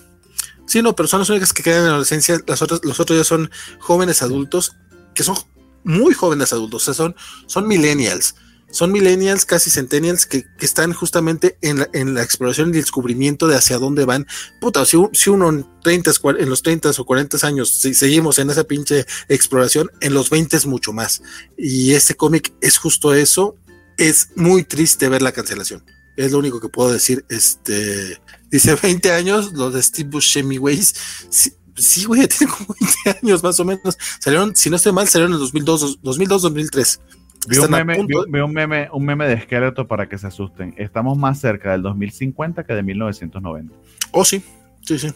Speaker 1: Sí, no, pero son las únicas que quedan en la adolescencia, las otras, los otros ya son jóvenes adultos que son muy jóvenes adultos, o sea, son, son millennials, son millennials, casi centennials, que, que están justamente en la, en la, exploración y descubrimiento de hacia dónde van. Puta, si, si uno en, 30, en los 30 o 40 años si seguimos en esa pinche exploración, en los 20 es mucho más. Y este cómic es justo eso. Es muy triste ver la cancelación. Es lo único que puedo decir. Este dice 20 años, los de Steve Buscemi, Ways. Sí, güey, tiene como 20 años más o menos. Salieron, si no estoy mal, salieron en el 2002, 2002-2003.
Speaker 2: Vi, un meme, un, meme, un meme de esqueleto para que se asusten. Estamos más cerca del 2050 que de 1990.
Speaker 1: Oh, sí, sí, sí.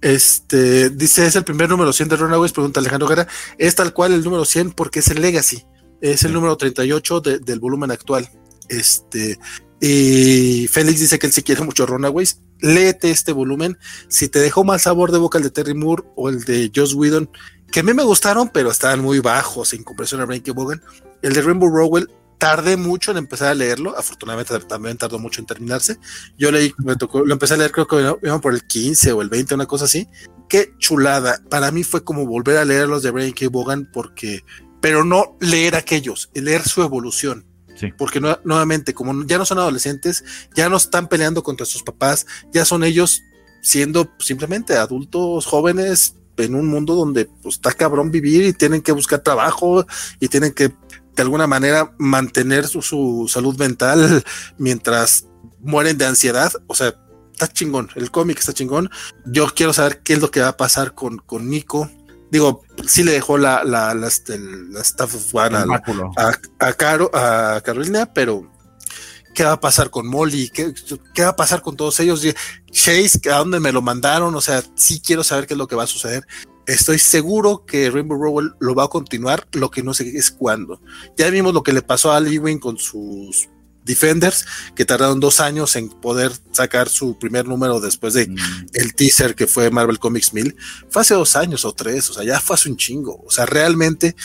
Speaker 1: Este, dice, es el primer número 100 de Runaways, pregunta Alejandro Guerra. Es tal cual el número 100 porque es el Legacy. Es el número 38 del volumen actual. Este, y Félix dice que él sí quiere mucho Runaways. Léete este volumen. Si te dejó mal sabor de boca el de Terry Moore o el de Joss Whedon, que a mí me gustaron, pero estaban muy bajos en comparación a Frankie Bogan. El de Rainbow Rowell, tardé mucho en empezar a leerlo. Afortunadamente también tardó mucho en terminarse. Yo leí, me tocó, lo empecé a leer, creo que iban por el 15 o el 20, una cosa así. Qué chulada. Para mí fue como volver a leer los de K. Bogan, porque, pero no leer aquellos, leer su evolución porque nuevamente, como ya no son adolescentes, ya no están peleando contra sus papás, ya son ellos siendo simplemente adultos jóvenes en un mundo donde pues, está cabrón vivir y tienen que buscar trabajo y tienen que de alguna manera mantener su, salud mental [LAUGHS] mientras mueren de ansiedad. O sea, está chingón, el cómic está chingón. Yo quiero saber qué es lo que va a pasar con, con Nico. Digo, sí le dejó la, la, la, este, la staff of One a, a, Caro, a Carolina, pero ¿qué va a pasar con Molly? ¿Qué, ¿Qué, va a pasar con todos ellos? Chase, ¿a dónde me lo mandaron? O sea, sí quiero saber qué es lo que va a suceder. Estoy seguro que Rainbow Rowell lo va a continuar, lo que no sé es cuándo. Ya vimos lo que le pasó a Ewing con sus Defenders, que tardaron dos años en poder sacar su primer número después de mm. el teaser que fue Marvel Comics 1000. Fue hace dos años o tres, o sea, ya fue hace un chingo. O sea, realmente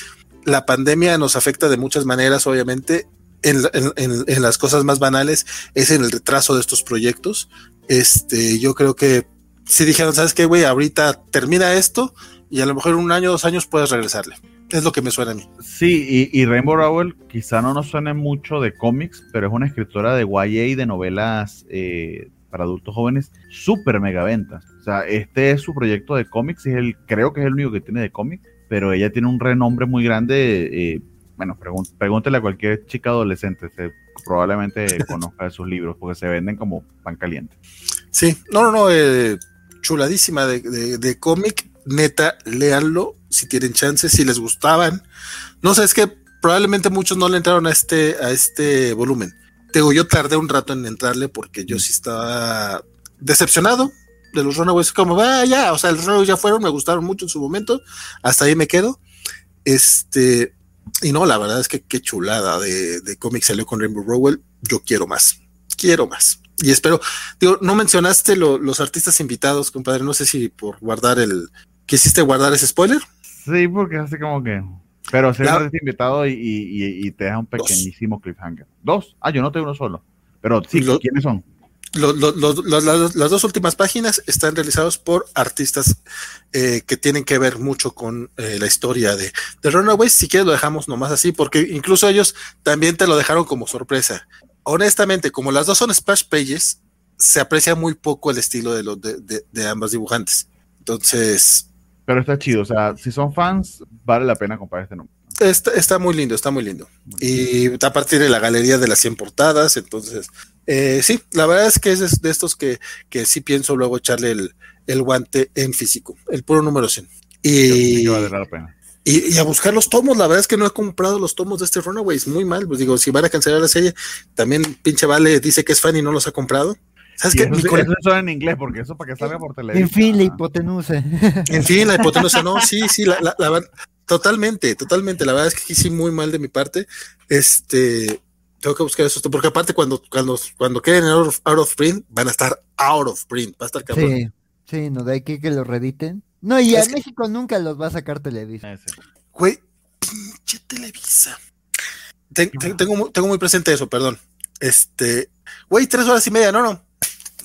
Speaker 1: la pandemia nos afecta de muchas maneras, obviamente. En, en, las cosas más banales es en el retraso de estos proyectos. Este, yo creo que si dijeron, ¿sabes qué, güey? Ahorita termina esto y a lo mejor en un año, dos años puedes regresarle. Es lo que me suena a mí.
Speaker 2: Sí, y, Rainbow Rowell quizá no nos suene mucho de cómics, pero es una escritora de YA y de novelas eh, para adultos jóvenes súper mega venta. O sea, este es su proyecto de cómics y es el, creo que es el único que tiene de cómics, pero ella tiene un renombre muy grande. Eh, bueno, pregúntele a cualquier chica adolescente, se, probablemente [LAUGHS] conozca de sus libros porque se venden como pan caliente.
Speaker 1: Sí, no, no, no, eh, chuladísima de, de cómic neta, léanlo si tienen chance, si les gustaban. No sé, es que probablemente muchos no le entraron a este, a este volumen. Digo, yo tardé un rato en entrarle porque yo sí estaba decepcionado de los Runaways. Como, va, ah, ya, o sea, los Runaways ya fueron, me gustaron mucho en su momento. Hasta ahí me quedo. Este, y no, la verdad es que qué chulada de, de cómic salió con Rainbow Rowell. Yo quiero más, quiero más y espero, digo, no mencionaste los artistas invitados, compadre, no sé si por guardar el, ¿quisiste guardar ese spoiler?
Speaker 2: Sí, porque hace como que, pero si eres invitado y, te deja un pequeñísimo cliffhanger. ¿Dos? Ah, yo no tengo uno solo, pero sí, ¿quiénes son?
Speaker 1: las dos últimas páginas están realizados por artistas eh, que tienen que ver mucho con eh, la historia de, de Runaways. Si quieres lo dejamos nomás así, porque incluso ellos también te lo dejaron como sorpresa honestamente, como las dos son splash pages, se aprecia muy poco el estilo de, los de, ambos dibujantes. Entonces.
Speaker 2: Pero está chido, o sea, si son fans, vale la pena comprar este nombre.
Speaker 1: Está, muy lindo, está muy lindo. Y a partir de la galería de las 100 portadas, entonces, eh, sí, la verdad es que es de estos que, que sí pienso luego echarle el, guante en físico, el puro número 100. Y, vale la pena. Y, a buscar los tomos, la verdad es que no he comprado los tomos de este Runaways, muy mal, pues digo, si van a cancelar la serie, también pinche Vale dice que es fan y no los ha comprado.
Speaker 2: ¿Sabes qué? Eso, eso, en inglés, porque eso para que salga por televisión.
Speaker 3: En fin, la hipotenusa.
Speaker 1: En fin, la hipotenusa, no, sí, sí, la, la, totalmente, totalmente. La verdad es que sí, muy mal de mi parte. Este, tengo que buscar eso, porque aparte cuando, cuando, cuando queden out of, out of print, van a estar out of print, va a estar cabrón.
Speaker 3: Sí, sí, no, de aquí que lo rediten. No, y a México nunca los va a sacar Televisa.
Speaker 1: Güey, pinche Televisa. tengo, tengo muy presente eso, perdón. Este, güey, tres horas y media, no, no.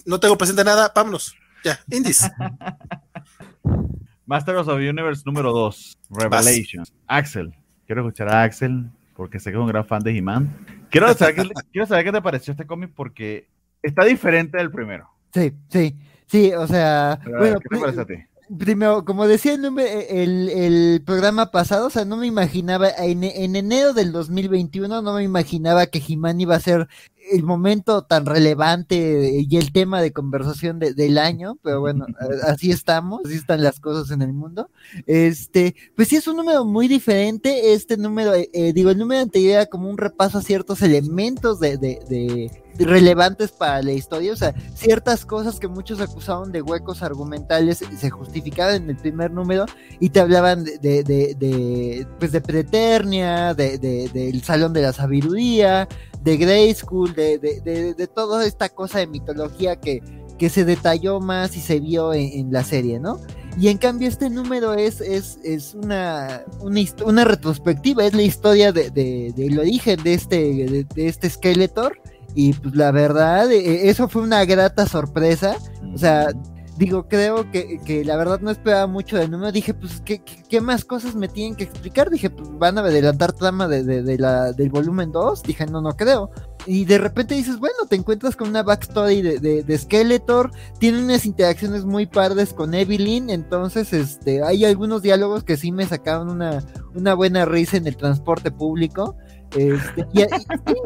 Speaker 1: No tengo presente nada, vámonos. Ya, indies. [LAUGHS]
Speaker 2: Masters of the Universe número 2, Revelation. Axel, quiero escuchar a Axel porque sé que es un gran fan de He-Man. Quiero saber, qué, [LAUGHS] quiero saber qué te pareció este cómic porque está diferente del primero.
Speaker 3: Sí, sí, sí, o sea, bueno, ¿qué te parece a ti? primero, como decía el, el, programa pasado, o sea, no me imaginaba, en, en enero del 2021 no me imaginaba que Jimán iba a ser el momento tan relevante y el tema de conversación del año, pero bueno, [LAUGHS] así estamos, así están las cosas en el mundo. Este, pues sí es un número muy diferente, este número, eh, eh, digo, el número anterior era como un repaso a ciertos elementos de, de, relevantes para la historia, o sea, ciertas cosas que muchos acusaban de huecos argumentales se justificaban en el primer número y te hablaban de, de, de pues de Preternia, de, del Salón de la Sabiduría, de Grey School, de, de, de, toda esta cosa de mitología que, que se detalló más y se vio en, la serie, ¿no? Y en cambio este número es, es, es una, una, una, retrospectiva, es la historia de, del origen de este, de, este Skeletor. Y pues la verdad, e, eso fue una grata sorpresa. O sea, digo, creo que, que, la verdad no esperaba mucho del número. Dije, pues, ¿qué, ¿qué, más cosas me tienen que explicar? Dije, pues, van a adelantar trama de, de, la, del volumen 2. Dije, no, no creo. Y de repente dices, bueno, te encuentras con una backstory de, de, Skeletor. Tiene unas interacciones muy pardes con Evelyn. Entonces, este, hay algunos diálogos que sí me sacaron una, una buena risa en el transporte público. Este,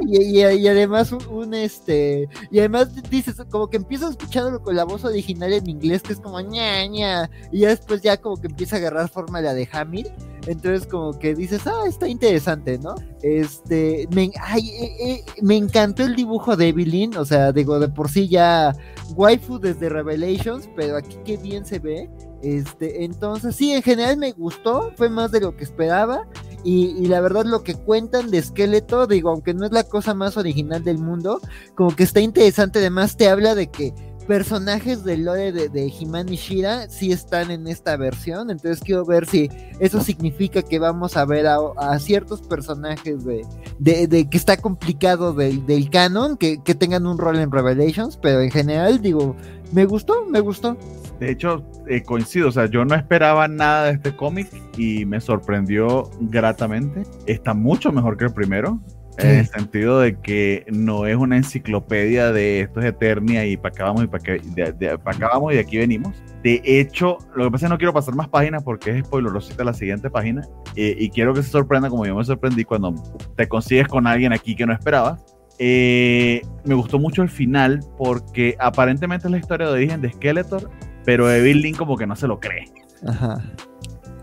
Speaker 3: y, y, además un, este y además dices como que empiezas escuchándolo con la voz original en inglés que es como ña ña y ya después ya como que empieza a agarrar forma la de Hamid entonces como que dices ah está interesante no este me, ay, eh, eh, me encantó el dibujo de Evelyn o sea digo de por sí ya waifu desde Revelations pero aquí qué bien se ve este, entonces, sí, en general me gustó, fue más de lo que esperaba. Y, la verdad, lo que cuentan de Esqueleto, digo, aunque no es la cosa más original del mundo, como que está interesante. Además, te habla de que personajes del lore de, de Himani Shira sí están en esta versión. Entonces, quiero ver si eso significa que vamos a ver a, ciertos personajes de, de, que está complicado del, del canon, que, que tengan un rol en Revelations. Pero en general, digo, me gustó, me gustó.
Speaker 2: De hecho, eh, coincido, o sea, yo no esperaba nada de este cómic y me sorprendió gratamente. Está mucho mejor que el primero, en el sentido de que no es una enciclopedia de esto es Eternia y para acá vamos y para de, acá vamos y de aquí venimos. De hecho, lo que pasa es que no quiero pasar más páginas porque es spoilerosita la siguiente página eh, y quiero que se sorprenda como yo me sorprendí cuando te consigues con alguien aquí que no esperabas. Eh, me gustó mucho el final porque aparentemente es la historia de origen de Skeletor pero Evil Link como que no se lo cree. Ajá.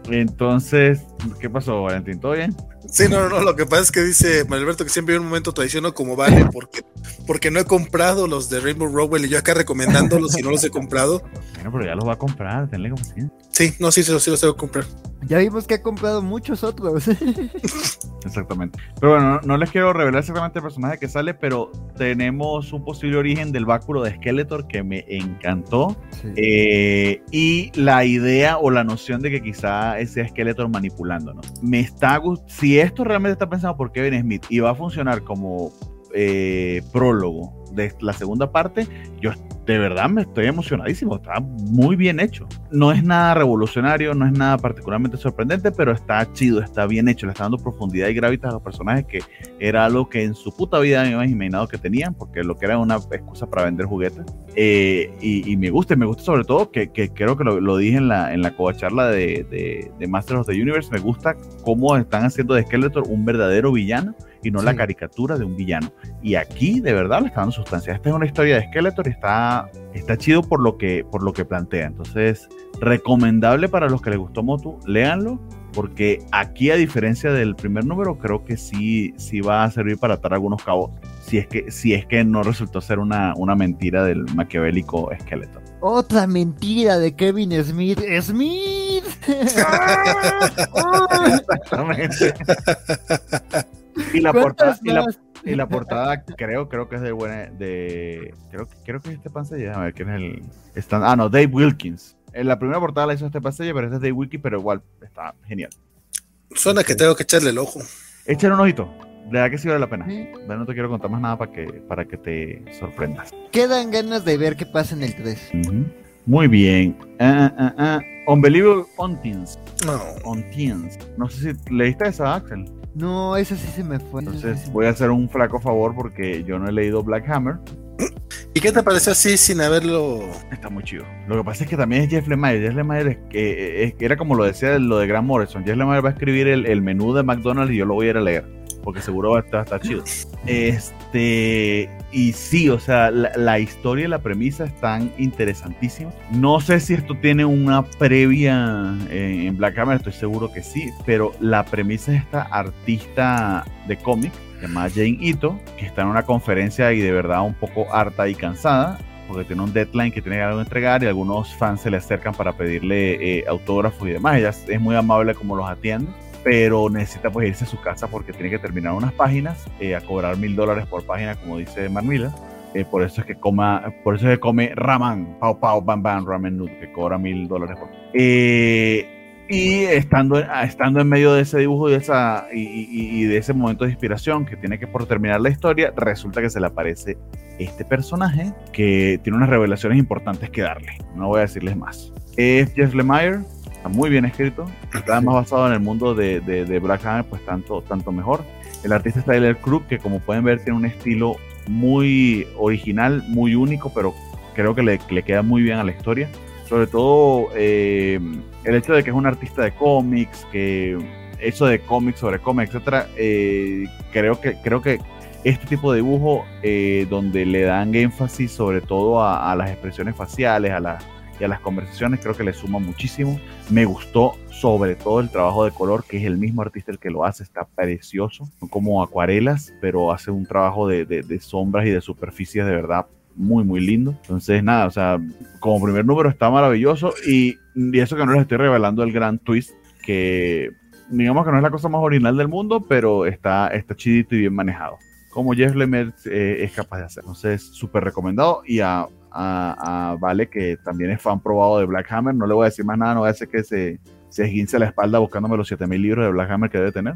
Speaker 2: Entonces, ¿qué pasó, Valentín? ¿Todo bien?
Speaker 1: Sí, no, no, lo que pasa es que dice Alberto que siempre hay un momento traiciono como vale porque, porque no he comprado los de Rainbow Rowell y yo acá recomendándolos y no los he comprado.
Speaker 2: Bueno, pero ya los va a comprar, tenle como
Speaker 1: Sí, no, sí, sí, sí los tengo que comprar.
Speaker 3: Ya vimos que ha comprado muchos otros. [LAUGHS]
Speaker 2: exactamente. Pero bueno, no, les quiero revelar exactamente el personaje que sale, pero tenemos un posible origen del báculo de Skeletor que me encantó. Eh, y la idea o la noción de que quizá ese Skeletor manipulándonos. Me está Si esto realmente está pensado por Kevin Smith y va a funcionar como eh, prólogo de la segunda parte, yo de verdad me estoy emocionadísimo, está muy bien hecho. No es nada revolucionario, no es nada particularmente sorprendente, pero está chido, está bien hecho, le está dando profundidad y gravitas a los personajes que era algo que en su puta vida me había imaginado que tenían, porque lo que era una excusa para vender juguetes. Eh, y, me gusta, me gusta sobre todo que, creo que lo, dije en la, en la charla de, de, de Masters of the Universe, me gusta cómo están haciendo de Skeletor un verdadero villano y no la caricatura de un villano. Y aquí de verdad le está dando sustancia. Esta es una historia de Skeletor y está, está chido por lo, que, por lo que plantea. Entonces, recomendable para los que les gustó Motu, léanlo, porque aquí a diferencia del primer número, creo que sí, sí va a servir para atar algunos cabos. Si es que, si es que no resultó ser una, una mentira del maquiavélico Skeletor.
Speaker 3: Otra mentira de Kevin Smith. ¡Smith! [LAUGHS] [LAUGHS] [LAUGHS]
Speaker 2: Y la portada, y la, portada creo, creo que es de buena, de, creo, creo que es este Pansella, a ver quién es el, están, ah no, Dave Wilkins. En la primera portada la hizo este Pansella, pero este es Dave Wilkins, pero igual está genial.
Speaker 1: Suena que tengo que echarle el ojo.
Speaker 2: Échale un ojito. De verdad que sí vale la pena. No te quiero contar más nada para que, para que te sorprendas.
Speaker 3: Quedan ganas de ver qué pasa en el 3.
Speaker 2: Muy bien. Uh, uh, uh. Unbelievable on Teens. No. On Teens. No sé si leíste esa, Axel.
Speaker 3: No, ese sí se me fue.
Speaker 2: Entonces voy a hacer un flaco favor porque yo no he leído Black Hammer.
Speaker 1: ¿Y qué te pareció así sin haberlo?
Speaker 2: Está muy chido. Lo que pasa es que también es Jeff Lemire. Jeff Lemire es que era como lo decía lo de Grant Morrison. Jeff Lemire va a escribir el, menú de McDonald's y yo lo voy a ir a leer porque seguro va a estar, chido. Este, y sí, o sea, la, historia y la premisa están interesantísimas. No sé si esto tiene una previa en, Black Hammer, estoy seguro que sí, pero la premisa es esta artista de cómic llamada Jane Ito, que está en una conferencia y de verdad un poco harta y cansada, porque tiene un deadline que tiene que algo entregar y algunos fans se le acercan para pedirle eh, autógrafos y demás. Ella es muy amable como los atiende pero necesita pues irse a su casa porque tiene que terminar unas páginas eh, a cobrar mil dólares por página, como dice Marmila. Eh, por eso es que coma, por eso es que come ramen, pau pau, bam bam, ramen noodle, que cobra mil dólares por. Eh, y estando, estando en medio de ese dibujo y, esa, y, de ese momento de inspiración que tiene que por terminar la historia, resulta que se le aparece este personaje que tiene unas revelaciones importantes que darle. No voy a decirles más. Es Jeff Lemire, muy bien escrito, está más basado en el mundo de, de, Black Hammer, pues tanto, tanto mejor. El artista es Tyler Crook, que como pueden ver tiene un estilo muy original, muy único, pero creo que le, le queda muy bien a la historia. Sobre todo eh, el hecho de que es un artista de cómics, que eso de cómics sobre cómics, etcétera, eh, creo que creo que este tipo de dibujo eh, donde le dan énfasis sobre todo a, a las expresiones faciales, a las y a las conversaciones creo que le suma muchísimo. Me gustó sobre todo el trabajo de color, que es el mismo artista el que lo hace, está precioso, como acuarelas, pero hace un trabajo de, de, sombras y de superficies de verdad muy, muy lindo. Entonces, nada, o sea, como primer número está maravilloso y, y eso que no les estoy revelando el gran twist, que digamos que no es la cosa más original del mundo, pero está, está chidito y bien manejado. Como Jeff Lemire eh, es capaz de hacer. Entonces, súper recomendado y a a, Vale, que también es fan probado de Black Hammer. No le voy a decir más nada, no voy a decir que se, se esguince la espalda buscándome los 7000 libros de Black Hammer que debe tener.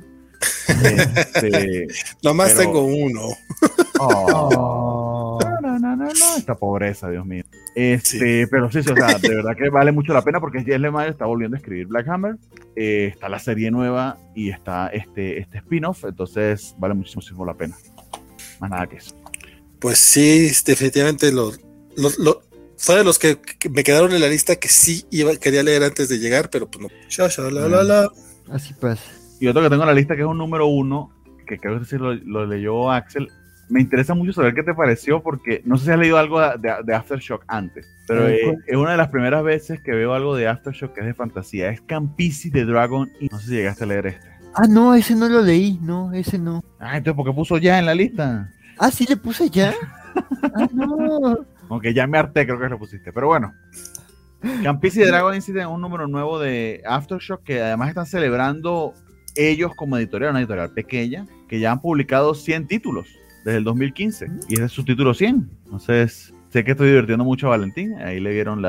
Speaker 1: Este, [LAUGHS] Nomás tengo uno.
Speaker 2: Oh. No, no, no, no, esta pobreza, Dios mío. Este, Pero sí, sí, o sea, de verdad que vale mucho la pena porque Jess Lemire está volviendo a escribir Black Hammer. Eh, está la serie nueva y está este, este spin-off, entonces vale muchísimo la pena. Más nada que eso.
Speaker 1: Pues sí, definitivamente lo, fue de los que, me quedaron en la lista que sí iba, quería leer antes de llegar, pero pues no. la, la, la.
Speaker 3: Así pues.
Speaker 2: Y otro que tengo en la lista que es un número uno, que creo que sí lo, lo, leyó Axel. Me interesa mucho saber qué te pareció, porque no sé si has leído algo de, de Aftershock antes, pero eh, es una de las primeras veces que veo algo de Aftershock que es de fantasía. Es Campisi de Dragon y no sé si llegaste a leer este.
Speaker 3: Ah, no, ese no lo leí, no, ese no.
Speaker 2: Ah, entonces, ¿por qué puso ya en la lista?
Speaker 3: Ah, sí le puse ya. [LAUGHS] ah, no.
Speaker 2: Aunque ya me harté, creo que lo pusiste. Pero bueno. Campisi y [LAUGHS] Dragon Incident un número nuevo de Aftershock que además están celebrando ellos como editorial, una editorial pequeña, que ya han publicado 100 títulos desde el 2015 y ese es su título 100. Entonces, sé que estoy divirtiendo mucho a Valentín, ahí le vieron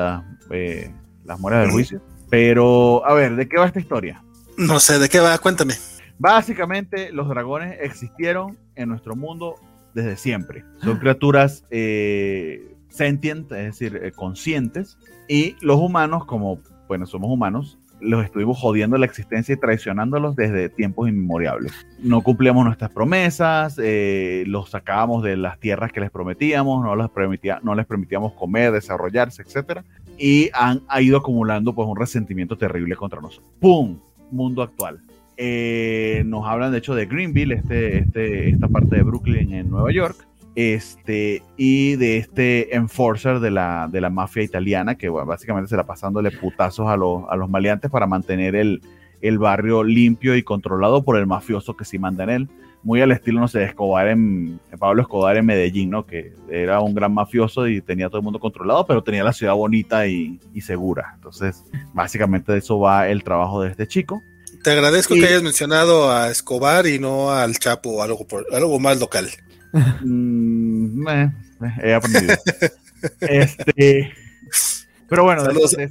Speaker 2: eh, las mueras del juicio. Pero, a ver, ¿de qué va esta historia?
Speaker 1: No sé, ¿de qué va? Cuéntame.
Speaker 2: Básicamente, los dragones existieron en nuestro mundo desde siempre. Son criaturas eh, sentientes, es decir, eh, conscientes, y los humanos, como, bueno, somos humanos, los estuvimos jodiendo la existencia y traicionándolos desde tiempos inmemoriales. No cumplíamos nuestras promesas, eh, los sacábamos de las tierras que les prometíamos, no les, permitía, no les permitíamos comer, desarrollarse, etc. Y han ha ido acumulando pues un resentimiento terrible contra nosotros. ¡Pum! Mundo actual. Eh, nos hablan de hecho de Greenville, este, este, esta parte de Brooklyn en Nueva York este, y de este enforcer de la, de la mafia italiana, que básicamente se la pasándole putazos a, los, a los maleantes para mantener el, el, barrio limpio y controlado por el mafioso que sí manda en él. Muy al estilo, no sé, Escobar en, Pablo Escobar en Medellín, ¿no? Que era un gran mafioso y tenía todo el mundo controlado, pero tenía la ciudad bonita y, y segura. Entonces, básicamente de eso va el trabajo de este chico.
Speaker 1: Te agradezco que hayas mencionado a Escobar y no al Chapo algo, por, algo más local.
Speaker 2: Mm, he aprendido. [LAUGHS] este, pero bueno,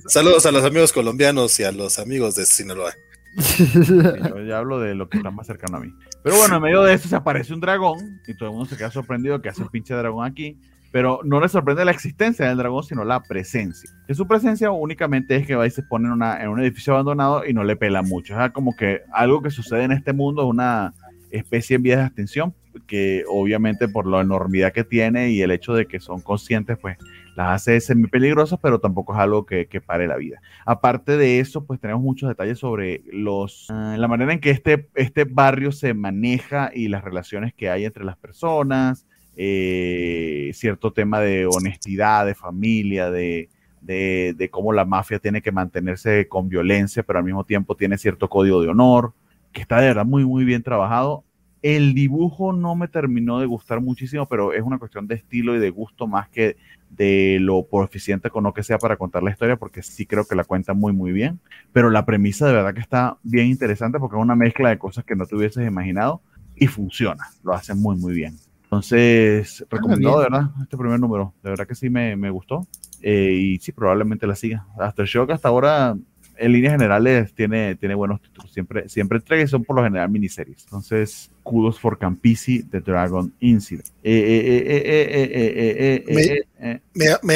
Speaker 1: saludos, a los amigos colombianos y a los amigos de Sinaloa.
Speaker 2: yo ya hablo de lo que está más cercano a mí. Pero bueno, en medio de eso se aparece un dragón y todo el mundo se queda sorprendido que hace un pinche dragón aquí. Pero no le sorprende la existencia del dragón, sino la presencia. Que su presencia únicamente es que va y se pone en, una, en un edificio abandonado y no le pela mucho. O sea, como que algo que sucede en este mundo es una especie en vías de extinción, que obviamente por la enormidad que tiene y el hecho de que son conscientes, pues las hace semi peligrosas, pero tampoco es algo que, pare la vida. Aparte de eso, pues tenemos muchos detalles sobre los, ah, la manera en que este, este barrio se maneja y las relaciones que hay entre las personas, eh, cierto tema de honestidad, de familia, de, de, cómo la mafia tiene que mantenerse con violencia, pero al mismo tiempo tiene cierto código de honor, que está de verdad muy, muy bien trabajado. El dibujo no me terminó de gustar muchísimo, pero es una cuestión de estilo y de gusto más que de lo proficiente con lo que sea para contar la historia, porque sí creo que la cuenta muy, muy bien. Pero la premisa de verdad que está bien interesante porque es una mezcla de cosas que no te hubieses imaginado y funciona, lo hace muy, muy bien. Entonces, ah, recomendado de verdad este primer número, de verdad que sí me, me gustó eh, y sí, probablemente la siga. Aftershock hasta ahora en líneas generales tiene, tiene buenos títulos. Siempre, siempre entrega son por lo general miniseries. Entonces, kudos for Campisi, The Dragon Incident.
Speaker 1: me,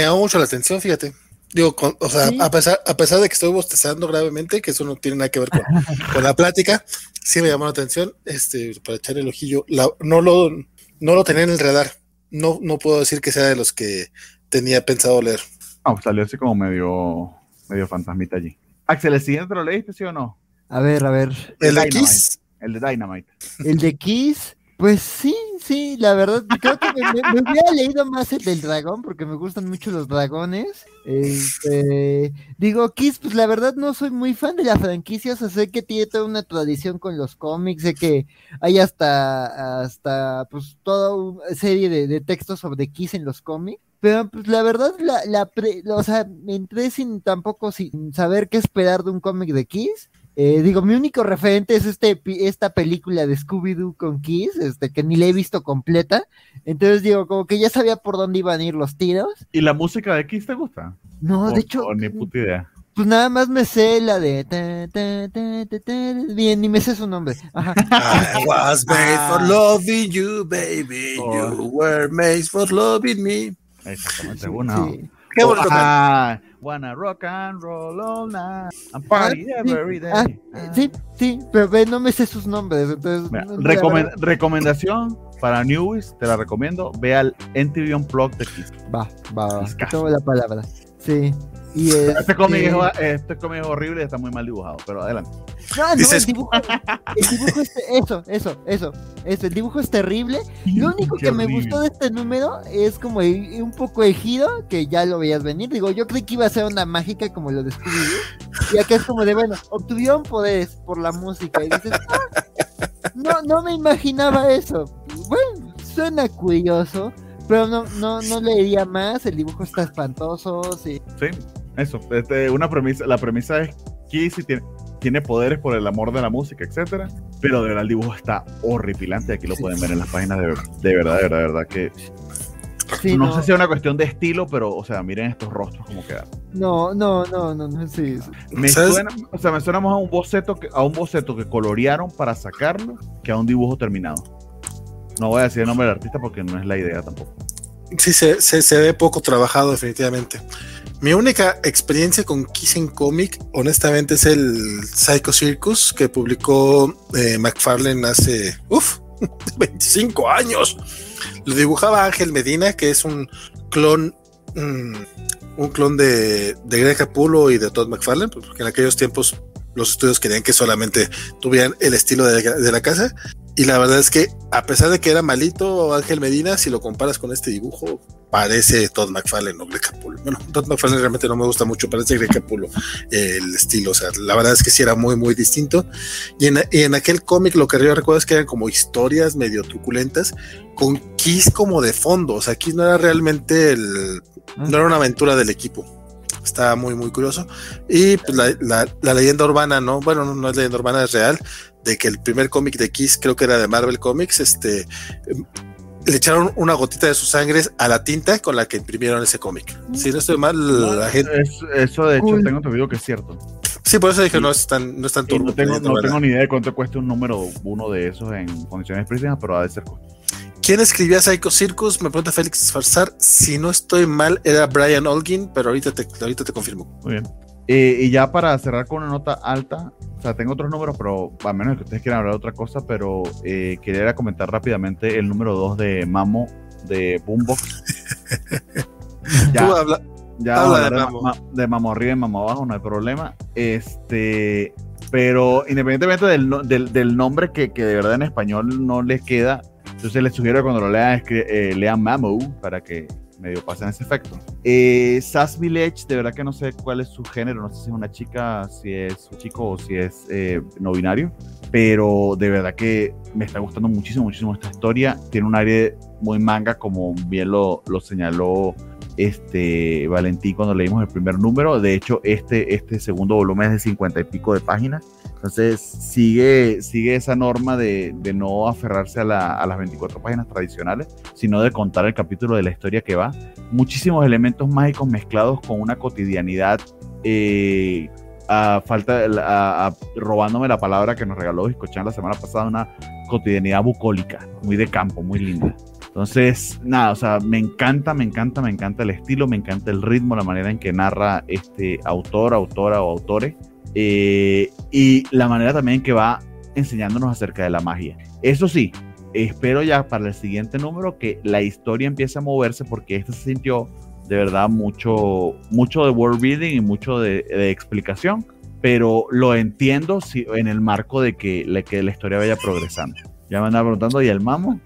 Speaker 1: llama mucho la atención, fíjate. Digo, o sea, a, pesar, a pesar de que estoy bostezando gravemente, que eso no tiene nada que ver con, [LAUGHS] la plática, sí me llamó la atención, este, para echar el ojillo. no, lo, no lo tenía en el radar. No, no puedo decir que sea de los que tenía pensado leer.
Speaker 2: Ah, salió así como medio, medio fantasmita allí. Axel, ¿el siguiente lo leíste, sí o no?
Speaker 3: A ver, a ver.
Speaker 1: ¿El de Kiss?
Speaker 2: El de Dynamite.
Speaker 3: El de Kiss. Pues sí, sí, la verdad, creo que me, hubiera leído más el del dragón, porque me gustan mucho los dragones. Este, digo, Kiss, pues la verdad no soy muy fan de la franquicia, o sea, sé que tiene toda una tradición con los cómics, sé que hay hasta, hasta, pues, toda una serie de, textos sobre Kiss en los cómics. Pero pues la verdad, la, la o sea, me entré sin tampoco sin saber qué esperar de un cómic de Kiss. Eh, digo, mi único referente es este, esta película de Scooby-Doo con Kiss, este, que ni la he visto completa. Entonces digo, como que ya sabía por dónde iban a ir los tiros.
Speaker 2: ¿Y la música de Kiss te gusta?
Speaker 3: No, de hecho.
Speaker 2: ni puta idea.
Speaker 3: Pues nada más me sé la de. Bien, ni me sé su nombre. [LAUGHS]
Speaker 1: I was made for ah. loving you, baby. You oh. were made for loving me.
Speaker 2: Exactamente, bueno. Qué bonito. Ah, Wanna rock and roll all night and party
Speaker 3: ah, every day. Ah, sí, sí, pero no me sé sus nombres. Entonces,
Speaker 2: recomendación para Newies, te la recomiendo. Ve al NTV Unplugged de Kiss.
Speaker 3: Va, va, va. Tomo la palabra. Sí. Y
Speaker 2: este, cómic es, este cómic es horrible y está muy mal dibujado, pero adelante.
Speaker 3: No, no, el dibujo, el dibujo es, eso, eso, eso, eso, el dibujo es terrible. Lo único que me gustó de este número es como un poco el giro, que ya lo veías venir. Digo, yo creí que iba a ser una mágica como lo descubrí. Y acá es como de, bueno, obtuvieron poderes por la música. Y dices, ah, no, no me imaginaba eso. Bueno, suena curioso. Pero no, no, no leería más, el dibujo está espantoso, sí.
Speaker 2: Sí, eso, este, una premisa, la premisa es que si tiene, tiene poderes por el amor de la música, etcétera, pero de verdad el dibujo está horripilante, aquí lo pueden ver en las páginas de, de verdad, de verdad, de verdad que no, sé si es una cuestión de estilo, pero, o sea, miren estos rostros como quedan.
Speaker 3: No, no, no, no, no sí.
Speaker 2: Me suena, o sea, me suena más a un boceto que, a un boceto que colorearon para sacarlo que a un dibujo terminado. No voy a decir el nombre del artista porque no es la idea tampoco.
Speaker 1: Sí, se, se ve poco trabajado definitivamente. Mi única experiencia con Kissing Comic, honestamente, es el Psycho Circus que publicó eh, McFarlane hace, uff, 25 [LAUGHS] años. Lo dibujaba Ángel Medina, que es un clon, mm, un clon de, de Greg y de Todd McFarlane, porque en aquellos tiempos los estudios querían que solamente tuvieran el estilo de, la casa. Y la verdad es que, a pesar de que era malito Ángel Medina, si lo comparas con este dibujo, parece Todd McFarlane o Greg Capullo. Bueno, Todd McFarlane realmente no me gusta mucho, parece Greg Capullo el estilo. O sea, la verdad es que sí era muy, muy distinto. Y en, y en aquel cómic lo que yo recuerdo es que eran como historias medio truculentas con Kiss como de fondo. O sea, Kiss no era realmente el. No era una aventura del equipo está muy, muy curioso. Y pues, la, la, leyenda urbana, ¿no? Bueno, no, es leyenda urbana, es real, de que el primer cómic de Kiss, creo que era de Marvel Comics, este, le echaron una gotita de su sangre a la tinta con la que imprimieron ese cómic. Si no estoy mal, la gente...
Speaker 2: eso de hecho tengo entendido que es cierto.
Speaker 1: Sí, por eso dije, no es tan, no es tan
Speaker 2: turbo. No, tengo, no tengo, ni idea de cuánto cuesta un número uno de esos en condiciones prístinas, pero ha de ser
Speaker 1: ¿Quién escribía Psycho Circus? Me pregunta Félix Farsar. Si no estoy mal, era Brian Olgin, pero ahorita te, ahorita te confirmo.
Speaker 2: Muy bien. Eh, y ya para cerrar con una nota alta, o sea, tengo otros números, pero a menos que ustedes quieran hablar de otra cosa, pero eh, quería comentar rápidamente el número 2 de Mamo de Boombox. [LAUGHS]
Speaker 1: ya, Tú habla,
Speaker 2: ya habla de, Mamo. de Mamo arriba y Mamo abajo, no hay problema. Este, pero independientemente del, del, nombre que, que, de verdad en español no les queda, entonces les sugiero que cuando lo lean, eh, lean Mamo para que medio pasen ese efecto. Eh, Sass Village, de verdad que no sé cuál es su género, no sé si es una chica, si es un chico o si es eh, no binario, pero de verdad que me está gustando muchísimo, muchísimo esta historia. Tiene un aire muy manga, como bien lo, lo señaló este Valentín cuando leímos el primer número. De hecho, este, este segundo volumen es de 50 y pico de páginas. Entonces sigue, sigue esa norma de, de no aferrarse a, la, a, las 24 páginas tradicionales, sino de contar el capítulo de la historia que va. Muchísimos elementos mágicos mezclados con una cotidianidad, eh, a falta, a, robándome la palabra que nos regaló Biscochan la semana pasada, una cotidianidad bucólica, muy de campo, muy linda. Entonces, nada, o sea, me encanta, me encanta, me encanta el estilo, me encanta el ritmo, la manera en que narra este autor, autora o autores. Eh, y la manera también que va enseñándonos acerca de la magia. Eso sí, espero ya para el siguiente número que la historia empiece a moverse porque este se sintió de verdad mucho, mucho de world building y mucho de, explicación, pero lo entiendo si, en el marco de que, la, que la historia vaya progresando. Ya me andaba preguntando, ¿y el mamo?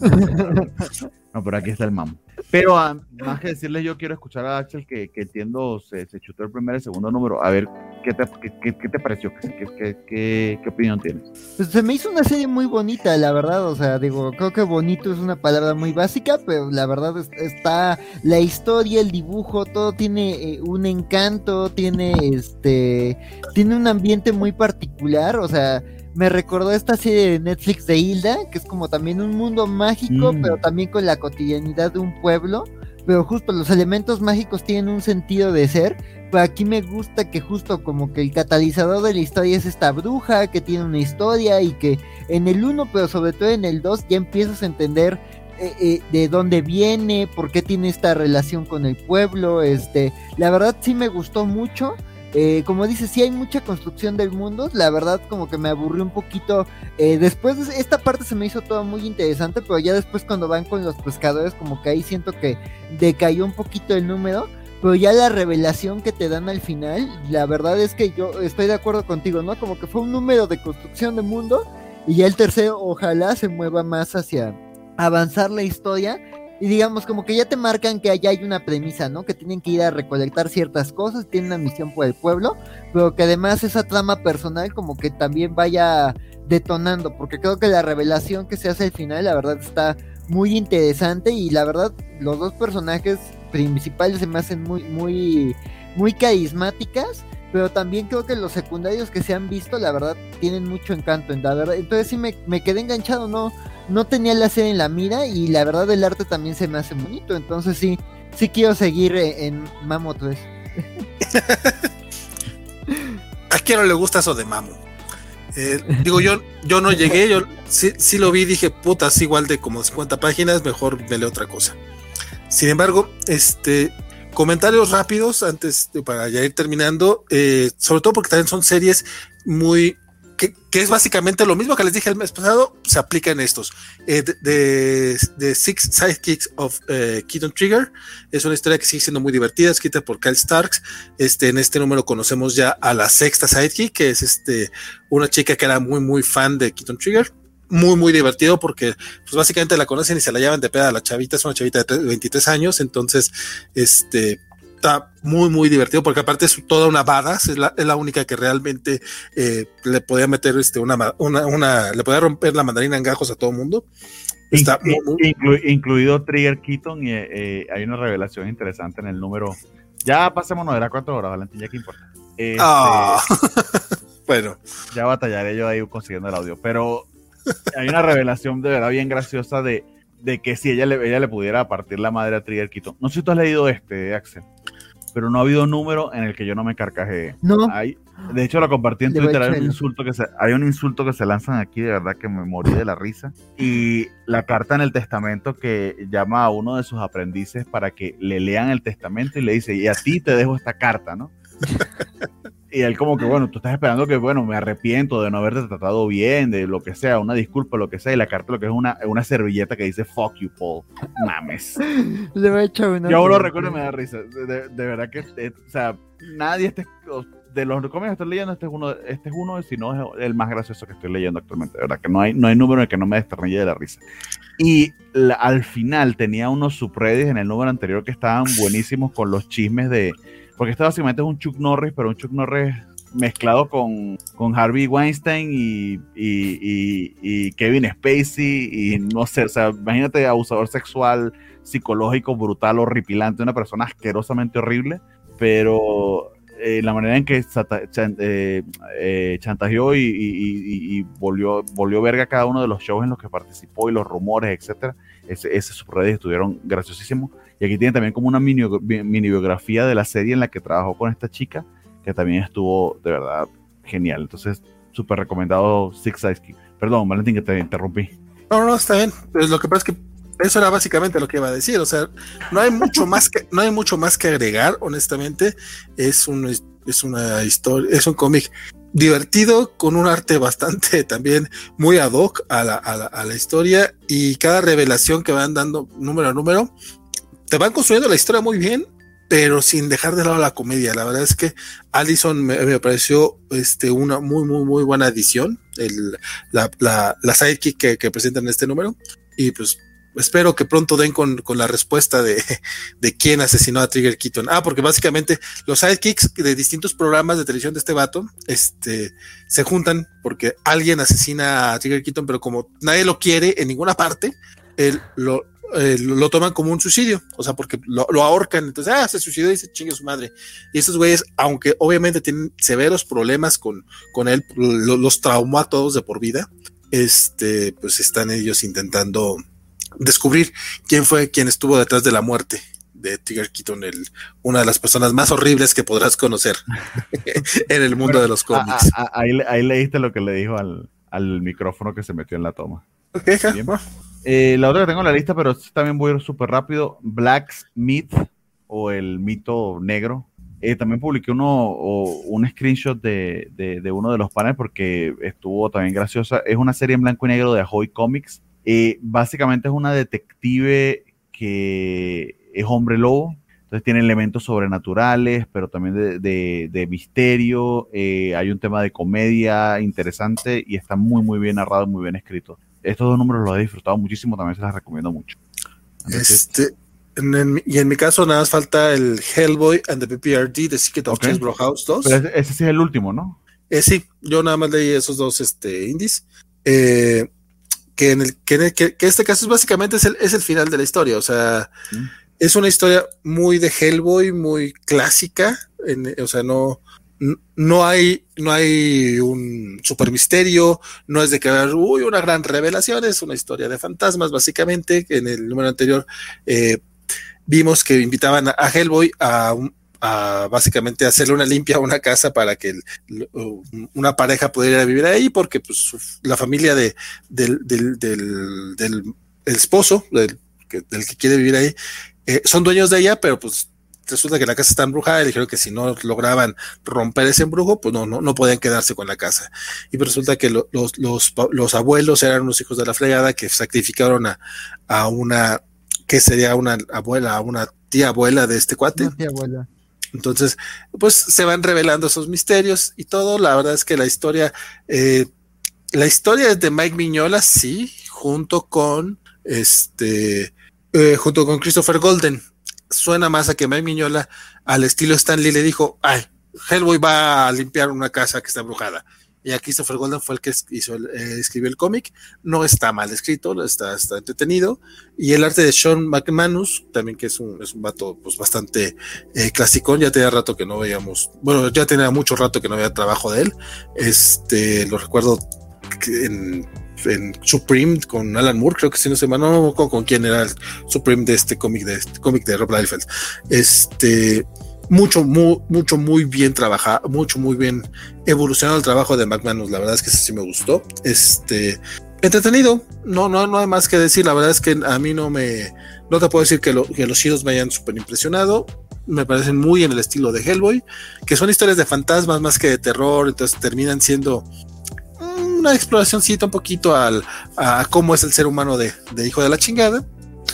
Speaker 2: [LAUGHS] no, pero aquí está el mamo. Pero ah, más que decirles, yo quiero escuchar a Axel que, que entiendo, se, se, chutó el primer y segundo número. A ver, ¿qué te, qué, qué te pareció? ¿Qué, ¿Qué, qué, opinión tienes?
Speaker 3: Pues se me hizo una serie muy bonita, la verdad. O sea, digo, creo que bonito es una palabra muy básica, pero la verdad está la historia, el dibujo, todo tiene eh, un encanto, tiene este, tiene un ambiente muy particular. O sea, me recordó esta serie de Netflix de Hilda, que es como también un mundo mágico, mm. pero también con la cotidianidad de un pueblo. Pero justo los elementos mágicos tienen un sentido de ser. Pero aquí me gusta que justo como que el catalizador de la historia es esta bruja que tiene una historia y que en el 1, pero sobre todo en el 2, ya empiezas a entender eh, eh, de dónde viene, por qué tiene esta relación con el pueblo. Este, la verdad sí me gustó mucho. Eh, como dices, sí hay mucha construcción del mundo. La verdad, como que me aburrió un poquito. Eh, después, esta parte se me hizo todo muy interesante, pero ya después, cuando van con los pescadores, como que ahí siento que decayó un poquito el número. Pero ya la revelación que te dan al final, la verdad es que yo estoy de acuerdo contigo, ¿no? Como que fue un número de construcción de mundo. Y ya el tercero, ojalá se mueva más hacia avanzar la historia y digamos como que ya te marcan que allá hay una premisa, ¿no? Que tienen que ir a recolectar ciertas cosas, tienen una misión por el pueblo, pero que además esa trama personal como que también vaya detonando, porque creo que la revelación que se hace al final, la verdad está muy interesante y la verdad los dos personajes principales se me hacen muy muy muy carismáticas pero también creo que los secundarios que se han visto, la verdad, tienen mucho encanto. Entonces sí me, me quedé enganchado, no, no tenía la serie en la mira y la verdad el arte también se me hace bonito, entonces sí, sí quiero seguir eh, en Mamo 3. [LAUGHS]
Speaker 1: ¿A quién no le gusta eso de Mamo? Eh, digo, yo, yo no llegué, yo sí, sí lo vi, dije, puta, es igual de como 50 páginas, mejor me otra cosa. Sin embargo, este, comentarios rápidos antes de, para ya ir terminando, eh, sobre todo porque también son series muy que, es básicamente lo mismo que les dije el mes pasado, se aplica en estos. Eh, de, Six Sidekicks of eh, Keaton Trigger es una historia que sigue siendo muy divertida, escrita por Kyle Starks. Este, en este número conocemos ya a la sexta Sidekick, que es este, una chica que era muy, muy fan de Keaton Trigger. Muy, muy divertido porque pues básicamente la conocen y se la llevan de peda a la chavita, es una chavita de 23 años, entonces, este, está muy, muy divertido porque aparte es toda una badass, es la, es la única que realmente eh, le podía meter este, una, una, una, le podía romper la mandarina en gajos a todo el mundo.
Speaker 2: Está incluido Trigger Keaton y eh, hay una revelación interesante en el número. Ya pasémonos de las cuatro horas, Valentín, ya que importa. Este,
Speaker 1: ah. [LAUGHS] bueno.
Speaker 2: Ya batallaré yo ahí consiguiendo el audio, pero hay una revelación de verdad bien graciosa de, de que si ella le, ella le pudiera partir la madre a Trigger Keaton. No sé si tú has leído este, Axel pero no ha habido número en el que yo no me carcaje.
Speaker 3: No.
Speaker 2: Hay, de hecho, lo compartí en Twitter. Hay un, insulto que se, hay un insulto que se lanzan aquí, de verdad que me morí de la risa. Y la carta en el testamento que llama a uno de sus aprendices para que le lean el testamento y le dice, y a ti te dejo esta carta, ¿no? [LAUGHS] y él como que, bueno, tú estás esperando que, bueno, me arrepiento de no haberte tratado bien, de lo que sea, una disculpa, lo que sea, y la carta lo que es una, una servilleta que dice, fuck you, Paul. Mames.
Speaker 3: Le voy a echar una...
Speaker 2: Yo aún lo recuerdo y me da risa. De, verdad que, eh, o sea, nadie este, de los cómics que estoy leyendo, este es uno, este es uno, si no es el más gracioso que estoy leyendo actualmente. De verdad que no hay, no hay número en el que no me desternille de la risa. Y al final tenía unos subreddits en el número anterior que estaban buenísimos con los chismes de porque este básicamente es un Chuck Norris, pero un Chuck Norris mezclado con, con Harvey Weinstein y, y, Kevin Spacey y no sé, o sea, imagínate abusador sexual, psicológico, brutal, horripilante, una persona asquerosamente horrible, pero eh, la manera en que eh, eh, chantajeó y, volvió, volvió verga cada uno de los shows en los que participó y los rumores, etcétera, ese, ese subreddit estuvieron graciosísimos. Y aquí tiene también como una mini, mini, biografía de la serie en la que trabajó con esta chica, que también estuvo de verdad genial. Entonces, súper recomendado Six Sides Perdón, Valentín, que te interrumpí.
Speaker 1: No, no, está bien. Pues lo que pasa es que eso era básicamente lo que iba a decir. O sea, no hay mucho más que, no hay mucho más que agregar, honestamente. Es un, es una historia, es un cómic divertido, con un arte bastante [LAUGHS] también muy ad hoc a la, a, la, historia y cada revelación que van dando número a número te van construyendo la historia muy bien pero sin dejar de lado la comedia. La verdad es que Allison me, pareció este, una muy, muy, muy buena edición, el, la, la, la sidekick que, presentan en este número. Y pues espero que pronto den con, con la respuesta de, de, quién asesinó a Trigger Keaton. Ah, porque básicamente los sidekicks de distintos programas de televisión de este vato este, se juntan porque alguien asesina a Trigger Keaton, pero como nadie lo quiere en ninguna parte, él lo, lo toman como un suicidio, o sea, porque lo, ahorcan, entonces, ah, se suicidó y se chingue su madre. Y estos güeyes, aunque obviamente tienen severos problemas con, con él, los traumó a todos de por vida, este, pues están ellos intentando descubrir quién fue quien estuvo detrás de la muerte de Tiger Keaton, el, una de las personas más horribles que podrás conocer [LAUGHS] en el mundo de los cómics.
Speaker 2: ahí, leíste lo que le dijo al, al micrófono que se metió en la toma. Eh, la otra que tengo en la lista, pero también voy a ir súper rápido, Black Myth o el mito negro. Eh, también publiqué uno, o, un screenshot de, de, uno de los paneles porque estuvo también graciosa. Es una serie en blanco y negro de Ahoy Comics. Eh, básicamente es una detective que es hombre lobo. Entonces tiene elementos sobrenaturales, pero también de, de misterio. hay un tema de comedia interesante y está muy, muy bien narrado, muy bien escrito estos dos números los he disfrutado muchísimo, también se las recomiendo mucho.
Speaker 1: Este, y en mi caso nada más falta el Hellboy and the PPRD The Secret of okay. House 2.
Speaker 2: ese, sí es el último, ¿no?
Speaker 1: Eh, sí, yo nada más leí esos dos este, indies. Eh, que en el que, que, este caso es básicamente es el, es el final de la historia. O sea, mm. es una historia muy de Hellboy, muy clásica. En, o sea, no, no hay, no hay un super misterio, no es de que uy, una gran revelación, es una historia de fantasmas, básicamente. En el número anterior eh, vimos que invitaban a, Hellboy a, básicamente hacerle una limpia a una casa para que una pareja pudiera vivir ahí, porque pues, la familia de, del, del, esposo, del, que quiere vivir ahí, eh, son dueños de ella, pero pues resulta que la casa está embrujada y dijeron que si no lograban romper ese embrujo, pues no, no, no podían quedarse con la casa. Y pues resulta que los, los, los, abuelos eran unos hijos de la fregada que sacrificaron a, a una, que sería una abuela, a una tía abuela de este cuate. abuela. Entonces, pues se van revelando esos misterios y todo. La verdad es que la historia, eh, la historia de Mike Miñola, sí, junto con este, eh, junto con Christopher Golden suena más a que Mike Miñola, al estilo Stanley, le dijo, ay, Hellboy va a limpiar una casa que está embrujada. Y aquí Christopher Golden fue el que hizo el, eh, escribió el cómic. No está mal escrito, está, está entretenido. Y el arte de Sean McManus, también que es un, es un vato pues, bastante eh, clásico. Ya tenía rato que no veíamos, bueno, ya tenía mucho rato que no había trabajo de él. Este, lo recuerdo en en Supreme con Alan Moore, creo que si no se no con, con quién era el Supreme de este cómic de este cómic de Rob Liefeld. Este mucho, muy, mucho, muy bien trabajado, mucho, muy bien evolucionado el trabajo de McManus. La verdad es que sí me gustó. Este entretenido, no, no, no hay más que decir. La verdad es que a mí no me, no te puedo decir que, que los chidos me hayan súper impresionado. Me parecen muy en el estilo de Hellboy, que son historias de fantasmas más que de terror, entonces terminan siendo una exploracióncita un poquito al, a cómo es el ser humano de, hijo de la chingada.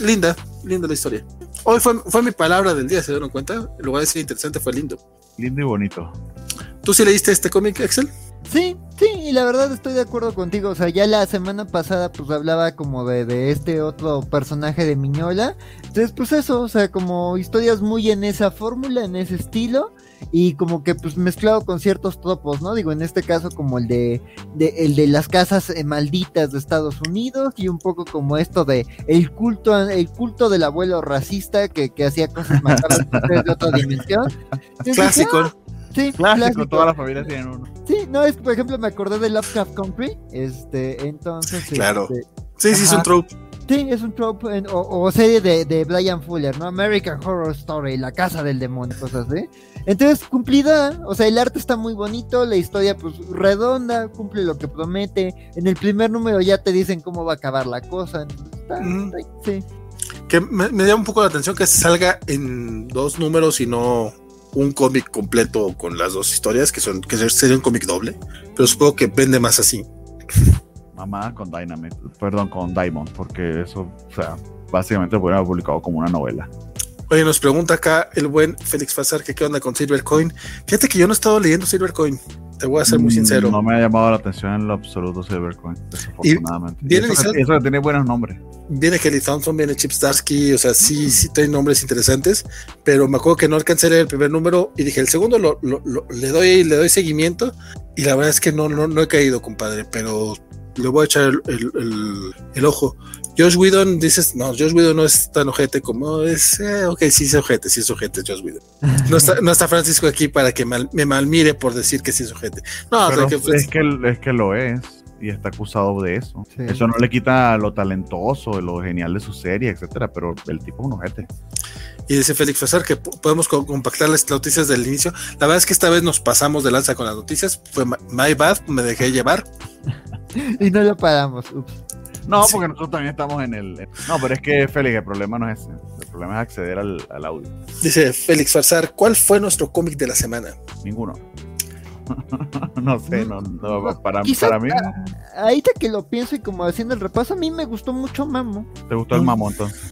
Speaker 1: Linda, linda la historia. Hoy fue, fue mi palabra del día, ¿se dieron cuenta? En lugar de ser interesante, fue lindo.
Speaker 2: Lindo y bonito.
Speaker 1: ¿Tú sí leíste este cómic, Excel?
Speaker 3: Sí, sí, y la verdad estoy de acuerdo contigo. O sea, ya la semana pasada pues hablaba como de, de, este otro personaje de Miñola. Entonces, pues eso, o sea, como historias muy en esa fórmula, en ese estilo y como que pues mezclado con ciertos tropos, ¿no? Digo, en este caso como el de, el de las casas eh, malditas de Estados Unidos y un poco como esto de el culto el culto del abuelo racista que, hacía cosas [LAUGHS] macabras de otra dimensión.
Speaker 1: clásico. Ah,
Speaker 2: sí, clásico, todas las familias tienen uno.
Speaker 3: Sí, no, es por ejemplo me acordé de Lovecraft Country, este, entonces...
Speaker 1: Claro.
Speaker 3: Este,
Speaker 1: sí, sí, es un trope.
Speaker 3: Sí, es un trope o, serie de, de, Brian Fuller, ¿no? American Horror Story, La Casa del Demonio, cosas así. Entonces, cumplida, o sea, el arte está muy bonito, la historia pues redonda, cumple lo que promete. En el primer número ya te dicen cómo va a acabar la cosa. sí.
Speaker 1: Que me, me, llama un poco la atención que salga en dos números y no un cómic completo con las dos historias, que son que sería un cómic doble, pero supongo que vende más así
Speaker 2: mamá con Dynamite, perdón, con Diamond, porque eso, o sea, básicamente lo hubiera publicado como una novela.
Speaker 1: Oye, nos pregunta acá el buen Félix Fazar que qué onda con Silvercoin. Fíjate que yo no he estado leyendo Silvercoin. Te voy a ser muy sincero.
Speaker 2: No me ha llamado la atención en lo absoluto Silvercoin, desafortunadamente. Y viene eso, eso, tiene buenos nombres.
Speaker 1: Viene Kelly Thompson, viene Chip Starsky, o sea, sí, sí tiene nombres interesantes, pero me acuerdo que no alcancé el primer número y dije, el segundo lo, le, doy, le doy seguimiento y la verdad es que no, no, no he caído, compadre, pero le voy a echar el, el ojo. Josh Whedon, dices, no, Josh Whedon no es tan ojete como es, eh, ok, sí es ojete, sí es ojete Josh Whedon. [LAUGHS] No está, no está Francisco aquí para que me malmire por decir que sí es ojete. No,
Speaker 2: Pero que, es, que, es que lo es y está acusado de eso. Eso no le quita lo talentoso, lo genial de su serie, etcétera, pero el tipo es un ojete.
Speaker 1: Y dice Félix Fesar que podemos compactar las noticias del inicio. La verdad es que esta vez nos pasamos de lanza con las noticias. Fue my bad, me dejé llevar. [LAUGHS]
Speaker 3: y no lo paramos. Ups.
Speaker 2: No, porque nosotros también estamos en el. No, pero es que, Félix, el problema no es ese. El problema es acceder al, audio.
Speaker 1: Dice Félix Farsar, ¿cuál fue nuestro cómic de la semana?
Speaker 2: Ninguno. [LAUGHS] no sé, no, no para, para mí.
Speaker 3: Ahorita que lo pienso y como haciendo el repaso, a mí me gustó mucho Mamo.
Speaker 2: ¿Te gustó el Mamo entonces?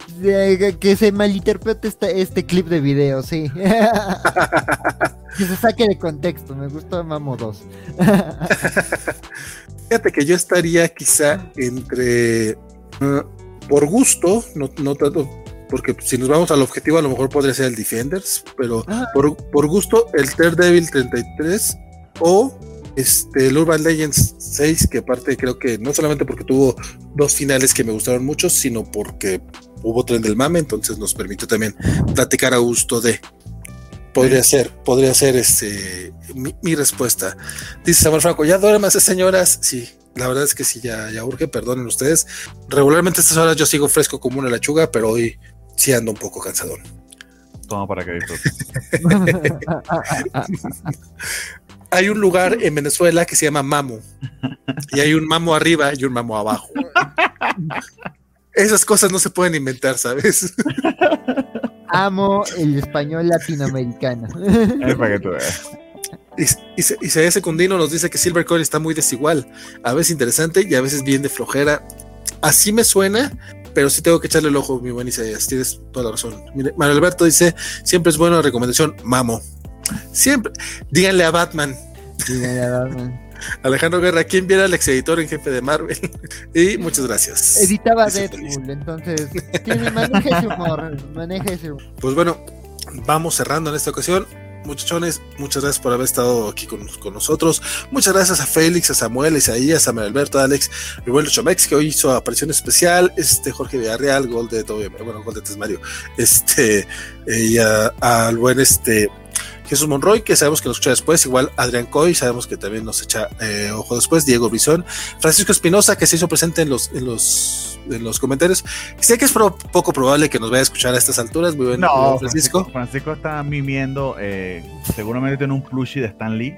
Speaker 3: que se malinterprete este, este clip de video, sí. [LAUGHS] que se saque de contexto, me gustó Mamo 2. [LAUGHS]
Speaker 1: Fíjate que yo estaría quizá entre, uh, por gusto, no, no tanto, porque si nos vamos al objetivo a lo mejor podría ser el Defenders, pero ah. por, por, gusto el Daredevil 33 o este, el Urban Legends 6, que aparte creo que no solamente porque tuvo dos finales que me gustaron mucho, sino porque hubo tren del mame, entonces nos permitió también platicar a gusto de. Podría ser, podría ser este mi, respuesta. Dice Samuel Franco, ya duermas, señoras. Sí, la verdad es que sí, ya, ya urge, perdonen ustedes. Regularmente a estas horas yo sigo fresco como una lechuga, pero hoy sí ando un poco cansadón.
Speaker 2: Toma para que [LAUGHS]
Speaker 1: Hay un lugar en Venezuela que se llama Mamo. Y hay un Mamo arriba y un Mamo abajo. [LAUGHS] Esas cosas no se pueden inventar, ¿sabes? [LAUGHS]
Speaker 3: Amo el español latinoamericano.
Speaker 1: Y, y, Secundino nos dice que Silvercore está muy desigual, a veces interesante y a veces bien de flojera. Así me suena, pero sí tengo que echarle el ojo, mi buen Isaías, tienes toda la razón. Mire, Manuel Alberto dice, siempre es buena la recomendación, mamo. Siempre, díganle a Batman. Díganle a Batman. Alejandro Guerra, ¿quién viera al ex editor en jefe de Marvel? [LAUGHS] y muchas gracias.
Speaker 3: Editaba Deadpool, entonces tiene, maneja ese humor, maneja ese humor.
Speaker 1: Pues bueno, vamos cerrando en esta ocasión. Muchachones, muchas gracias por haber estado aquí con, nosotros. Muchas gracias a Félix, a Samuel, a Isaías, a Manuel Alberto, a Alex, mi buen Chomex, que hoy hizo aparición especial. Este Jorge Villarreal, gol de todo, bueno, gol de Tesmario. Este, eh, y al buen este Jesús Monroy, que sabemos que nos escucha después, igual Adrián Coy, sabemos que también nos echa eh, ojo después, Diego Brizón, Francisco Espinosa, que se hizo presente en los, en los, en los comentarios. Sé que es poco probable que nos vaya a escuchar a estas alturas, muy bueno,
Speaker 2: no, Francisco. Francisco. está mimiendo, eh, seguramente tiene un plushie de Stan Lee.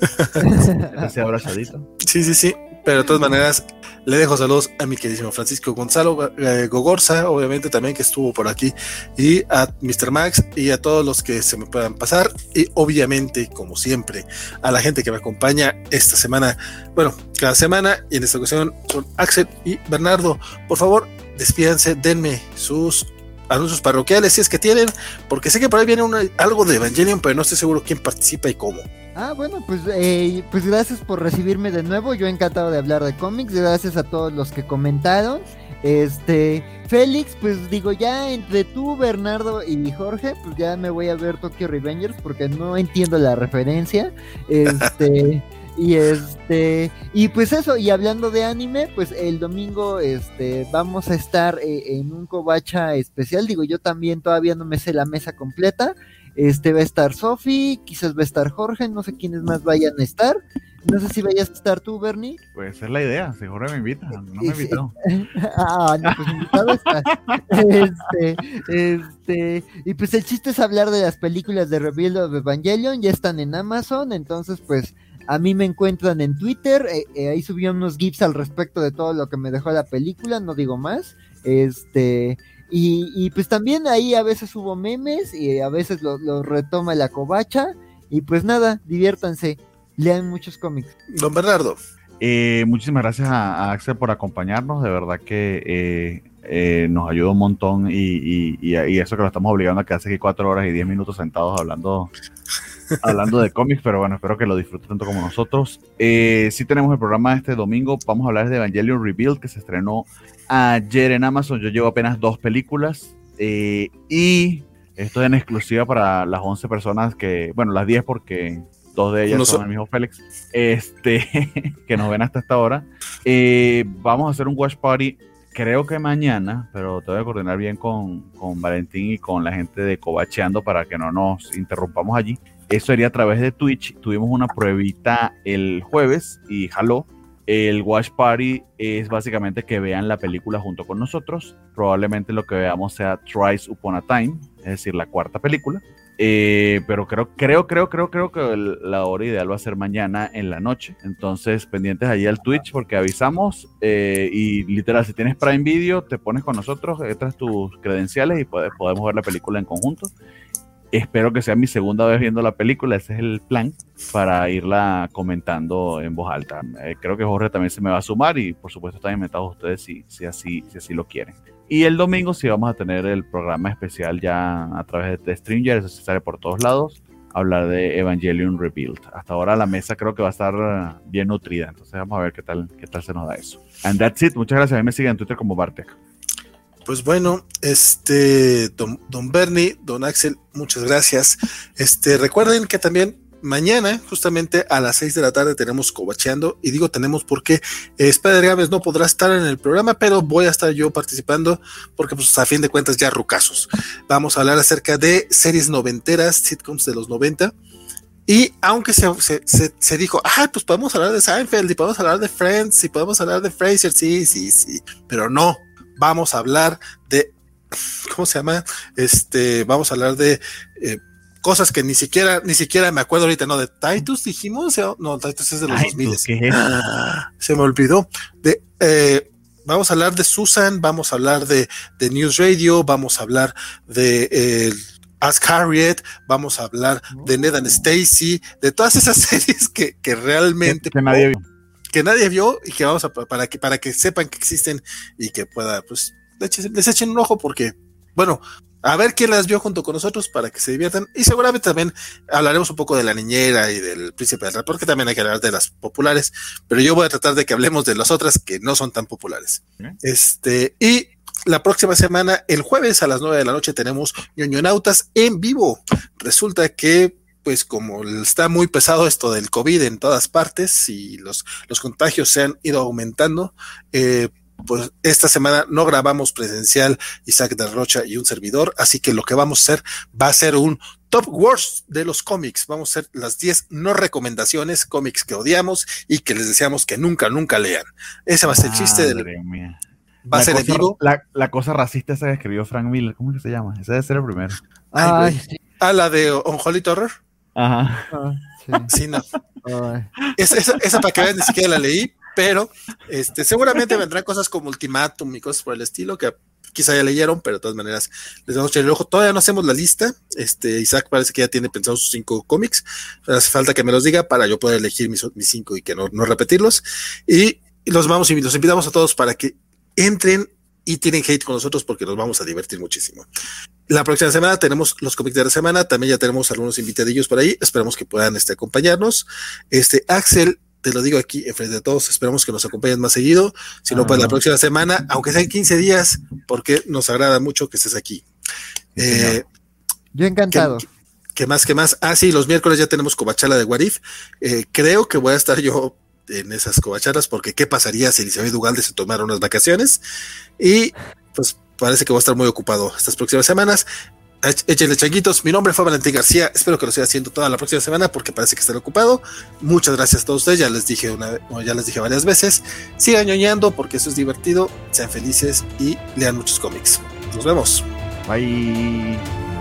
Speaker 2: [LAUGHS] Abrazadito.
Speaker 1: Sí, sí, sí. Pero de todas maneras, le dejo saludos a mi queridísimo Francisco Gonzalo eh, Gogorza, obviamente también que estuvo por aquí, y a Mr. Max y a todos los que se me puedan pasar, y obviamente, como siempre, a la gente que me acompaña esta semana, bueno, cada semana, y en esta ocasión son Axel y Bernardo. Por favor, despídanse, denme sus anuncios parroquiales si es que tienen, porque sé que por ahí viene algo de Evangelion, pero no estoy seguro quién participa y cómo.
Speaker 3: Ah, bueno, pues, eh, pues gracias por recibirme de nuevo. Yo encantado de hablar de cómics. Gracias a todos los que comentaron. Este, Félix, pues digo, ya entre tú, Bernardo y Jorge, pues ya me voy a ver Tokyo Revengers porque no entiendo la referencia. [LAUGHS] Este. Y este, y pues eso, y hablando de anime, pues el domingo este vamos a estar eh, en un covacha especial. Digo, yo también todavía no me sé la mesa completa. Este va a estar Sofi, quizás va a estar Jorge, no sé quiénes más vayan a estar. No sé si vayas a estar tú, Bernie.
Speaker 2: Pues es la idea, si Jorge me invita, no me invitado. [LAUGHS]
Speaker 3: ah, no, pues invitado está. Este, este, y pues el chiste es hablar de las películas de Reveal of Evangelion, ya están en Amazon, entonces pues a mí me encuentran en Twitter, eh, eh, ahí subí unos gifs al respecto de todo lo que me dejó la película, no digo más. Este, y, pues también ahí a veces hubo memes y a veces lo, retoma la covacha. Y pues nada, diviértanse, lean muchos cómics.
Speaker 1: Don Bernardo.
Speaker 2: Eh, muchísimas gracias a, Axel por acompañarnos. De verdad que eh, nos ayuda un montón y, y, eso que lo estamos obligando a que hace aquí cuatro horas y diez minutos sentados hablando, hablando de cómics, pero bueno, espero que lo disfruten tanto como nosotros. Eh, sí tenemos el programa este domingo, vamos a hablar de Evangelion Rebuild que se estrenó ayer en Amazon, yo llevo apenas dos películas eh, y esto es en exclusiva para las 11 personas que, bueno, las 10 porque dos de ellas son el mismo Félix, este, [LAUGHS] que nos ven hasta esta hora. vamos a hacer un watch party creo que mañana, pero te voy a coordinar bien con, con Valentín y con la gente de Cobacheando para que no nos interrumpamos allí. Eso sería a través de Twitch. Tuvimos una pruebita el jueves y jaló. El Watch Party es básicamente que vean la película junto con nosotros. Probablemente lo que veamos sea Thrice Upon a Time, es decir, la cuarta película. Eh, pero creo, creo, creo, creo, creo que la hora ideal va a ser mañana en la noche. Entonces, pendientes allí al Twitch porque avisamos. Eh, y literal, si tienes Prime Video, te pones con nosotros, entras tus credenciales y podemos ver la película en conjunto. Espero que sea mi segunda vez viendo la película, ese es el plan para irla comentando en voz alta. Eh, creo que Jorge también se me va a sumar y por supuesto están inventados ustedes si, si, así, si así lo quieren. Y el domingo sí vamos a tener el programa especial ya a través de Stringer, eso se sale por todos lados, hablar de Evangelion Rebuild. Hasta ahora la mesa creo que va a estar eh, bien nutrida, entonces vamos a ver qué tal, qué tal se nos da eso. And that's it, muchas gracias. A mí me siguen en Twitter como Bartek.
Speaker 1: Pues bueno, este, don, don Bernie, don Axel, muchas gracias. Este, recuerden que también mañana, justamente a las 6 de la tarde, tenemos Cobacheando. Y digo tenemos porque eh, Spider Games no podrá estar en el programa, pero voy a estar yo participando porque, pues, a fin de cuentas, ya rucasos. Vamos a hablar acerca de series noventeras, sitcoms de los 90. Y aunque se, se, se, dijo, ah, pues podemos hablar de Seinfeld y podemos hablar de Friends y podemos hablar de Fraser, sí, sí, sí, pero no, vamos a hablar de, ¿cómo se llama? Este, vamos a hablar de eh, cosas que ni siquiera, ni siquiera me acuerdo ahorita, ¿no? De Titus dijimos, no, Titus es de los 2000. Ah, se me olvidó. De, eh, vamos a hablar de Susan, vamos a hablar de, de News Radio, vamos a hablar de eh, Ask Harriet, vamos a hablar de Ned and Stacy, de todas esas [LAUGHS] series que, que realmente
Speaker 2: que, nadie vio.
Speaker 1: Que nadie vio y que vamos a para que para que sepan que existen y que pueda pues les echen un ojo porque bueno, a ver quién las vio junto con nosotros para que se diviertan. Y seguramente también hablaremos un poco de la niñera y del príncipe del rap, porque también hay que hablar de las populares, pero yo voy a tratar de que hablemos de las otras que no son tan populares. Este, y la próxima semana, el jueves a las nueve de la noche, tenemos ñoñonautas en vivo. Resulta que pues como está muy pesado esto del COVID en todas partes y los, los contagios se han ido aumentando, eh, pues esta semana no grabamos presencial Isaac de Rocha y un servidor, así que lo que vamos a hacer va a ser un top worst de los cómics. Vamos a hacer las 10 no recomendaciones, cómics que odiamos y que les deseamos que nunca, nunca lean. Ese va a ser el chiste del...
Speaker 2: Va a ser en vivo. La, cosa racista esa que escribió Frank Miller, ¿cómo que se llama? Ese debe ser el primero.
Speaker 1: Ay, Ah, la de Unholy Horror.
Speaker 2: Ajá.
Speaker 1: Ah, sí. no. Esa, esa, esa, para que vean, ni siquiera la leí, pero este, seguramente vendrán cosas como Ultimatum y cosas por el estilo que quizá ya leyeron, pero de todas maneras les vamos a echar el ojo. Todavía no hacemos la lista. Este Isaac parece que ya tiene pensados sus cinco cómics. Hace falta que me los diga para yo poder elegir mis, cinco y que no, no repetirlos. Y, los vamos y los invitamos a todos para que entren y tienen hate con nosotros porque nos vamos a divertir muchísimo. La próxima semana tenemos los cómics de la semana, también ya tenemos algunos invitadillos por ahí, esperamos que puedan este, acompañarnos. Este Axel te lo digo aquí frente de todos, esperamos que nos acompañen más seguido, si no, pues la próxima semana, aunque sean 15 días, porque nos agrada mucho que estés aquí. Eh,
Speaker 3: Yo encantado.
Speaker 1: ¿qué, más? ¿Qué más? Ah, sí, los miércoles ya tenemos cobachala de Warif. Eh, creo que voy a estar yo en esas covachalas, porque ¿qué pasaría si Elizabeth Ugalde se tomara unas vacaciones? Y pues parece que voy a estar muy ocupado estas próximas semanas. Échenle changuitos. Mi nombre fue Valentín García. Espero que lo siga haciendo toda la próxima semana porque parece que estaré ocupado. Muchas gracias a todos ustedes. Ya les dije una, ya les dije varias veces. Sigan ñoñando porque eso es divertido. Sean felices y lean muchos cómics. Nos vemos.
Speaker 2: Bye.